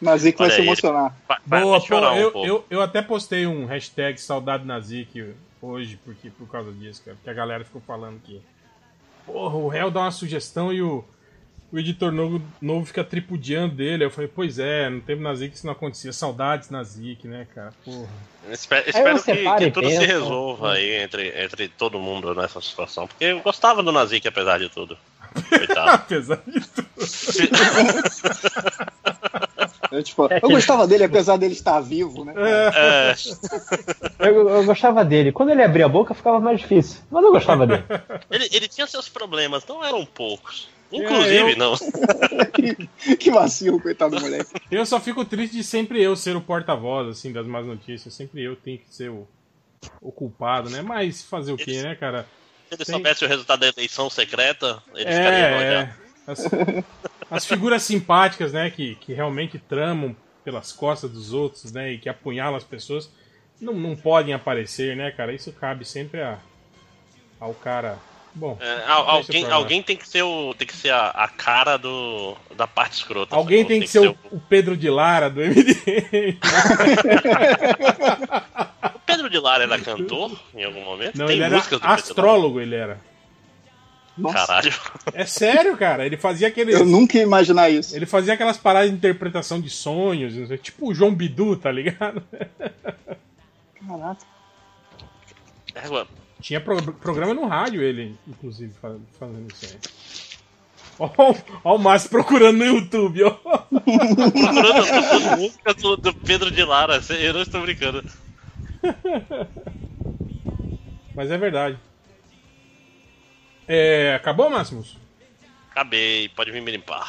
Nazik vai Olha se aí. emocionar. Vai- vai Boa, pô, um eu, eu, eu até postei um hashtag saudade Nazik hoje, porque, por causa disso, cara. Porque a galera ficou falando que. Porra, o réu dá uma sugestão e o, o editor novo, novo fica tripudiando dele. Eu falei, pois é, no tempo Nazik isso não acontecia. Saudades Nazik, né, cara? Porra. Espero, Aí espero que, que tudo se resolva aí entre, entre todo mundo nessa situação. Porque eu gostava do Nazik, apesar de tudo. Coitado. apesar de tudo. Eu, tipo, eu gostava dele, apesar dele estar vivo, né? É. Eu, eu gostava dele. Quando ele abria a boca, ficava mais difícil. Mas eu gostava dele. Ele, ele tinha seus problemas, não eram poucos. Inclusive, eu- não. que vacilo, coitado do moleque. Eu só fico triste de sempre eu ser o porta-voz, assim, das más notícias. Sempre eu tenho que ser o, o culpado, né? Mas fazer o quê, né, cara? Se ele Tem- soubesse o resultado da eleição secreta, ele estaria É, olhando. é. As, as figuras simpáticas, né, que, que realmente tramam pelas costas dos outros, né, e que apunhalam as pessoas, não, não podem aparecer, né, cara? Isso cabe sempre a, ao cara. Bom, É, alguém, alguém tem que ser o tem que ser a, a cara do da parte escrota. Alguém sacou? tem que ser o, o Pedro de Lara do MDM. O Pedro de Lara era cantor em algum momento? Não, tem ele era músicas do Pedro astrólogo, ele era. Caralho. É sério, cara. Ele fazia aqueles. Eu nunca ia imaginar isso. Ele fazia aquelas paradas de interpretação de sonhos, não sei, tipo o João Bidu, tá ligado? Caraca. É, Tinha pro- programa no rádio ele, inclusive, fa- fazendo isso aí. Ó o Márcio procurando no YouTube, ó. Procurando músicas do, do Pedro de Lara, eu não estou brincando. Mas é verdade. É, acabou, Máximos? Acabei, pode vir me limpar.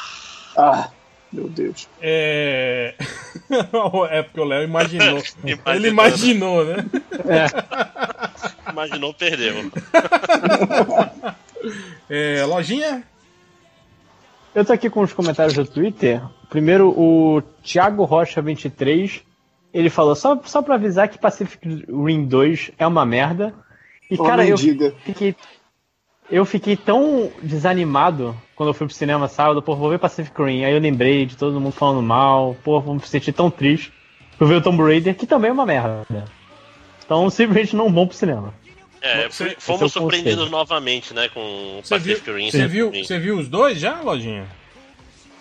Ah, meu Deus. É. é porque o Léo imaginou. Imaginou. Ele imaginou, né? Imaginou, perdeu. É, lojinha? Eu tô aqui com os comentários do Twitter. Primeiro, o Thiago Rocha 23, ele falou só, só pra avisar que Pacific Rim 2 é uma merda. E Oh, cara, eu diga. fiquei eu fiquei tão desanimado quando eu fui pro cinema sábado, pô, vou ver Pacific Rim. Aí eu lembrei de todo mundo falando mal, pô, vou me sentir tão triste. Fui ver o Tomb Raider, que também é uma merda. Então, simplesmente não vou pro cinema. É, é fomos o surpreendidos novamente, né, com Você viu, Pacific Rim. você viu, você viu os dois já, lojinha?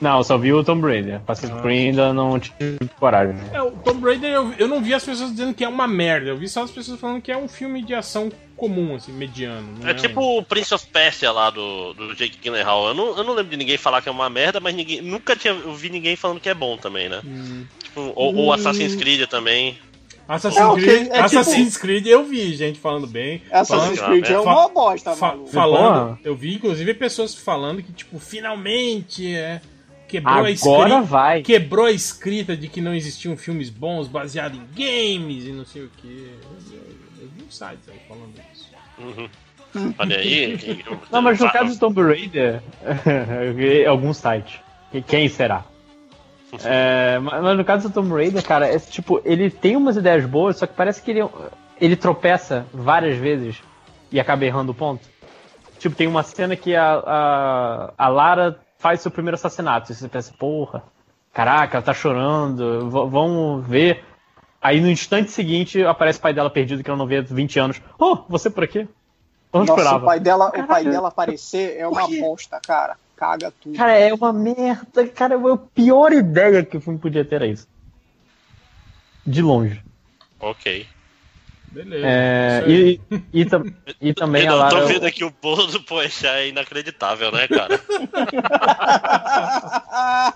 Não, eu só vi o Tomb Raider. Pacific Ah. Rim ainda não tive coragem. É, o Tomb Raider eu, eu não vi as pessoas dizendo que é uma merda. Eu vi só as pessoas falando que é um filme de ação comum, assim, mediano. não É um- tipo o Prince of Persia lá do, do Jake Gyllenhaal. Eu não, eu não lembro de ninguém falar que é uma merda, mas ninguém, nunca tinha ouvi ninguém falando que é bom também, né? Hum. Tipo, ou, ou Assassin's Creed também. Assassin's, É, Creed, é tipo- Assassin's Creed eu vi gente falando bem. Assassin's falando, Creed é uma bosta, fa- maluco. falando, eu vi inclusive pessoas falando que tipo finalmente é quebrou a Agora escrita, vai. quebrou a escrita de que não existiam filmes bons baseados em games e não sei o que. Eu, eu vi um site aí falando isso. Uhum. Olha aí. eu- Não, mas no caso do Tomb Raider, eu vi algum site. Quem será? É, mas no caso do Tomb Raider, cara, é tipo, ele tem umas ideias boas, só que parece que ele, ele tropeça várias vezes e acaba errando o ponto. Tipo, tem uma cena que a, a, a Lara faz seu primeiro assassinato. E você pensa, porra, caraca, ela tá chorando, vamos ver. Aí no instante seguinte aparece o pai dela perdido que ela não vê há 20 anos. Oh, você por aqui? Eu não Nossa, esperava. o pai dela, o pai dela aparecer é uma bosta, cara. Caga tudo. Cara, é uma merda. Cara, a pior ideia que o filme podia ter era isso. De longe. Ok. Beleza. É, e, e, e também a eu tô Lara. vendo aqui o bolo do Poechá é inacreditável, né, cara?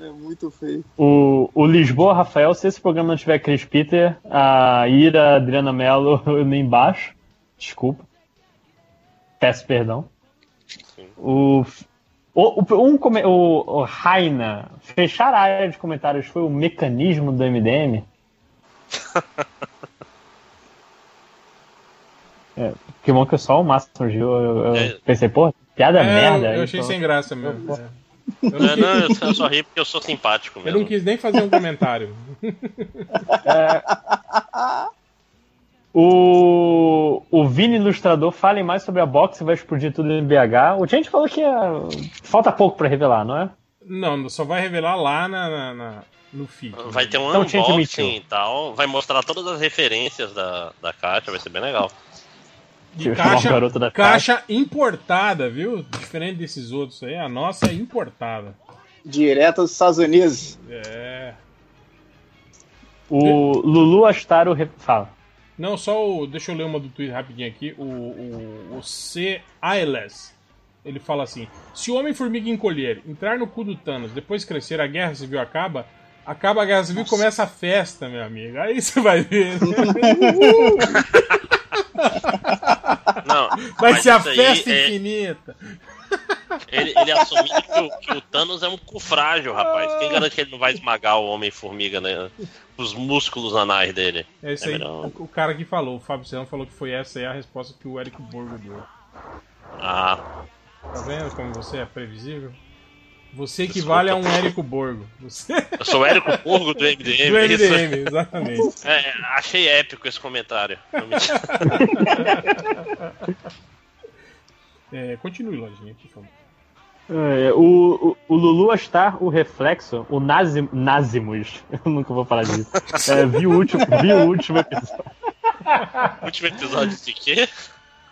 É muito feio. O, o Lisboa Rafael, se esse programa não tiver Chris Peter, a Ira, a Adriana Mello nem embaixo. Desculpa. Peço perdão. O, o, um, o, o Raina, fechar a área de comentários foi o mecanismo do MDM? É, que bom que só o Márcio surgiu. Eu, eu É. pensei, pô, piada É, merda. Eu achei então- sem graça mesmo. é. Eu não, Não, quis, não, eu só- eu ri porque eu sou simpático eu mesmo. não quis nem fazer um comentário. É, O, o Vini Ilustrador fale mais sobre a box vai explodir tudo em BH. O gente falou que é, falta pouco pra revelar, não é? Não, só vai revelar lá na, na- na- no feed. Vai ter um Então, unboxing e tal. Vai mostrar todas as referências da, da caixa, vai ser bem legal. De O caixa, garoto da caixa importada, viu? Diferente desses outros aí, a nossa é importada. Direto dos Estados Unidos. É. O Lulu Astaro fala. Não, só o. Deixa eu ler uma do Twitter rapidinho aqui. O, o, o C. Ailes. Ele fala assim: Se o Homem-Formiga encolher, entrar no cu do Thanos, depois crescer, a guerra civil acaba. Acaba a guerra civil e começa a festa, meu amigo. Aí você vai ver. Não, Vai mas ser a festa é- infinita. Ele, ele assumindo que o, que o Thanos é um cu frágil, rapaz. Quem garante que ele não vai esmagar o Homem-Formiga, né? Os músculos anais dele. É isso aí. melhor- O, o cara que falou, o Fábio Serrano falou que foi essa aí a resposta que o Eric Borgo deu. Ah, Tá vendo como você é previsível? Você equivale a um Érico Borgo. Você... eu sou o Érico Porgo do MDM. Do isso? MDM, exatamente. É, achei épico esse comentário. É, continue, Lojinha, por favor. É, o, o, o Lulu Astar, o Reflexo, o Nazim, Nazimus, eu nunca vou falar disso. É, viu, o último, viu o último episódio Último episódio de quê?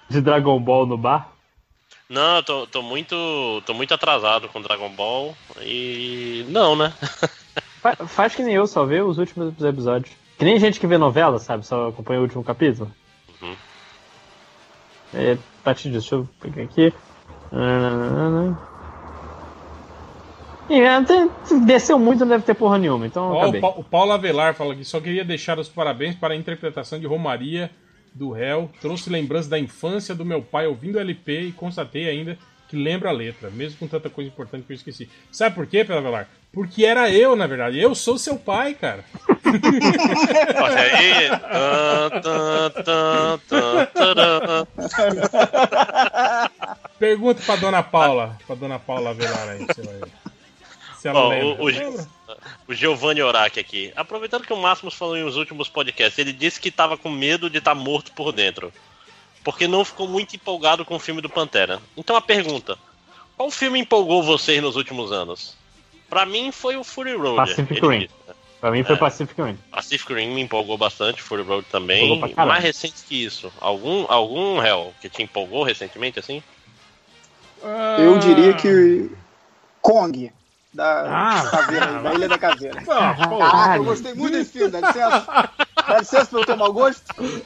de Dragon Ball no bar. Não, eu tô, tô muito. tô muito atrasado com Dragon Ball e. Não, né? Fa- faz que nem eu, só vê os últimos episódios. Que nem gente que vê novela, sabe? Só acompanha o último capítulo. Uhum. É, Tati, deixa eu pegar aqui. E, é, tem- desceu muito, não deve ter porra nenhuma, então Ó, o, Pa- o Paulo Avelar fala que só queria deixar os parabéns para a interpretação de Romaria do réu. Trouxe lembranças da infância do meu pai ouvindo LP e constatei ainda que lembra a letra, mesmo com tanta coisa importante que eu esqueci. Sabe por quê, Paulo Avelar? Porque era eu, na verdade. Eu sou seu pai, cara. Olha aí. Pergunta pra dona Paula. Pra dona Paula Avelar aí, você vai ver. Se ela Ó, lembra. o, o, Lembra? o Giovanni Orac aqui. Aproveitando que o Máximos falou em os últimos podcasts, ele disse que tava com medo de estar morto por dentro. Porque não ficou muito empolgado com o filme do Pantera. Então a pergunta: qual filme empolgou vocês nos últimos anos? Pra mim foi o Fury Road. Pacific ele Rim. disse, né? Pra mim foi É. Pacific Rim. Pacific Rim me empolgou bastante, Fury Road também. Mais recente que isso. Algum, algum Hell que te empolgou recentemente assim? Eu diria que Kong, da Ah, caveira, da Ilha da Caveira. Ah. Caraca, eu gostei muito desse filme, dá licença. Dá licença pelo teu mau gosto.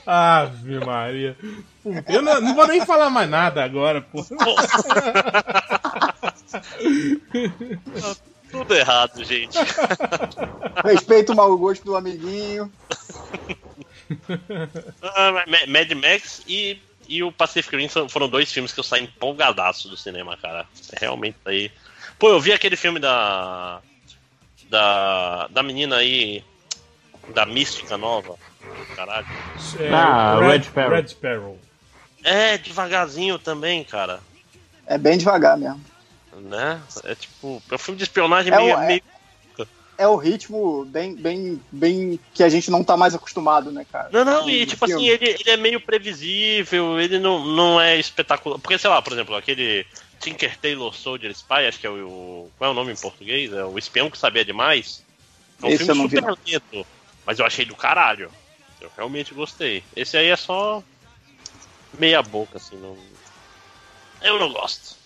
Ave Maria. Eu não, não vou nem falar mais nada agora, pô. Tudo errado, gente. Respeita o mau gosto do amiguinho. Ma- Mad Max e, e o Pacific Rim foram dois filmes que eu saí empolgadaço do cinema, cara. Realmente aí. Pô, eu vi aquele filme da. Da. Da menina aí. Da mística nova. Caralho. É, Ah, Red Sparrow. Red Sparrow. É, devagarzinho também, cara. É bem devagar mesmo. Né? É tipo. É um filme de espionagem É meio. o- é- meio... É o ritmo bem, bem, bem que a gente não tá mais acostumado, né, cara? Não, não, e tipo assim, filme. ele, ele é meio previsível, ele não, não é espetacular. Porque, sei lá, por exemplo, aquele Tinker Tailor Soldier Spy, acho que é o, Qual é o nome em português? É o Espião que Sabia Demais. É um Esse filme não vi, super lento, mas eu achei do caralho. Eu realmente gostei. Esse aí é só. meia boca, assim, não. Eu não gosto.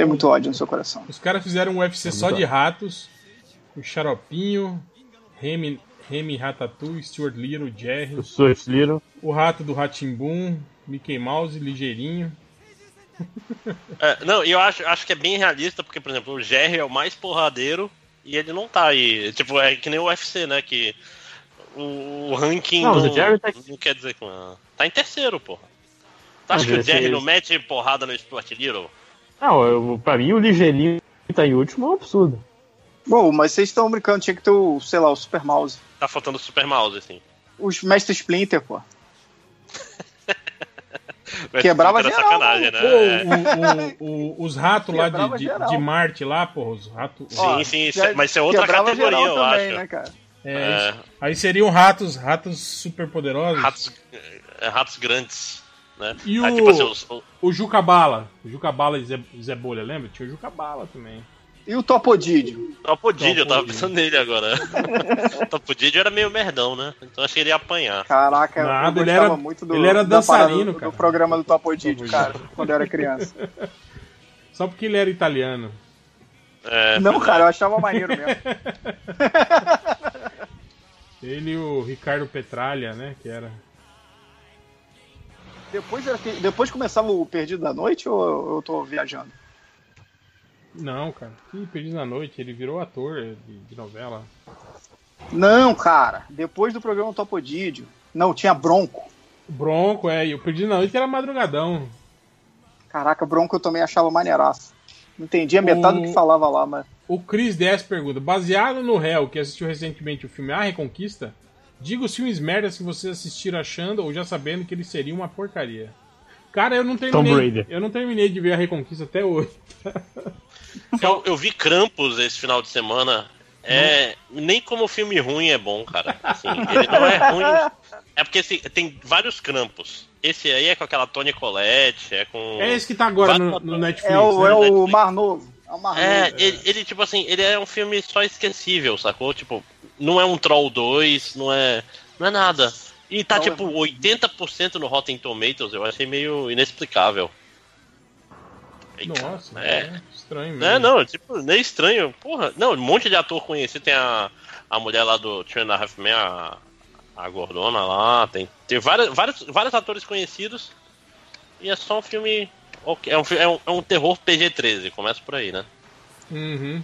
Tem muito ódio no seu coração. Os caras fizeram um UFC só de ratos. O Xaropinho, Remy, Remy Ratatouille, Stuart Little, Jerry. O Stuart Little. O rato do Ratimbum, Mickey Mouse, Ligeirinho. É, não, e eu acho, acho que é bem realista, porque, por exemplo, o Jerry é o mais porradeiro e ele não tá aí. Tipo, é que nem o UFC, né? Que o, o ranking Não, mas o Jerry tá- não quer dizer que. ah, Tá em terceiro, porra. Tu acha que o Jerry não mete porrada no Stuart Little? Não, eu, pra mim o ligeirinho que tá em último é um absurdo. Bom, mas vocês estão brincando, tinha que ter o, sei lá, o Super Mouse. Tá faltando o Super Mouse, assim. Os Mestre Splinter, pô. Quebrava geral, sacanagem, né? Pô, o- o- o- os ratos lá de, de, de Marte lá, porra, os ratos. Sim, sim, é- mas isso é outra categoria, geral eu também, acho. Né, cara? É, É. isso. Aí seriam ratos, ratos super poderosos. Ratos, é, ratos grandes. Né? E o, Aí, tipo assim, os- o- o Jucabala. O Jucabala e Zé, Zé Bolha, lembra? Tinha o Jucabala também. E o Topodídio? Topodídio, eu tava pensando nele agora. Topodídio era meio merdão, né? Então acho que ele ia apanhar. Caraca, Nada, eu ele era- muito do, ele era da dançarino, parada do, cara. do programa do Topodídio, cara, quando eu era criança. Só porque ele era italiano. É, Não, cara, eu achava maneiro mesmo. Ele e o Ricardo Petralha, né? Que era. Depois, era depois começava o Perdido da Noite ou eu tô viajando? Não, cara. Que Perdido na Noite. Ele virou ator de, de novela. Não, cara, depois do programa Topodídio. Não, tinha Bronco. Bronco, é. E o Perdido na Noite era madrugadão. Caraca, Bronco eu também achava maneiraço. Não entendia metade O- do que falava lá, mas. O Chris Dess pergunta: baseado no réu que assistiu recentemente o filme A Reconquista, diga os filmes merdas que vocês assistiram achando ou já sabendo que ele seria uma porcaria. Cara, eu não terminei. Eu não terminei de ver a Reconquista até hoje. Eu, eu vi Krampus esse final de semana. É, nem como filme ruim é bom, cara. Assim, ele não é ruim. É porque assim, tem vários Krampus. Esse aí é com aquela Tony Collette, é com. É esse que tá agora no, no Netflix. É o, né? é o Mar Novo. É o Mar É, Novo. ele, ele, tipo assim, ele é um filme só esquecível, sacou? Tipo, não é um Troll 2, não é. Não é nada. E tá, Não, tipo, 80% no Rotten Tomatoes, eu achei meio inexplicável. Nossa, é. é estranho mesmo. É, não, tipo, nem estranho. Porra, não, um monte de ator conhecido. Tem a, a mulher lá do Two and a a, a gordona lá. Tem, tem vários, vários, vários atores conhecidos. E é só um filme. É um, é um, é um terror PG-13, começa por aí, né? Uhum.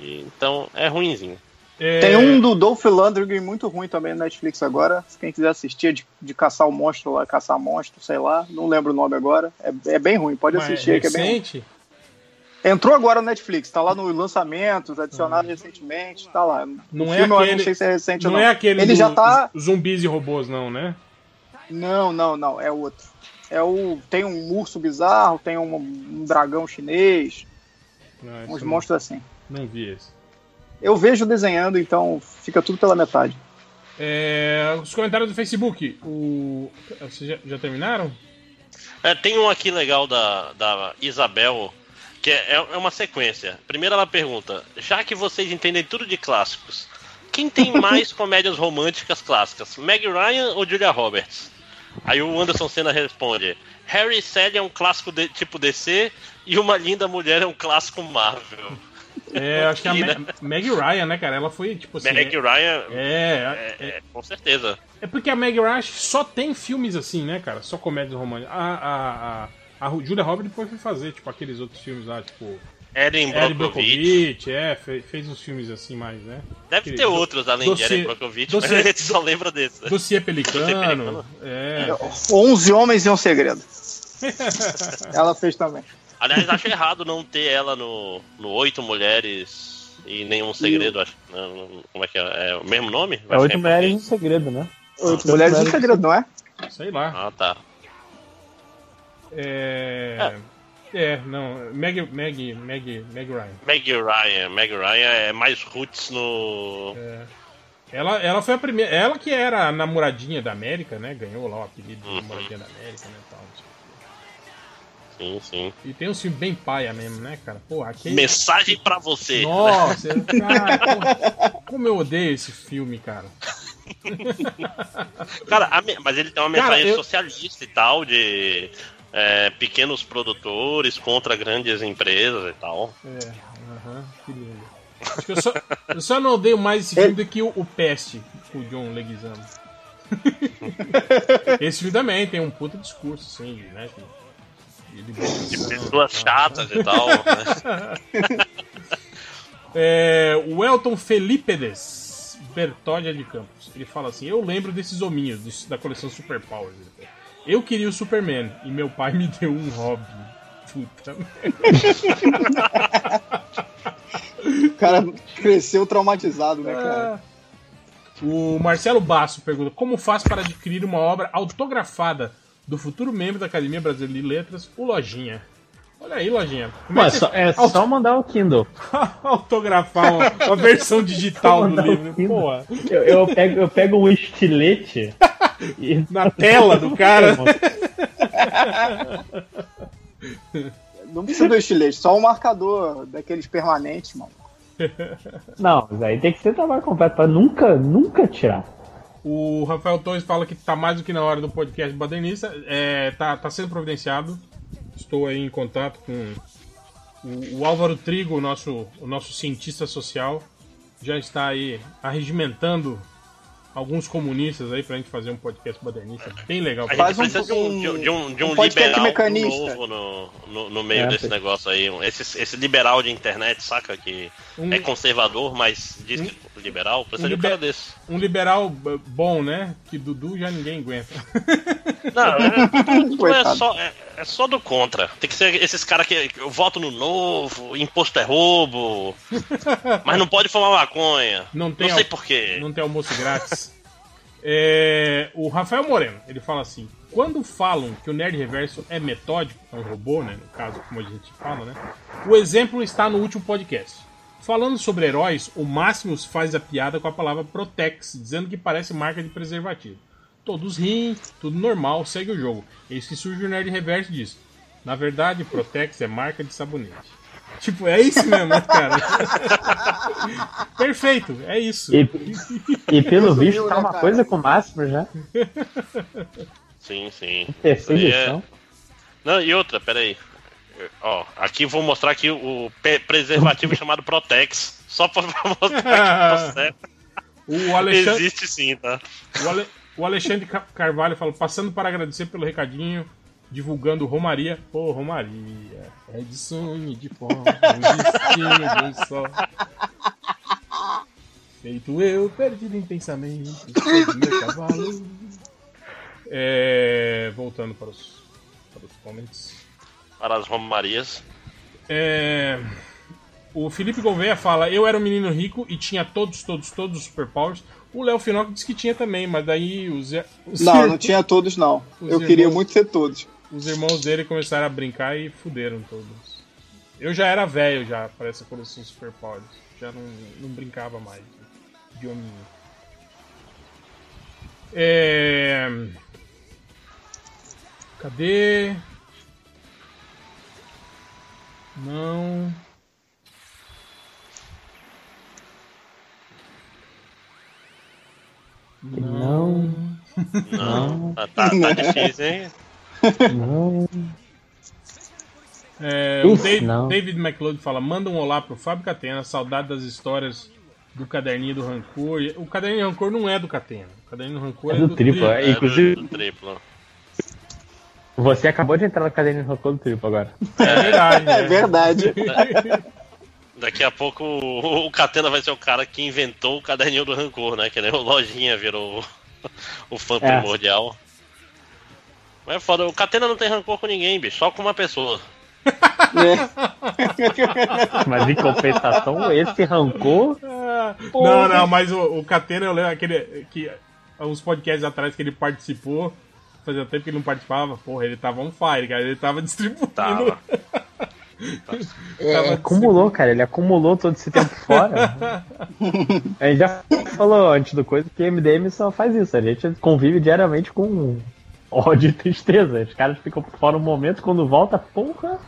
E, então, é ruinzinho. É, Tem um do Dolph Lundgren muito ruim também no Netflix agora. Se quem quiser assistir, é de, de caçar o monstro lá, caçar monstro, sei lá. Não lembro o nome agora. É, é bem ruim, pode mas assistir, que é bem ruim. Entrou agora no Netflix, tá lá nos lançamentos, adicionado recentemente, tá lá. Não o é filme aquele. não sei se é recente não, ou não. é aquele Ele já tá. zumbis e robôs, não, né? Não, não, não, é outro. É o. Tem um urso bizarro, tem um, um dragão chinês, Não, esse uns não- monstros assim. Não vi esse. Eu vejo desenhando, então fica tudo pela metade. É, os comentários do Facebook. O... Vocês já, já terminaram? É, tem um aqui legal da, da Isabel, que é, é uma sequência. Primeiro ela pergunta: já que vocês entendem tudo de clássicos, quem tem mais comédias românticas clássicas, Meg Ryan ou Julia Roberts? Aí o Anderson Senna responde: Harry e Sally é um clássico de- tipo DC e Uma Linda Mulher é um clássico Marvel. É, acho que a E, Me né? Meg Ryan, né, cara? Ela foi tipo assim. Meg é- Ryan, É, é, é, com certeza. É porque a Meg Ryan só tem filmes assim, né, cara? Só comédias românticas. A, a, a, a Julia Roberts depois foi fazer, tipo, aqueles outros filmes lá, tipo. Eren Brockovich. Brockovich, é, fe- fez, uns filmes assim mais, né? Deve Aquele ter do- outros além de Eren Brockovich, dossiê- mas a gente só lembra desse. Dossiê Pelicano. Dossiê Pelicano. É. 11 Homens e um Segredo. Ela fez também. Aliás, acho errado não ter ela no, no Oito Mulheres e Nenhum Segredo, acho. Não, não- como é que é? É o mesmo nome? É oito mulheres em segredo, né? Oito Mulheres em Segredo, não é? Sei lá. Ah, tá. É. É, não. Meg, Meg, Meg, Meg Ryan. Meg Ryan. Meg Ryan é mais roots no. Ela, ela foi a primeira. Ela que era a namoradinha da América, né? Ganhou lá o apelido Uhum. de namoradinha da América, né? Tal, Sim, sim. E tem um filme bem paia mesmo, né, cara? Porra, aquele... Mensagem pra você. Nossa, cara, porra, como eu odeio esse filme, cara. Cara, me- mas ele tem uma Cara, mensagem eu- socialista e tal, de é, pequenos produtores contra grandes empresas e tal. É, aham, que lindo. Acho que eu só, eu só não odeio mais esse filme do que o, o Peste, com o John Leguizamo. esse filme também tem um puta discurso, assim, né? De, de De pessoas chatas e tal. né? É, o Elton Felipedes Bertolha de Campos. Ele fala assim: Eu lembro desses hominhos dos- da coleção Super Powers. Eu queria o Superman e meu pai me deu um Robin. Puta O cara cresceu traumatizado, né, cara? O Marcelo Basso pergunta: Como faz para adquirir uma obra autografada do futuro membro da Academia Brasileira de Letras, o Lojinha? Olha aí, lojinha. Como Mas que só- é só mandar o Kindle. autografar uma, uma versão digital do livro? Porra. Eu, eu pego, eu pego um estilete e... Na tela do cara. Não precisa do estilete, só um marcador daqueles permanentes, mano. Não, mas aí tem que ser trabalho completo pra nunca, nunca tirar. O Rafael Torres fala que tá mais do que na hora do podcast Badernista. É, tá, tá sendo providenciado. Estou aí em contato com o, o Álvaro Trigo, o nosso, o nosso cientista social. Já está aí arregimentando alguns comunistas aí pra gente fazer um podcast badernista bem legal. A gente precisa de um, de um, de um, de um um liberal mecanista. novo no, no, no meio É, desse negócio aí. Esse, esse liberal de internet, saca? Que Um- é conservador, mas diz que é liberal. Precisa de um cara desse. Um liberal bom, né? Que Dudu já ninguém aguenta. Não, é, não é, só, é, é só do contra. Tem que ser esses caras que, que eu voto no novo, imposto é roubo, mas não pode fumar maconha. Não tem sei al- porquê. Não tem almoço grátis. É, o Rafael Moreno, ele fala assim: quando falam que o Nerd Reverso é metódico, é um robô, né? No caso, como a gente fala, né? O exemplo está no último podcast. Falando sobre heróis, o Máximos faz a piada com a palavra Protex, dizendo que parece marca de preservativo. Todos riem, tudo normal, segue o jogo. Eis que surge o Nerd Reverso e diz: Na verdade, Protex é marca de sabonete. Tipo, é isso mesmo, né, cara? Perfeito, é isso. E, e pelo visto tá né, uma cara? coisa com o Máximo já. Sim, sim. Aí é-. Não, e outra, peraí. Ó, aqui vou mostrar aqui o preservativo chamado Protex. Só pra pra mostrar que tá certo. O Alexandre, Existe sim, tá? o Ale- o Alexandre Ca- Carvalho falou: passando para agradecer pelo recadinho, divulgando Romaria. Pô, Romaria, é de sonho, de pó, um destino de só. Feito eu, perdido em pensamentos, sobre meu cavalo. É, voltando para os, para os comments. Para as Romarias. É, o Felipe Gouveia fala: Eu era um menino rico e tinha todos, todos, todos os superpowers. O Léo Finock disse que tinha também, mas daí os, os Não, não tinha todos, não. Os Eu queria irmãos- muito ter todos. Os irmãos dele começaram a brincar e fuderam todos. Eu já era velho já para essa coleção de superpowers. Já não, não brincava mais de- de hominho. É... Cadê? Não. Não. Não. Tá, tá, tá difícil, hein? Não. É, o Uf, Dave- não. David McLeod fala: manda um olá pro Fábio Catena, saudade das histórias do caderninho do Rancor. E O caderninho do Rancor não é do Catena. O caderninho do Rancor É é, do Triplo, é, inclusive- Do triplo. Você acabou de entrar no caderno do Rancor do Triplo agora. É verdade. É verdade. Daqui a pouco o, o Catena vai ser o cara que inventou o caderninho do rancor, né? Que nem o Lojinha virou o, fã É. primordial. Mas é foda, o Catena não tem rancor com ninguém, bicho, só com uma pessoa. Mas em compensação, esse Rancor. Não, não, mas o, o Catena, eu lembro aquele. Que, uns podcasts atrás que ele participou. Fazia tempo que ele não participava. Porra, ele tava on fire, cara. Ele tava distribuindo. Tava. É, acumulou, cara. Ele acumulou todo esse tempo fora. A gente já falou antes do coisa que MDM só faz isso. A gente convive diariamente com ódio e tristeza. Os caras ficam fora um momento, quando volta, porra.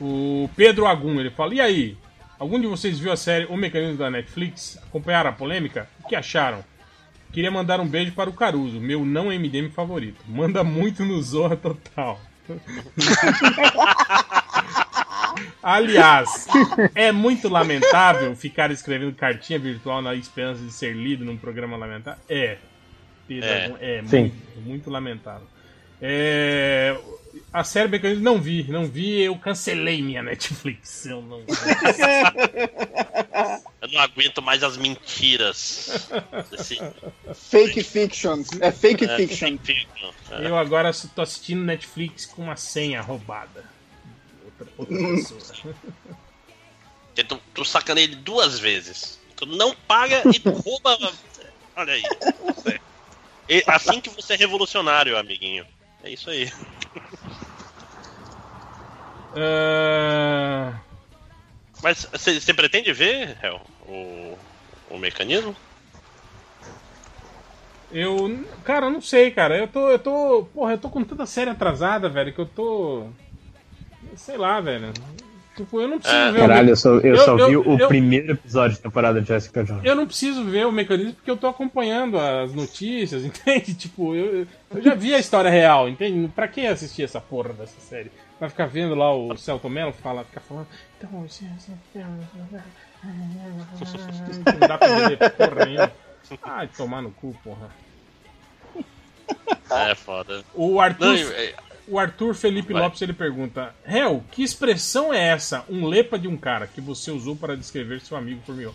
O Pedro Agum, ele fala: E aí? Algum de vocês viu a série O Mecanismo da Netflix? Acompanharam a polêmica? O que acharam? Queria mandar um beijo para o Caruso, meu não MDM favorito. Manda muito no Zorra Total. Aliás, é muito lamentável ficar escrevendo cartinha virtual na esperança de ser lido num programa lamentável. É. É. É Sim. muito, muito lamentável. É, a série Mecanismo não vi, não vi, eu cancelei minha Netflix. Eu não. Eu não aguento mais as mentiras. Desse... Fake fiction. É fake É, fiction. fake fiction, é. Eu agora tô assistindo Netflix com uma senha roubada. Outra, outra pessoa. Tu, tu sacaneia ele duas vezes. Tu não paga e tu rouba. Olha aí. É. Assim que você é revolucionário, amiguinho. É isso aí. Ah, Mas você pretende ver, Hel, o, o mecanismo? Eu. Cara, eu não sei, cara. Eu tô. Eu tô. Porra, eu tô com tanta série atrasada, velho, que eu tô. Sei lá, velho. Tipo, eu não preciso ver Caralho, o. eu só, eu só eu- vi o eu- primeiro episódio da temporada de Jessica Jones. Eu não preciso ver o mecanismo porque eu tô acompanhando as notícias, entende? Tipo, eu, eu já vi a história real, entende? Pra que assistir essa porra dessa série? Vai ficar vendo lá o Celto Mello fala, ficar falando. Então, isso- isso- não dá pra entender porra nenhuma. Ai, tomar no cu, porra. É foda. O Arthur, Não, é- o Arthur Felipe Vai. Lopes ele pergunta: Hel, que expressão é essa? Um lepa de um cara que você usou para descrever seu amigo por mim?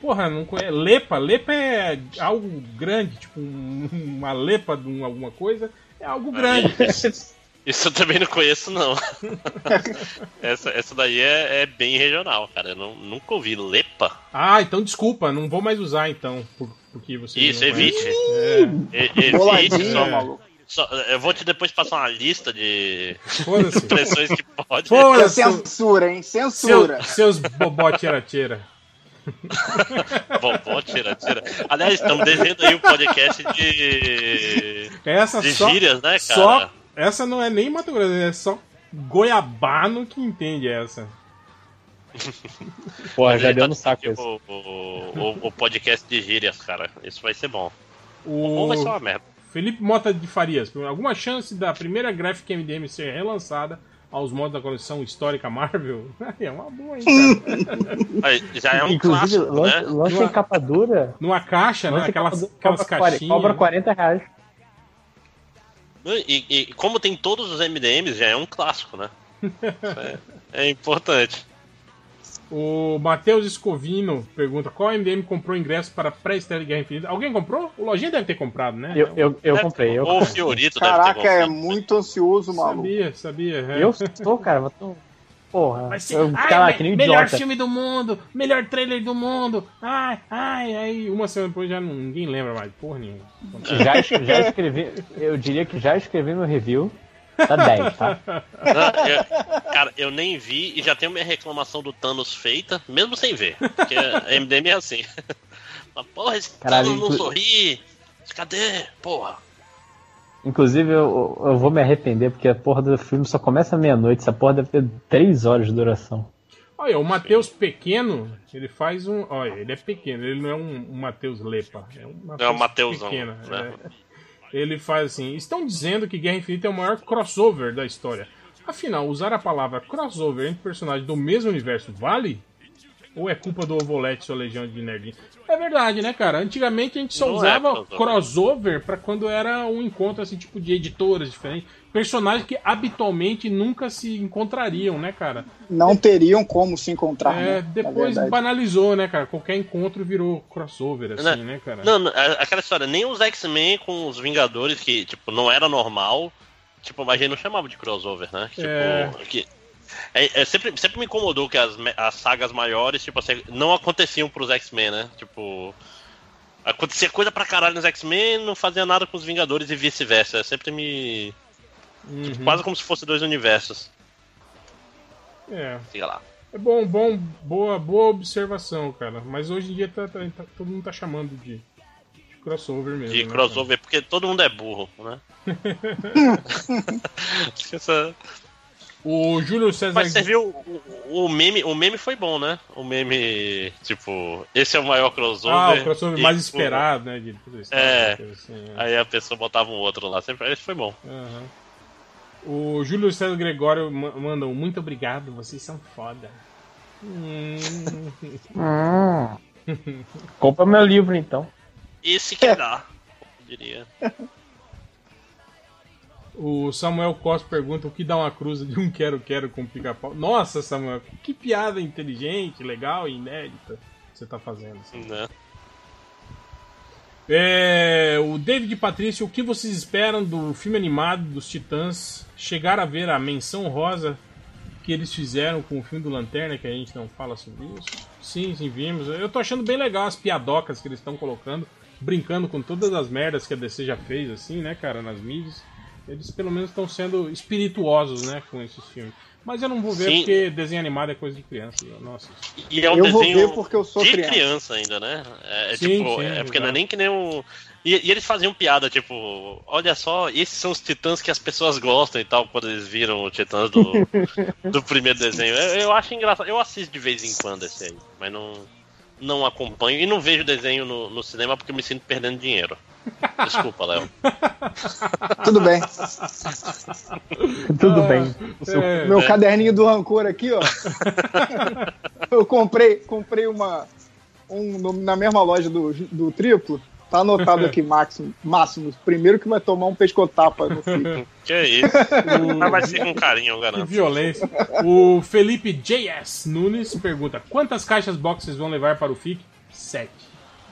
Porra, não conhece. Lepa? Lepa é algo grande, tipo um- uma lepa de um- alguma coisa. É algo grande. Isso eu também não conheço, não. essa, essa daí é, é bem regional, cara. Eu não, nunca ouvi lepa. Ah, então desculpa, não vou mais usar então, por- porque você. Isso, não evite. conhece. E- evite só, maluco. só- Eu vou te depois passar uma lista de expressões que pode. Foda-se. Censura, hein? Censura. Seu- seus bobó tira-tira. Vovó, tira, tira. Aliás, estamos devendo aí o podcast de. Essa de só, gírias, né, cara? Só, essa não é nem Mato Grosso, é só goiabano que entende essa. Porra, já deu tá no saco isso. o, o, o podcast de gírias, cara. Isso vai ser bom. O Ou vai ser uma merda. Felipe Mota de Farias, alguma chance da primeira Graphic MDM ser relançada aos modos da coleção histórica Marvel? É uma boa, hein, cara? Já é um Inclusive, clássico, lança, né? lança em capa dura. Numa caixa, né? Aquelas, capa aquelas cobra, 40 caixinhas. cobra 40 reais. E, e como tem todos os MDMs, já é um clássico, né? É, é importante. O Matheus Escovino pergunta: qual MDM comprou ingresso para pré-estreia de Guerra Infinita? Alguém comprou? O Lojinha deve ter comprado, né? Eu, eu, eu comprei. Eu, Ou o. Fiorito deve ter Caraca, é muito ansioso, maluco. Sabia, sabia. é. eu sou, cara. Eu tô... Porra. Vai ser, Eu, ai, cara, me- que nem um melhor idiota. filme do mundo, melhor trailer do mundo. Ai, ai, aí uma semana depois já ninguém lembra mais, porra nenhuma. Já, já escrevi. Eu diria que já escrevi no review. Tá 10, tá? Não, eu- cara, eu nem vi e já tenho minha reclamação do Thanos feita, mesmo sem ver. Porque a MDM é assim. Mas, porra, esse Caralho, Thanos não inclu- sorri. Cadê? Porra. Inclusive, eu, eu vou me arrepender porque a porra do filme só começa meia-noite. Essa porra deve ter 3 horas de duração. Olha, o Matheus Pequeno, ele faz um. Olha, ele é pequeno, ele não é um, um Matheus Lepa. É um É o Mateusão, pequeno, né? é. Ele faz assim: estão dizendo que Guerra Infinita é o maior crossover da história. Afinal, usar a palavra crossover entre personagens do mesmo universo vale? Ou é culpa do Ovolete e sua legião de nerdinhos? É verdade, né, cara? Antigamente a gente só Não é usava crossover. crossover pra quando era um encontro assim, tipo de editoras diferentes. Personagens que habitualmente nunca se encontrariam, né, cara? Não teriam como se encontrar. É, né, na depois banalizou, né, cara? Qualquer encontro virou crossover, assim, né, cara? Não, não, a- aquela história, nem os X-Men com os Vingadores, que, tipo, não era normal. Tipo, mas a gente não chamava de crossover, né? Tipo, É. que. É, é sempre, sempre me incomodou que as, as sagas maiores, tipo assim, não aconteciam pros X-Men, né? Tipo. Acontecia coisa pra caralho nos X-Men não fazia nada com os Vingadores e vice-versa. Sempre me. tipo, Uhum. quase como se fosse dois universos. É. Fica lá. É bom, bom, boa, boa observação, cara. Mas hoje em dia tá, tá- tá- todo mundo tá chamando de, de crossover mesmo. De né, crossover, porque todo mundo é burro, né? Essa- O Júlio César. Mas você viu, o, o meme, o meme foi bom, né? O meme, tipo, esse é o maior crossover. Ah, o crossover mais tipo, esperado, né? De. É. Assim, é. Aí a pessoa botava um outro lá. Sempre, esse foi bom. Aham. O Júlio César Gregório ma- manda um muito obrigado, vocês são foda. Hum. Hum. Compra meu livro então. Esse que dá, diria. O Samuel Costa pergunta o que dá uma cruza de um quero-quero com pica-pau. Nossa, Samuel, que piada inteligente, legal e inédita que você tá fazendo. Né? É, o David Patrício, o que vocês esperam do filme animado dos Titãs? Chegar a ver a menção rosa que eles fizeram com o filme do Lanterna, que a gente não fala sobre isso? Sim, sim, vimos. Eu tô achando bem legal as piadocas que eles estão colocando, brincando com todas as merdas que a DC já fez, assim, né, cara, nas mídias. Eles pelo menos estão sendo espirituosos, né, com esses filmes. Mas eu não vou ver Sim. porque desenho animado é coisa de criança. e assisto. E é um Eu vou desenho ver porque eu sou de criança. criança. ainda, né? É, é Sim, tipo, sim, é porque não é nem que nem um. E, e eles faziam piada, tipo, olha só, esses são os titãs que as pessoas gostam e tal, quando eles viram os titãs do, do primeiro desenho. Eu, eu acho engraçado. Eu assisto de vez em quando esse aí, mas não, não acompanho e não vejo desenho no, no cinema porque me sinto perdendo dinheiro. Desculpa, Léo. Tudo bem. Tudo bem. Seu- É, Meu É. caderninho do rancor aqui, ó. Eu comprei, comprei uma. Um, na mesma loja do, do triplo. Tá anotado aqui, Máximo, Máximo. Primeiro que vai tomar um pescotapa no fim. Que isso? Mas vai ser com carinho, eu Que garanto. violência. O Felipe JS Nunes pergunta: quantas caixas box vocês vão levar para o FIC? Sete.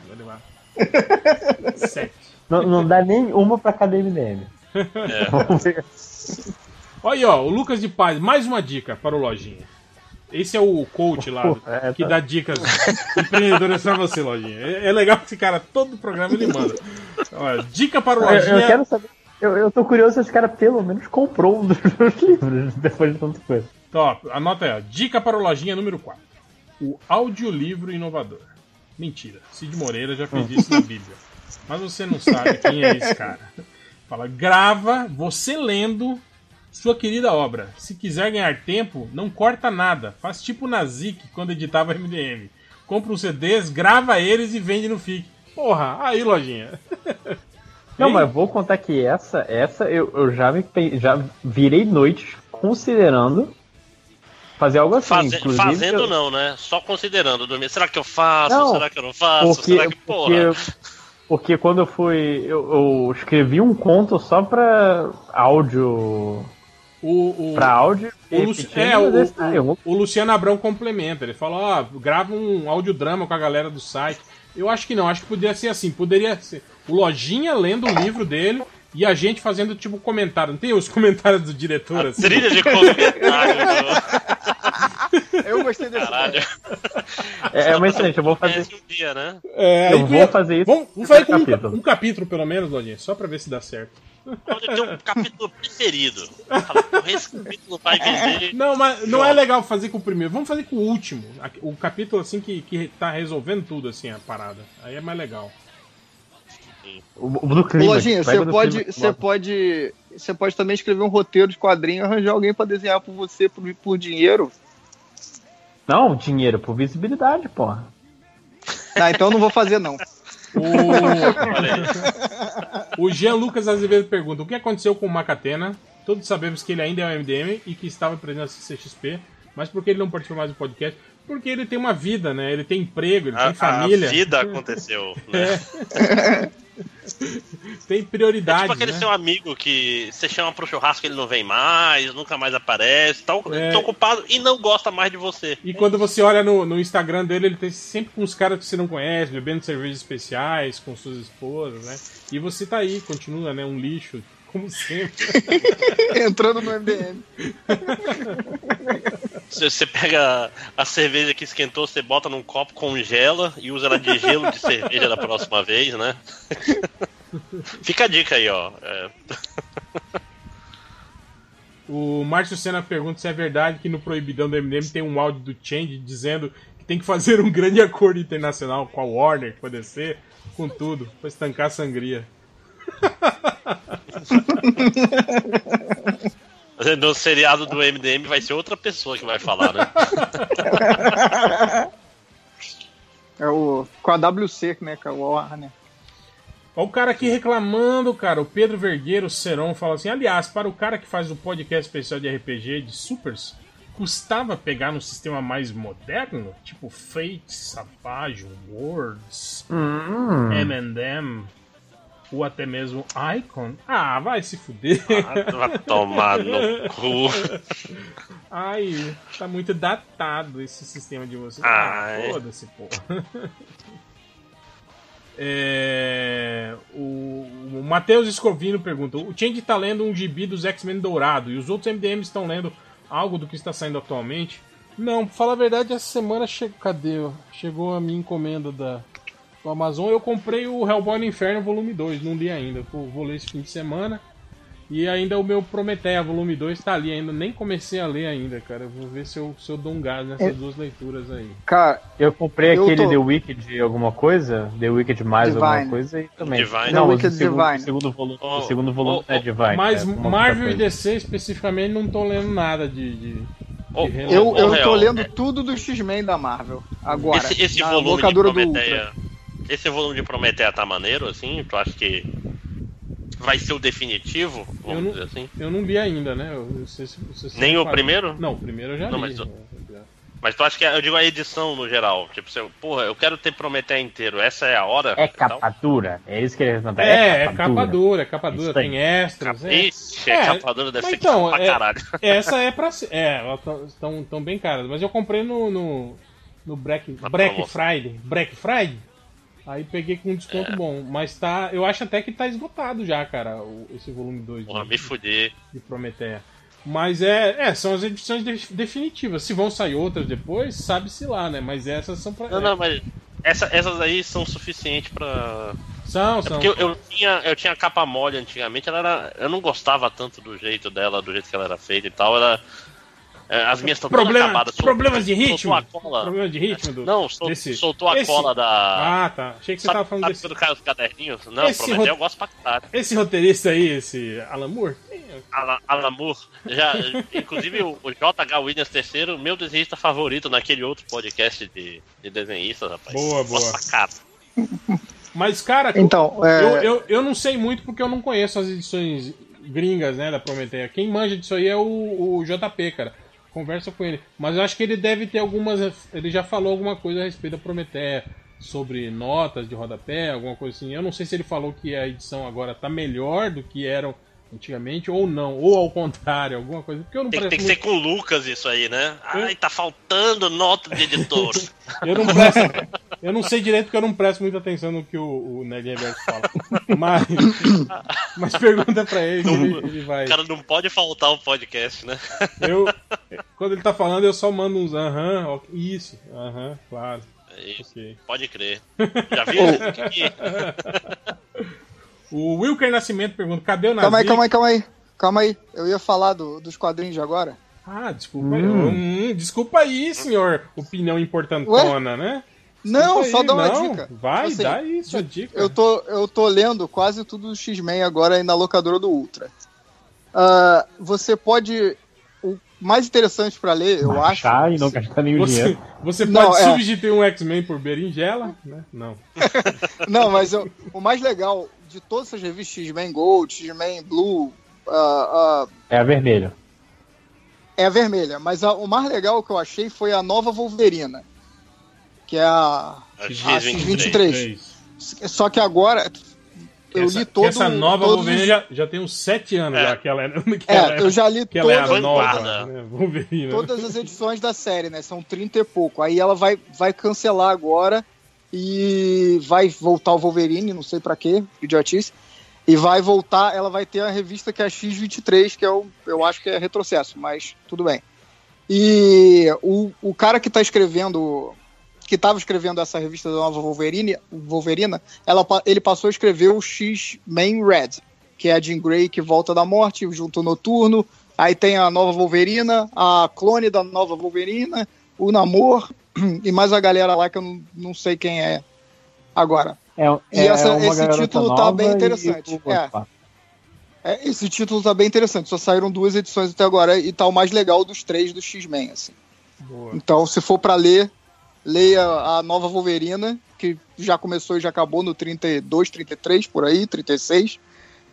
Vou levar. Sete. Não, não dá nem uma pra cada MDM. É. Vamos ver. Olha aí, ó, o Lucas de Paz, mais uma dica para o Lojinha. Esse é o coach lá, Pô, é, que tá. dá dicas empreendedoras pra você, Lojinha. É, é legal que esse cara, todo programa ele manda. Olha, dica para o Eu, Lojinha. eu quero saber. Eu, eu tô curioso se esse cara pelo menos comprou um dos meus livros depois de tanta coisa. Top, anota aí, ó. Dica para o Lojinha número 4. O audiolivro inovador. Mentira, Cid Moreira já fez isso na Bíblia. Mas você não sabe quem é esse cara. Fala, grava você lendo sua querida obra. Se quiser ganhar tempo, não corta nada. Faz tipo na Zik quando editava MDM. Compra uns CDs, grava eles e vende no FIC. Porra, aí, Lojinha. Não, mas vou contar que essa, essa eu, eu já, me, já virei noites considerando fazer algo assim. Faze- inclusive, fazendo eu- não, né? Só considerando dormir. Será que eu faço? Não, Será que eu não faço? Porque, Será que, porra? porque, porque quando eu fui. Eu, eu escrevi um conto só pra áudio. O, o, Pra áudio. o, repetindo, é, o, eu o, Luciano Abrão complementa. Ele fala, ó, grava um audiodrama com a galera do site. Eu acho que não, acho que poderia ser assim. Poderia ser o Lojinha lendo o livro dele e a gente fazendo tipo comentário. Não tem os comentários do diretor assim? Trilha de comentário. Eu gostei desse. Caralho. É, é uma excelente, eu vou fazer. Um dia, né? É, Eu vou fazer isso Vamos, vamos fazer com um, capítulo. um capítulo, pelo menos, Lojinha, só pra ver se dá certo. Pode ter um capítulo preferido. Fala, "Porra, Esse capítulo vai vender. Não, mas não é legal fazer com o primeiro. Vamos fazer com o último. O capítulo assim que, que tá resolvendo tudo, assim, a parada. Aí é mais legal. O, o do clima. Lojinha, você pode, você pode, você pode também escrever um roteiro de quadrinho, e arranjar alguém pra desenhar por você por, por dinheiro. Não, dinheiro por visibilidade, porra. Ah, então eu não vou fazer não. O, o Jean Lucas Azevedo pergunta: o que aconteceu com o Macatena? Todos sabemos que ele ainda é um MDM e que estava presente na CXP, mas por que ele não participou mais do podcast? Porque ele tem uma vida, né? Ele tem emprego, ele A, tem família. a vida aconteceu. Né? tem prioridade. Tipo aquele né? seu amigo que você chama pro churrasco ele não vem mais, nunca mais aparece, tá, É. tá ocupado e não gosta mais de você. E quando você olha no, no Instagram dele, ele tem sempre com os caras que você não conhece, bebendo cervejas especiais com suas esposas, né? E você tá aí, continua, né? Um lixo, como sempre. Entrando no MDM. Você, pega a cerveja que esquentou, você bota num copo, congela e usa ela de gelo de cerveja da próxima vez, né? Fica a dica aí, ó. É, O Márcio Senna pergunta se é verdade que no Proibidão do MDM tem um áudio do Change dizendo que tem que fazer um grande acordo internacional com a Warner, com a DC, com tudo, pra estancar a sangria. No seriado do MDM vai ser outra pessoa que vai falar, né? É o com a WC, né, com a Warner. Olha o cara aqui reclamando, cara. O Pedro Vergueiro Seron fala assim: aliás, para o cara que faz o podcast especial de RPG de Supers, custava pegar no sistema mais moderno? Tipo Fate, Savage, Words, Hum. M&M, ou até mesmo Icon? Ah, vai se fuder. Ah, vai tomar no cu. Ai, tá muito datado esse sistema de vocês. Ah, foda-se, pô. É, o, o Matheus Escovino pergunta: O Change tá lendo um gibi dos X-Men Dourado e os outros MDMs estão lendo algo do que está saindo atualmente? Não, pra falar a verdade, essa semana chegou. Cadê? Chegou a minha encomenda da, do Amazon. Eu comprei o Hellboy no Inferno volume 2, não li ainda. Vou, vou ler esse fim de semana. E ainda o meu Prometeia, volume 2, tá ali ainda. Nem comecei a ler ainda, cara. Eu Vou ver se eu, se eu dou um gás nessas É. duas leituras aí. Cara, Eu comprei Eu aquele tô- The Wicked alguma coisa, The Wicked mais Divine. alguma coisa e também. Divine. Não, The o Wicked segundo, Divine. o segundo volume, Oh, o segundo volume é Divine. Mas é, Marvel e. DC especificamente não tô lendo nada de. de, reler. eu, eu tô Real, lendo tudo do X-Men da Marvel. Agora, esse, esse na volume de locadora do Prometeia. Ultra. Esse volume de Prometeia tá maneiro, assim? Tu acha que vai ser o definitivo? Eu Vamos não, dizer assim. eu não li ainda, né? Eu, eu sei se- se você Nem o primeiro? Não, o primeiro eu já Não, li. mas tu- Mas tu acha que. Eu digo a edição no geral. Tipo, eu, porra, eu quero ter Prometeia inteiro. Essa é a hora? É capa dura, é isso que ele perguntar. É, é capa dura, é capa dura, tem extras. é. Ixi, é capa dura, deve ser então, pra é- caralho. Essa é pra ser. É, elas estão tão bem caras. Mas eu comprei no. no, no Black, Black promoção. Friday. Black Friday? Aí peguei com um desconto É. bom. Mas tá. Eu acho até que tá esgotado já, cara, o- esse volume 2 Porra, de, me fuder. de Prometeia. Mas é, é, são as edições de- definitivas. Se vão sair outras depois, sabe-se lá, né? Mas essas são pra. Não, não, mas essa- essas aí são suficientes pra. São, É são. porque eu, eu tinha, eu tinha capa mole antigamente, ela era. Eu não gostava tanto do jeito dela, do jeito que ela era feita e tal. Ela, é, as minhas estão todas Problema- acabadas. Problemas de soltou ritmo? a cola. Problemas de ritmo do- Não, sol- desse- soltou a esse- cola da. Ah, tá. Achei que você sabe, tava falando sabe desse- quando cai os caderninhos? Não, Esse Prometeu ro- eu gosto pra caralho. Esse roteirista aí, esse Alan Moore, Alan, Alan Moore, já, inclusive o, o J.H. Williams III, meu desenhista favorito naquele outro podcast de, de desenhistas, rapaz. Boa, Gosto boa. pra caralho. Mas, cara, Então, é- eu, eu, eu não sei muito porque eu não conheço as edições gringas, né, da Prometeia. Quem manja disso aí é o, o JP, cara. Conversa com ele. Mas eu acho que ele deve ter algumas. Ele já falou alguma coisa a respeito da Prometeia. Sobre notas de rodapé, alguma coisa assim. Eu não sei se ele falou que a edição agora tá melhor do que eram antigamente, ou não, ou ao contrário, alguma coisa. Porque eu não Tem, tem que muito- ser com o Lucas isso aí, né? Ai, tá faltando nota de editor. Eu não presto. Eu não sei direito porque eu não presto muita atenção no que o, o Ned Reverso fala. Mas. Mas pergunta pra ele, que ele, ele vai. O cara não pode faltar o podcast, né? Eu. Quando ele tá falando, eu só mando uns aham, ok, isso, aham, claro. É isso. Ok. Pode crer. Já viu? O Wilker Nascimento pergunta: cadê o Nazi? Calma aí, calma aí, calma aí. Calma aí. Eu ia falar do- dos quadrinhos de agora. Ah, desculpa aí. Hum, desculpa aí, senhor. Opinião importantona, né? Não, Desculpa só aí, dá uma não. dica. Vai, Assim, dá aí sua dica. Eu tô, eu tô lendo quase tudo do X-Men agora aí na locadora do Ultra. Ah, você pode. O mais interessante pra ler, eu acho. Achar e não gastar nenhum Você, dinheiro. você Não, pode é. substituir um X-Men por berinjela, né? Não. Não, mas eu- o mais legal de todas essas revistas X-Men Gold, X-Men Blue, ah, ah, É a vermelha. é a vermelha. Mas a- o mais legal que eu achei foi a nova Wolverina. Que é a, A a X23. X23. Só que agora eu essa, li todo essa nova todos Wolverine já, já tem uns 7 anos já que ela é. Que É, ela eu já li que ela é nova né, Wolverine. todas as edições da série, né? São 30 e pouco. Aí ela vai, vai cancelar agora e vai voltar o Wolverine, não sei pra quê, idiotice. E vai voltar, ela vai ter a revista que é a X23, que é o, eu acho que é retrocesso, mas tudo bem. E o, o cara que tá escrevendo, que tava escrevendo essa revista da nova Wolverine, Wolverina, ela, ele passou a escrever o X-Men Red, que é a Jean Grey que volta da morte, junto Noturno, Aí tem a nova Wolverina, a clone da nova Wolverina, o Namor e mais a galera lá que eu não, não sei quem é agora. É, E é essa- esse título tá bem e interessante. o- É. É, esse título tá bem interessante. Só saíram duas edições até agora e tá o mais legal dos três do X-Men, assim. Então, se for pra ler, leia a nova Wolverina, que já começou e já acabou no 32, 33, por aí, 36.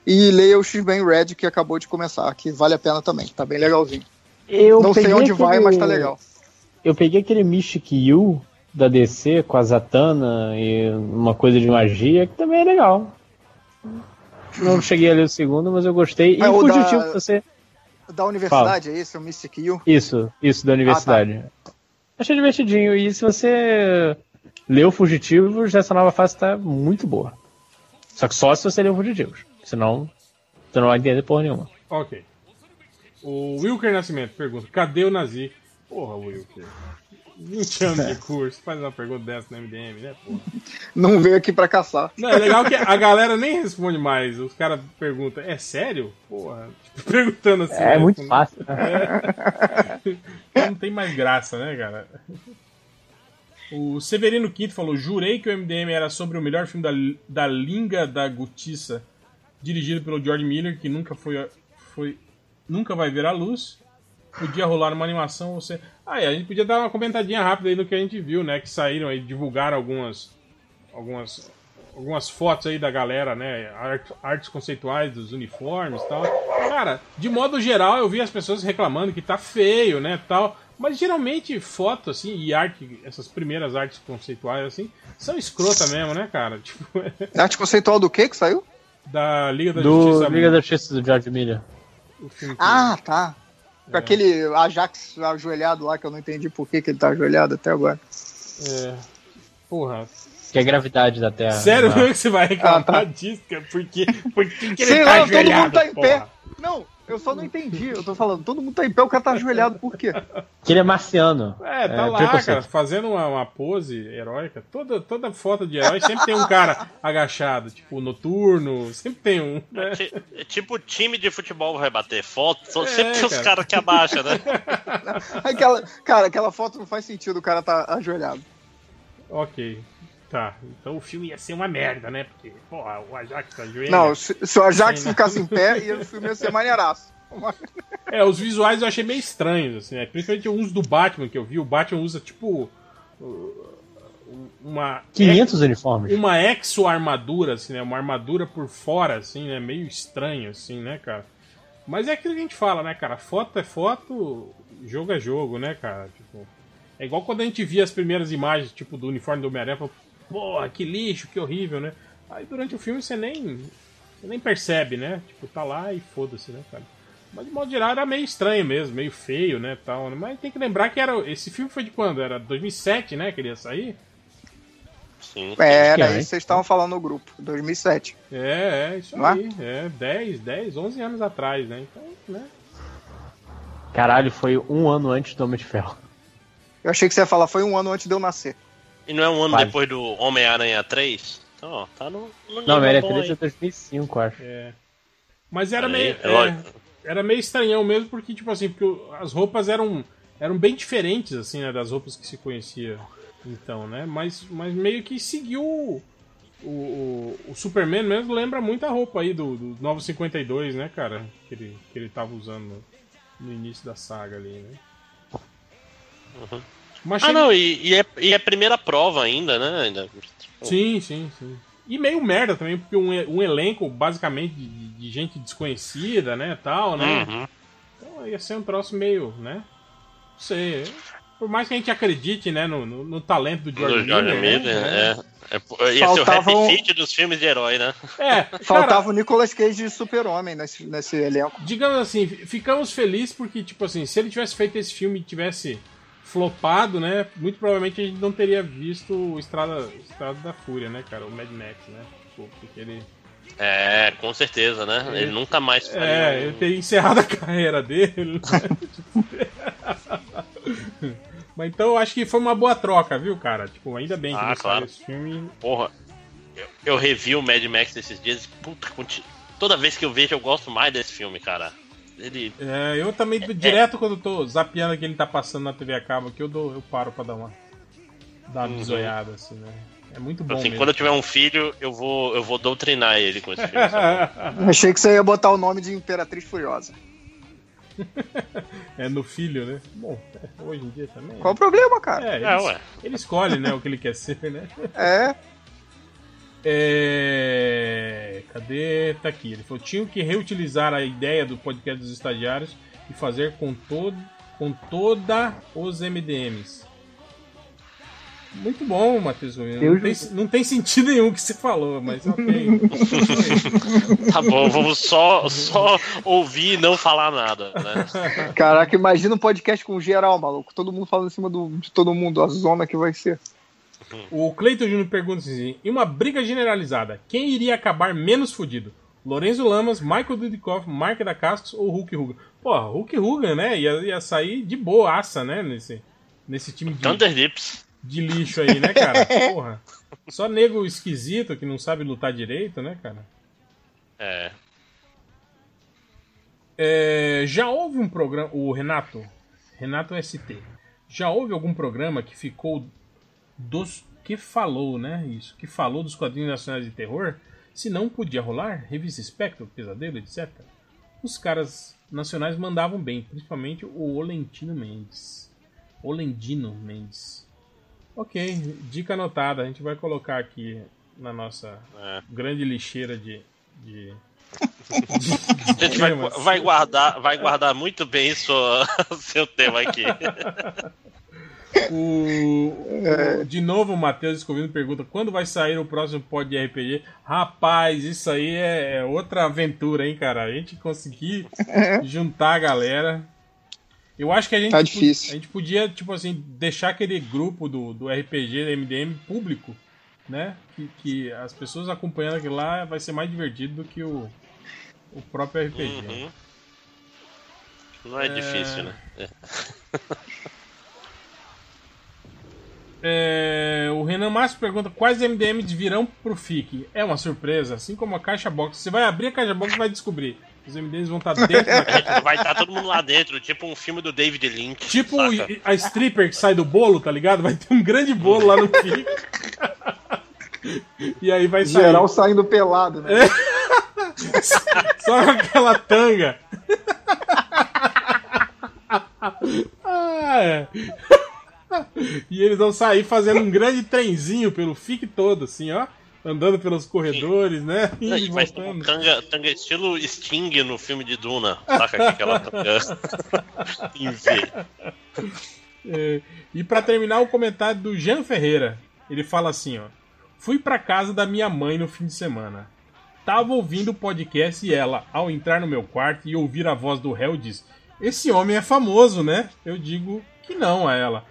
E leia o X-Men Red, que acabou de começar, que vale a pena também. Tá bem legalzinho. Eu Não sei onde vai, mas tá legal. Eu peguei aquele Mystic You da DC com a Zatanna e uma coisa de magia que também é legal. Não cheguei a ler o segundo, mas eu gostei. E É, o o da- Fugitivo você. Da universidade, é esse? O Mystic You? Isso, isso da universidade. Achei divertidinho. E se você leu Fugitivos, essa nova fase tá muito boa. Só que só se você leu Fugitivos. Senão, você não vai entender porra nenhuma. Ok. O Wilker Nascimento pergunta: cadê o Nazi? Porra, Wilker. 20 anos de curso, faz uma pergunta dessa no MDM, né, pô? Não veio aqui pra caçar. Não, é legal que a galera nem responde mais. Os caras perguntam, é sério? Porra, tipo, perguntando assim. É né? muito fácil. É. Não tem mais graça, né, cara? O Severino Quinto falou: Jurei que o MDM era sobre o melhor filme da, da Linga da Gutiça, dirigido pelo George Miller, que nunca foi, foi nunca vai ver a luz. Podia rolar uma animação. Você... Ah, é, a gente podia dar uma comentadinha rápida aí do que a gente viu, né? Que saíram aí, divulgaram algumas. algumas algumas fotos aí da galera, né? Art, artes conceituais dos uniformes e tal. Cara, de modo geral, eu vi as pessoas reclamando que tá feio, né? Tal. Mas geralmente foto, assim, e arte, essas primeiras artes conceituais, assim, são escrota mesmo, né, cara? Tipo, Arte conceitual do que que saiu? da Liga da Do Justiça. Liga da Justiça do George Miller. Ah, tá. É. Com aquele Ajax ajoelhado lá, que eu não entendi por que, que ele tá ajoelhado até agora. É. Porra. Que é a gravidade da Terra. Sério mesmo que você vai reclamar Ah, tá. disso, cara? Por quê? Por que, que ele Sei tá lá, todo mundo ajoelhado, tá em porra? pé. Não, eu só não entendi. Eu tô falando, todo mundo tá em pé, o cara tá ajoelhado por quê? Que ele é marciano. É, tá lá, preconceito. cara, fazendo uma, uma pose heróica. Toda, toda foto de herói sempre tem um cara agachado, tipo, noturno, sempre tem um. né? É, é tipo time de futebol vai bater foto, só- É, sempre tem os cara. caras que abaixam, né? Aquela, cara, aquela foto não faz sentido, o cara tá ajoelhado. Ok. Tá, então o filme ia ser uma merda, né? Porque, porra, o Ajax ajoelha. Não, se, se o Ajax Sim, né? ficasse em pé, ia, o filme ia ser maneiraço. É, os visuais eu achei meio estranhos, assim, né? Principalmente uns do Batman que eu vi. O Batman usa, tipo. uh, Uma. 500 uniformes. Uma exo-armadura, assim, né? Uma armadura por fora, assim, né? Meio estranho, assim, né, cara? Mas é aquilo que a gente fala, né, cara? Foto é foto, jogo é jogo, né, cara? Tipo, é igual quando a gente via as primeiras imagens, tipo, do uniforme do Homem-Aranha, porra, que lixo, que horrível, né? Aí durante o filme você nem, você nem percebe, né? Tipo, tá lá e foda-se, né, cara? Mas de modo geral era meio estranho mesmo, meio feio, né, tal. né? Mas tem que lembrar que era esse filme foi de quando? Era 2007, né, que ele ia sair? Sim. É, era é, isso que vocês estavam falando no grupo, 2007. É, é, isso Não é? aí. É, 10, 10, 11 anos atrás, né? Então, né? Caralho, foi um ano antes do Homem de Ferro. Eu achei que você ia falar, foi um ano antes de eu nascer. E não é um ano Quase. depois do Homem-Aranha 3? Então, ó, tá no, no Não, Homem-Aranha bom 3 é aí. 2005, acho. É. Mas era meio. é é, era meio estranhão mesmo, porque, tipo assim, porque as roupas eram, eram bem diferentes, assim, né, das roupas que se conhecia então, né? Mas, mas meio que seguiu o, o, o Superman mesmo, lembra muito a roupa aí do, do Novo 52, né, cara? Que ele, que ele tava usando no, no início da saga ali, né? Uhum. Mas Ah, chega- não, e, e é, e é a primeira prova ainda, né? Ainda. Sim, sim, sim. E meio merda também, porque um, um elenco basicamente de, de- gente desconhecida, né, tal, né? Uhum. Então ia ser um troço meio, né? Não sei. Por mais que a gente acredite, né, no, no, no talento do Do George, George Miller, Miller, né? é. é. Ia ser o Faltava um- happy fit dos filmes de herói, né? É, Faltava o Nicolas Cage de super-homem nesse, nesse elenco. digamos assim, ficamos felizes porque, tipo assim, se ele tivesse feito esse filme e tivesse flopado, né, muito provavelmente a gente não teria visto o Estrada, Estrada da Fúria, né, cara, o Mad Max, né, porque ele... É, com certeza, né? Ele nunca mais faria É, um- ele teria encerrado a carreira dele. né? Mas então eu acho que foi uma boa troca, viu, cara? Tipo, ainda bem que Ah, ele claro. esse filme. Porra, eu, eu revi o Mad Max esses dias. Puta, toda vez que eu vejo, eu gosto mais desse filme, cara. Ele. É, eu também, direto quando eu tô zapeando que ele tá passando na TV a cabo aqui, eu, dou, eu paro pra dar uma, dar uma Uhum. bisoiada, assim, né? É muito bom Assim, mesmo. quando eu tiver um filho, eu vou, eu vou doutrinar ele com esse filme. sabe? Achei que você ia botar o nome de Imperatriz Furiosa. É no filho, né? Bom, é, hoje em dia também. Qual o problema, cara? É, ele, É, ele escolhe, né, o que ele quer ser, né? É. É... Cadê? Tá aqui. Ele falou: tinham que reutilizar a ideia do podcast dos estagiários e fazer com todo com toda os MDMs. Muito bom, Matheus. Não tem, não tem sentido nenhum o que você falou, mas ok. Tá bom, vamos só, só ouvir e não falar nada, né? Caraca, imagina um podcast com geral, maluco. Todo mundo falando em cima do, de todo mundo, a zona que vai ser. O Cleiton Júnior pergunta assim: em uma briga generalizada, quem iria acabar menos fudido? Lorenzo Lamas, Michael Dudikoff, Mark da Cascos ou Hulk Hogan? Porra, Hulk Hogan, né? Ia, ia sair de boaça, né? Nesse, nesse time de, Thunderlips. de lixo aí, né, cara? Porra. Só nego esquisito que não sabe lutar direito, né, cara? É. É, já houve um programa. O Renato. Renato ST. Já houve algum programa que ficou dos. Que falou, né? Isso. Que falou dos quadrinhos nacionais de terror? Se não podia rolar, Revista Spectro, Pesadelo, etc. Os caras nacionais mandavam bem, principalmente o Olentino Mendes. Olendino Mendes. Ok, dica anotada. A gente vai colocar aqui na nossa É. grande lixeira de. de... A gente vai, vai guardar, vai guardar muito bem sua, seu tema aqui. O, o- de novo, o Matheus Escovindo pergunta: quando vai sair o próximo pod de RPG? Rapaz, isso aí é, é outra aventura, hein, cara? A gente conseguir juntar a galera. Eu acho que a gente, Tá a gente podia, tipo assim, deixar aquele grupo do, do RPG da MDM público, né? Que, que as pessoas acompanhando aquilo lá vai ser mais divertido do que o, o próprio RPG. Uhum. Não é, É. difícil, né? É. É, o Renan Márcio pergunta quais MDMs virão pro FIC. É uma surpresa, assim como a caixa box. Você vai abrir a caixa box e vai descobrir. Os MDMs vão estar dentro da caixa. Vai estar todo mundo lá dentro, tipo um filme do David Lynch. Tipo saca? a stripper que sai do bolo, tá ligado? Vai ter um grande bolo lá no FIC. e aí vai sair. Geral saindo pelado, né? Só com aquela tanga. Ah, é. E eles vão sair fazendo um grande trenzinho pelo FIC todo, assim, ó. Andando pelos corredores, né? E e vai um voltando. tanga, tanga estilo Sting no filme de Duna. Saca que aquela tanga em V. É, e pra terminar, o comentário do Jean Ferreira. Ele fala assim, ó. Fui pra casa da minha mãe no fim de semana. Tava ouvindo o podcast e ela, ao entrar no meu quarto e ouvir a voz do réu, diz: Esse homem é famoso, né? Eu digo que não a ela.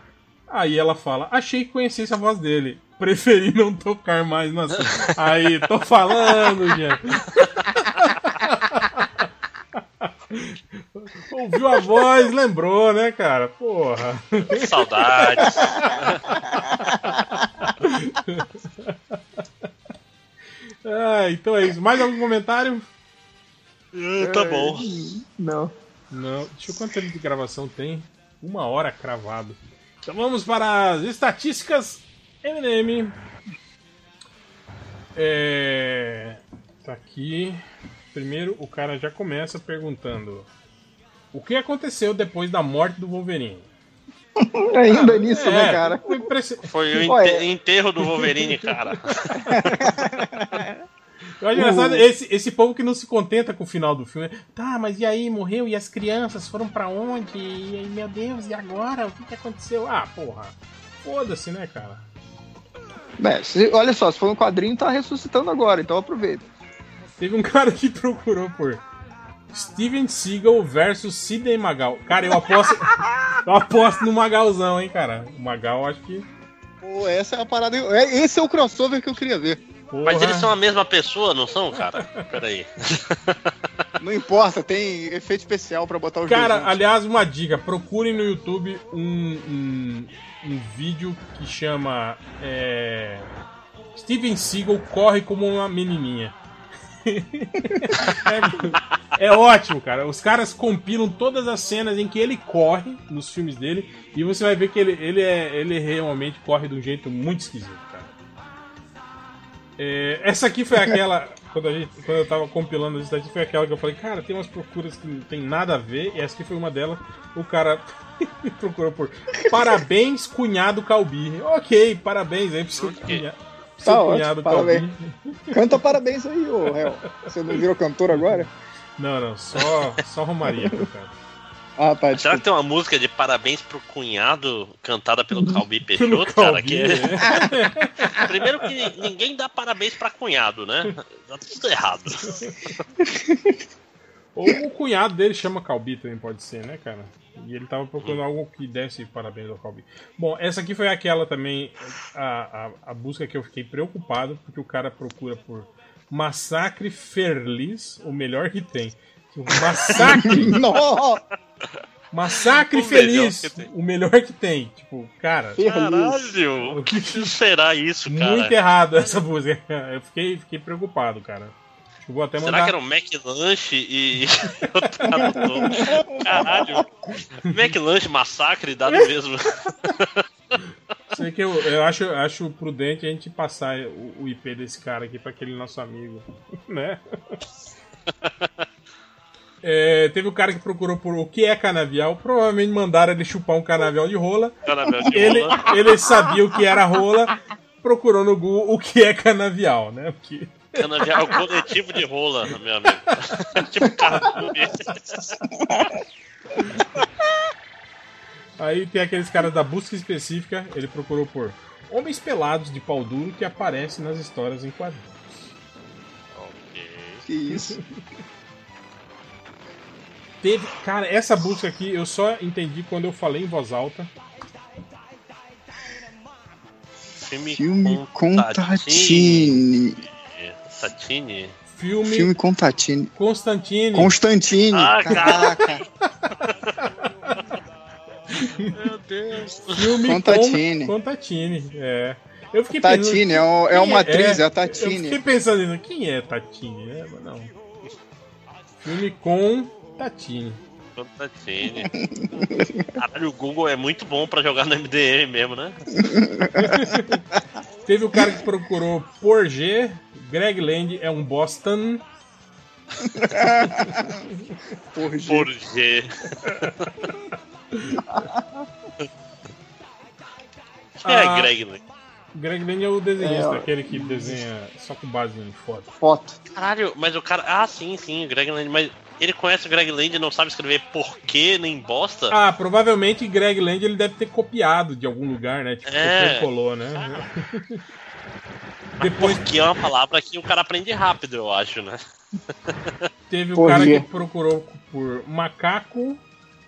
Aí ela fala: Achei que conhecesse a voz dele. Preferi não tocar mais assunto. Aí, tô falando, Jean. Ouviu a voz, lembrou, né, cara? Porra. Saudades. ah, então é isso. Mais algum comentário? tá bom. Não. Não. Deixa eu ver quanto tempo de gravação tem. Uma hora cravado. Então vamos para as estatísticas MNM. É... Tá aqui. Primeiro, o cara já começa perguntando: O que aconteceu depois da morte do Wolverine? Ainda nisso, É, né, cara? foi impressi- Foi o enterro do Wolverine, cara. Eu acho engraçado esse, esse povo que não se contenta com o final do filme. Tá, mas e aí, morreu? E as crianças foram pra onde? E aí, meu Deus, e agora? O que, que aconteceu? Ah, porra. Foda-se, né, cara? É, se- olha só, se for um quadrinho, tá ressuscitando agora, então aproveita. Teve um cara que procurou por Steven Seagal versus Sidney Magal. Cara, eu aposto. eu aposto no Magalzão, hein, cara. O Magal, acho que. Pô, essa é a parada. é- Esse é o crossover que eu queria ver. Mas eles são a mesma pessoa, não são, cara? Peraí. Não importa, tem efeito especial pra botar os Cara, aliás, uma dica: procurem no YouTube um, um, um vídeo que chama é, Steven Seagal corre como uma menininha. é, é ótimo, cara. Os caras compilam todas as cenas em que ele corre nos filmes dele e você vai ver que ele, ele, é, ele realmente corre de um jeito muito esquisito. É, essa aqui foi aquela. Quando, a gente, quando eu tava compilando as estatísticas, foi aquela que eu falei, cara, tem umas procuras que não tem nada a ver, e essa aqui foi uma delas. O cara procurou por parabéns, cunhado Calbi. Ok, parabéns aí pro seu, cunha, pro seu Tá cunhado ótimo, parabéns. Calbi. Canta parabéns aí, ô réu. Você não virou cantor agora? Não, não, só, só Romaria, cara. Ah, tá. Será que tem uma música de parabéns pro cunhado cantada pelo Calbi Pelo Peixoto, cara? Calbi, Que é... Primeiro que ninguém dá parabéns pra cunhado, né? Tá tudo errado. Ou o cunhado dele chama Calbi também, pode ser, né, cara? E ele tava procurando algo que desse parabéns ao Calbi. Bom, essa aqui foi aquela também, a, a, a busca que eu fiquei preocupado, porque o cara procura por Massacre Feliz, o melhor que tem. Um Massacre! Nossa! Massacre O melhor Feliz, tem. o melhor que tem. Tipo, cara. Caralho, o que será isso, cara? Muito errado essa música. Eu fiquei, fiquei preocupado, cara. Eu vou até mandar. Será que era um McLanche e o? Caralho. McLanche massacre dá no mesmo. Sei que eu, eu acho, acho prudente a gente passar o, o IP desse cara aqui pra aquele nosso amigo, né? É, teve o cara que procurou por o que é canavial. Provavelmente mandaram ele chupar um canavial de rola. Canavial de ele, rola. ele sabia o que era rola, procurou no Google o que é canavial, né? Porque... Canavial coletivo de rola, meu amigo. tipo. Aí tem aqueles caras da busca específica, ele procurou por homens pelados de pau duro que aparecem nas histórias em quadrinhos. Que isso? Teve, cara, essa busca aqui eu só entendi quando eu falei em voz alta. Filme, Filme com Tatine. Tatine. Filme, Filme com Tatine. Constantine. Constantine. Ah, Caraca. Meu Deus. Filme Com é. Eu fiquei Tatine, é o- é quem uma atriz, é a Tatine. Eu fiquei pensando, quem é Tatine, né? Mas não. Filme com Tatine. Com Tatine. Caralho, o Google é muito bom pra jogar no MDM mesmo, né? Teve o cara que procurou por G, Greg Land é um Boston. Por G. Por G. Quem é Ah, Greg Land? Greg Land é o desenhista, É, aquele que desenha só com base em foto. Foto. Caralho, mas o cara. Ah, sim, sim, o Greg Land. Mas ele conhece o Greg Land e não sabe escrever porquê nem bosta? Ah, provavelmente Greg Land ele deve ter copiado de algum lugar, né? Tipo, É. colou, né? Depois Porque é uma palavra que o cara aprende rápido, eu acho, né? teve o Por cara que procurou por macaco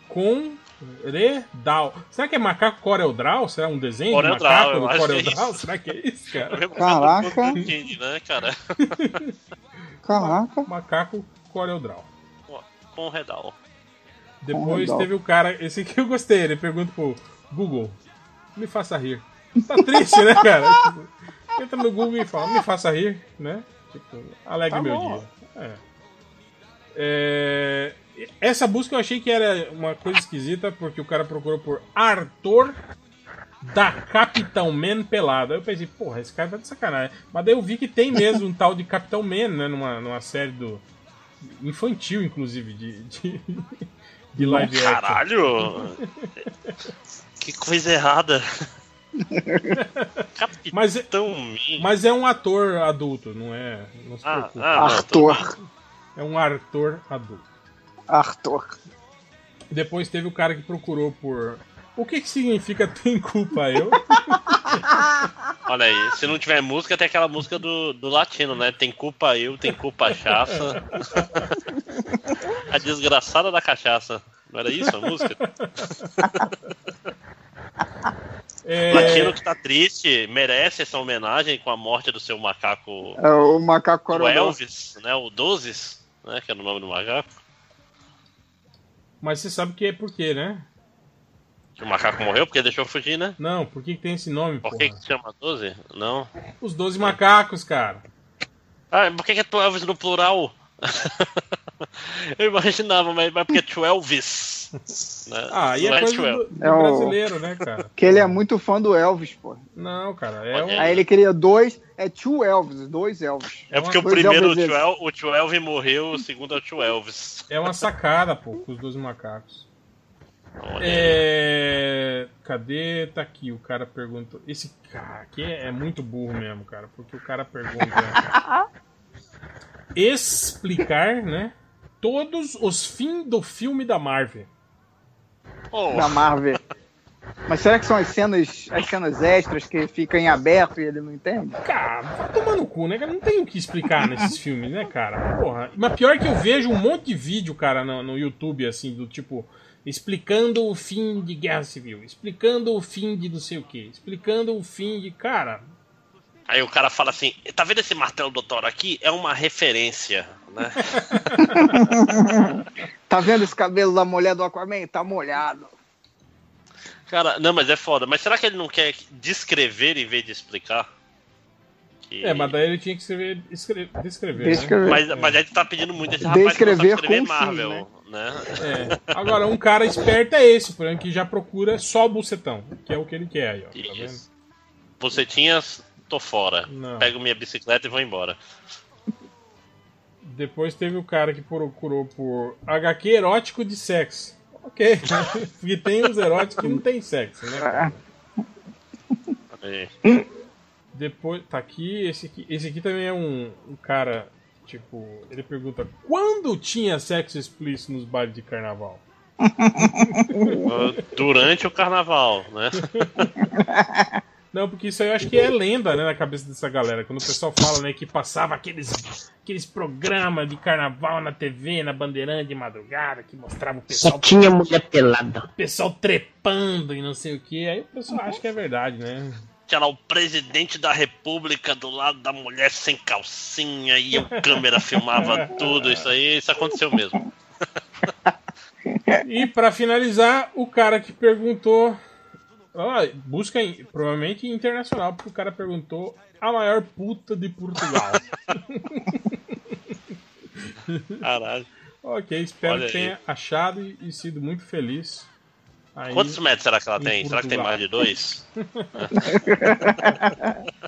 com redal. Será que é macaco Corel Será um desenho Corel de macaco do acho Corel que é. Será que é isso, cara? Caraca. Entende, né, cara? Caraca. Macaco Corel Com Redal. Depois Redal. teve o cara, esse aqui eu gostei, ele pergunta pro Google, me faça rir. Tá triste, né, cara? Tipo, entra no Google e fala, me faça rir, né? Tipo, alegre Tá meu bom. dia. É. É, Essa busca eu achei que era uma coisa esquisita, porque o cara procurou por Arthur da Capitão Man pelado. Aí eu pensei, porra, esse cara tá de sacanagem. Mas daí eu vi que tem mesmo um tal de Capitão Man, né? Numa, numa série do. Infantil, inclusive, de, de, de live action. Caralho! que coisa errada. Mas, é- mas é um ator adulto, não é? Não se Ah, preocupe. ah, não, Arthur. É um ator adulto. Arthur. Depois teve o cara que procurou por. O que, que significa tem culpa eu? Olha aí, se não tiver música, tem aquela música do, do latino, né? Tem culpa eu, tem culpa a chaça. a desgraçada da cachaça. Não era isso a música? É, O latino que tá triste merece essa homenagem com a morte do seu macaco É o macaco o. Elvis, né? O Dozes, né? Que era o nome do macaco. Mas você sabe que é por quê, né? Que o macaco morreu porque deixou fugir, né? Não, por que, que tem esse nome, Por que, que se chama 12? Não. Os 12 macacos, cara. Ah, por que, que é 12 no plural? Eu imaginava, mas, mas porque é 12. Né? Ah, e Não é coisa 12. do, do É o- brasileiro, né, cara? Que ele é muito fã do Elvis, pô. Não, cara, é um. Aí ele queria dois, é two Elvis, dois Elvis. É porque o Dois primeiro, o Elvis o tio Elvin morreu, o segundo é o tio Elvis. É uma sacada, pô, com os 12 macacos. É... Cadê? Tá aqui, o cara perguntou. Esse cara aqui é é muito burro mesmo, cara, porque o cara pergunta. Explicar, né? Todos os fins do filme da Marvel. Oh, Da Marvel. Mas será que são as cenas, as cenas extras que ficam em aberto e ele não entende? Cara, vai tomar no cu, né? cara? Não tem o que explicar nesses filmes, né, cara? Porra. Mas pior que eu vejo um monte de vídeo, cara, no, no YouTube, assim, do tipo. Explicando o fim de Guerra Civil, explicando o fim de não sei o que, explicando o fim de. Cara. Aí o cara fala assim: tá vendo esse martelo do Thor aqui? É uma referência, né? Tá vendo esse cabelo da mulher do Aquaman? Tá molhado. Cara, não, mas é foda. Mas será que ele não quer descrever em vez de explicar? Que- É, mas daí ele tinha que escrever, escre- descrever. Descrever. Né? Mas, mas aí tu tá pedindo muito esse rapaz que não sabe Descrever escrever com sim, Marvel, né? É. Agora, um cara esperto é esse, por exemplo, que já procura só o bucetão, que é o que ele quer aí, ó. Tá vendo? Isso. Bucetinhas, tô fora. Não. Pego minha bicicleta e vou embora. Depois teve o cara que procurou por HQ erótico de sexo. Ok. Porque tem os eróticos que não tem sexo, né? cara? Aí. Depois, tá aqui, esse aqui, esse aqui também é um, um cara, tipo, ele pergunta, quando tinha sexo explícito nos bailes de carnaval? Durante o carnaval, né? Não, porque isso aí eu acho que é lenda, né, na cabeça dessa galera. Quando o pessoal fala, né, que passava aqueles, aqueles programas de carnaval na TV, na Bandeirante de madrugada, que mostrava o pessoal. Só tinha mulher pelada. O pessoal trepando e não sei o que. Aí o pessoal acha que é verdade, né? Tinha lá o presidente da república do lado da mulher sem calcinha e o câmera filmava tudo. Isso aí, isso aconteceu mesmo. E pra finalizar, o cara que perguntou. busca em- provavelmente internacional, porque o cara perguntou a maior puta de Portugal. Caralho. ok, espero Olha que aí. tenha achado e, e sido muito feliz. Aí Quantos metros será que ela em tem? Será que tem mais de dois?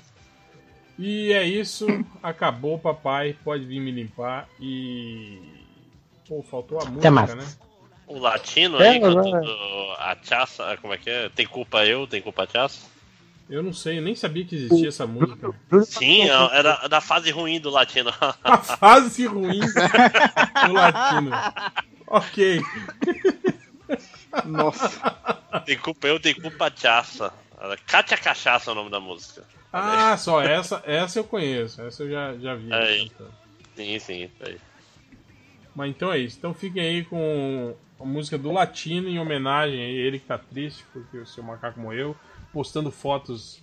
E é isso, acabou, papai. Pode vir me limpar. E. Pô, faltou a música, mais. né? O latino É, aí, cantando a Chaça, como é que é? Tem culpa eu, tem culpa a Chaça? Eu não sei, eu nem sabia que existia essa música. Sim, era da fase ruim do latino. A fase ruim do latino. Ok. Nossa. Tem culpa eu, tem culpa a Chaça. Cátia Cachaça é o nome da música. Ah, só essa, essa eu conheço. Essa eu já, já vi. Aí. cantando. Sim, sim. Aí. Mas então é isso. Então fiquem aí com a música do Latino em homenagem a ele que tá triste porque o seu macaco morreu, postando fotos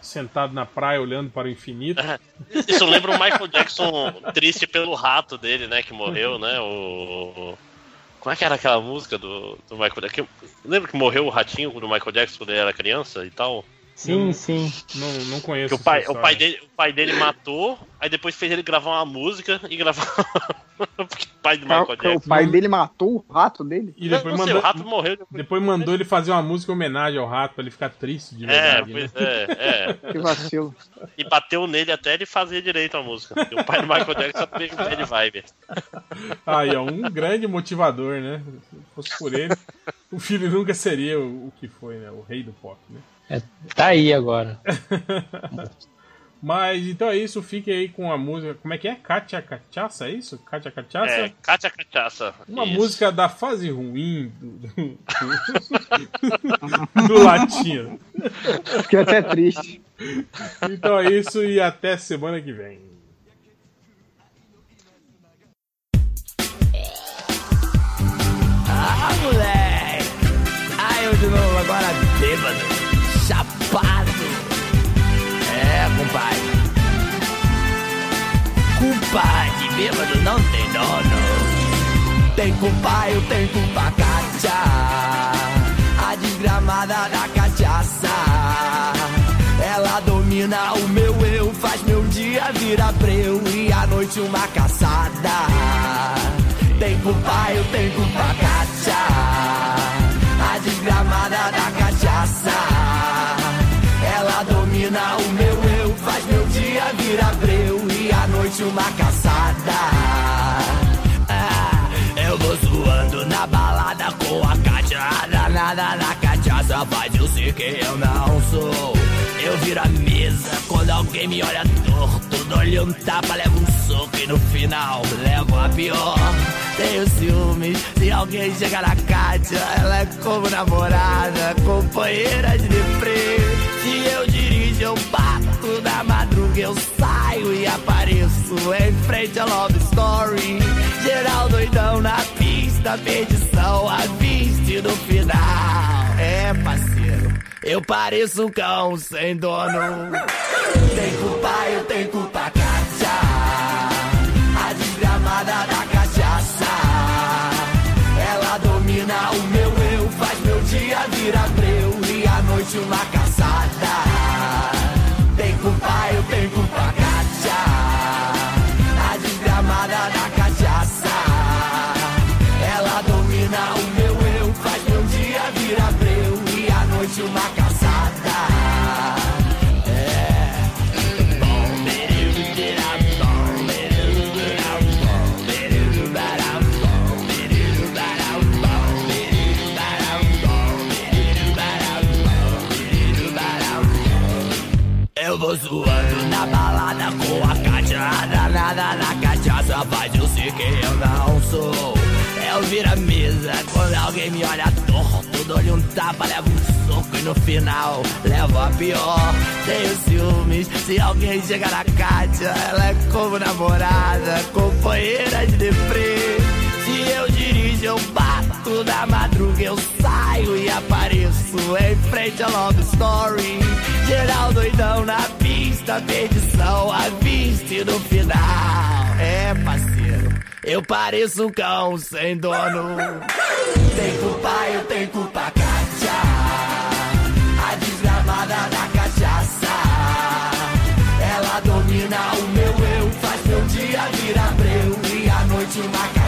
sentado na praia olhando para o infinito. Isso lembra o Michael Jackson triste pelo rato dele, né? Que morreu, né? O. Como é que era aquela música do, do Michael Jackson? Lembra que morreu o ratinho do Michael Jackson quando ele era criança e tal? Sim, sim. Não, não conheço. Que o pai, o, pai dele, o pai dele matou, aí depois fez ele gravar uma música e gravar. Porque o pai do Michael O pai dele matou o rato dele? E depois não sei, mandou, o rato morreu depois. depois mandou ele fazer uma música em homenagem ao rato pra ele ficar triste de É, verdade. pois né? é, é. Que vacilo. E bateu nele até ele fazer direito a música. E o pai do Michael Jackson teve bad vibe. Aí, ó, um grande motivador, né? Se fosse por ele, o filho nunca seria o, o que foi, né? O rei do pop, né? É, tá aí agora. Mas então é isso, fique aí com a música. Como é que é? Katia Cachaça, é isso? Katia Cachaça? É, Cátia Cachaça. Uma Isso. música da fase ruim do, do, do, do latino. Fiquei até triste. Então é isso e até semana que vem. Ah, moleque! Ah, eu de novo, agora bêbado, chapado. É, compadre. Culpa de bêbado não tem dono. Tem culpa, eu tenho culpa, Cátia. A desgramada da cachaça. Ela domina o meu eu, faz meu dia virar breu e à noite uma caçada. Tem culpa, eu tenho culpa, Cátia. A desgramada da cachaça. Ela domina o meu eu, faz meu dia virar breu e à noite uma caçada. Ah, eu vou zoando na balada com a Cátia. Danada na cachaça faz eu ser quem eu não sou. Eu viro a mesa quando alguém me olha torto. Dou-lhe um tapa, levo um soco e no final levo a pior. Tenho ciúmes se alguém chega na Kátia. Ela é como namorada, companheira de deprê. Se eu dirijo, eu bato na madruga, eu saio e apareço em frente a Love Story. Geral doidão na pista, perdição, a vista no final. É, parceiro. Eu pareço um cão sem dono. Tem culpa, eu tenho culpa, Kátia. A desgramada da cachaça. Ela domina o meu eu, faz meu dia virar breu zoando na balada com a Kátia Danada na cachaça faz eu sei quem eu não sou. Eu viro a mesa quando alguém me olha torto. Dou-lhe um tapa, levo um soco e no final levo a pior. Tenho ciúmes se alguém chega na Kátia Ela é como namorada, companheira de deprê e eu dirijo, eu bato da madruga, eu saio e apareço em frente ao Love Story. Geral doidão na pista, perdição à vista do final. É, parceiro, eu pareço um cão sem dono. Tem culpa, eu tenho culpa, Kátia. A desgramada da cachaça. Ela domina o meu eu, faz meu dia virar breu e a noite uma